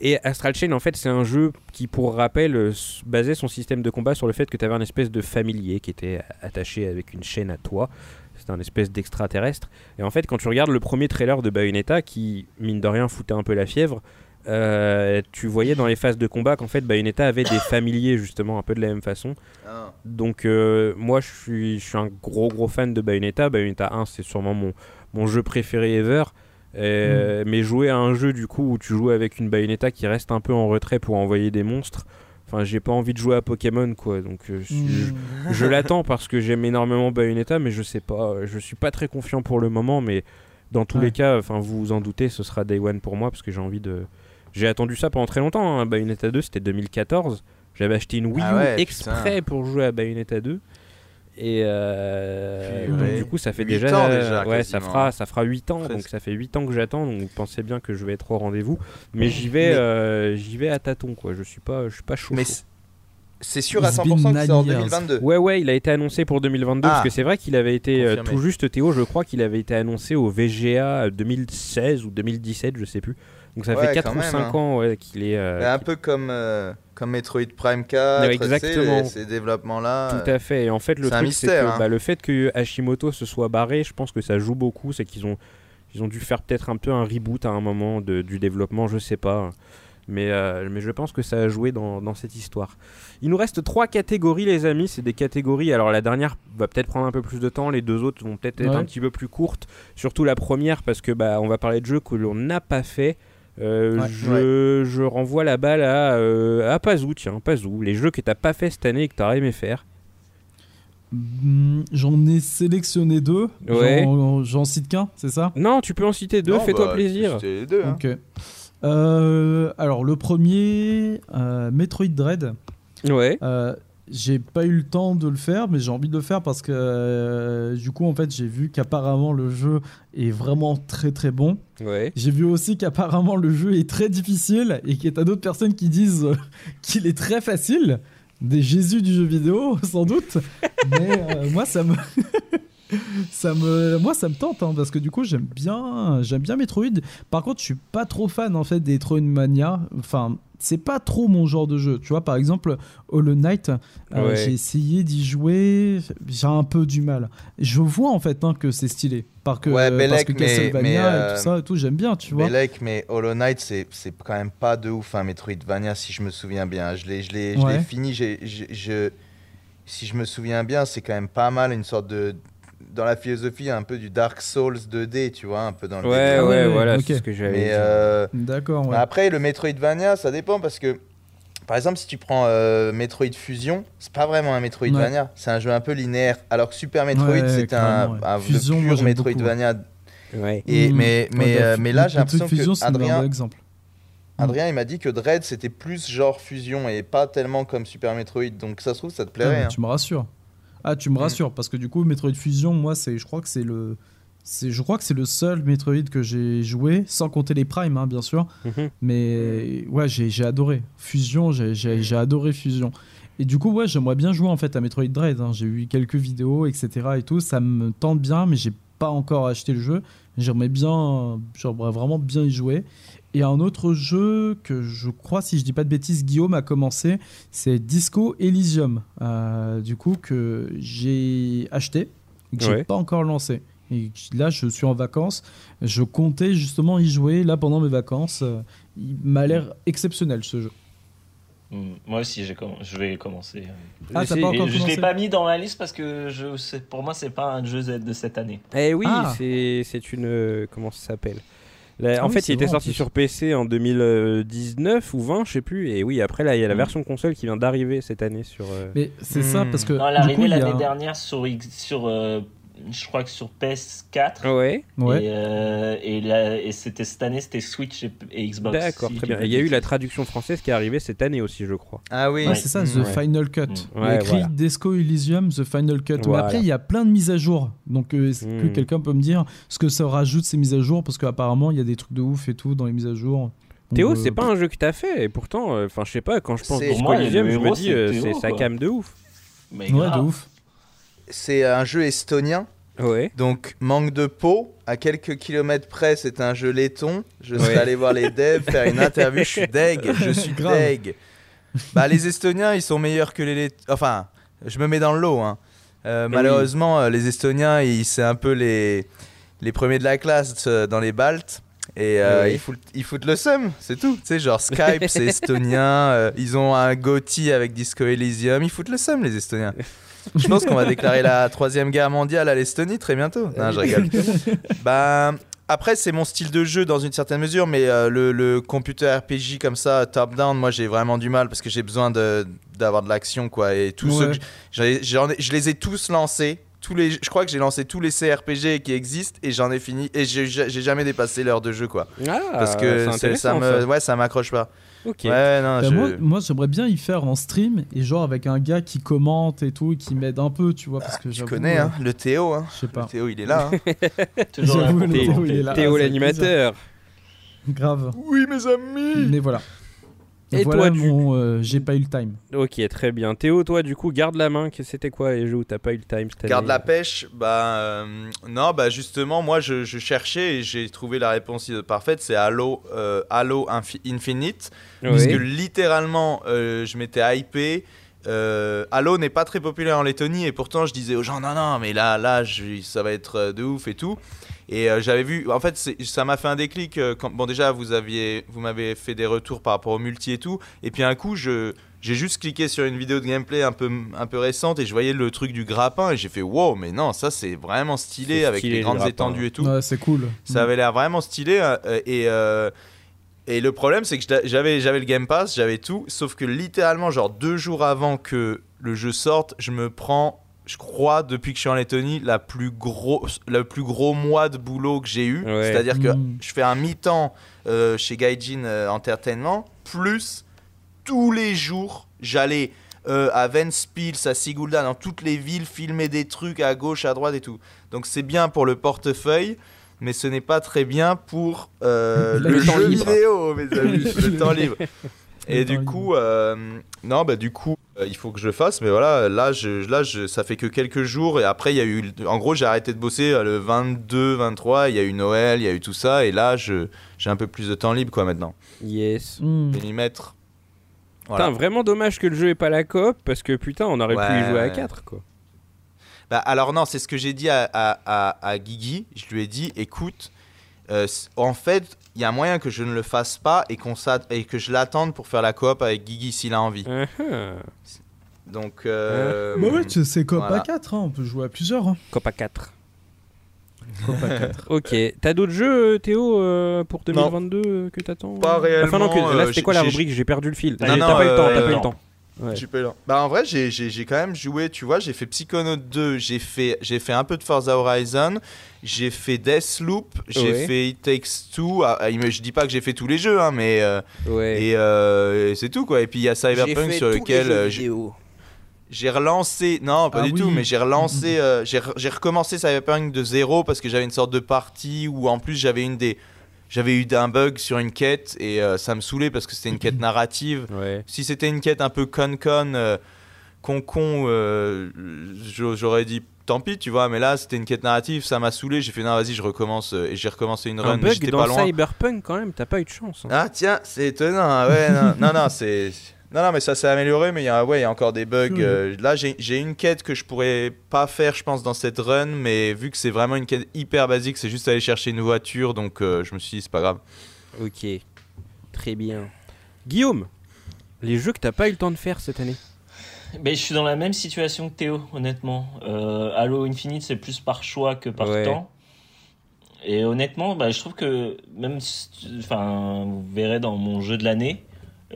et Astral Chain, en fait, c'est un jeu qui, pour rappel, euh, basait son système de combat sur le fait que tu avais un espèce de familier qui était attaché avec une chaîne à toi. C'était un espèce d'extraterrestre. Et en fait, quand tu regardes le premier trailer de Bayonetta, qui, mine de rien, foutait un peu la fièvre, euh, tu voyais dans les phases de combat qu'en fait Bayonetta avait des familiers justement un peu de la même façon. Ah. Donc euh, moi je suis, je suis un gros gros fan de Bayonetta. Bayonetta 1 c'est sûrement mon, mon jeu préféré ever. Euh, Mais jouer à un jeu du coup où tu joues avec une Bayonetta qui reste un peu en retrait pour envoyer des monstres, enfin j'ai pas envie de jouer à Pokémon quoi. Donc euh, je- je, je l'attends parce que j'aime énormément Bayonetta mais je sais pas, euh, je suis pas très confiant pour le moment mais Dans tous Ouais. les cas, enfin vous vous en doutez, ce sera Day One pour moi parce que j'ai envie de. J'ai attendu ça pendant très longtemps. Hein. Bayonetta 2, c'était 2014. J'avais acheté une Wii U Ah ouais, exprès pour jouer à Bayonetta 2. Et euh, donc, du coup, ça fait déjà, ans déjà, ouais, ça fera, ça fera 8 ans. Donc ça fait 8 ans que j'attends. Donc pensez bien que je vais être au rendez-vous. Mais j'y vais, Mais- euh, j'y vais à tâtons quoi. Je suis pas, je suis pas chaud. Mais chaud. c'est- sûr à It's 100% been que c'est en nine years. 2022. Ouais, ouais, il a été annoncé pour 2022 Ah. parce que c'est vrai qu'il avait été euh, Confirmé. tout juste Théo. Je crois qu'il avait été annoncé au VGA 2016 ou 2017, je sais plus. Donc ça Ouais, fait 4 quand ou même, 5 hein. ans ouais, qu'il est. euh, un peu comme, euh, comme Metroid Prime 4, Ouais, tu sais, exactement. ces développements-là. Tout à fait. Et en fait, le truc, c'est que hein. bah, le fait que Hashimoto se soit barré, je pense que ça joue beaucoup. C'est qu'ils ont, ils ont dû faire peut-être un peu un reboot à un moment de- du développement, je sais pas. Mais, euh, mais je pense que ça a joué dans, dans cette histoire. Il nous reste trois catégories, les amis. C'est des catégories. Alors la dernière va peut-être prendre un peu plus de temps. Les deux autres vont peut-être être Ouais. un petit peu plus courtes. Surtout la première parce que bah, on va parler de jeux que l'on n'a pas fait. Euh, Ouais. je, je renvoie la balle à, euh, à Pazou, tiens, Pazou. Les jeux que t'as pas fait cette année et que t'aurais aimé faire. Hmm, J'en ai sélectionné deux. Ouais. J'en- cite qu'un, c'est ça? Non, tu peux en citer deux, fais-toi bah, plaisir. Les deux. hein. Ok. Euh, alors le premier, euh, Metroid Dread. Ouais. J'ai pas eu le temps de le faire, mais j'ai envie de le faire parce que euh, du coup en fait j'ai vu qu'apparemment le jeu est vraiment très très bon. Ouais. J'ai vu aussi qu'apparemment le jeu est très difficile et qu'il y a d'autres personnes qui disent euh, qu'il est très facile. Des Jésus du jeu vidéo, sans doute. Mais euh, moi, ça me. ça me moi ça me tente hein, parce que du coup j'aime bien j'aime bien Metroid par contre je suis pas trop fan en fait des Metroidvania enfin c'est pas trop mon genre de jeu tu vois par exemple Hollow Knight euh, Ouais. j'ai essayé d'y jouer j'ai un peu du mal je vois en fait hein, que c'est stylé parce que, Ouais, parce que mais- Castlevania mais, euh, tout ça et tout j'aime bien tu vois Belek, mais Hollow Knight, c'est c'est quand même pas de ouf, hein, Metroidvania, si je me souviens bien. Je l'ai je l'ai- je l'ai Ouais. fini, j'ai- je, si je me souviens bien, c'est quand même pas mal une sorte de. Dans la philosophie, un peu du Dark Souls 2D, tu vois, un peu dans le Ouais, délire. ouais, ouais, voilà, ok. c'est ce que j'avais euh, d'accord ouais. après, le Metroidvania, ça dépend parce que. Par exemple, si tu prends euh, Metroid Fusion, c'est pas vraiment un Metroidvania, c'est un jeu un peu linéaire. Alors que Super Metroid, Ouais, c'est un, carrément, ouais. un- le Fusion, moi, pur Metroidvania. Ouais. Et, Mhm. mais, mais, Ouais, euh, bah, mais là, j'ai l'impression Fusion, que c'est un bon Adrien, exemple Adrien, il m'a dit que Dread, c'était plus genre fusion et pas tellement comme Super Metroid. Donc ça se trouve, ça te Ah, plairait. bah, hein. tu me rassures. Ah, tu me Mm. rassures parce que du coup, Metroid Fusion, moi, c'est, je crois que c'est le, c'est, je crois que c'est le seul Metroid que j'ai joué, sans compter les Prime, hein, bien sûr. Mhm. Mais ouais, j'ai, j'ai adoré Fusion, j'ai, j'ai, j'ai adoré Fusion. Et du coup, ouais, j'aimerais bien jouer en fait à Metroid Dread. hein. J'ai eu quelques vidéos, etc. et tout, ça me tente bien, mais j'ai pas encore acheté le jeu. J'aimerais bien, j'aimerais vraiment bien y jouer. Et un autre jeu que je crois, si je dis pas de bêtises, Guillaume a commencé, c'est Disco Elysium. Euh, du coup, que j'ai acheté, et que j'ai Ouais. pas encore lancé. Et là, je suis en vacances. Je comptais justement y jouer là pendant mes vacances. Euh, Il m'a l'air exceptionnel ce jeu. Mm, Moi aussi, comm- je vais commencer. Ah, pas encore je l'ai pas mis dans la liste parce que je, pour moi, c'est pas un jeu Z de cette année. Eh oui, Ah. c'est c'est une. euh, comment ça s'appelle? La- Ah En oui, fait, il était sorti sur PC en 2019 ou 20, je sais plus. Et oui, après, là, il y a la Mm. version console qui vient d'arriver cette année sur. euh, Mais c'est ça Hmm. parce que Non, elle est arrivée a l'année dernière sur, X- sur euh, je crois que sur PS4. Ouais, Ouais. Et, euh, et, c'était cette année, c'était Switch et, et Xbox. d'accord, si très bien. Il y a eu la traduction française qui est arrivée cette année aussi, je crois. Ah oui. Ouais, c'est ça, The. Ouais. Final Cut. Mm. Il y a Ouais, écrit voilà. Disco Elysium, The Final Cut. Mais après, il y a plein de mises à jour. Donc, euh, est-ce que Mm. quelqu'un peut me dire ce que ça rajoute ces mises à jour? Parce qu'apparemment, il y a des trucs de ouf et tout dans les mises à jour. Théo, euh, c'est pas un jeu que t'as fait, et pourtant, euh, enfin, je sais pas, quand je pense Disco Pour moi, Elysium, je me dis, c'est euh, quoi. cam de ouf. Mais Ouais, grave. de ouf. C'est un jeu estonien. Ouais. Donc manque de peau. À quelques kilomètres près, c'est un jeu laiton. Je suis allé voir les devs, faire une interview. Je suis deg. Je suis Grave. deg. Bah, les Estoniens, ils sont meilleurs que les Lettons. Enfin, je me mets dans le lot. hein. Euh, Mais malheureusement, euh, les Estoniens, ils- c'est un peu les, les premiers de la classe euh, dans les Baltes. Et euh, Oui. ils, foutent, ils foutent le seum, c'est tout. Tu sais, genre Skype, c'est estonien. euh, ils ont un Gotti avec Disco Elysium. Ils foutent le seum, les Estoniens. Je pense qu'on va déclarer la troisième guerre mondiale à l'Estonie très bientôt. Non, je rigole. bah, après, c'est mon style de jeu dans une certaine mesure, mais euh, le, le computer RPG comme ça, top-down, moi j'ai vraiment du mal parce que j'ai besoin d'avoir de l'action, quoi. Et tous ceux que je les ai tous lancés, tous les, je crois que j'ai lancé tous les CRPG qui existent et j'en ai fini et j'ai jamais dépassé l'heure de jeu quoi. Ah, Parce que ça me, ouais, ça m'accroche pas. Ok. Ouais, non, Bah, je- moi, moi, j'aimerais bien y faire en stream et genre avec un gars qui commente et tout et qui m'aide un peu, tu vois, parce que tu j'avoue, connais hein, le Théo. Hein. Je sais Le pas. Théo, il est là. hein. Toujours là le Théo, commenter. il est là. Théo Ah, l'animateur. Grave. oui, mes amis. Mais voilà. Et voilà toi, du- mon. euh, J'ai pas eu le time. Ok, très bien. Théo, toi, du coup, garde la main. que C'était quoi les jeux où t'as pas eu le time cette Garde année la pêche, bah euh, non, bah justement, moi je, je cherchais et j'ai trouvé la réponse parfaite, c'est Halo, euh, Halo Infi- Infinite, Ouais. parce que littéralement, euh, je m'étais hypé. Euh, Halo n'est pas très populaire en Lettonie et pourtant je disais aux gens non non mais là là je- ça va être euh, de ouf et tout et euh, j'avais vu en fait ça m'a fait un déclic euh, quand, bon déjà vous aviez vous m'avez fait des retours par rapport au multi et tout et puis un coup je j'ai juste cliqué sur une vidéo de gameplay un peu un peu récente et je voyais le truc du grappin et j'ai fait wow mais non ça c'est vraiment stylé avec les le grandes grappin. étendues et tout Ouais, c'est cool. ça avait l'air vraiment stylé. euh, et, euh, et le problème, c'est que j'a- j'avais, j'avais le Game Pass, j'avais tout. Sauf que littéralement, genre deux jours avant que le jeu sorte, je me prends, je crois, depuis que je suis en Lettonie, la plus gros, le plus gros mois de boulot que j'ai eu. Ouais. C'est-à-dire que Mm. je fais un mi-temps euh, chez Gaijin euh, Entertainment, plus tous les jours, j'allais euh, à Ventspils, à Sigulda, dans toutes les villes, filmer des trucs à gauche, à droite et tout. Donc c'est bien pour le portefeuille, mais ce n'est pas très bien pour euh, Le le temps jeu libre. vidéo, mes amis, le temps libre. Et du coup, euh, non, bah du coup, euh, il faut que je le fasse, mais voilà, là, je, là, je, ça fait que quelques jours et après, il y a eu, en gros, j'ai arrêté de bosser euh, le 22, 23, il y a eu Noël, il y a eu tout ça, et là, je, j'ai un peu plus de temps libre, quoi, maintenant. Yes. Mm. Voilà. Putain, vraiment dommage que le jeu ait pas la coop parce que putain, on aurait pu y jouer à ouais. 4 quoi. Bah, alors non, c'est ce que j'ai dit à, à, à, à Guigui. Je lui ai dit, écoute, euh, en fait, il y a moyen que je ne le fasse pas et, qu'on s'att- et que je l'attende pour faire la coop avec Guigui s'il a envie. Uh-huh. Donc, euh, Bah ouais, c'est Coop voilà. à 4, hein, on peut jouer à plusieurs. Hein. Coop à 4. Coop à 4. Ok. T'as d'autres jeux, euh, Théo, euh, pour 2022 euh, que t'attends Pas Enfin, non, que- réellement, là, c'était quoi la rubrique? J'ai perdu le fil. Non, T'as non, pas eu le temps, Ouais. Bah en vrai, j'ai- j'ai j'ai quand même joué, tu vois, j'ai fait Psychonaut 2, j'ai fait, j'ai fait un peu de Forza Horizon, j'ai fait Deathloop, j'ai Ouais. fait It Takes Two. Ah, ah, je dis pas que j'ai fait tous les jeux, hein, mais euh, Ouais. et, euh, et c'est tout quoi. Et puis il y a Cyberpunk sur lequel euh, j'ai- relancé, non pas Ah du oui. tout, mais j'ai relancé, euh, j'ai re- j'ai recommencé Cyberpunk de zéro parce que j'avais une sorte de partie où en plus j'avais une des, j'avais eu un bug sur une quête et euh, ça me saoulait parce que c'était une quête narrative. Ouais. Si c'était une quête un peu con-con, euh, con-con, euh, j'a- j'aurais dit tant pis, tu vois. Mais là, c'était une quête narrative, ça m'a saoulé. J'ai fait non, vas-y, je recommence. Et j'ai recommencé une Un run, mais bug j'étais dans pas loin. Cyberpunk quand même, t'as pas eu de chance. hein. Ah, tiens, c'est étonnant. Ouais, non, non, non, c'est. Non, non, mais ça s'est amélioré, mais il y a, ouais, il y a encore des bugs. Curieux. euh, là, j'ai une quête que je pourrais pas faire, je pense, dans cette run, mais vu que c'est vraiment une quête hyper basique, c'est juste aller chercher une voiture, donc euh, je me suis dit, c'est pas grave. Ok. Très bien. Guillaume, les jeux que t'as pas eu le temps de faire cette année? Ben, je suis dans la même situation que Théo, honnêtement. Euh, Halo Infinite, c'est plus par choix que par Ouais. temps. Et honnêtement, bah, je trouve que même, si tu- enfin, vous verrez dans mon jeu de l'année,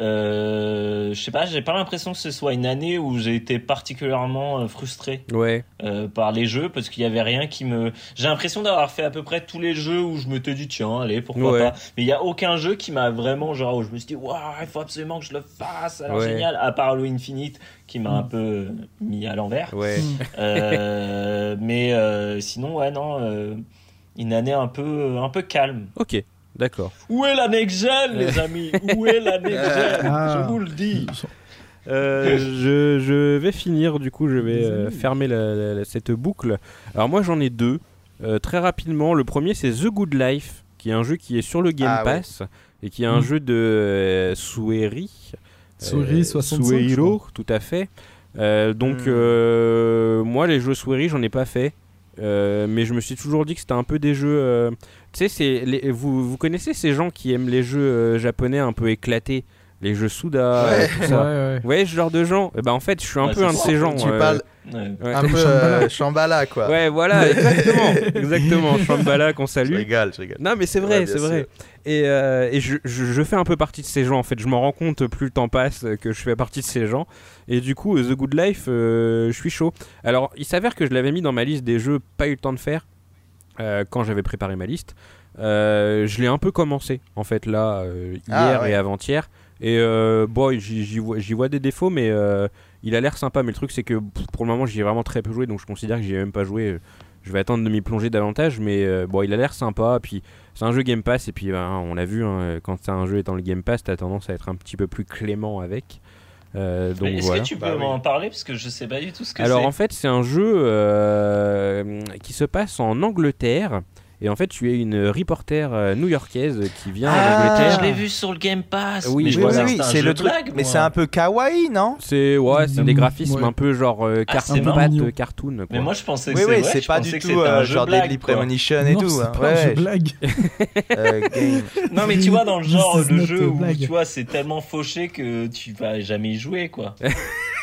euh, je sais pas, j'ai pas l'impression que ce soit une année où j'ai été particulièrement euh, frustré Ouais. euh, par les jeux parce qu'il y avait rien qui me. J'ai l'impression d'avoir fait à peu près tous les jeux où je me t'ai dit tiens, allez, pourquoi Ouais. pas. Mais il y a aucun jeu qui m'a vraiment genre où je me suis dit waouh, il faut absolument que je le fasse, alors Ouais. génial. À part Halo Infinite qui m'a un peu mis à l'envers. Ouais. Mm. Euh, mais euh, sinon ouais non, euh, une année un peu un peu calme. Ok. D'accord. Où est la next gen les amis? Où est la next gen Ah. Je vous le dis. Euh, je, je vais finir, du coup, je vais euh, fermer la- la- la- cette boucle. Alors, moi, j'en ai deux. Euh, très rapidement, le premier, c'est The Good Life, qui est un jeu qui est sur le Game Ah ouais. Pass et qui est un Mm. jeu de euh, Sueri. Sueri 65, je Suehiro, tout à fait. Euh, donc, Mm. euh, moi, les jeux Sueri, j'en ai pas fait. Euh, mais je me suis toujours dit que c'était un peu des jeux. Euh, tu sais, c'est les- vous, vous connaissez ces gens qui aiment les jeux euh, japonais un peu éclatés? Les jeux Souda, Ouais. tout ça. Ouais, ouais. Vous voyez ce genre de gens? Eh ben en fait, je suis un Ouais, peu un de ces gens. Tu euh, parles Ouais. ouais. un peu euh, Shambhala, quoi. Ouais, voilà, exactement, exactement. Shambhala qu'on Je salue. rigole, je rigole. Non, mais c'est vrai, c'est vrai. Et, euh, et je, je- je fais un peu partie de ces gens. En fait, je m'en rends compte plus le temps passe euh, que je fais partie de ces gens. Et du coup, euh, The Good Life, euh, je suis chaud. Alors, il s'avère que je l'avais mis dans ma liste des jeux pas eu le temps de faire euh, quand j'avais préparé ma liste. Euh, je l'ai un peu commencé en fait là euh, hier Ah, ouais. et avant-hier. Et bon, j'y vois, des défauts, mais il a l'air sympa. Mais le truc, c'est que pour le moment, j'y ai vraiment très peu joué, donc je considère que j'y ai même pas joué. Je vais attendre de m'y plonger davantage, mais bon, il a l'air sympa. Puis c'est un jeu Game Pass, et puis ben, on l'a vu, hein, quand c'est un jeu étant le Game Pass, t'as tendance à être un petit peu plus clément avec. Euh, donc Mais Est-ce voilà. que tu peux Bah oui. m'en parler? Parce que je sais pas du tout ce que Alors c'est. en fait, c'est un jeu euh, qui se passe en Angleterre. Et en fait, tu es une reporter euh, new-yorkaise qui vient Ah, d'Angleterre. je l'ai vu sur le Game Pass. Oui, mais je Oui, voilà. oui, c'est le truc. blague, mais c'est un peu kawaii, non? C'est ouais, c'est des Mm, graphismes ouais. un peu genre euh, Ah, cartoon. Quoi. Mais moi je pensais que Oui, c'est oui, pas du tout c'était un euh, jeu genre blague, Deadly quoi. Premonition et non, tout. c'est hein. pas un jeu Ouais, blague. euh, game. Non mais tu vois dans le genre de jeu a où tu vois c'est tellement fauché que tu vas jamais y jouer quoi.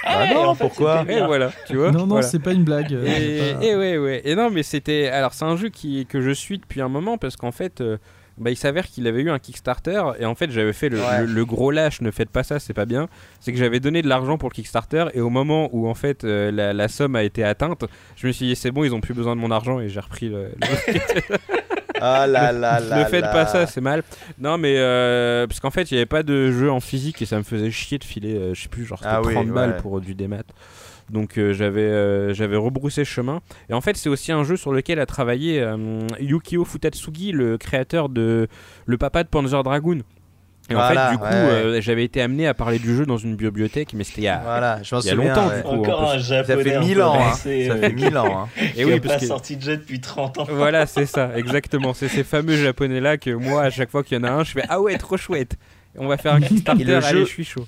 Ah non, en fait, pourquoi Et bien. voilà, tu vois. Non, non, voilà. c'est pas une blague. euh, Et, pas- et ouais, ouais. Et non, mais c'était. Alors, c'est un jeu qui, que je suis depuis un moment parce qu'en fait, euh, bah, il s'avère qu'il avait eu un Kickstarter et en fait, j'avais fait le, Ouais. le- le gros lâche. Ne faites pas ça, c'est pas bien. C'est que j'avais donné de l'argent pour le Kickstarter et au moment où en fait euh, la, la somme a été atteinte, je me suis dit c'est bon, ils ont plus besoin de mon argent et j'ai repris le. le- Ah là là là. ne faites pas ça, c'est mal. Non, mais euh, parce qu'en fait, il n'y avait pas de jeu en physique et ça me faisait chier de filer, euh, je sais plus, genre Ah oui, 30 balles ouais. pour du démat. Donc euh, j'avais j'avais rebroussé chemin. Et en fait, c'est aussi un jeu sur lequel a travaillé Yukio Futatsugi, le créateur de le papa de Panzer Dragoon. Et en fait, du coup, ouais, euh, j'avais été amené à parler du jeu dans une bibliothèque, mais c'était il y a. Voilà, je m'en Il y a souviens. longtemps, ouais. du coup. Encore en un japonais. Ça fait un 1000 peu ans, hein. Ça euh, fait 1000 ans. hein. Et qui oui, a parce pas que sorti de jet depuis 30 ans. Voilà, c'est ça, exactement. C'est ces fameux japonais là que moi, à chaque fois qu'il y en a un, je fais Ah ouais, trop chouette. On va faire un Kickstarter, Et le allez, jeu- je suis chaud.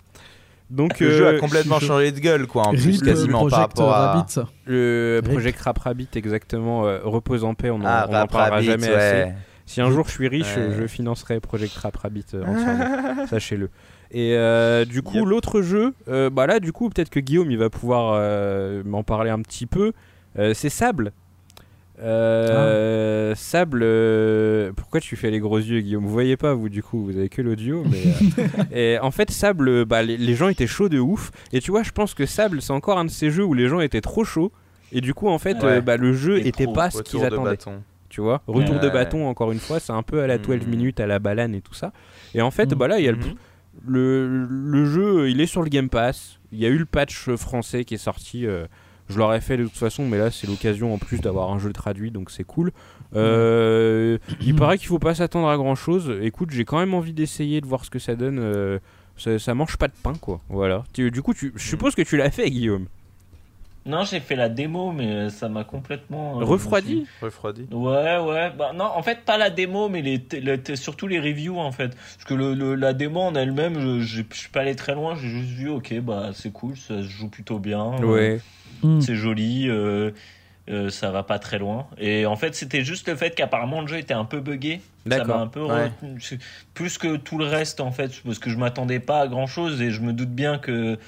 Donc, Le jeu a euh, complètement changé de gueule, quoi, en plus, quasiment par Project rapport à. Rabbit. Le Rip. Project Rap Rabbit, exactement. euh, repose en paix, on en, Ah, on en Rap parlera Rabbit, jamais assez. Si un jour je suis riche, je financerai Project Rap Rabbit euh, entièrement. Sachez-le. Et euh, du coup, l'autre jeu, euh, bah là, du coup, peut-être que Guillaume il va pouvoir euh, m'en parler un petit peu. Euh, c'est Sable. Euh, Sable. euh, pourquoi tu fais les gros yeux, Guillaume? Vous voyez pas, vous, du coup, vous avez que l'audio. Mais euh, et en fait, Sable, bah, les, les gens étaient chauds de ouf. Et tu vois, je pense que Sable, c'est encore un de ces jeux où les gens étaient trop chauds. Et du coup, en fait, Ouais. euh, bah, le jeu Les était pros, pas ce qu'ils attendaient bâton. Tu vois. Retour de Ouais. bâton, encore une fois, c'est un peu à la 12 Mm. minutes, à la balane et tout ça. Et en fait, Mm. bah là, il y a le, le, le jeu, il est sur le Game Pass. Il y a eu le patch français qui est sorti. euh, je l'aurais fait de toute façon, mais là, c'est l'occasion en plus d'avoir un jeu traduit, donc c'est cool. Euh, il paraît qu'il faut pas s'attendre à grand chose. Écoute, j'ai quand même envie d'essayer de voir ce que ça donne. euh, ça, ça mange pas de pain, quoi. Voilà. Du coup, tu, je suppose que tu l'as fait, Guillaume. Non, j'ai fait la démo, mais ça m'a complètement. euh, Refroidi Refroidi. Ouais, ouais. Bah, non, en fait, pas la démo, mais les, t- le t- surtout les reviews, en fait. Parce que le, le- la démo en elle-même, je je- suis pas allé très loin. J'ai juste vu, ok, bah, c'est cool, ça se joue plutôt bien. euh, Ouais. Mm. C'est joli, euh, euh, ça va pas très loin. Et en fait, c'était juste le fait qu'apparemment le jeu était un peu buggé. Ça m'a D'accord. un peu Ouais. retenu- c'est- plus que tout le reste en fait, parce que je m'attendais pas à grand chose et je me doute bien que.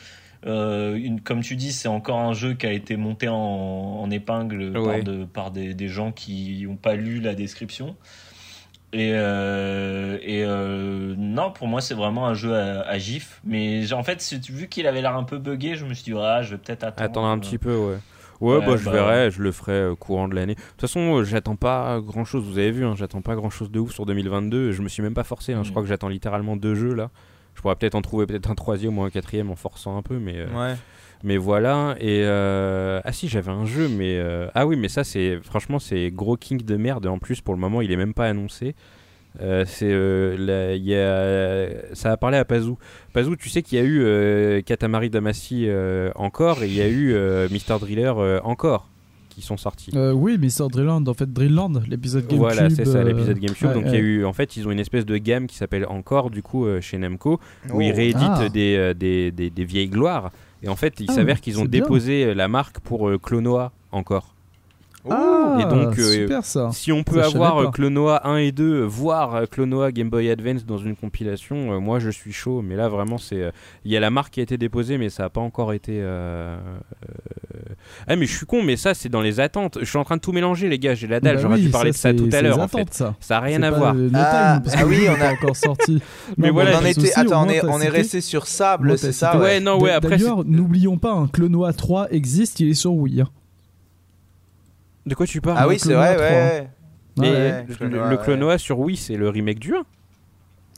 Euh, une, comme tu dis, c'est encore un jeu qui a été monté en, en épingle Ouais. par, de- par des, des gens qui n'ont pas lu la description. Et, euh, et euh, non, pour moi, c'est vraiment un jeu à, à gif. Mais en fait, vu qu'il avait l'air un peu buggé, je me suis dit, ah, je vais peut-être attendre. Attendre un petit peu, ouais. Ouais, Ouais, bah, je bah, verrai, je le ferai courant de l'année. De toute façon, j'attends pas grand chose, vous avez vu, hein, j'attends pas grand chose de ouf sur 2022. Je me suis même pas forcé, hein, je Mm. crois que j'attends littéralement deux jeux là. Je pourrais peut-être en trouver peut-être un troisième ou un quatrième en forçant un peu, mais, euh, Ouais. mais voilà. Et euh, ah si, j'avais un jeu, mais euh, ah oui, mais ça c'est franchement c'est gros king de merde. En plus, pour le moment, il est même pas annoncé. Euh, c'est euh, la- il y a, ça a parlé à Pazou. Pazou, tu sais qu'il y a eu euh, Katamari Damacy encore et il y a eu Mr Driller encore qui sont sortis. Euh, oui, mais c'est Drillland, en fait, Drillland, l'épisode GameCube. Voilà, c'est ça, euh, l'épisode GameCube. ouais, Donc il y a eu, en fait, ils ont une espèce de gamme qui s'appelle Encore, du coup, euh, chez Namco, où Oh. ils rééditent Ah. des, des, des, des vieilles gloires. Et en fait, il Ah, s'avère qu'ils ont bien. déposé la marque pour euh, Clonoa encore. Ah, Et donc, euh, super ça. Si on peut Ça, avoir euh, Clonoa 1 et 2, voire euh, Clonoa Game Boy Advance dans une compilation, euh, moi je suis chaud. Mais là vraiment, c'est euh, il y a la marque qui a été déposée, mais ça n'a pas encore été. euh, euh, Ah mais je suis con, mais ça c'est dans les attentes. Je suis en train de tout mélanger, les gars. J'ai la dalle. Bah J'aurais oui, dû parler de ça tout à l'heure en fait. ça. N'a rien à voir. le- Ah, time, ah oui, on a- encore sorti. Mais Non, voilà, on, en était, attends, on est, on resté sur sable, c'est ça Ouais, non, ouais, après. D'ailleurs, n'oublions pas, un Clonoa 3 existe, il est sur Wii. De quoi tu parles Ah oui, c'est vrai, 3. ouais. Mais Ouais, le- Clonoa, le ouais. Clonoa sur Wii, c'est le remake du 1.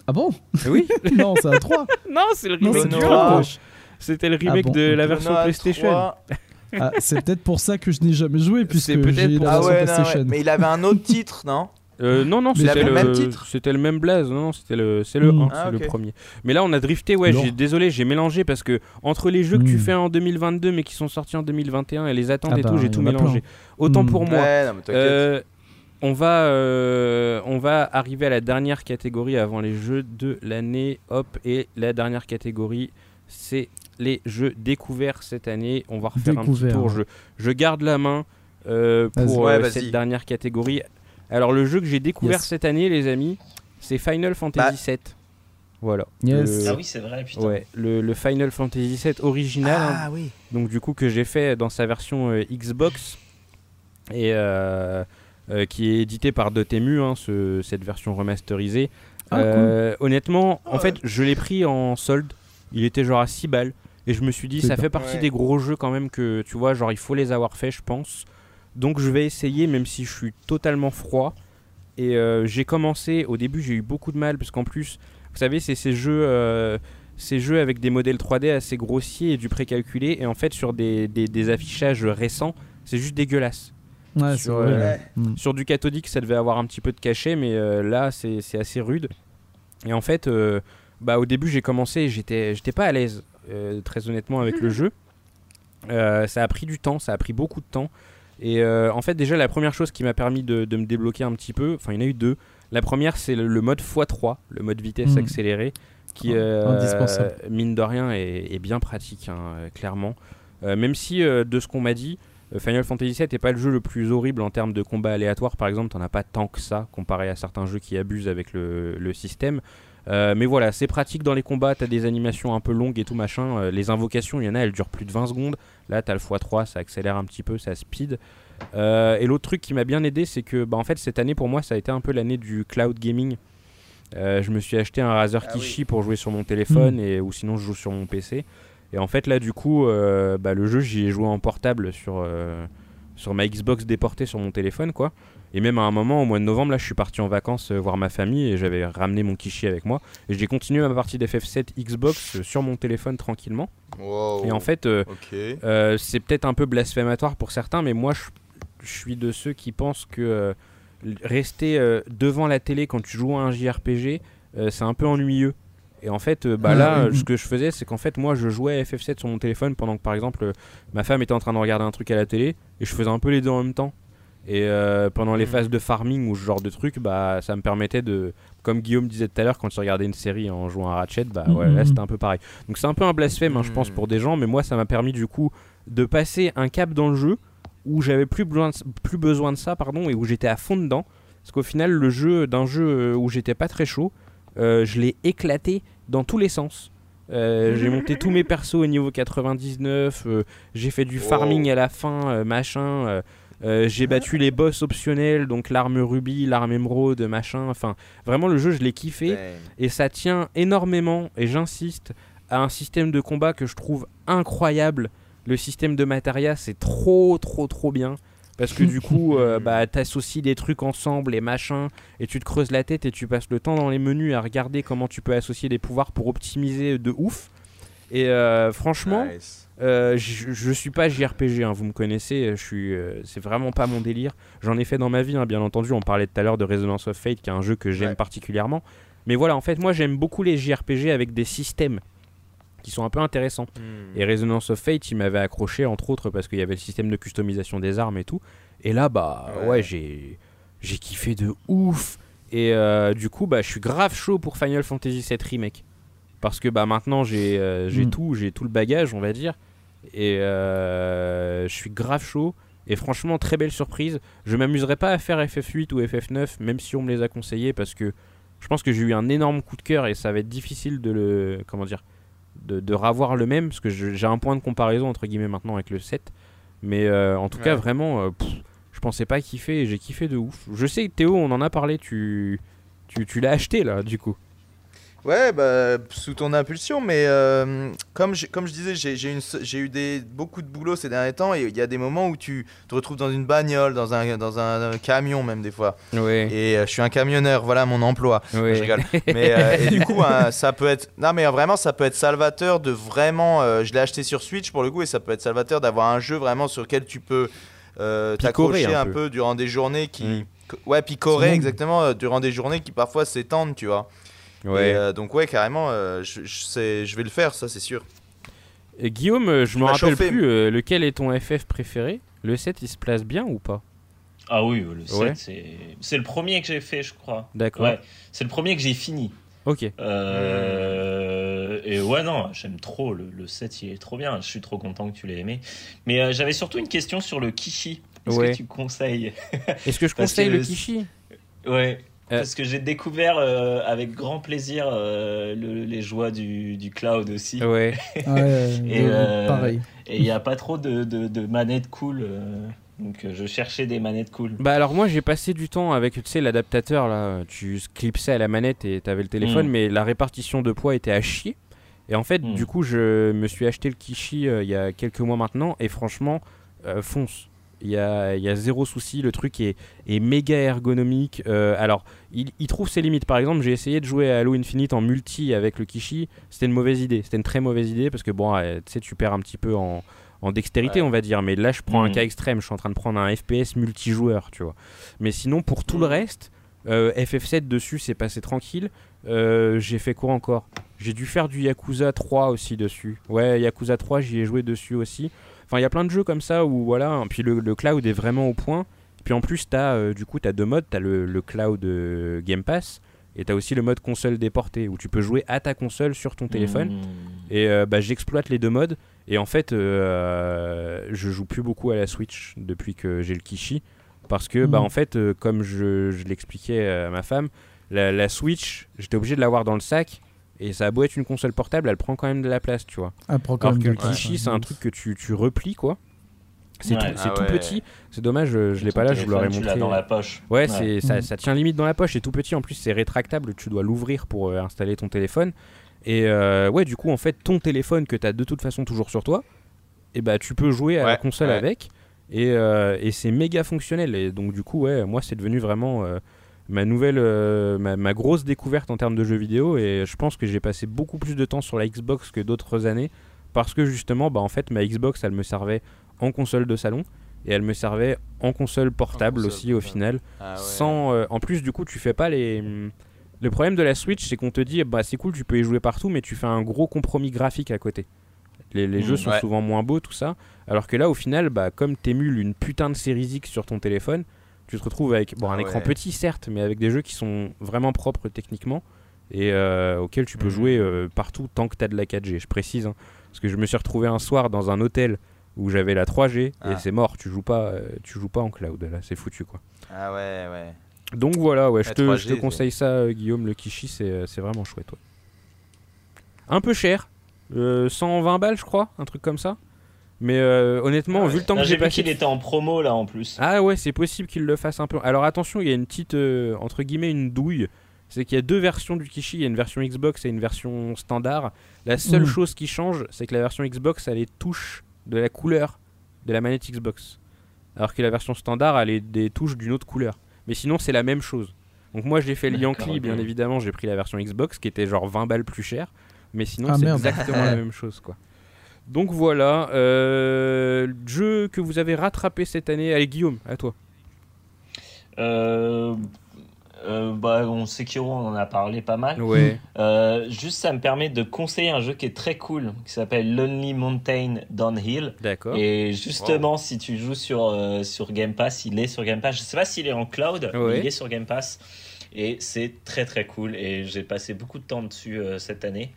Ah bon? Oui. Non, c'est un 3. non, c'est le remake du Clonoa. 1. 3. C'était le remake bon, de la version Clonoa PlayStation. 3. Ah, c'est peut-être pour ça que je n'ai jamais joué, puisque C'est peut-être j'ai pour la Ah version ouais, non, ouais. PlayStation. mais il avait un autre titre, non? Euh, non, non, il c'était le, le même titre C'était le même blaze, non, non, c'était le, c'est le Mm. 1, Ah, c'est ok. le premier. Mais là, on a drifté, ouais, Non. j'ai, désolé, j'ai mélangé parce que entre les jeux que tu Mm. fais en 2022 mais qui sont sortis en 2021 et les attentes Ah et bah, tout, j'ai tout mélangé. plein. Autant Mm. pour moi. Ouais, non, mais t'inquiète. Euh, on va, euh, on va arriver à la dernière catégorie avant les jeux de l'année. Hop, et la dernière catégorie, c'est les jeux découverts cette année. On va refaire un petit tour. Je, je garde la main euh, pour Ouais, euh, cette dernière catégorie. Alors, le jeu que j'ai découvert Yes. cette année, les amis, c'est Final Fantasy Bah. VII. Voilà. Yes. Le- Ah oui, c'est vrai, putain. Ouais, le, le Final Fantasy VII original, hein, Ah oui. donc du coup que j'ai fait dans sa version euh, Xbox et euh, euh, qui est édité par Dotemu, hein, ce- cette version remasterisée. Ah, Euh, Honnêtement, en Ouais. fait, je l'ai pris en solde. Il était genre à 6 balles. Et je me suis dit, ça pas- fait partie Ouais. des gros jeux quand même que, tu vois, genre il faut les avoir faits, je pense. Donc je vais essayer, même si je suis totalement froid. Et euh, j'ai commencé, au début j'ai eu beaucoup de mal, parce qu'en plus, vous savez, c'est ces jeux, euh, ces jeux avec des modèles 3D assez grossiers et du précalculé. Et en fait, sur des, des- des affichages récents, c'est juste dégueulasse. Ouais, c'est sur, vrai. euh, Ouais. Mm. Sur du cathodique, ça devait avoir un petit peu de cachet, mais euh, là, c'est c'est assez rude. Et en fait, euh, bah, au début, j'ai commencé, j'étais j'étais pas à l'aise, euh, très honnêtement, avec le jeu. Euh, ça a pris du temps, ça a pris beaucoup de temps. Et euh, en fait, déjà, la première chose qui m'a permis de, de me débloquer un petit peu, enfin, il y en a eu deux. La première, c'est le, le mode x3, le mode vitesse Mm. accélérée, qui, Oh, euh, indispensable. mine de rien, est, est bien pratique, hein, euh, clairement. Même si, de ce qu'on m'a dit, Final Fantasy VII n'est pas le jeu le plus horrible en termes de combat aléatoire, par exemple, t'en as pas tant que ça, comparé à certains jeux qui abusent avec le, le système. Euh, mais voilà, c'est pratique dans les combats, t'as des animations un peu longues et tout machin. Euh, les invocations, il y en a, elles durent plus de 20 secondes. Là, t'as le x3, ça accélère un petit peu, ça speed. Euh, et l'autre truc qui m'a bien aidé, c'est que bah, en fait, cette année pour moi, ça a été un peu l'année du cloud gaming. Euh, je me suis acheté un Razer Ah Kishi pour jouer sur mon téléphone et ou sinon je joue sur mon PC. Et en fait là du coup euh, bah, le jeu j'y ai joué en portable sur, euh, sur ma Xbox déportée sur mon téléphone quoi. Et même à un moment au mois de novembre là je suis parti en vacances euh, voir ma famille et j'avais ramené mon Kishi avec moi. Et j'ai continué ma partie d'FF7 Xbox euh, sur mon téléphone tranquillement. Wow. Et en fait euh, euh, c'est peut-être un peu blasphématoire pour certains, mais moi je, je suis de ceux qui pensent que euh, rester euh, devant la télé quand tu joues à un JRPG, euh, c'est un peu ennuyeux. Et en fait, euh, bah Ouais, là, euh, ce que je faisais, c'est qu'en fait, moi, je jouais à FF7 sur mon téléphone pendant que, par exemple, euh, ma femme était en train de regarder un truc à la télé, et je faisais un peu les deux en même temps. Et euh, pendant les Mhm. phases de farming ou ce genre de truc, bah, ça me permettait de, comme Guillaume disait tout à l'heure, quand tu regardais une série en jouant à Ratchet, bah ouais, là c'était un peu pareil. Donc c'est un peu un blasphème, hein, je pense, Mhm. pour des gens, mais moi ça m'a permis du coup de passer un cap dans le jeu où j'avais plus besoin de, plus besoin de ça, pardon, et où j'étais à fond dedans. Parce qu'au final, le jeu d'un jeu euh, où j'étais pas très chaud, euh, je l'ai éclaté dans tous les sens. Euh, j'ai monté tous mes persos au niveau 99, euh, j'ai fait du Wow. farming à la fin, machin. Euh, j'ai battu les boss optionnels, donc l'arme rubis, l'arme émeraude, machin. Enfin, vraiment le jeu, je l'ai kiffé. Et ça tient énormément, et j'insiste, à un système de combat que je trouve incroyable. Le système de Materia, c'est trop, trop, trop bien. Parce que du coup, euh, bah, t'associes des trucs ensemble et machin, et tu te creuses la tête et tu passes le temps dans les menus à regarder comment tu peux associer des pouvoirs pour optimiser de ouf. Et euh, franchement, Nice. Euh, je, suis pas JRPG, hein, vous me connaissez, je suis, euh, c'est vraiment pas mon délire. J'en ai fait dans ma vie, hein, bien entendu. On parlait tout à l'heure de Resonance of Fate, qui est un jeu que j'aime Ouais. particulièrement. Mais voilà, en fait, moi j'aime beaucoup les JRPG avec des systèmes qui sont un peu intéressants. Hmm. Et Resonance of Fate, il m'avait accroché entre autres parce qu'il y avait le système de customisation des armes et tout. Et là, bah ouais, Ouais. j'ai j'ai kiffé de ouf. Et euh, du coup, bah je suis grave chaud pour Final Fantasy VII Remake parce que bah maintenant j'ai euh, j'ai Mm. tout, j'ai tout le bagage, on va dire. Et euh, je suis grave chaud. Et franchement, très belle surprise. Je m'amuserai pas à faire FF8 ou FF9, même si on me les a conseillés, parce que je pense que j'ai eu un énorme coup de cœur et ça va être difficile de le. Comment dire De, de ravoir le même, parce que j'ai un point de comparaison entre guillemets maintenant avec le 7. Mais euh, en tout cas, vraiment, euh, pff, je pensais pas kiffer et j'ai kiffé de ouf. Je sais Théo, on en a parlé, tu, tu, tu l'as acheté là, du coup. Ouais, bah, sous ton impulsion, mais euh, comme, je, comme je disais, j'ai eu des, beaucoup de boulot ces derniers temps et il y a des moments où tu te retrouves dans une bagnole, dans un, dans un, camion même des fois. Ouais. Et euh, je suis un camionneur, voilà mon emploi. ouais. Je rigole. Mais euh, et du coup, hein, ça peut être. Non, mais vraiment, ça peut être salvateur de vraiment. je l'ai acheté sur Switch pour le coup, et ça peut être salvateur d'avoir un jeu vraiment sur lequel tu peux t'accrocher un un peu. peu. durant des journées qui. Mm. Ouais, picorer exactement durant des journées qui parfois s'étendent, tu vois. Ouais. Et, euh, donc ouais, carrément, euh, je, je sais- je vais le faire, ça c'est sûr. Et Guillaume, euh, je me rappelle chauffé. plus euh, lequel est ton FF préféré? Le 7, il se place bien ou pas? Ah oui, le 7, Ouais. c'est c'est le premier que j'ai fait, je crois. D'accord. Ouais, c'est le premier que j'ai fini. Ok. Euh, et ouais, non, j'aime trop. Le, le 7, il est trop bien. Je suis trop content que tu l'aies aimé. Mais euh, j'avais surtout une question sur le Kishi. Est-ce Ouais. que tu conseilles? Est-ce que je conseille que le le- Kishi? Ouais. Euh. Parce que j'ai découvert euh, avec grand plaisir euh, le- les joies du, du cloud aussi. Ouais. Ouais, Et, de- euh, pareil. Et il n'y a pas trop de, de, de manettes cool. euh, donc je cherchais des manettes cool. Bah alors moi j'ai passé du temps avec tu sais l'adaptateur là, tu clipsais à la manette et t'avais le téléphone, Mm. mais la répartition de poids était à chier. Et en fait Mm. du coup je me suis acheté le Kishi euh, il y a quelques mois maintenant et franchement euh, fonce. Il y a, il y a zéro souci, le truc est, est méga ergonomique. Euh, alors, il, il trouve ses limites. Par exemple, j'ai essayé de jouer à Halo Infinite en multi avec le Kishi. C'était une mauvaise idée. C'était une très mauvaise idée parce que, bon, euh, tu sais, tu perds un petit peu en, en dextérité, Ouais. on va dire. Mais là, je prends un Mhm. cas extrême. Je suis en train de prendre un FPS multijoueur, tu vois. Mais sinon, pour tout le reste, euh, FF7 dessus, c'est passé tranquille. Euh, j'ai fait quoi encore? J'ai dû faire du Yakuza 3 aussi dessus. Ouais, Yakuza 3, j'y ai joué dessus aussi. Enfin, il y a plein de jeux comme ça où voilà. Puis le, le cloud est vraiment au point. Puis en plus, t'as euh, du coup, t'as deux modes. T'as le, le cloud euh, Game Pass et t'as aussi le mode console déporté où tu peux jouer à ta console sur ton téléphone. Mmh. Et euh, bah, j'exploite les deux modes. Et en fait, euh, je joue plus beaucoup à la Switch depuis que j'ai le Kishi. Parce que, bah, Mhm. en fait, comme je, je l'expliquais à ma femme, la, la Switch, j'étais obligé de l'avoir dans le sac. Et ça a beau être une console portable, elle prend quand même de la place, tu vois. Ah, prend quand Alors même que le de la place, Kishi, c'est un truc que tu, tu replies, quoi. C'est Ouais. tout, Ah tout ouais. petit. C'est dommage, je, je l'ai pas là, je vous l'aurais montré. Tu l'as dans la poche. Ouais, c'est ça, Mhm. ça tient limite dans la poche, c'est tout petit. En plus, c'est rétractable, tu dois l'ouvrir pour euh, installer ton téléphone. Et euh, ouais, du coup, en fait, ton téléphone que tu as de toute façon toujours sur toi, et bah tu peux jouer à la Ouais, console ouais. avec. Et, euh, et c'est méga fonctionnel. Et donc, du coup, ouais, moi, c'est devenu vraiment euh, ma nouvelle, euh, ma, ma grosse découverte en termes de jeux vidéo. Et je pense que j'ai passé beaucoup plus de temps sur la Xbox que d'autres années. Parce que justement, bah, en fait, ma Xbox, elle me servait en console de salon. Et elle me servait en console portable console aussi au final. Ah ouais. Sans, euh, en plus, du coup, tu fais pas les. Le problème de la Switch, c'est qu'on te dit, bah c'est cool, tu peux y jouer partout, mais tu fais un gros compromis graphique à côté. Les, les Mm, jeux sont ouais. souvent moins beaux, tout ça. Alors que là, au final, bah, comme t'émules une putain de série X sur ton téléphone, tu te retrouves avec bon, un Ah écran petit, certes, mais avec des jeux qui sont vraiment propres techniquement et euh, auxquels tu peux Mhm. jouer euh, partout tant que t'as de la 4G. Je précise, hein, parce que je me suis retrouvé un soir dans un hôtel où j'avais la 3G et Ah. c'est mort. Tu joues pas, euh, tu joues pas en cloud. Là, c'est foutu quoi. Ah ouais, ouais. Donc voilà, ouais, je te, 3G, je te conseille ça, euh, Guillaume, le Kishi, c'est c'est vraiment chouette. ouais. Un peu cher, euh, 120 balles, je crois, un truc comme ça. Mais euh, honnêtement, Ah vu le temps Là, que J'ai j'ai vu passé. qu'il était en promo là en plus. Ah ouais, c'est possible qu'il le fasse un peu. Alors attention, il y a une petite, euh, entre guillemets, une douille. C'est qu'il y a deux versions du Kishi. Il y a une version Xbox et une version standard. La seule Mhm. chose qui change, c'est que la version Xbox, elle est touche de la couleur de la manette Xbox. Alors que la version standard, elle est des touches d'une autre couleur. Mais sinon, c'est la même chose. Donc moi, j'ai fait le Yankee, bien évidemment. J'ai pris la version Xbox, qui était genre 20 balles plus cher. Mais sinon, Ah, c'est exactement la même chose, quoi. Donc voilà, euh, jeu que vous avez rattrapé cette année. Allez, Guillaume, à toi. Euh, euh, bah, on Sekiro, on en a parlé pas mal. Ouais. Euh, juste, ça me permet de conseiller un jeu qui est très cool, qui s'appelle Lonely Mountain Downhill. D'accord. Et justement, si tu joues sur, euh, sur Game Pass, il est sur Game Pass. Je sais pas s'il est en cloud, Ouais. mais il est sur Game Pass. Et c'est très très cool. Et j'ai passé beaucoup de temps dessus cette année.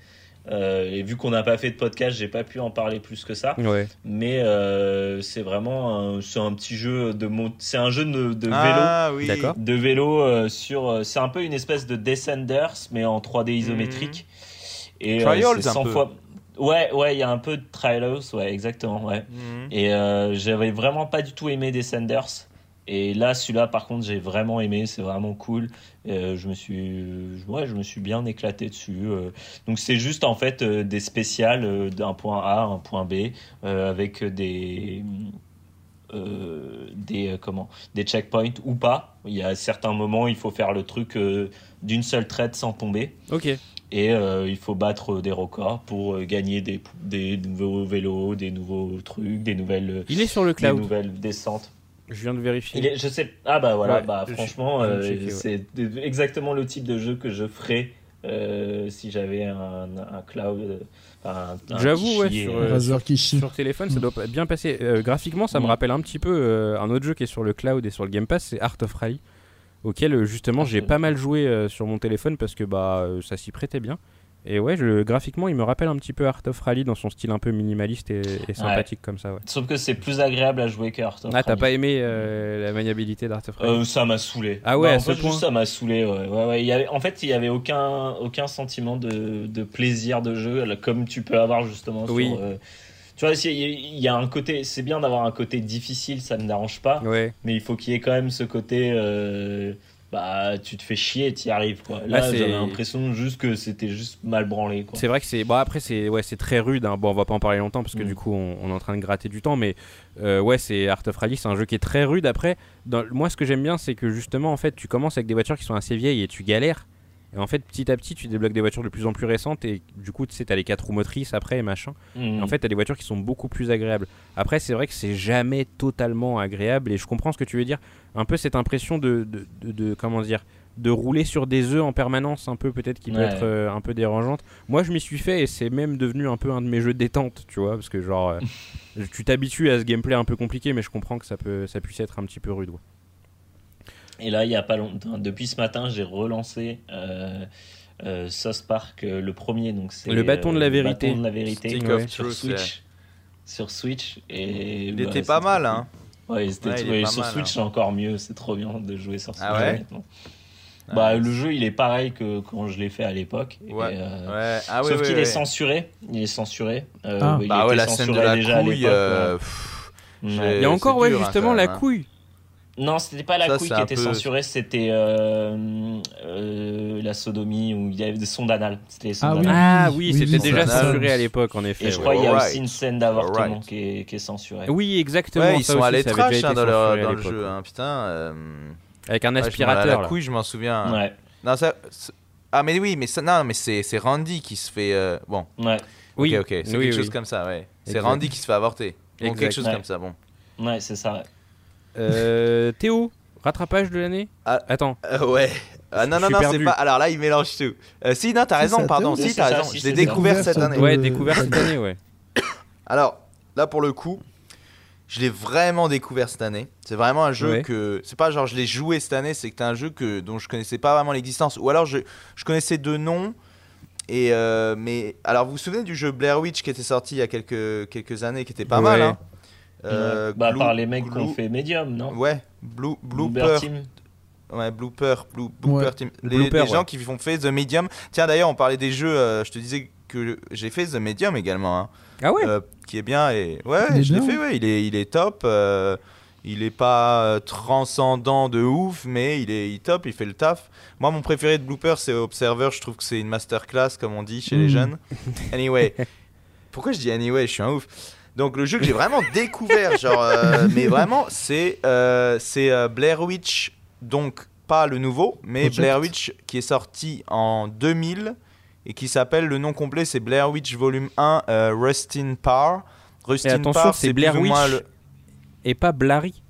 Euh, et vu qu'on n'a pas fait de podcast, j'ai pas pu en parler plus que ça. Ouais. Mais euh, c'est vraiment un, c'est un petit jeu de mon, c'est un jeu de, de vélo. Ah oui. D'accord. De vélo euh, sur, c'est un peu une espèce de Descenders mais en 3D isométrique. Et euh, Trials, c'est un 100 peu. fois. Ouais, ouais, il y a un peu de Trials, ouais, exactement, ouais. Mhm. Et euh, j'avais vraiment pas du tout aimé Descenders. Et là, celui-là, par contre, j'ai vraiment aimé. C'est vraiment cool. Euh, je me suis, ouais, je me suis bien éclaté dessus. euh. Donc c'est juste en fait euh, des spéciales d'un point A à un point B avec des des comment des checkpoints ou pas. Il y a certains moments, il faut faire le truc d'une seule traite sans tomber. Ok. Et euh, il faut battre des records pour gagner des, des nouveaux vélos, des nouveaux trucs, des nouvelles, Il est sur le des cloud. nouvelles descentes. Je viens de vérifier. Il est- je sais. Ah bah voilà, Ouais, bah franchement, euh, ouais. c'est exactement le type de jeu que je ferais euh, si j'avais un, un cloud. euh, enfin, un- un J'avoue, ouais, sur, euh, Kishi. Sur téléphone, ça doit bien passer. Euh, graphiquement, ça me rappelle un petit peu euh, un autre jeu qui est sur le cloud et sur le Game Pass, c'est Art of Rally, auquel justement Ah, j'ai pas mal joué euh, sur mon téléphone parce que bah euh, ça s'y prêtait bien. Et ouais, je, graphiquement, il me rappelle un petit peu Art of Rally dans son style un peu minimaliste et, et sympathique comme ça. Ouais. Sauf que c'est plus agréable à jouer qu'Art of Ah, t'as Rally. pas aimé euh, la maniabilité d'Art of Rally? Euh, ça m'a saoulé. Ah ouais, Bah, à en ce fait, point juste ça m'a saoulé. Ouais. Ouais, ouais, il y avait, en fait, il y avait aucun, aucun sentiment de, de plaisir de jeu, comme tu peux avoir justement Oui. sur. euh, tu vois, il y, a- il y a un côté. C'est bien d'avoir un côté difficile, ça ne me dérange pas. Ouais. Mais il faut qu'il y ait quand même ce côté. Bah, tu te fais chier, tu y arrives. Quoi. Là, j'avais l'impression juste que c'était juste mal branlé. Quoi. C'est vrai que c'est bon après c'est ouais c'est très rude hein. bon on va pas en parler longtemps parce que Mm. du coup on, on est en train de gratter du temps mais euh, ouais c'est Art of Rally c'est un jeu qui est très rude après dans, moi ce que j'aime bien c'est que justement en fait tu commences avec des voitures qui sont assez vieilles et tu galères et en fait petit à petit tu débloques des voitures de plus en plus récentes et du coup tu sais t'as les quatre roues motrices après et machin. Et en fait t'as des voitures qui sont beaucoup plus agréables. Après c'est vrai que c'est jamais totalement agréable et je comprends ce que tu veux dire. Un peu cette impression de, de, de- de- comment dire de rouler sur des œufs en permanence un peu peut-être qui peut Ouais. être euh, un peu dérangeante. Moi je m'y suis fait et c'est même devenu un peu un de mes jeux de détente tu vois parce que genre euh, tu t'habitues à ce gameplay un peu compliqué mais je comprends que ça peut ça puisse être un petit peu rude ouais. Et là, il y a pas longtemps, depuis ce matin, j'ai relancé euh, euh, South Park, euh, le premier. Donc c'est Le bâton de la euh, le vérité. bâton de la vérité. Stick Ouais. of sur Truth, ouais. Switch. Sur Switch. Et Il bah, était pas mal, cool. hein. Ouais, c'était Ouais, il ouais, sur mal, Switch, hein. c'est encore mieux. C'est trop bien de jouer sur Switch. Ah ouais honnêtement. Ah, bah, ouais. le jeu, il est pareil que quand je l'ai fait à l'époque. Ouais. euh, Ouais. Ah oui, Sauf oui, qu'il oui. est censuré. Il est censuré. Euh, Ah. il Bah était ouais, la scène de censuré la déjà à couille. l'époque, euh, pff, il y a encore ouais dur, hein, justement la hein. couille Non, c'était pas la Ça, couille qui était peu- censurée, c'était euh, euh, la sodomie où il y avait des sondes anales. C'était les sondes Ah oui. ah oui, oui, c'était oui, déjà censuré à l'époque en effet Et je ouais. crois qu'il y a aussi une scène d'avortement qui, est, qui est censurée. oui exactement Ouais, ils ça sont allés ça avait trash déjà hein, été dans, leur- dans le jeu. ouais. hein, Putain. euh, avec un ouais, aspirateur La là. couille, je m'en souviens. Ouais, Non, ça. Ah, mais oui, mais ça, non, mais c'est c'est Randy qui se fait. euh, Bon, ouais, oui ok, ok. C'est quelque chose comme ça, ouais. C'est. Randy qui se fait avorter. Quelque chose Ouais. comme ça, bon. ouais, c'est ça. Euh, Théo rattrapage de l'année Ah. attends Euh, ouais. Ah, non, non, non, c'est pas. Alors là, il mélange tout. Euh, si, non, t'as raison, c'est pardon. Si, t'as ça, raison. si, Je l'ai découvert ça. cette année. ouais découvert cette année ouais Alors, là, pour le coup, je l'ai vraiment découvert cette année. C'est vraiment un jeu Ouais. que. C'est pas genre je l'ai joué cette année, c'est que c'est un jeu que, dont je connaissais pas vraiment l'existence. Ou alors je, je connaissais deux noms. Et euh, mais alors vous vous souvenez du jeu Blair Witch qui était sorti il y a quelques, quelques années qui était pas mal Ouais. hein? Euh, bah, par les mecs ont fait Medium, non ouais Blue, Blooper Blooper Team. ouais Blooper Blue, Blooper Ouais. Team les, Blooper, les gens ouais. qui font fait The Medium tiens d'ailleurs on parlait des jeux euh, je te disais que j'ai fait The Medium également hein. ah ouais Euh, qui est bien et ouais je l'ai fait ouais il est il est top euh, il est pas transcendant de ouf mais il est il top il fait le taf moi mon préféré de Blooper c'est Observer je trouve que c'est une masterclass comme on dit chez les Mm. jeunes anyway pourquoi je dis anyway je suis un ouf donc le jeu que j'ai vraiment découvert genre euh, mais vraiment c'est euh, c'est euh, Blair Witch. Donc pas le nouveau mais Project. Blair Witch qui est sorti en 2000 et qui s'appelle le nom complet c'est Blair Witch Volume 1 euh, Rustin Parr Rustin Parr c'est Blair Witch. le- et pas Blary.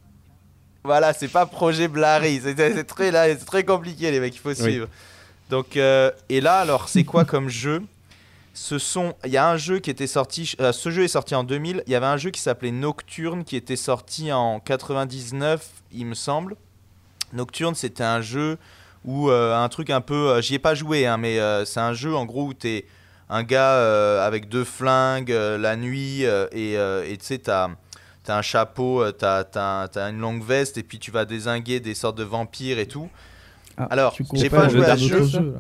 Voilà c'est pas projet Blary. C'est très là c'est très compliqué les mecs il faut suivre. Donc et là alors c'est quoi comme jeu? Ce sont il y a un jeu qui était sorti euh, ce jeu est sorti en 2000 il y avait un jeu qui s'appelait Nocturne qui était sorti en 99 il me semble Nocturne c'était un jeu où euh, un truc un peu euh, j'y ai pas joué hein, mais c'est un jeu en gros où t'es un gars avec deux flingues la nuit et tu sais, t'as as un chapeau, t'as as, une longue veste et puis tu vas désinguer des sortes de vampires et tout. Ah, Alors, j'ai pas joué à ce jeu.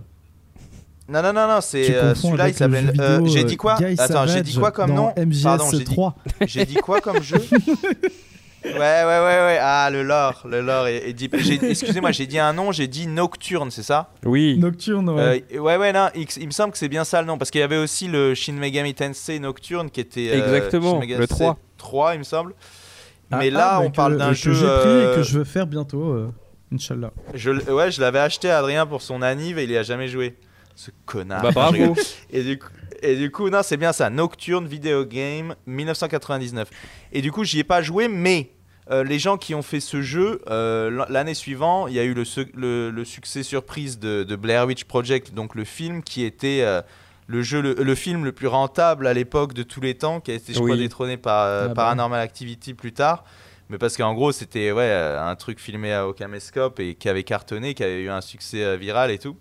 Non, non, non, non, c'est celui-là, il s'appelle. j'ai dit quoi? Attends, j'ai dit quoi comme nom? Pardon, j'ai dit, j'ai dit quoi comme jeu? Ouais, ouais, ouais, ouais. Ah, le lore, le lore. Excusez-moi, j'ai dit un nom, j'ai dit Nocturne, c'est ça? Oui. Nocturne, ouais. Euh, ouais, ouais, non, il, me semble que c'est bien ça le nom, parce qu'il y avait aussi le Shin Megami Tensei Nocturne qui était. Euh, Exactement, le 3. 3, il me semble. Ah, mais là, ah, on parle d'un jeu. Que j'ai pris et que euh, je veux faire bientôt, Inch'Allah. Je, ouais, je l'avais acheté à Adrien pour son anniv et il y a jamais joué. Ce connard. Bah, bravo. et du coup. Et du coup, non, c'est bien ça. Nocturne Video Game 1999. Et du coup, j'y ai pas joué, mais euh, les gens qui ont fait ce jeu, euh, l'année suivante, il y a eu le, le, succès surprise de, Blair Witch Project, donc le film qui était euh, le, jeu, le, film le plus rentable à l'époque de tous les temps, qui a été, je crois, détrôné par ah bah. Paranormal Activity plus tard. Mais parce qu'en gros, c'était ouais, un truc filmé au caméscope et qui avait cartonné, qui avait eu un succès viral et tout.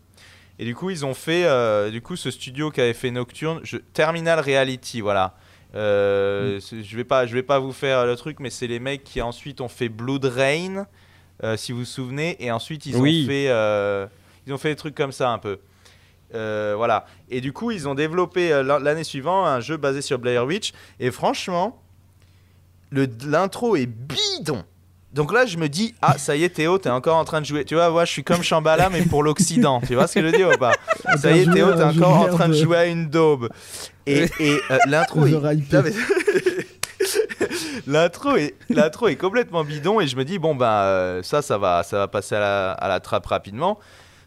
Et du coup, ils ont fait, du coup, ce studio qui avait fait Nocturne, Terminal Reality, voilà. Euh, mm. Je vais pas, je vais pas vous faire le truc, mais c'est les mecs qui ensuite ont fait Blood Rain, euh, si vous vous souvenez, et ensuite ils ont fait, euh, ils ont fait des trucs comme ça un peu. voilà. Et du coup, ils ont développé l'année suivante un jeu basé sur Blair Witch, et franchement, l'intro est bidon. Donc là, je me dis, ah, ça y est, Théo, t'es encore en train de jouer. Tu vois, moi, je suis comme Shambhala, mais pour l'Occident. Tu vois ce que je veux dire ou pas Ça y est, Théo, t'es encore en train de jouer à une daube. Et, et euh, l'intro est... l'intro est l'intro est complètement bidon et je me dis bon ben euh, ça ça va ça va passer à la, à la trappe rapidement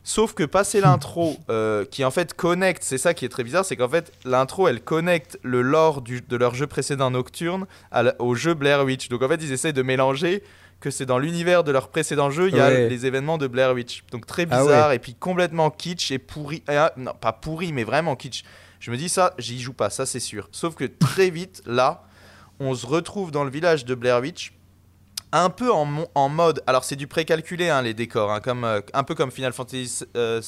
sauf que passer l'intro euh, qui en fait connecte c'est ça qui est très bizarre c'est qu'en fait l'intro elle connecte le lore du, de leur jeu précédent Nocturne au jeu Blair Witch donc en fait ils essayent de mélanger que c'est dans l'univers de leur précédent jeu, il y a les événements de Blair Witch. Donc très ah bizarre et puis complètement kitsch et pourri. Ah, non, pas pourri, mais vraiment kitsch. Je me dis ça, j'y joue pas, ça c'est sûr. Sauf que très vite, là, on se retrouve dans le village de Blair Witch, un peu en, en mode. Alors c'est du précalculé, hein, les décors, hein, comme, euh, un peu comme Final Fantasy VII, euh,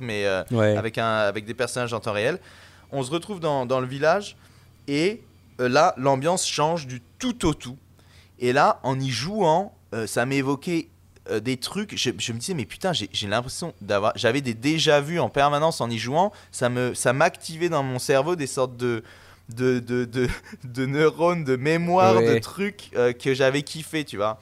mais euh, avec, un, avec des personnages en temps réel. On se retrouve dans, dans le village et là, l'ambiance change du tout au tout. Et là, en y jouant, ça m'évoquait euh, des trucs. Je, me disais, mais putain, j'ai l'impression d'avoir. J'avais des déjà-vus en permanence en y jouant. Ça me, ça m'activait dans mon cerveau des sortes de. De, de, de, neurones, de mémoire, de trucs euh, que j'avais kiffé, tu vois.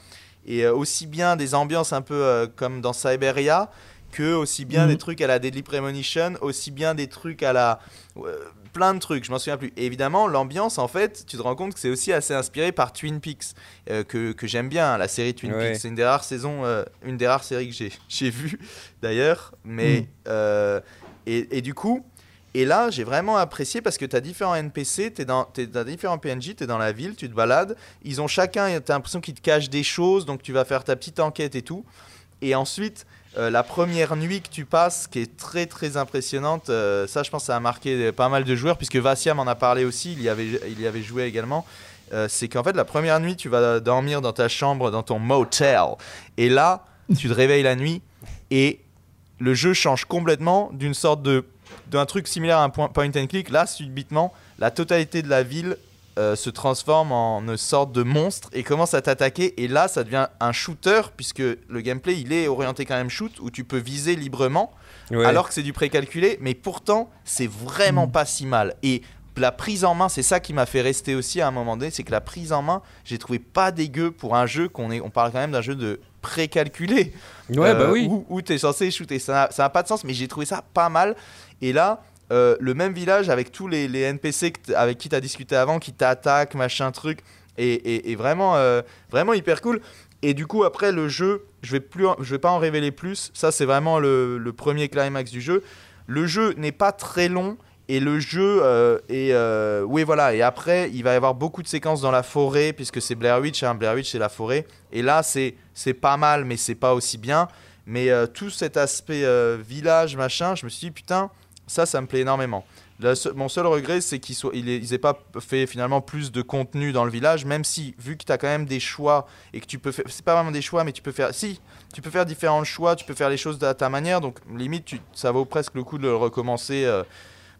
Et euh, aussi bien des ambiances un peu comme dans Cyberia, que aussi bien des mhm. trucs à la Deadly Premonition, aussi bien des trucs à la plein de trucs, je m'en souviens plus. Et évidemment, l'ambiance, en fait, tu te rends compte que c'est aussi assez inspiré par Twin Peaks, euh, que, que j'aime bien, la série Twin Peaks. C'est une des rares saisons, euh, une des rares séries que j'ai vues d'ailleurs. Mais, mm. euh, et, et, du coup, et là, j'ai vraiment apprécié parce que tu as différents NPC, tu es, dans, es dans différents PNJ, tu es dans la ville, tu te balades. Ils ont chacun, tu as l'impression qu'ils te cachent des choses, donc tu vas faire ta petite enquête et tout. Et ensuite, euh, la première nuit que tu passes, qui est très très impressionnante, euh, ça je pense ça a marqué pas mal de joueurs, puisque Vassia m'en a parlé aussi, il y avait, il y avait joué également. Euh, c'est qu'en fait la première nuit tu vas dormir dans ta chambre, dans ton motel, et là tu te réveilles la nuit et le jeu change complètement d'une sorte de d'un truc similaire à un point, point and click. Là subitement la totalité de la ville euh, se transforme en une sorte de monstre et commence à t'attaquer. Et là, ça devient un shooter, puisque le gameplay, il est orienté quand même shoot, où tu peux viser librement, alors que c'est du précalculé. Mais pourtant, c'est vraiment mm. pas si mal. Et la prise en main, c'est ça qui m'a fait rester aussi à un moment donné, c'est que la prise en main, j'ai trouvé pas dégueu pour un jeu qu'on est, on parle quand même d'un jeu de précalculé. Ouais, bah oui. Où, où tu es censé shooter. Ça n'a pas de sens, mais j'ai trouvé ça pas mal. Et là, euh, le même village avec tous les, NPC avec qui tu as discuté avant, qui t'attaquent, machin truc, et, vraiment, euh, vraiment hyper cool. Et du coup, après le jeu, je vais, plus, je vais pas en révéler plus. Ça, c'est vraiment le, premier climax du jeu. Le jeu n'est pas très long. Et le jeu euh, est. oui, voilà. Et après, il va y avoir beaucoup de séquences dans la forêt, puisque c'est Blair Witch. Hein. Blair Witch, c'est la forêt. Et là, c'est pas mal, mais c'est pas aussi bien. Mais tout cet aspect village, machin, je me suis dit, putain, ça, ça me plaît énormément. mon seul regret, c'est qu'ils n'aient pas fait finalement plus de contenu dans le village, même si, vu que tu as quand même des choix et que tu peux faire. C'est pas vraiment des choix, mais tu peux faire. Si, tu peux faire différents choix, tu peux faire les choses de ta manière, donc limite, ça vaut presque le coup de le recommencer. Euh,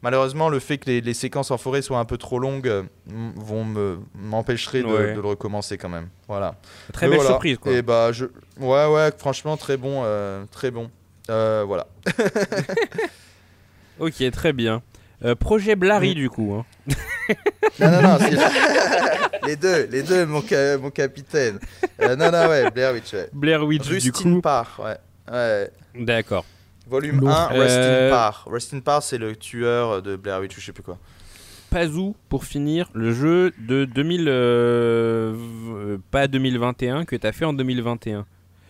malheureusement, le fait que les, les séquences en forêt soient un peu trop longues euh, vont me m'empêcherait de, Ouais. de le recommencer quand même. Voilà. Très Mais belle voilà. surprise, quoi. Et bah, je... ouais, ouais, franchement, très bon, euh, très bon. Euh, voilà. Ok, très bien. Euh, projet Blary, du coup. hein. Non, non, non, c'est- les deux, les deux, mon, ca- mon capitaine. Euh, non, non, ouais, Blair Witch, ouais. Blair Witch, du Rustin coup. Parr, ouais. ouais. D'accord. Volume Lourd. 1, Rustin Euh, Parr. Rustin Parr, c'est le tueur de Blair Witch ou je sais plus quoi. Pazou, pour finir, le jeu de 2000. euh, v- pas 2021, que t'as fait en 2021.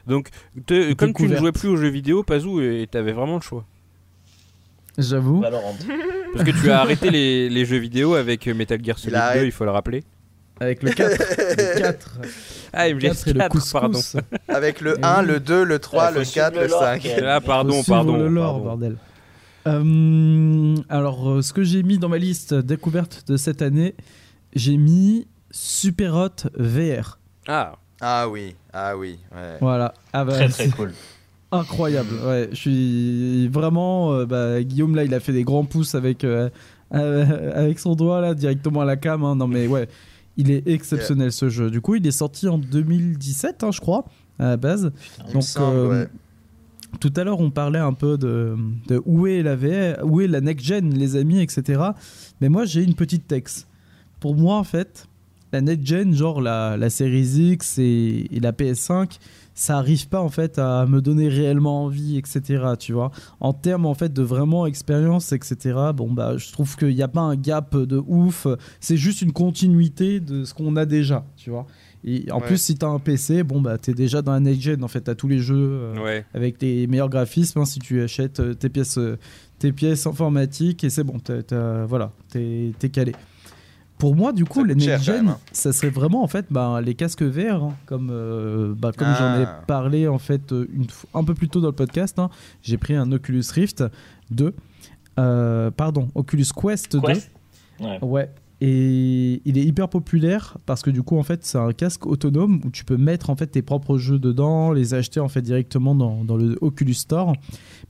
Donc, te- comme tu ne Découverte. jouais plus aux jeux vidéo, Pazou, et t'avais vraiment le choix. J'avoue. Valorant. Parce que tu as arrêté les, les jeux vidéo avec Metal Gear Solid a 2, arrêté. il faut le rappeler. Avec le 4. le 4. Ah, Le 4 et le 4, couscous. pardon. Avec le Eh 1, oui. le 2, le 3, Ouais, faut le suivre 4, le le lore, 5. Ken. Ah, pardon, pardon. le lore, pardon. bordel. Euh, alors, euh, ce que j'ai mis dans ma liste découverte de cette année, j'ai mis Super Hot VR. Ah, Ah oui, ah oui, ouais. Voilà. Ah bah, Très très c'est cool. Incroyable. Ouais, je suis vraiment. euh, bah, Guillaume là, il a fait des grands pouces avec euh, euh, avec son doigt là directement à la cam. hein. Non mais ouais, il est exceptionnel ce jeu. Du coup, il est sorti en 2017, hein, je crois, à la base. Donc, semble, euh, ouais. Tout à l'heure, on parlait un peu de, de où est la VR, où est la next-gen, les amis, etc. Mais moi, j'ai une petite texte. Pour moi, en fait, la next-gen, genre la, la Series X et, et la PS5, ça arrive pas en fait à me donner réellement envie, etc. Tu vois, en termes en fait de vraiment expérience, etc. Bon bah, je trouve qu'il n'y a pas un gap de ouf. C'est juste une continuité de ce qu'on a déjà, tu vois. Et en Ouais. plus, si t'as un PC, bon bah, t'es déjà dans la next-gen. En fait, t'as tous les jeux. euh, ouais. avec tes meilleurs graphismes hein, si tu achètes euh, tes pièces euh, tes pièces informatiques et c'est bon t'as- t'as- voilà t'es t'es calé pour moi du coup les next gen hein. ça serait vraiment en fait bah, les casques VR hein, comme euh, bah, comme j'en ai Ah. parlé en fait euh, une, un peu plus tôt dans le podcast hein. j'ai pris un Oculus Rift 2 euh, pardon Oculus Quest 2 Quest? Ouais. Ouais. Et il est hyper populaire parce que du coup en fait c'est un casque autonome où tu peux mettre en fait tes propres jeux dedans, les acheter en fait directement dans, dans le Oculus Store.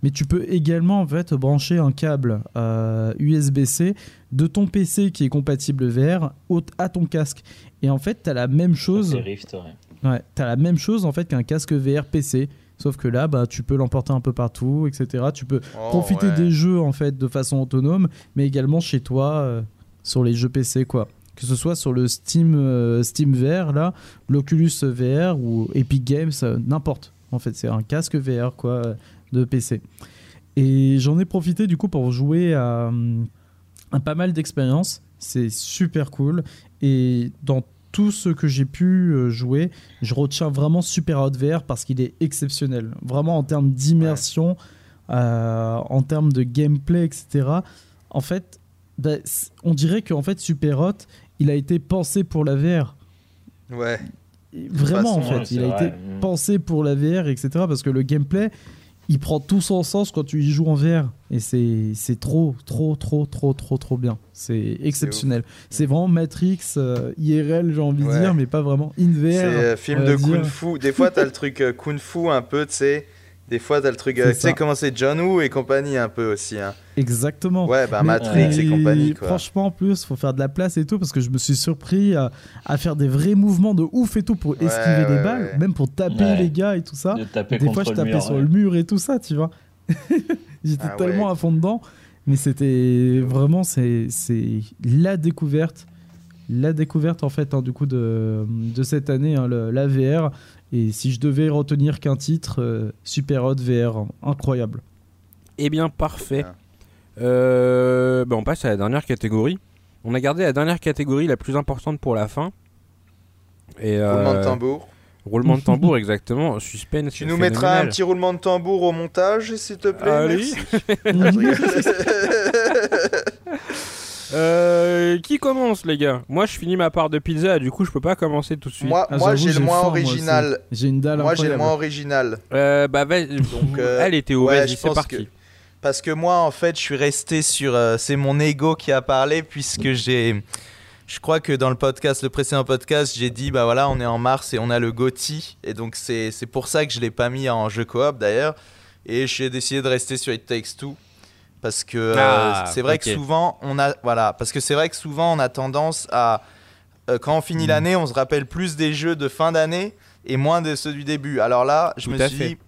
Mais tu peux également en fait brancher un câble euh, USB-C de ton PC qui est compatible VR au- à ton casque. Et en fait tu as la même chose. C'est Rift, ouais. Ouais, t'as la même chose en fait qu'un casque VR PC. Sauf que là, bah, tu peux l'emporter un peu partout, etc. Tu peux Oh, profiter ouais. des jeux en fait de façon autonome, mais également chez toi euh, sur les jeux PC quoi. Que ce soit sur le Steam euh, Steam VR là, l'Oculus VR ou Epic Games, euh, n'importe. En fait, c'est un casque VR quoi euh, de PC. Et j'en ai profité du coup pour jouer à, à pas mal d'expériences. C'est super cool. Et dans tout ce que j'ai pu jouer, je retiens vraiment Super Hot VR parce qu'il est exceptionnel. Vraiment en termes d'immersion, euh, en termes de gameplay, etc. En fait, bah, on dirait qu'en fait Super Hot, il a été pensé pour la VR. Ouais. Vraiment, en fait, ouais, il a vrai. été Mm. pensé pour la VR, etc. Parce que le gameplay, il prend tout son sens quand tu y joues en VR. Et c'est trop, trop, trop, trop, trop, trop bien. C'est exceptionnel. C'est vraiment Matrix euh, IRL, j'ai envie de Ouais. dire, mais pas vraiment in VR. C'est euh, film va de dire. kung fu. Des fois, t'as le truc euh, kung fu un peu, tu sais. Des fois, t'as le truc. Euh, Tu sais comment c'est John Woo et compagnie un peu aussi. Hein. Exactement. Ouais, bah Mais- Matrix et compagnie, quoi. Franchement, en plus, faut faire de la place et tout parce que je me suis surpris à, à faire des vrais mouvements de ouf et tout pour esquiver Ouais, des balles, ouais. même pour taper Ouais. les gars et tout ça. De Des fois, je tapais mur, sur ouais. le mur et tout ça, tu vois. J'étais Ah tellement ouais. à fond dedans, mais c'était vraiment c'est c'est la découverte, la découverte en fait hein, du coup de, de cette année, hein, le- la VR. Et si je devais retenir qu'un titre, euh, Super Hot VR, incroyable. Eh bien, parfait. Euh, bah, on passe à la dernière catégorie. On a gardé la dernière catégorie la plus importante pour la fin. Et, euh, Roulement de tambour. Roulement de tambour, exactement. Suspense. Tu nous mettras un petit roulement de tambour au montage, s'il te plaît. Allez. Euh, qui commence, les gars? Moi, je finis ma part de pizza, du coup, je peux pas commencer tout de suite. moi, Ah, moi j'avoue, j'ai le moins faim, moi aussi. original. J'ai une dalle Moi, j'ai le incroyable. moins original. Euh, bah, vas-y. Donc, euh, Allez, Théo, ouais, vas-y, je c'est pense parti. que- Parce que moi, en fait, je suis resté sur. euh, c'est mon ego qui a parlé, puisque j'ai. Je crois que dans le podcast, le précédent podcast, j'ai dit bah voilà, on est en mars et on a le GOTY. Et donc, c'est c'est pour ça que je l'ai pas mis en jeu coop d'ailleurs. Et j'ai décidé de rester sur It Takes Two. Parce que euh, Ah, c'est vrai que souvent on a voilà parce que c'est vrai que souvent on a tendance à euh, quand on finit Hmm. l'année, on se rappelle plus des jeux de fin d'année et moins de ceux du début. Alors là, je Tout me suis fait. dit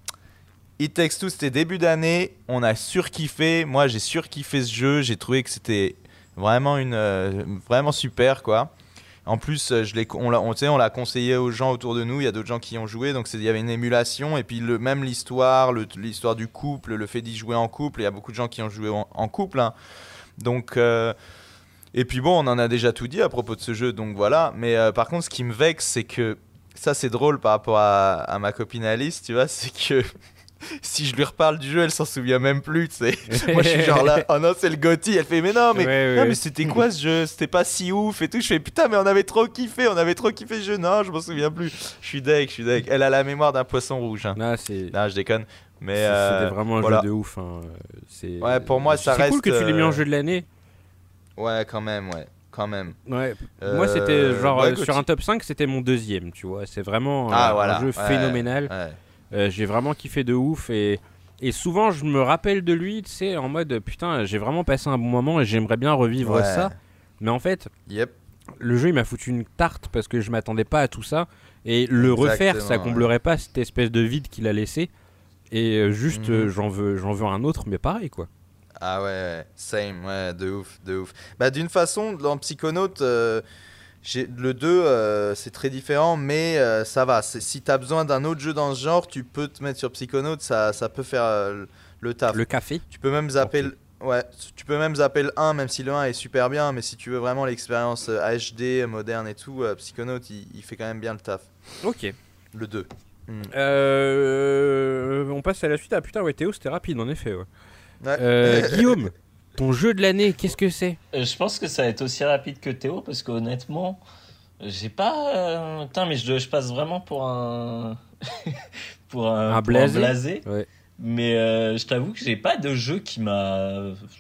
It Takes Two, c'était début d'année, on a surkiffé. Moi, j'ai surkiffé ce jeu, j'ai trouvé que c'était vraiment une euh, vraiment super quoi. En plus, euh, on l'a, conseillé aux gens autour de nous. Il y a d'autres gens qui y ont joué, donc il y avait une émulation. Et puis le, même l'histoire, l'histoire du couple, le fait d'y jouer en couple. Il y a beaucoup de gens qui ont joué en, couple. hein. Donc, euh, et puis bon, on en a déjà tout dit à propos de ce jeu, donc voilà. Mais euh, par contre, ce qui me vexe, c'est que ça, c'est drôle par rapport à ma copine Alice, tu vois, c'est que si je lui reparle du jeu, elle s'en souvient même plus, tu sais. Moi, je suis genre là, oh non, c'est le Gotti. Elle fait, mais non, mais, Ouais, non, ouais. mais c'était quoi ce jeu? C'était pas si ouf et tout. Je fais, putain, mais on avait trop kiffé, on avait trop kiffé ce jeu. Non, je m'en souviens plus. Je suis deg, je suis deg. Elle a la mémoire d'un poisson rouge. hein. C'est. Non, je déconne. Mais c'est- euh, C'était vraiment un voilà. jeu de ouf. hein. C'est- Ouais, pour moi, ça C'est cool reste, que tu l'aies mis en euh, jeu de l'année. Ouais, quand même, ouais. Quand même. Ouais. Euh, Moi, c'était genre ouais, sur un top 5, c'était mon deuxième, tu vois. C'est vraiment euh, Ah, un jeu phénoménal. Euh, j'ai vraiment kiffé de ouf et, et souvent je me rappelle de lui, tu sais, en mode putain, j'ai vraiment passé un bon moment et j'aimerais bien revivre Ouais. ça. Mais en fait, Yep. le jeu il m'a foutu une tarte parce que je m'attendais pas à tout ça et le refaire, ça comblerait pas cette espèce de vide qu'il a laissé. Et euh, juste, Mhm. euh, j'en veux, j'en veux un autre, mais pareil quoi. Ah ouais, same, ouais, de ouf, de ouf. Bah d'une façon, dans Psychonaut, euh, j'ai- le 2, euh, c'est très différent, mais euh, ça va. Si t'as besoin d'un autre jeu dans ce genre, tu peux te mettre sur Psychonaut, ça, ça peut faire euh, le taf. Le café. Tu peux même zapper le... Ouais, tu peux même zapper le 1, même si le 1 est super bien, mais si tu veux vraiment l'expérience HD, moderne et tout, Psychonaut, il, il fait quand même bien le taf. Ok. Le 2. Mm. Euh, on passe à la suite. Ah putain, ouais, Théo, c'était rapide en effet. ouais. Ouais. Guillaume, ton jeu de l'année, qu'est-ce que c'est? Euh, Je pense que ça va être aussi rapide que Théo parce qu'honnêtement, j'ai pas. euh, Putain, mais je, je passe vraiment pour un. pour un, Un pour blasé Ouais. Mais euh, je t'avoue que j'ai pas de jeu qui m'a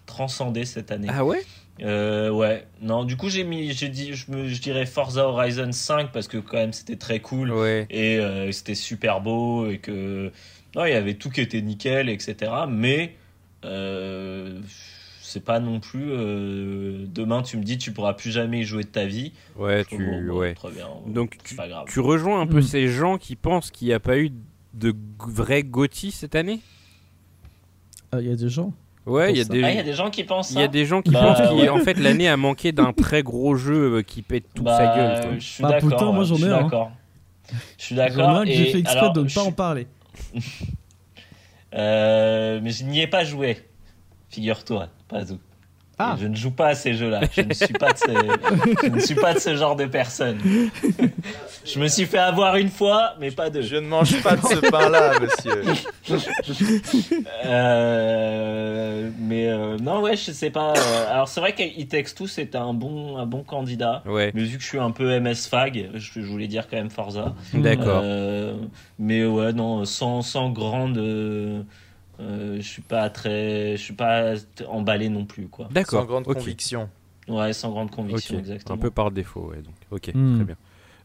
transcendé cette année. Ah ouais? Euh, ouais, non, du coup j'ai mis, j'ai dit, je, me, je dirais Forza Horizon 5 parce que quand même c'était très cool Ouais. et euh, c'était super beau et que non, il y avait tout qui était nickel, etc. Mais euh, c'est pas non plus euh, demain tu me dis tu pourras plus jamais y jouer de ta vie. Ouais, tu. bon, bon, ouais. très bien. Donc c'est tu, pas grave. tu rejoins un peu Mm. ces gens qui pensent qu'il n'y a pas eu de vrai GOTY cette année? Ah, Il y a des gens. Ouais, il y a ça. des. Ah, il y a des gens qui pensent il ça. y a des gens qui Bah, pensent ouais. qu'en fait l'année a manqué d'un très gros jeu euh, qui pète toute Bah, sa gueule. quoi. Je suis Bah, moi, j'en je suis ai un. d'accord. Je suis d'accord. j'ai fait exprès alors, de ne pas en parler. Euh, mais je n'y ai pas joué. Figure-toi, pas tout. Ah. Je ne joue pas à ces jeux-là. Je ne suis pas de ce, je ne suis pas de ce genre de personne. je me suis fait avoir une fois, mais pas deux. Je ne mange pas de ce pain-là, monsieur. Euh, mais euh, non, ouais, je sais pas. euh, alors c'est vrai qu'It Takes Two c'était un bon, un bon candidat. Ouais, Mais vu que je suis un peu MS Fag, je, je voulais dire quand même Forza. d'accord. Euh, mais ouais, non, sans, sans grande. Euh, euh, je suis pas très. Je suis pas emballé non plus, quoi. D'accord. Sans grande conviction. Ouais, sans grande conviction, Un exactement. peu par défaut, ouais. Donc, ok, Mm. très bien.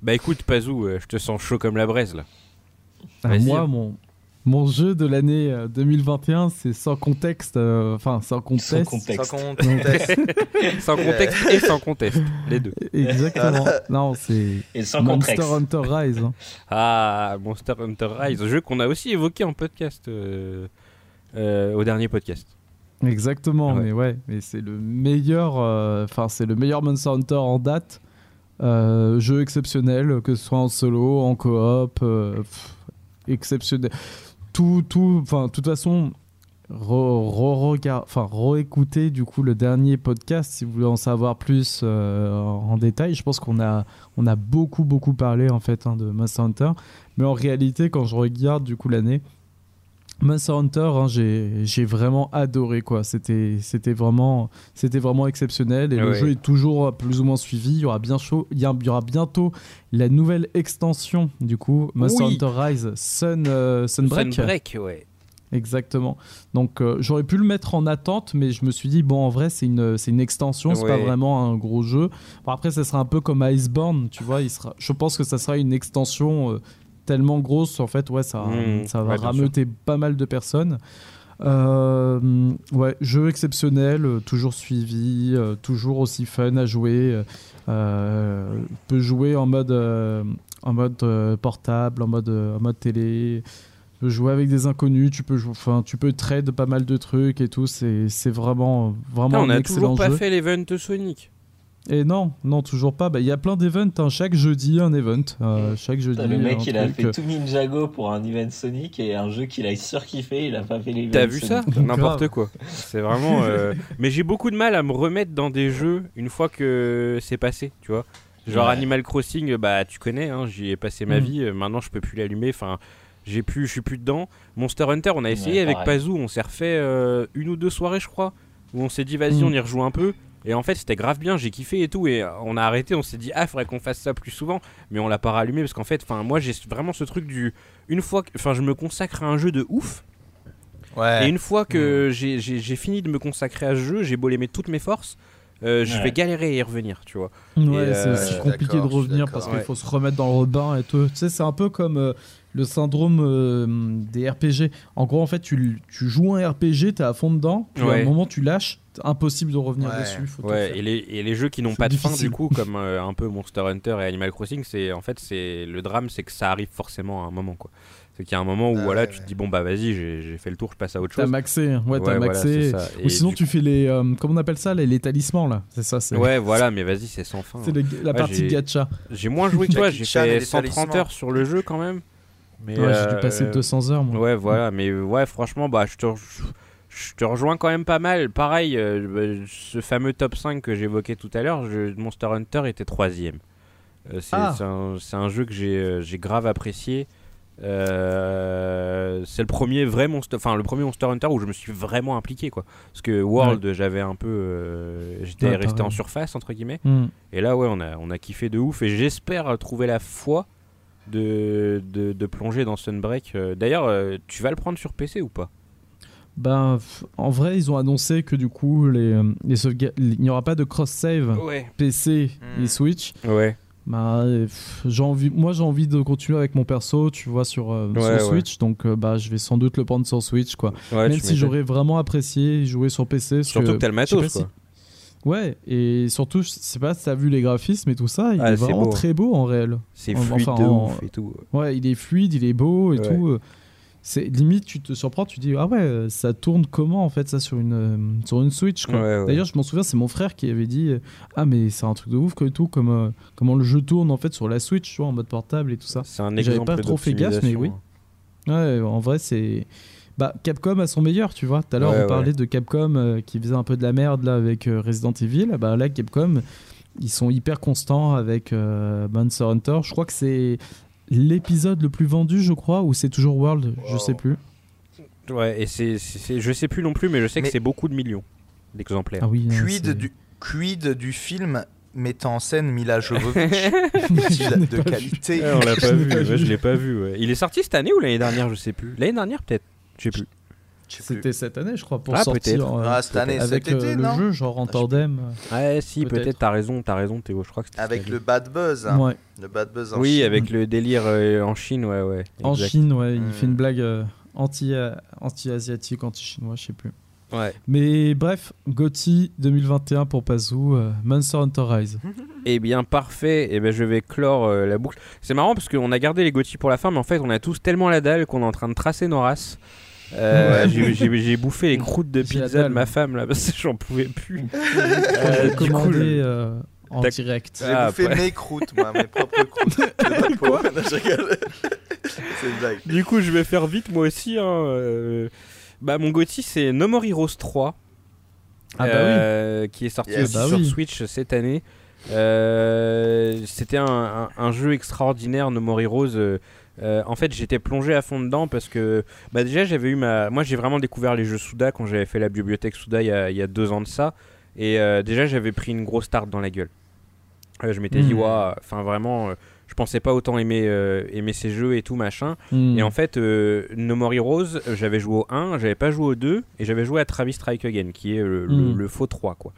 Bah écoute, Pazou, euh, je te sens chaud comme la braise là. Ah, moi, mon, mon jeu de l'année euh, 2021, c'est sans contexte. euh, Enfin, sans contexte. Sans contexte. Sans contexte. sans contexte et sans conteste, les deux. Exactement. non, c'est Et sans Monster contexte. Hunter Rise. hein. Ah, Monster Hunter Rise, jeu qu'on a aussi évoqué en podcast euh, euh, au dernier podcast. Exactement, Ouais. mais ouais, mais c'est le meilleur. euh, Enfin, c'est le meilleur Monster Hunter en date. Euh, jeu exceptionnel, que ce soit en solo, en coop, euh, pff, exceptionnel. Tout, tout, enfin, de toute façon, enfin, réécouter du coup le dernier podcast si vous voulez en savoir plus euh, en détail. Je pense qu'on a, on a beaucoup, beaucoup parlé en fait hein, de Monster Hunter, mais en réalité, quand je regarde du coup l'année. Monster Hunter, hein, j'ai vraiment adoré quoi. C'était c'était vraiment c'était vraiment exceptionnel et le Ouais. jeu est toujours plus ou moins suivi. Il y aura bien chaud, il y, a- il y aura bientôt la nouvelle extension du coup Monster Oui. Hunter Rise Sun euh, Sunbreak. Sunbreak, ouais. Exactement. Donc euh, j'aurais pu le mettre en attente, mais je me suis dit bon en vrai c'est une c'est une extension, c'est pas Ouais. vraiment un gros jeu. Bon, après ça sera un peu comme Iceborne, tu vois. Il sera, je pense que ça sera une extension euh, tellement grosse en fait, ouais ça Mmh, ça va ouais, rameuter pas mal de personnes. Euh, ouais, jeu exceptionnel, euh, toujours suivi, euh, toujours aussi fun à jouer. Peut jouer en mode, en mode portable, en mode, en mode télé. Tu peux jouer avec des inconnus, tu peux, jouer, enfin, tu peux trade pas mal de trucs et tout. C'est vraiment, vraiment Putain, on a excellent toujours pas jeu. fait l'event Sonic. Et non, non, toujours pas. Bah, Il y a plein d'events. hein. Chaque jeudi, un event. Euh, chaque jeudi. Le mec, un il a fait tout Ninjago pour un event Sonic et un jeu qu'il a surkiffé, il a pas fait l'event. T'as vu ça. N'importe quoi. C'est vraiment. euh, Mais j'ai beaucoup de mal à me remettre dans des jeux une fois que c'est passé, tu vois. Genre Ouais. Animal Crossing, bah tu connais, hein, j'y ai passé ma Mm. vie. euh, Maintenant, je peux plus l'allumer. Enfin, j'ai plus, je suis plus dedans. Monster Hunter, on a essayé Ouais, avec. Pazou, on s'est refait euh, une ou deux soirées, je crois, où on s'est dit vas-y, Mm. on y rejoue un peu. Et en fait, c'était grave bien, j'ai kiffé et tout. Et euh, on a arrêté, on s'est dit, ah, faudrait qu'on fasse ça plus souvent. Mais on l'a pas rallumé parce qu'en fait, enfin, moi, j'ai vraiment ce truc du. Une fois que. Enfin, je me consacre à un jeu de ouf. Ouais. Et une fois que j'ai- j'ai fini de me consacrer à ce jeu, j'ai beau mettre toutes mes forces, euh, je Ouais. vais galérer à y revenir, tu vois. Ouais, c'est euh, aussi compliqué de revenir parce qu'il Ouais. faut se remettre dans le rebain et tout. Tu sais, c'est un peu comme euh, le syndrome euh, des RPG. En gros, en fait, tu, tu joues un RPG, t'es à fond dedans, puis à un moment tu lâches, impossible de revenir Ouais. dessus. Faut Ouais, et les, et les jeux qui n'ont pas de fin, du coup, comme euh, un peu Monster Hunter et Animal Crossing, c'est en fait, c'est le drame, c'est que ça arrive forcément à un moment, quoi. C'est qu'il y a un moment où Ah voilà, ouais, tu te dis bon bah vas-y, j'ai fait le tour, je passe à autre T'as chose. maxé, hein. ouais, t'as maxé. Ou sinon, tu fais les. euh, comment on appelle ça les, les talismans, là? C'est ça, c'est Ouais, voilà, mais vas-y, c'est sans fin. c'est le- la Ouais, partie gacha. J'ai moins joué que toi, Jackie j'ai fait les 130 talismans. heures sur le jeu quand même. Mais, Ouais, j'ai dû euh, passer 200 heures, moi. Ouais, voilà, mais euh, ouais, franchement, bah, je te, re- je te rejoins quand même pas mal. Pareil, euh, bah, ce fameux top 5 que j'évoquais tout à l'heure, Monster Hunter était troisième. Euh, c'est Ah. un, jeu que j'ai grave apprécié. Euh, c'est le premier vrai Monster, enfin le premier Monster Hunter où je me suis vraiment impliqué quoi. Parce que World, j'avais un peu, j'étais Ouais, resté en surface entre guillemets. Hmm. Et là, ouais, on a, on a kiffé de ouf. Et j'espère trouver la foi de, de, de plonger dans Sunbreak. Euh, D'ailleurs, euh, tu vas le prendre sur PC ou pas? Ben, en vrai, ils ont annoncé que du coup, les, euh, les il n'y aura pas de cross-save Ouais. PC Hmm. et Switch. Ouais. Bah, j'ai envie, moi j'ai envie de continuer avec mon perso, tu vois, sur, euh, Ouais, sur ouais. Switch, donc euh, bah, je vais sans doute le prendre sur Switch, quoi. ouais Même si j'aurais vraiment apprécié jouer sur PC. Surtout que t'as le matos, quoi. si- Ouais, et surtout, je sais pas si t'as vu les graphismes et tout ça, il Ah, est vraiment beau. très beau en réel. C'est Enfin, fluide de en- ouf et tout. Ouais, il est fluide, il est beau et Ouais. tout. euh, C'est limite, tu te surprends, tu dis ah ouais, ça tourne comment en fait ça sur une euh, sur une Switch quoi. Ouais, ouais. D'ailleurs, je m'en souviens, c'est mon frère qui avait dit euh, ah mais c'est un truc de ouf que tout comme euh, comment le jeu tourne en fait sur la Switch, tu vois, en mode portable et tout ça. C'est un J'avais exemple pas trop fait gaffe, mais oui. Ouais, en vrai, c'est. Bah, Capcom à son meilleur, tu vois. Tout à l'heure, Ouais, on parlait de Capcom euh, qui faisait un peu de la merde là avec euh, Resident Evil. Bah, là, Capcom, ils sont hyper constants avec euh, Monster Hunter. Je crois que c'est l'épisode le plus vendu, je crois, ou c'est toujours World, je Wow. sais plus. Ouais, et c'est, c'est- c'est- je sais plus non plus, mais je sais que c'est beaucoup de millions d'exemplaires. Ah oui. non, Quid du, quid du film mettant en scène Mila Jovovich Je de qualité Ouais, on l'a pas Je l'ai vu, pas ouais, vu. je l'ai pas vu. ouais. Il est sorti cette année ou l'année dernière, je sais plus. L'année dernière peut-être, je sais plus. C'était cette année, je crois, pour Ah, sortir peut-être. euh, Ah, cette année, avec cet euh, été, le non jeu, genre en Ah, tandem. Ouais, si, Peut-être. peut-être. T'as raison, t'as raison, Théo. Je crois que c'était Avec le bad buzz. hein. Ouais. Le bad buzz en Oui, Chine. avec le délire euh, en Chine, ouais, ouais. En exact. Chine, ouais, il Hmm. fait une blague euh, anti, euh, anti-asiatique, anti-chinois, je sais plus. Ouais. Mais bref, GOTY 2021 pour Pazou, euh, Monster Hunter Rise. Eh bien, parfait. Et ben, je vais clore euh, la boucle. C'est marrant parce qu'on a gardé les Gotti pour la fin, mais en fait, on a tous tellement la dalle qu'on est en train de tracer nos races. Euh, j'ai- J'ai j'ai bouffé les croûtes de J'ai pizza de ma femme là parce que j'en pouvais plus. J'ai Euh, du coup, je- euh, en direct. J'ai Ah, bouffé ouais. mes croûtes, moi, mes propres croûtes. De Quoi Je rigole. C'est une blague. Du coup, je vais faire vite moi aussi. hein, euh, Bah, mon Gotti, c'est No More Heroes 3. Ah bah euh, Qui est sorti Yes. aussi Bah sur oui. Switch cette année. Euh, C'était un, un- un jeu extraordinaire, No More Heroes. euh, euh, en fait, j'étais plongé à fond dedans parce que bah déjà j'avais eu ma. Moi, j'ai vraiment découvert les jeux Souda quand j'avais fait la bibliothèque Souda il y a, il y a deux ans de ça. Et euh, déjà, j'avais pris une grosse tarte dans la gueule. Euh, je m'étais dit, waouh, enfin vraiment, euh, je pensais pas autant aimer, euh, aimer ces jeux et tout machin. Hmm. Et en fait, euh, No More Heroes, j'avais joué au 1, j'avais pas joué au 2, et j'avais joué à Travis Strike Again, qui est le, le- le faux 3, quoi.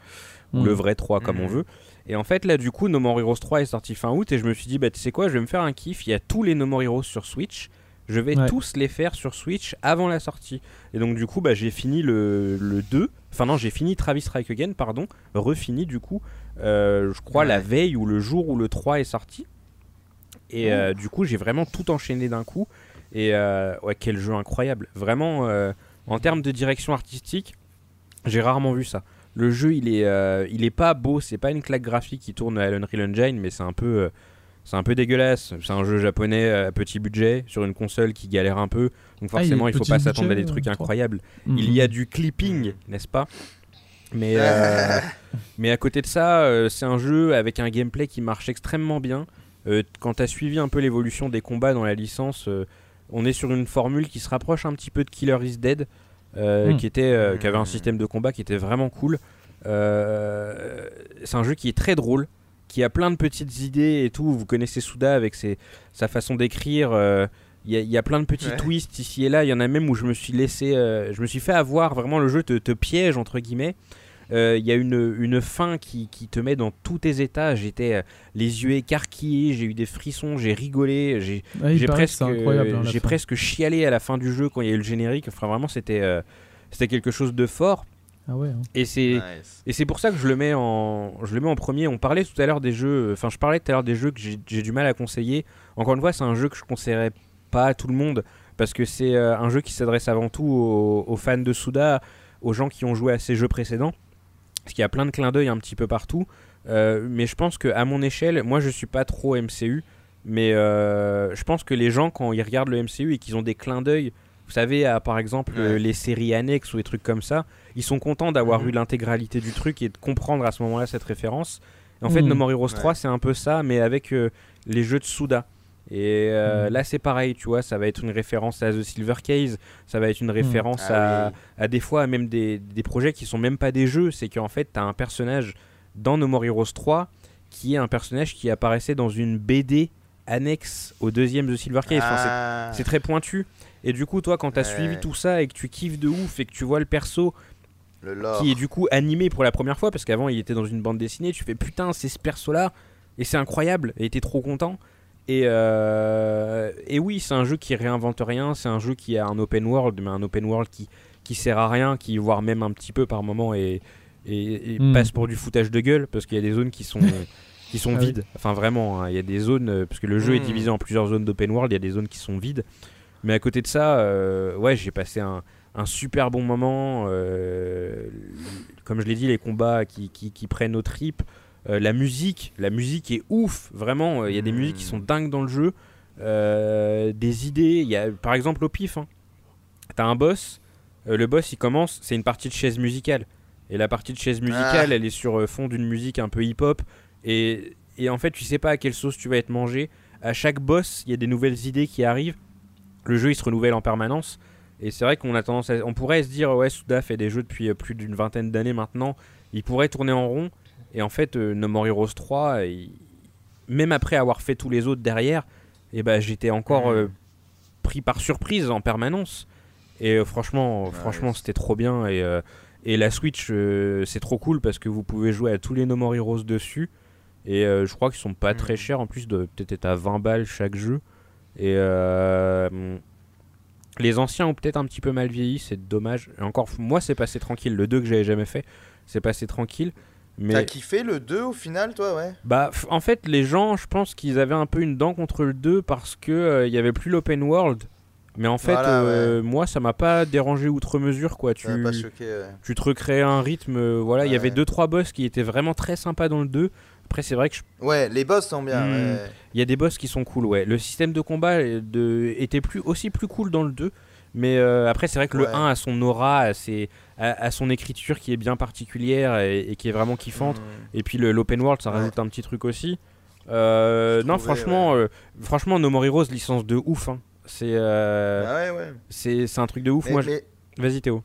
Ou Hmm. le vrai 3, comme Mm. on veut. Et en fait, là, du coup, No More Heroes 3 est sorti fin août, et je me suis dit, bah, tu sais quoi, je vais me faire un kiff. Il y a tous les No More Heroes sur Switch, je vais tous les faire sur Switch avant la sortie. Et donc du coup, bah, j'ai fini le, le 2, enfin non, j'ai fini Travis Strike Again, pardon, refini du coup, euh, je crois la veille ou le jour où le 3 est sorti. Et euh, du coup, j'ai vraiment tout enchaîné d'un coup. Et euh, ouais, quel jeu incroyable. Vraiment, en termes de direction artistique, j'ai rarement vu ça. Le jeu, il est, il est pas beau, c'est pas une claque graphique qui tourne à Unreal Engine, mais c'est un peu c'est un peu dégueulasse. C'est un jeu japonais à petit budget sur une console qui galère un peu. Donc ah, forcément, il, faut pas s'attendre à des trucs incroyables. Mhm. Il y a du clipping, n'est-ce pas? Mais, euh, mais à côté de ça, euh, c'est un jeu avec un gameplay qui marche extrêmement bien. Euh, quand tu as suivi un peu l'évolution des combats dans la licence, on est sur une formule qui se rapproche un petit peu de Killer is Dead, hmm. qui, était, qui avait un système de combat qui était vraiment cool. c'est un jeu qui est très drôle, qui a plein de petites idées et tout. Vous connaissez Souda avec ses, sa façon d'écrire. Il y, a plein de petits twists ici et là. Il y en a même où je me suis laissé, je me suis fait avoir. Vraiment, le jeu te, te piège entre guillemets. Euh, il y a une, une fin qui, qui, te met dans tous tes états. J'étais euh, les yeux écarquillés, j'ai eu des frissons, j'ai rigolé, j'ai presque, hein, j'ai presque chialé à la fin du jeu quand il y a eu le générique. Enfin, vraiment, c'était euh, c'était quelque chose de fort. Ah ouais, hein. Et c'est et c'est pour ça que je le mets en je le mets en premier. On parlait tout à l'heure des jeux. Enfin, je parlais tout à l'heure des jeux que j'ai du mal à conseiller. Encore une fois, c'est un jeu que je conseillerais pas à tout le monde parce que c'est un jeu qui s'adresse avant tout aux, aux, fans de Suda, aux gens qui ont joué à ces jeux précédents. Parce qu'il y a plein de clins d'œil un petit peu partout. Euh, mais je pense qu'à mon échelle, moi je suis pas trop MCU, mais euh, je pense que les gens quand ils regardent le MCU et qu'ils ont des clins d'œil, vous savez, à, par exemple les séries annexes ou des trucs comme ça, ils sont contents d'avoir mhm. eu l'intégralité du truc et de comprendre à ce moment-là cette référence. en fait, mhm. No More Heroes 3, c'est un peu ça, mais avec euh, les jeux de Suda. Et euh, mm. là, c'est pareil, tu vois, ça va être une référence à The Silver Case, ça va être une mm. référence ah à, à, des fois même des, des, projets qui sont même pas des jeux. C'est qu'en fait, tu as un personnage dans No More Heroes 3 qui est un personnage qui apparaissait dans une BD annexe au deuxième The Silver Case. Ah. c'est très pointu. Et du coup, toi, quand tu as suivi tout ça et que tu kiffes de ouf et que tu vois le perso qui est du coup animé pour la première fois, parce qu'avant il était dans une bande dessinée, tu fais putain, c'est ce perso là, et c'est incroyable, et t'es trop content. Et, euh, et oui, c'est un jeu qui réinvente rien, c'est un jeu qui a un open world, mais un open world qui, qui sert à rien, qui voire même un petit peu par moment et, et, hmm. passe pour du foutage de gueule, parce qu'il y a des zones qui sont, qui sont ah vides. Enfin vraiment, hein, il y a des zones, euh, parce que le jeu est hmm. divisé en plusieurs zones d'open world, il y a des zones qui sont vides. Mais à côté de ça, euh, ouais, j'ai passé un, un, super bon moment. comme je l'ai dit, les combats qui, qui, qui prennent aux tripes. Euh, la musique, la musique est ouf, vraiment. Il y a des hmm. musiques qui sont dingues dans le jeu. Euh, des idées, il y a par exemple au pif. Hein. T'as un boss, euh, le boss il commence, c'est une partie de chaise musicale. Et la partie de chaise musicale, ah. elle est sur fond d'une musique un peu hip-hop. Et, et, en fait, tu sais pas à quelle sauce tu vas être mangé. À chaque boss, il y a des nouvelles idées qui arrivent. Le jeu il se renouvelle en permanence. Et c'est vrai qu'on a tendance on pourrait se dire ouais Souda fait des jeux depuis plus d'une vingtaine d'années maintenant. Il pourrait tourner en rond. Et en fait, euh, No More Heroes 3, même après avoir fait tous les autres derrière, et eh ben, j'étais encore euh, pris par surprise en permanence. Et euh, franchement, franchement c'était trop bien. Et, et la Switch, c'est trop cool parce que vous pouvez jouer à tous les No More Heroes dessus. Et je crois qu'ils sont pas très mm. chers en plus, de peut-être être à 20 balles chaque jeu. Et les anciens ont peut-être un petit peu mal vieilli, c'est dommage. Et encore, moi, c'est passé tranquille. Le 2 que j'avais jamais fait, c'est passé tranquille. Mais... T'as kiffé le 2 au final, toi, ouais? Bah, en fait, les gens, je pense qu'ils avaient un peu une dent contre le 2 parce que euh, il y avait plus l'open world. Mais en fait, euh, moi, ça m'a pas dérangé outre mesure, quoi. Tu, pas choqué, tu te recrées un rythme. Euh, voilà, il y avait 2-3 boss qui étaient vraiment très sympas dans le 2. Après, c'est vrai que. Ouais, les boss sont bien. Hmm. Il y a des boss qui sont cool, ouais. Le système de combat de... était plus... aussi plus cool dans le 2. Mais après, c'est vrai que le 1 a son aura, a ses, à, son écriture qui est bien particulière et, qui est vraiment kiffante. Mm. Et puis l'open world, ça rajoute un petit truc aussi. Euh, non, franchement, euh, franchement, No More Heroes, licence de ouf. Hein. C'est euh, ah c'est un truc de ouf. Moi, Vas-y, Théo.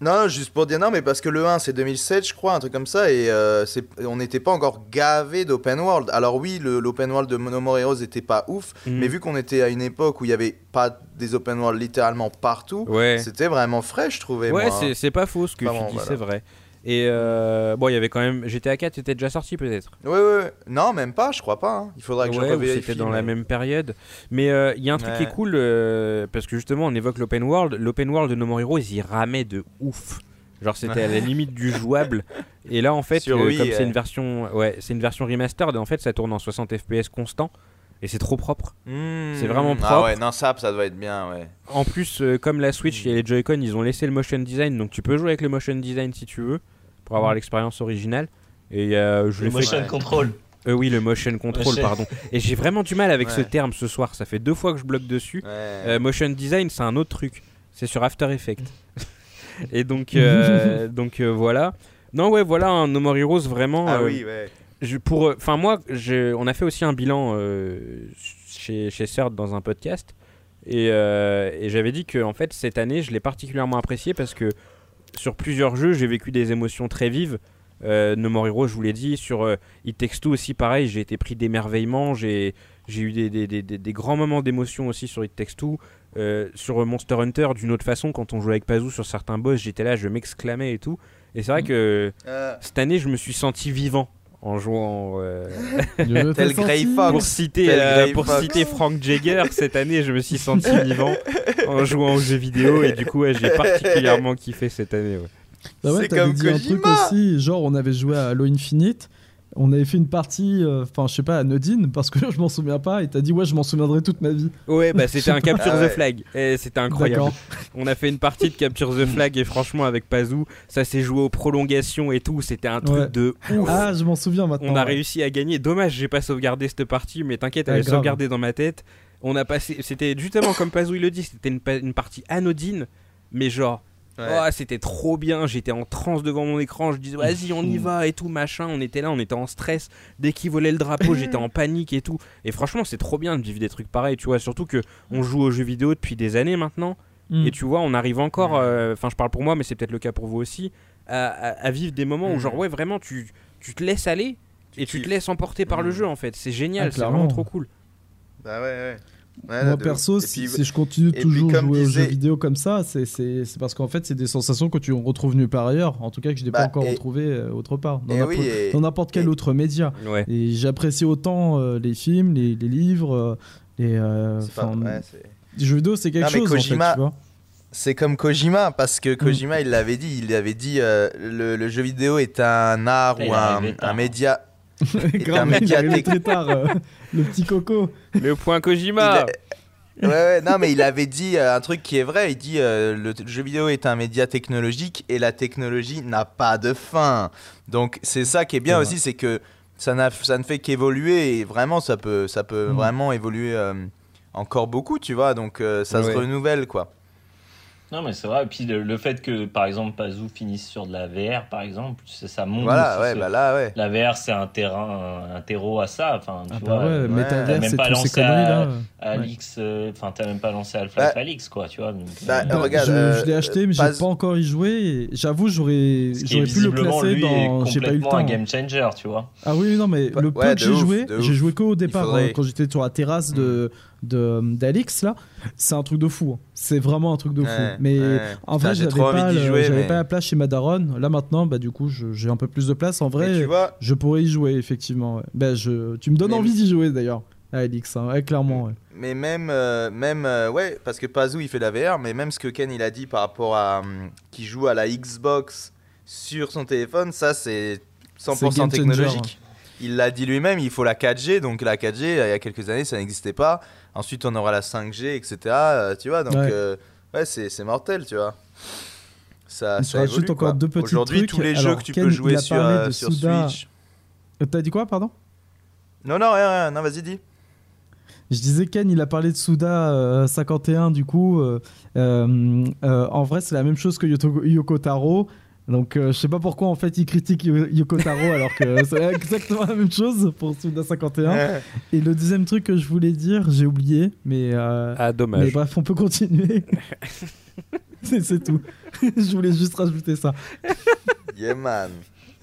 Non, juste pour dire non, mais parce que le 1 c'est 2007, je crois, un truc comme ça, et euh, on n'était pas encore gavé d'open world. Alors, oui, l'open world de No More Heroes n'était pas ouf, mhm. mais vu qu'on était à une époque où il n'y avait pas des open world littéralement partout, c'était vraiment frais, je trouvais. Ouais, c'est pas faux ce que tu dis, c'est vrai. Et euh, bon, il y avait quand même GTA 4 était déjà sorti peut-être. Ouais, ouais, non, même pas, je crois pas. hein. Il faudra que je Ouais, ou revérifie. c'était dans mais- la même période. Mais euh, il y a un truc qui est cool euh, parce que justement on évoque l'open world. L'open world de No More Heroes, il ramait de ouf. Genre c'était à la limite du jouable. Et là en fait, Sur comme c'est une version, ouais, c'est une version remastered. En fait, ça tourne en 60 FPS constant et c'est trop propre. Hmm. C'est vraiment Ah propre. ouais, non, ça, ça doit être bien, ouais. En plus, euh, comme la Switch et les Joy-Con, ils ont laissé le motion design, donc tu peux jouer avec le motion design si tu veux pour avoir l'expérience originale. Et euh, je Le fait motion Ouais. control. Euh, oui, le motion control, Motion. pardon. Et j'ai vraiment du mal avec ce terme ce soir. Ça fait deux fois que je bloque dessus. Ouais. Euh, motion design, c'est un autre truc. C'est sur After Effects. Et donc, euh, donc euh, voilà. Non, ouais, voilà, un No More Heroes vraiment. ah euh, oui, ouais. je- pour, enfin moi, je- on a fait aussi un bilan euh, chez chez CERT dans un podcast. Et, euh, et j'avais dit que en fait cette année, je l'ai particulièrement apprécié parce que sur plusieurs jeux, j'ai vécu des émotions très vives. Euh, no More Heroes, je vous l'ai dit. Sur euh, It Takes Two aussi, pareil, j'ai été pris d'émerveillement. J'ai eu des, des- des- des- des grands moments d'émotion aussi sur It Takes Two. Euh, sur Monster Hunter, d'une autre façon, quand on jouait avec Pazou sur certains boss, j'étais là, je m'exclamais et tout. Et c'est vrai que Euh, cette année, je me suis senti vivant en jouant. euh, Tel Grey. Fox. pour citer, euh, pour Fox. citer Frank Jagger, cette année, je me suis senti vivant en jouant aux jeux vidéo et du coup, ouais, j'ai particulièrement kiffé cette année. ouais. Bah ouais, C'est comme dit un truc Kojima. aussi, genre on avait joué à Halo Infinite, on avait fait une partie, euh, enfin je sais pas, anodine, parce que je m'en souviens pas, et t'as dit ouais je m'en souviendrai toute ma vie. Ouais, bah c'était un Capture Ah the. Flag. Et c'était incroyable. On a fait une partie de Capture the Flag et franchement, avec Pazou, ça s'est joué aux prolongations et tout. C'était un truc Ouais. de ouf. Ah je m'en souviens maintenant. On a ouais. réussi à gagner. Dommage, j'ai pas sauvegardé cette partie, mais t'inquiète, elle Ah, est sauvegardée dans ma tête. On a passé, c'était justement comme Pazou il le dit, c'était une, pa- une partie anodine, mais genre, ouais. oh, c'était trop bien. J'étais en transe devant mon écran, je disais vas-y, on y va et tout machin. On était là, on était en stress. Dès qu'il volait le drapeau, j'étais en panique et tout. Et franchement, c'est trop bien de vivre des trucs pareils, tu vois. Surtout que on joue aux jeux vidéo depuis des années maintenant. Mm. Et tu vois, on arrive encore, euh, enfin je parle pour moi, mais c'est peut-être le cas pour vous aussi, à, à- à vivre des moments où Mhm. genre ouais vraiment tu, tu te laisses aller Tu et tu te laisses emporter par le Mhm. jeu en fait. C'est génial, Ah, c'est clairement. vraiment trop cool. Bah ouais, ouais. Ouais, Moi perso, si, puis- si je continue puis, toujours comme jouer aux jeux vidéo comme ça, c'est- c'est c'est parce qu'en fait c'est des sensations que tu retrouves nulle part ailleurs, en tout cas que je n'ai Bah, pas encore et- retrouvées euh, autre part, dans n'importe et- quel et- autre média. Ouais. Et j'apprécie autant euh, les films, les, les livres, euh, les, euh, pas- ouais, les jeux vidéo c'est quelque Non, chose Kojima- en fait, tu vois. C'est comme Kojima, parce Mm. que Kojima, il l'avait dit, il avait dit, euh, le, le jeu vidéo est un art ou un média. Grave, un il est très tard, euh, le petit coco. Le point Kojima. A- Ouais, ouais, non, mais il avait dit euh, un truc qui est vrai. Il dit euh, le jeu vidéo est un média technologique et la technologie n'a pas de fin. Donc c'est ça qui est bien aussi, c'est que ça, n'a- ça ne fait qu'évoluer et vraiment ça peut, ça peut Mm. vraiment évoluer euh, encore beaucoup, tu vois. Donc euh, ça Ouais. se renouvelle, quoi. Non, mais c'est vrai. Et puis le, le fait que, par exemple, Pazou finisse sur de la VR, par exemple, ça, ça montre. Voilà, ouais, ce- bah là, ouais. La VR, c'est un terrain, un, terreau à ça. Enfin, tu Ah vois, bah ouais, euh, t'as même pas lancé à- là. Alix, euh, enfin, t'as même pas lancé Half-Life Bah, Alix, quoi, tu vois. donc, bah, euh, Bah, regarde, je, euh, je l'ai acheté, mais j'ai pas- pas encore y joué. J'avoue, j'aurais j'aurais pu le visiblement, placer lui, est dans. J'ai pas eu le temps. un game changer, tu vois. Ah oui, non, mais Bah, le peu ouais, que de j'ai joué, j'ai joué qu'au départ hein, quand j'étais sur la terrasse de de- d'Alix là. C'est un truc de fou. hein. C'est vraiment un truc de fou. Ouais, mais ouais. en vrai, j'avais pas, j'avais mais- pas la place chez Madaron. Là maintenant, bah du coup, j'ai un peu plus de place. En vrai, vois, je pourrais y jouer effectivement. ouais. Bah, je, tu me donnes Mais- envie d'y jouer d'ailleurs. À Alix, hein. clairement. Mais même, euh, même euh, ouais, parce que Pazou il fait la VR, mais même ce que Ken il a dit par rapport à hum, qui joue à la Xbox sur son téléphone, ça c'est 100% C'est game changer, technologique. Il l'a dit lui-même, il faut la 4G, donc la 4G il y a quelques années ça n'existait pas. Ensuite on aura la 5G, etc. euh, tu vois, donc Ouais. euh, ouais, c'est c'est mortel, tu vois. Ça, ça évolue, encore deux petits Aujourd'hui tous les Alors, jeux que tu Ken, peux jouer sur, euh, sur. Switch. Euh, T'as dit quoi, pardon? Non non rien, rien non vas-y dis. Je disais Ken, il a parlé de Suda euh, 51 du coup. euh, en vrai, c'est la même chose que Yoto- Yoko Taro. Donc, euh, je sais pas pourquoi en fait il critique Yo- Yoko Taro alors que c'est exactement la même chose pour Suda 51. Et le deuxième truc que je voulais dire, j'ai oublié, mais, euh, Ah mais dommage. bref, on peut continuer. c'est tout. je voulais juste rajouter ça. yeah man.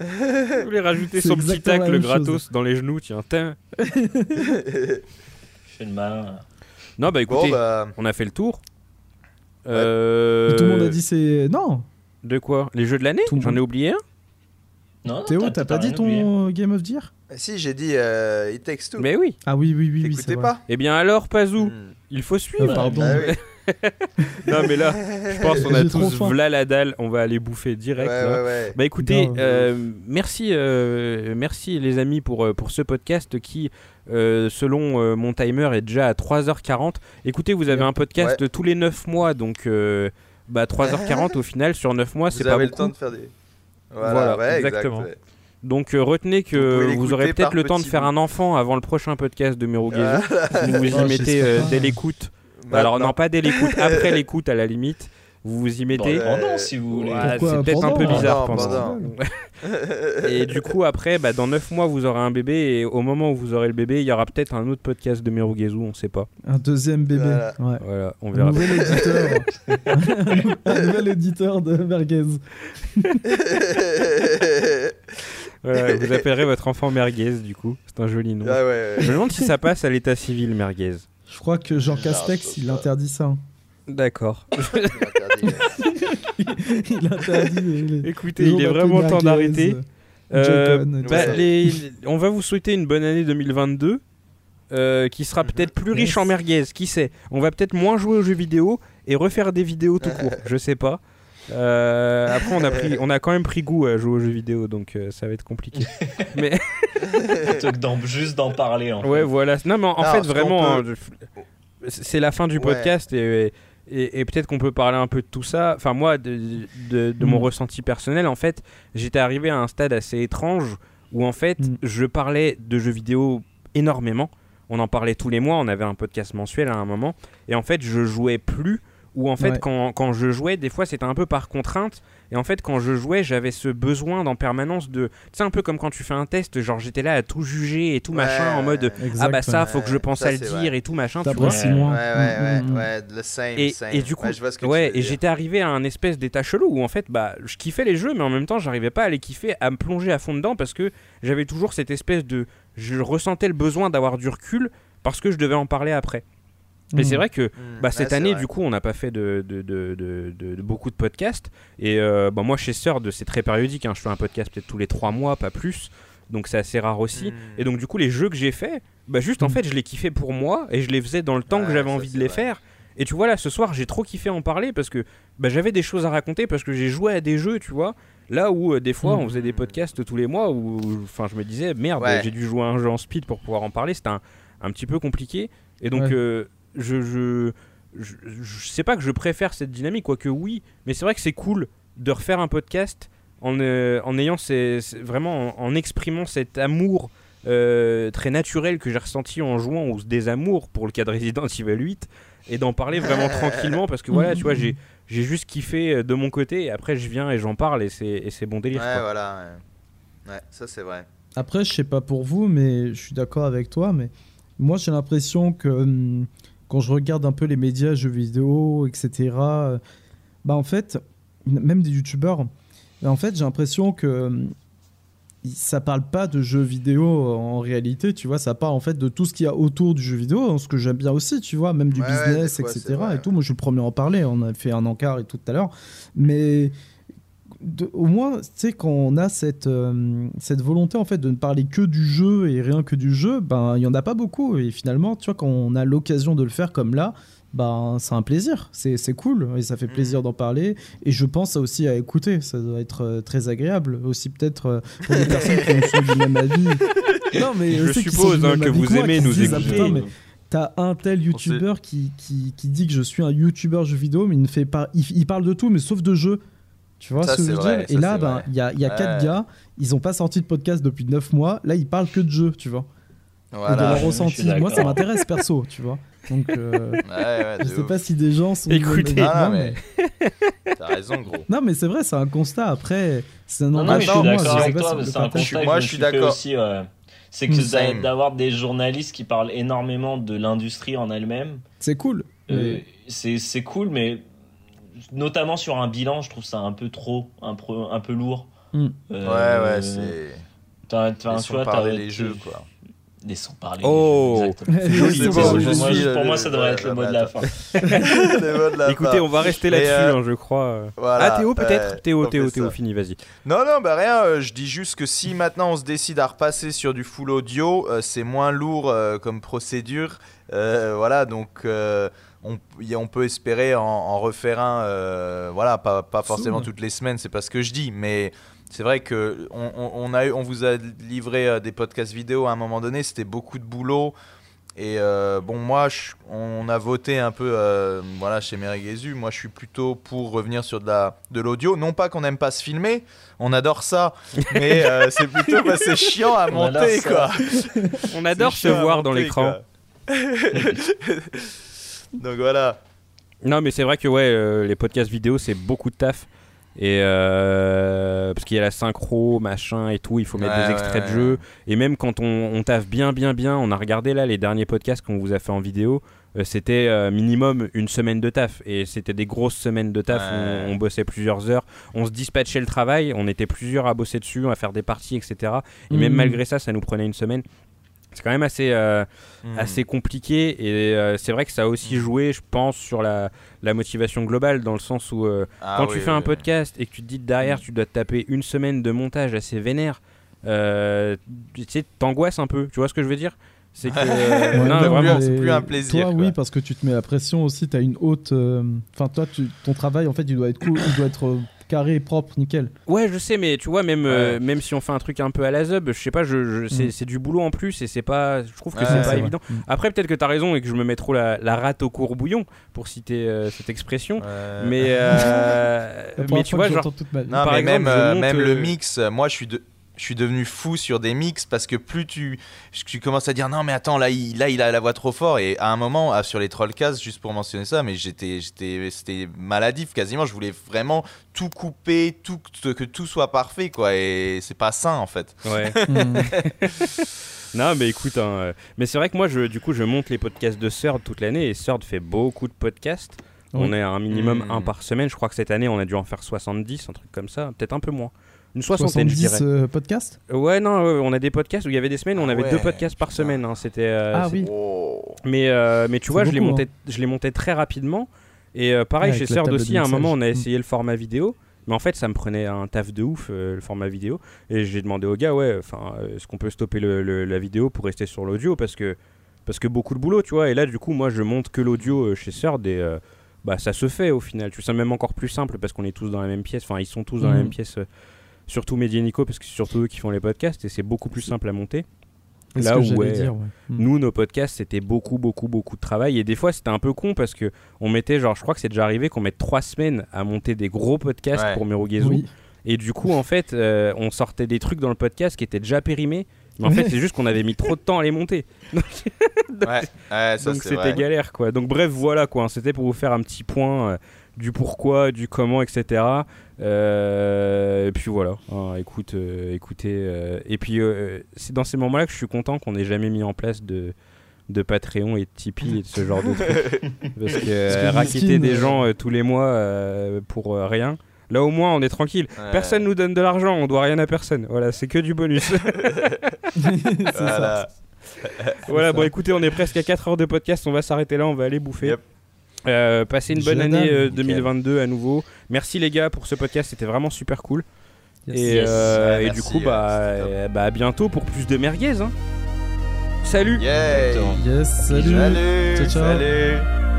Je voulais rajouter son petit tacle gratos chose. dans les genoux, tiens. Tiens. Je fais le malin. Non bah Bon écoutez, bah on a fait le tour. Euh, Tout le monde a dit c'est non. De quoi? Les jeux de l'année? J'en ai oublié un? Non, non, Théo, t'as pas dit oublié. ton Game of the Year? Si, j'ai dit euh, It Takes Two. Mais oui. Ah oui, oui, oui, oui. T'écoutais pas? Eh bien alors, Pazou, Hmm. il faut suivre. Euh, pardon. Bah oui. Non mais là, je pense qu'on a tous v'là la dalle, on va aller bouffer direct. Ouais, là. ouais, ouais. Bah écoutez, Grave. euh, merci, euh, merci les amis pour, euh, pour ce podcast qui, euh, selon euh, mon timer, est déjà à 3h40. Écoutez, vous avez un podcast tous les 9 mois, donc euh, bah, 3h40 au final sur 9 mois, c'est Vous pas avez beaucoup. le temps de faire des. Voilà, Voilà, ouais, exactement. exact, ouais. Donc euh, retenez Vous que vous, aurez peut-être le temps de faire un enfant avant le prochain podcast de Mero Ah, Vous vous y Oh, mettez euh, dès l'écoute. Alors non, pas dès l'écoute, après l'écoute à la limite. Vous vous y mettez. Ouais. Pendant, si vous voulez. C'est peut-être un peu pendant bizarre Pendant, pendant. pendant. Et du coup, après, bah, dans 9 mois, vous aurez un bébé. Et au moment où vous aurez le bébé, il y aura peut-être un autre podcast de Mirugezu, on sait pas. Un deuxième bébé. Voilà. Ouais. Voilà, on Un verra. nouvel éditeur. un nouvel éditeur de merguez. Voilà, vous appellerez votre enfant Merguez, du coup. C'est un joli nom. Ah ouais, Je me demande si ça passe à l'état civil, Merguez. Je crois que Jean Castex, il interdit ça. D'accord. il interdit. les- Écoutez, les il est vraiment temps d'arrêter. euh, Euh, bah, les- on va vous souhaiter une bonne année 2022. euh, qui sera Mhm. peut-être plus riche Yes. en merguez, qui sait On va peut-être moins jouer aux jeux vidéo et refaire des vidéos tout court, je sais pas. Euh, après, on a, pris, on a quand même pris goût à jouer aux jeux vidéo, donc euh, ça va être compliqué. Mais juste d'en parler. En ouais, fait. voilà. Non, mais en Non, fait, vraiment, peut- c'est la fin du Ouais. podcast et, et, et peut-être qu'on peut parler un peu de tout ça. Enfin, moi, de, de- de mon Mm. ressenti personnel, en fait, j'étais arrivé à un stade assez étrange où, en fait, Mm. je parlais de jeux vidéo énormément. On en parlait tous les mois, on avait un podcast mensuel à un moment. Et en fait, je jouais plus. Ou en fait, Ouais. quand, quand je jouais, des fois, c'était un peu par contrainte. Et en fait, quand je jouais, j'avais ce besoin en permanence de. Tu sais, un peu comme quand tu fais un test, genre j'étais là à tout juger et tout Ouais, machin, en mode ah bah ça, faut que je pense ça, à le dire et tout machin. tu vois. Ouais. Ouais, ouais, ouais, Mm, mm, mm. ouais, le same, Et, same. et du coup, Ouais, je vois ce que ouais, tu veux et j'étais arrivé à un espèce d'état chelou où en fait, bah, je kiffais les jeux, mais en même temps, j'arrivais pas à les kiffer, à me plonger à fond dedans parce que j'avais toujours cette espèce de, je ressentais le besoin d'avoir du recul parce que je devais en parler après. Et Mm. c'est vrai que Mm, bah, cette année, vrai. du coup, on n'a pas fait de, de, de, de- de- de beaucoup de podcasts. Et euh, bah, moi, chez Sœur, c'est très périodique. hein. Je fais un podcast peut-être tous les trois mois, pas plus. Donc c'est assez rare aussi. Mm. Et donc, du coup, les jeux que j'ai faits, bah, juste en fait, je les kiffais pour moi et je les faisais dans le temps que j'avais envie de les vrai. faire. Et tu vois, là, ce soir, j'ai trop kiffé en parler parce que bah, j'avais des choses à raconter parce que j'ai joué à des jeux, tu vois. Là où euh, des fois on faisait des podcasts tous les mois où enfin je me disais merde Ouais. j'ai dû jouer à un jeu en speed pour pouvoir en parler c'était un, un petit peu compliqué et donc Ouais. euh, je, je, je je sais pas que je préfère cette dynamique quoique oui mais c'est vrai que c'est cool de refaire un podcast en, euh, en ayant ces, ces- vraiment en, en exprimant cet amour euh, très naturel que j'ai ressenti en jouant ou ce désamour pour le cas de Resident Evil 8 et d'en parler vraiment tranquillement parce que voilà tu vois j'ai j'ai juste kiffé euh, de mon côté et après je viens et j'en parle et c'est et c'est bon délire Ouais, quoi. voilà. Ouais, Ouais, ça c'est vrai. Après, je sais pas pour vous, mais je suis d'accord avec toi. Mais moi, j'ai l'impression que hum, quand je regarde un peu les médias, jeux vidéo, etc., euh, bah en fait, même des youtubeurs, bah, en fait, j'ai l'impression que hum, ça parle pas de jeux vidéo en réalité, tu vois, ça parle en fait de tout ce qu'il y a autour du jeu vidéo, ce que j'aime bien aussi, tu vois, même du Ouais, business, fois, etc. Et tout. Moi, je suis le premier à en parler. On a fait un encart et tout tout à l'heure, mais de- au moins, tu sais, quand on a cette, euh, cette volonté en fait de ne parler que du jeu et rien que du jeu, ben il y en a pas beaucoup. Et finalement, tu vois, quand on a l'occasion de le faire comme là, ben c'est un plaisir. C'est c'est cool et ça fait plaisir d'en parler. Et je pense aussi à écouter. Ça doit être euh, très agréable aussi peut-être euh, pour des personnes qui sont du même avis. Non mais Je suppose, hein, que vous moi, aimez nous écouter. mais T'as un tel youtubeur qui, qui, qui dit que je suis un youtubeur jeu vidéo, mais il ne fait pas. Il, il parle de tout, mais sauf de jeu. Tu vois Ça, ce que je veux vrai, dire ça, Et là, ben, il y a, y a quatre gars, ils n'ont pas sorti de podcast depuis 9 mois. Là, ils parlent que de jeu, tu vois. et de leur ressenti. Moi, ça m'intéresse perso, tu vois. Donc, euh, Ouais, ouais, je sais ouf. pas si des gens sont. Écoutez. Ah, moi, mais- mais- T'as raison, gros. Non, mais c'est vrai, c'est un constat. Après, c'est un Non, non, je suis d'accord avec toi, c'est un constat que Moi, je suis d'accord. C'est que d'a- d'avoir des journalistes qui parlent énormément de l'industrie en elle-même, C'est cool. euh, mais- c'est cool, mais notamment sur un bilan, je trouve ça un peu trop, un peu, un peu lourd. Mm. Euh, Ouais, ouais, c'est. t'as- t'as- tu Laissons vois, parler t'as- les jeux, quoi. Laissons parler. Oh. Joli, bon, je Moi, suis, pour euh, moi, ça devrait être le euh, mot de la fin. Écoutez, on va rester là-dessus, euh, hein, je crois. voilà, ah, Théo, peut-être euh, Théo, Théo, Théo, fini, vas-y. Non, non, bah rien, euh, je dis juste que si maintenant on se décide à repasser sur du full audio, euh, c'est moins lourd euh, comme procédure. Euh, voilà, donc euh, on, peut espérer en, en refaire un, euh, voilà, pas, pas forcément toutes les semaines, c'est pas ce que je dis, mais c'est vrai que on, on- on a eu, on vous a livré euh, des podcasts vidéo à un moment donné, c'était beaucoup de boulot. Et euh, bon, moi, je- on a voté un peu euh, voilà, chez Meregezu. Moi, je suis plutôt pour revenir sur de la- de l'audio. Non pas qu'on n'aime pas se filmer, on adore ça, mais euh, c'est plutôt que c'est chiant à On adore monter, quoi. On adore se voir dans l'écran. Donc voilà. Non, mais c'est vrai que ouais, euh, les podcasts vidéo, c'est beaucoup de taf. Et euh, parce qu'il y a la synchro, machin et tout, il faut mettre Ouais, des ouais, extraits de ouais. jeu. Et même quand on, on taffe bien, bien, bien, on a regardé là les derniers podcasts qu'on vous a fait en vidéo, euh, c'était euh, minimum une semaine de taf. Et c'était des grosses semaines de taf. où. On, on bossait plusieurs heures, on se dispatchait le travail, on était plusieurs à bosser dessus, à faire des parties, etc. Et même Mhm. malgré ça, ça nous prenait une semaine. C'est quand même assez, euh, Hmm. assez compliqué et euh, c'est vrai que ça a aussi Mm. joué, je pense, sur la, la motivation globale dans le sens où euh, Ah quand oui, tu fais oui, un oui. podcast et que tu te dis derrière tu dois te taper une semaine de montage assez vénère, euh, tu sais, t'angoisses un peu, tu vois ce que je veux dire? C'est que. Ouais, euh, Ouais, non, t'as vraiment. plus- c'est plus un plaisir, Toi, quoi. oui, parce que tu te mets la pression aussi. Tu as une haute. euh, Enfin, toi, tu- ton travail, en fait, il doit être cool, il doit être euh, carré, propre, nickel. Ouais, je sais, mais tu vois, même, euh, même si on fait un truc un peu à la zub, je sais pas, je, je- c'est Mm. c'est du boulot en plus et c'est pas. Je trouve que Ouais, c'est pas évident. Mm. Après, peut-être que t'as raison et que je me mets trop la, la rate au courbouillon pour citer euh, cette expression. Ouais. Mais, euh, mais tu vois, genre, j'entends toute ma vie. Non, Par mais exemple, même, monte, même le mix, moi je suis, de- je suis devenu fou sur des mix parce que plus tu, tu commences à dire non, mais attends, là il, là, il a la voix trop fort. Et à un moment, sur les Trollcasts, juste pour mentionner ça, mais j'étais, j'étais, c'était maladif quasiment. Je voulais vraiment tout couper, tout, que tout soit parfait, quoi. Et c'est pas sain en fait. ouais. Mm. Non, mais écoute, hein, euh, mais c'est vrai que moi, je, du coup, je monte les podcasts de Third toute l'année et Third fait beaucoup de podcasts. On est à un minimum Mm. un par semaine. Je crois que cette année, on a dû en faire 70, un truc comme ça. Peut-être un peu moins. Une soixantaine, je 70 dirais. euh, podcasts Ouais, non, ouais, on a des podcasts où il y avait des semaines où on Ah avait ouais, deux podcasts par putain. semaine. hein, C'était. euh, Ah oui. Mais, euh, mais tu vois, je les, montais, je les montais très rapidement. Et euh, pareil, Ouais, chez table aussi, à un moment, on a mixage. essayé le format vidéo. Mais en fait, ça me prenait un taf de ouf, euh, le format vidéo. Et j'ai demandé au gars, ouais, enfin, est-ce qu'on peut stopper le- le- la vidéo pour rester sur l'audio? Parce que, parce que beaucoup de boulot, tu vois. Et là, du coup, moi, je monte que l'audio euh, chez Third et euh, bah, ça se fait au final. Tu sais, même encore plus simple parce qu'on est tous dans la même pièce. Enfin, ils sont tous dans la Mhm. même pièce. Surtout Mehdi et Nico parce que c'est surtout eux qui font les podcasts et c'est beaucoup plus simple à monter. Là que où, j'allais ouais, dire, ouais. Mm. Nous, nos podcasts, c'était beaucoup, beaucoup, beaucoup de travail. Et des fois, c'était un peu con parce que on mettait, genre, je crois que c'est déjà arrivé qu'on mette trois semaines à monter des gros podcasts Ouais. pour Merugezu. Oui. Et du coup, en fait, euh, on sortait des trucs dans le podcast qui étaient déjà périmés. Mais en fait, c'est juste qu'on avait mis trop de temps à les monter. Ouais, ouais, ça Donc c'était galère, quoi. Donc bref, voilà, quoi. C'était pour vous faire un petit point euh, du pourquoi, du comment, etc. Euh, et puis voilà. Hein, écoute, euh, écoutez. euh, et puis, euh, c'est dans ces moments-là que je suis content qu'on n'ait jamais mis en place de de Patreon et de Tipeee et de ce genre de trucs. Parce que, euh, que raqueter des gens euh, tous les mois euh, pour euh, rien. Là au moins on est tranquille. Ouais. Personne nous donne de l'argent, on doit rien à personne. Voilà, c'est que du bonus. c'est ça. Voilà. voilà, bon écoutez, on est presque à 4 heures de podcast, on va s'arrêter là, on va aller bouffer. Yep. Euh, passez une bonne année euh, Nickel. 2022 à nouveau. Merci les gars pour ce podcast, c'était vraiment super cool. Yes. Et, Yes. euh, Ouais, et du coup, euh, bah, euh, bah à bientôt pour plus de merguez. hein. Salut Yeah. Yes, salut. Salut. Ciao, ciao. Salut.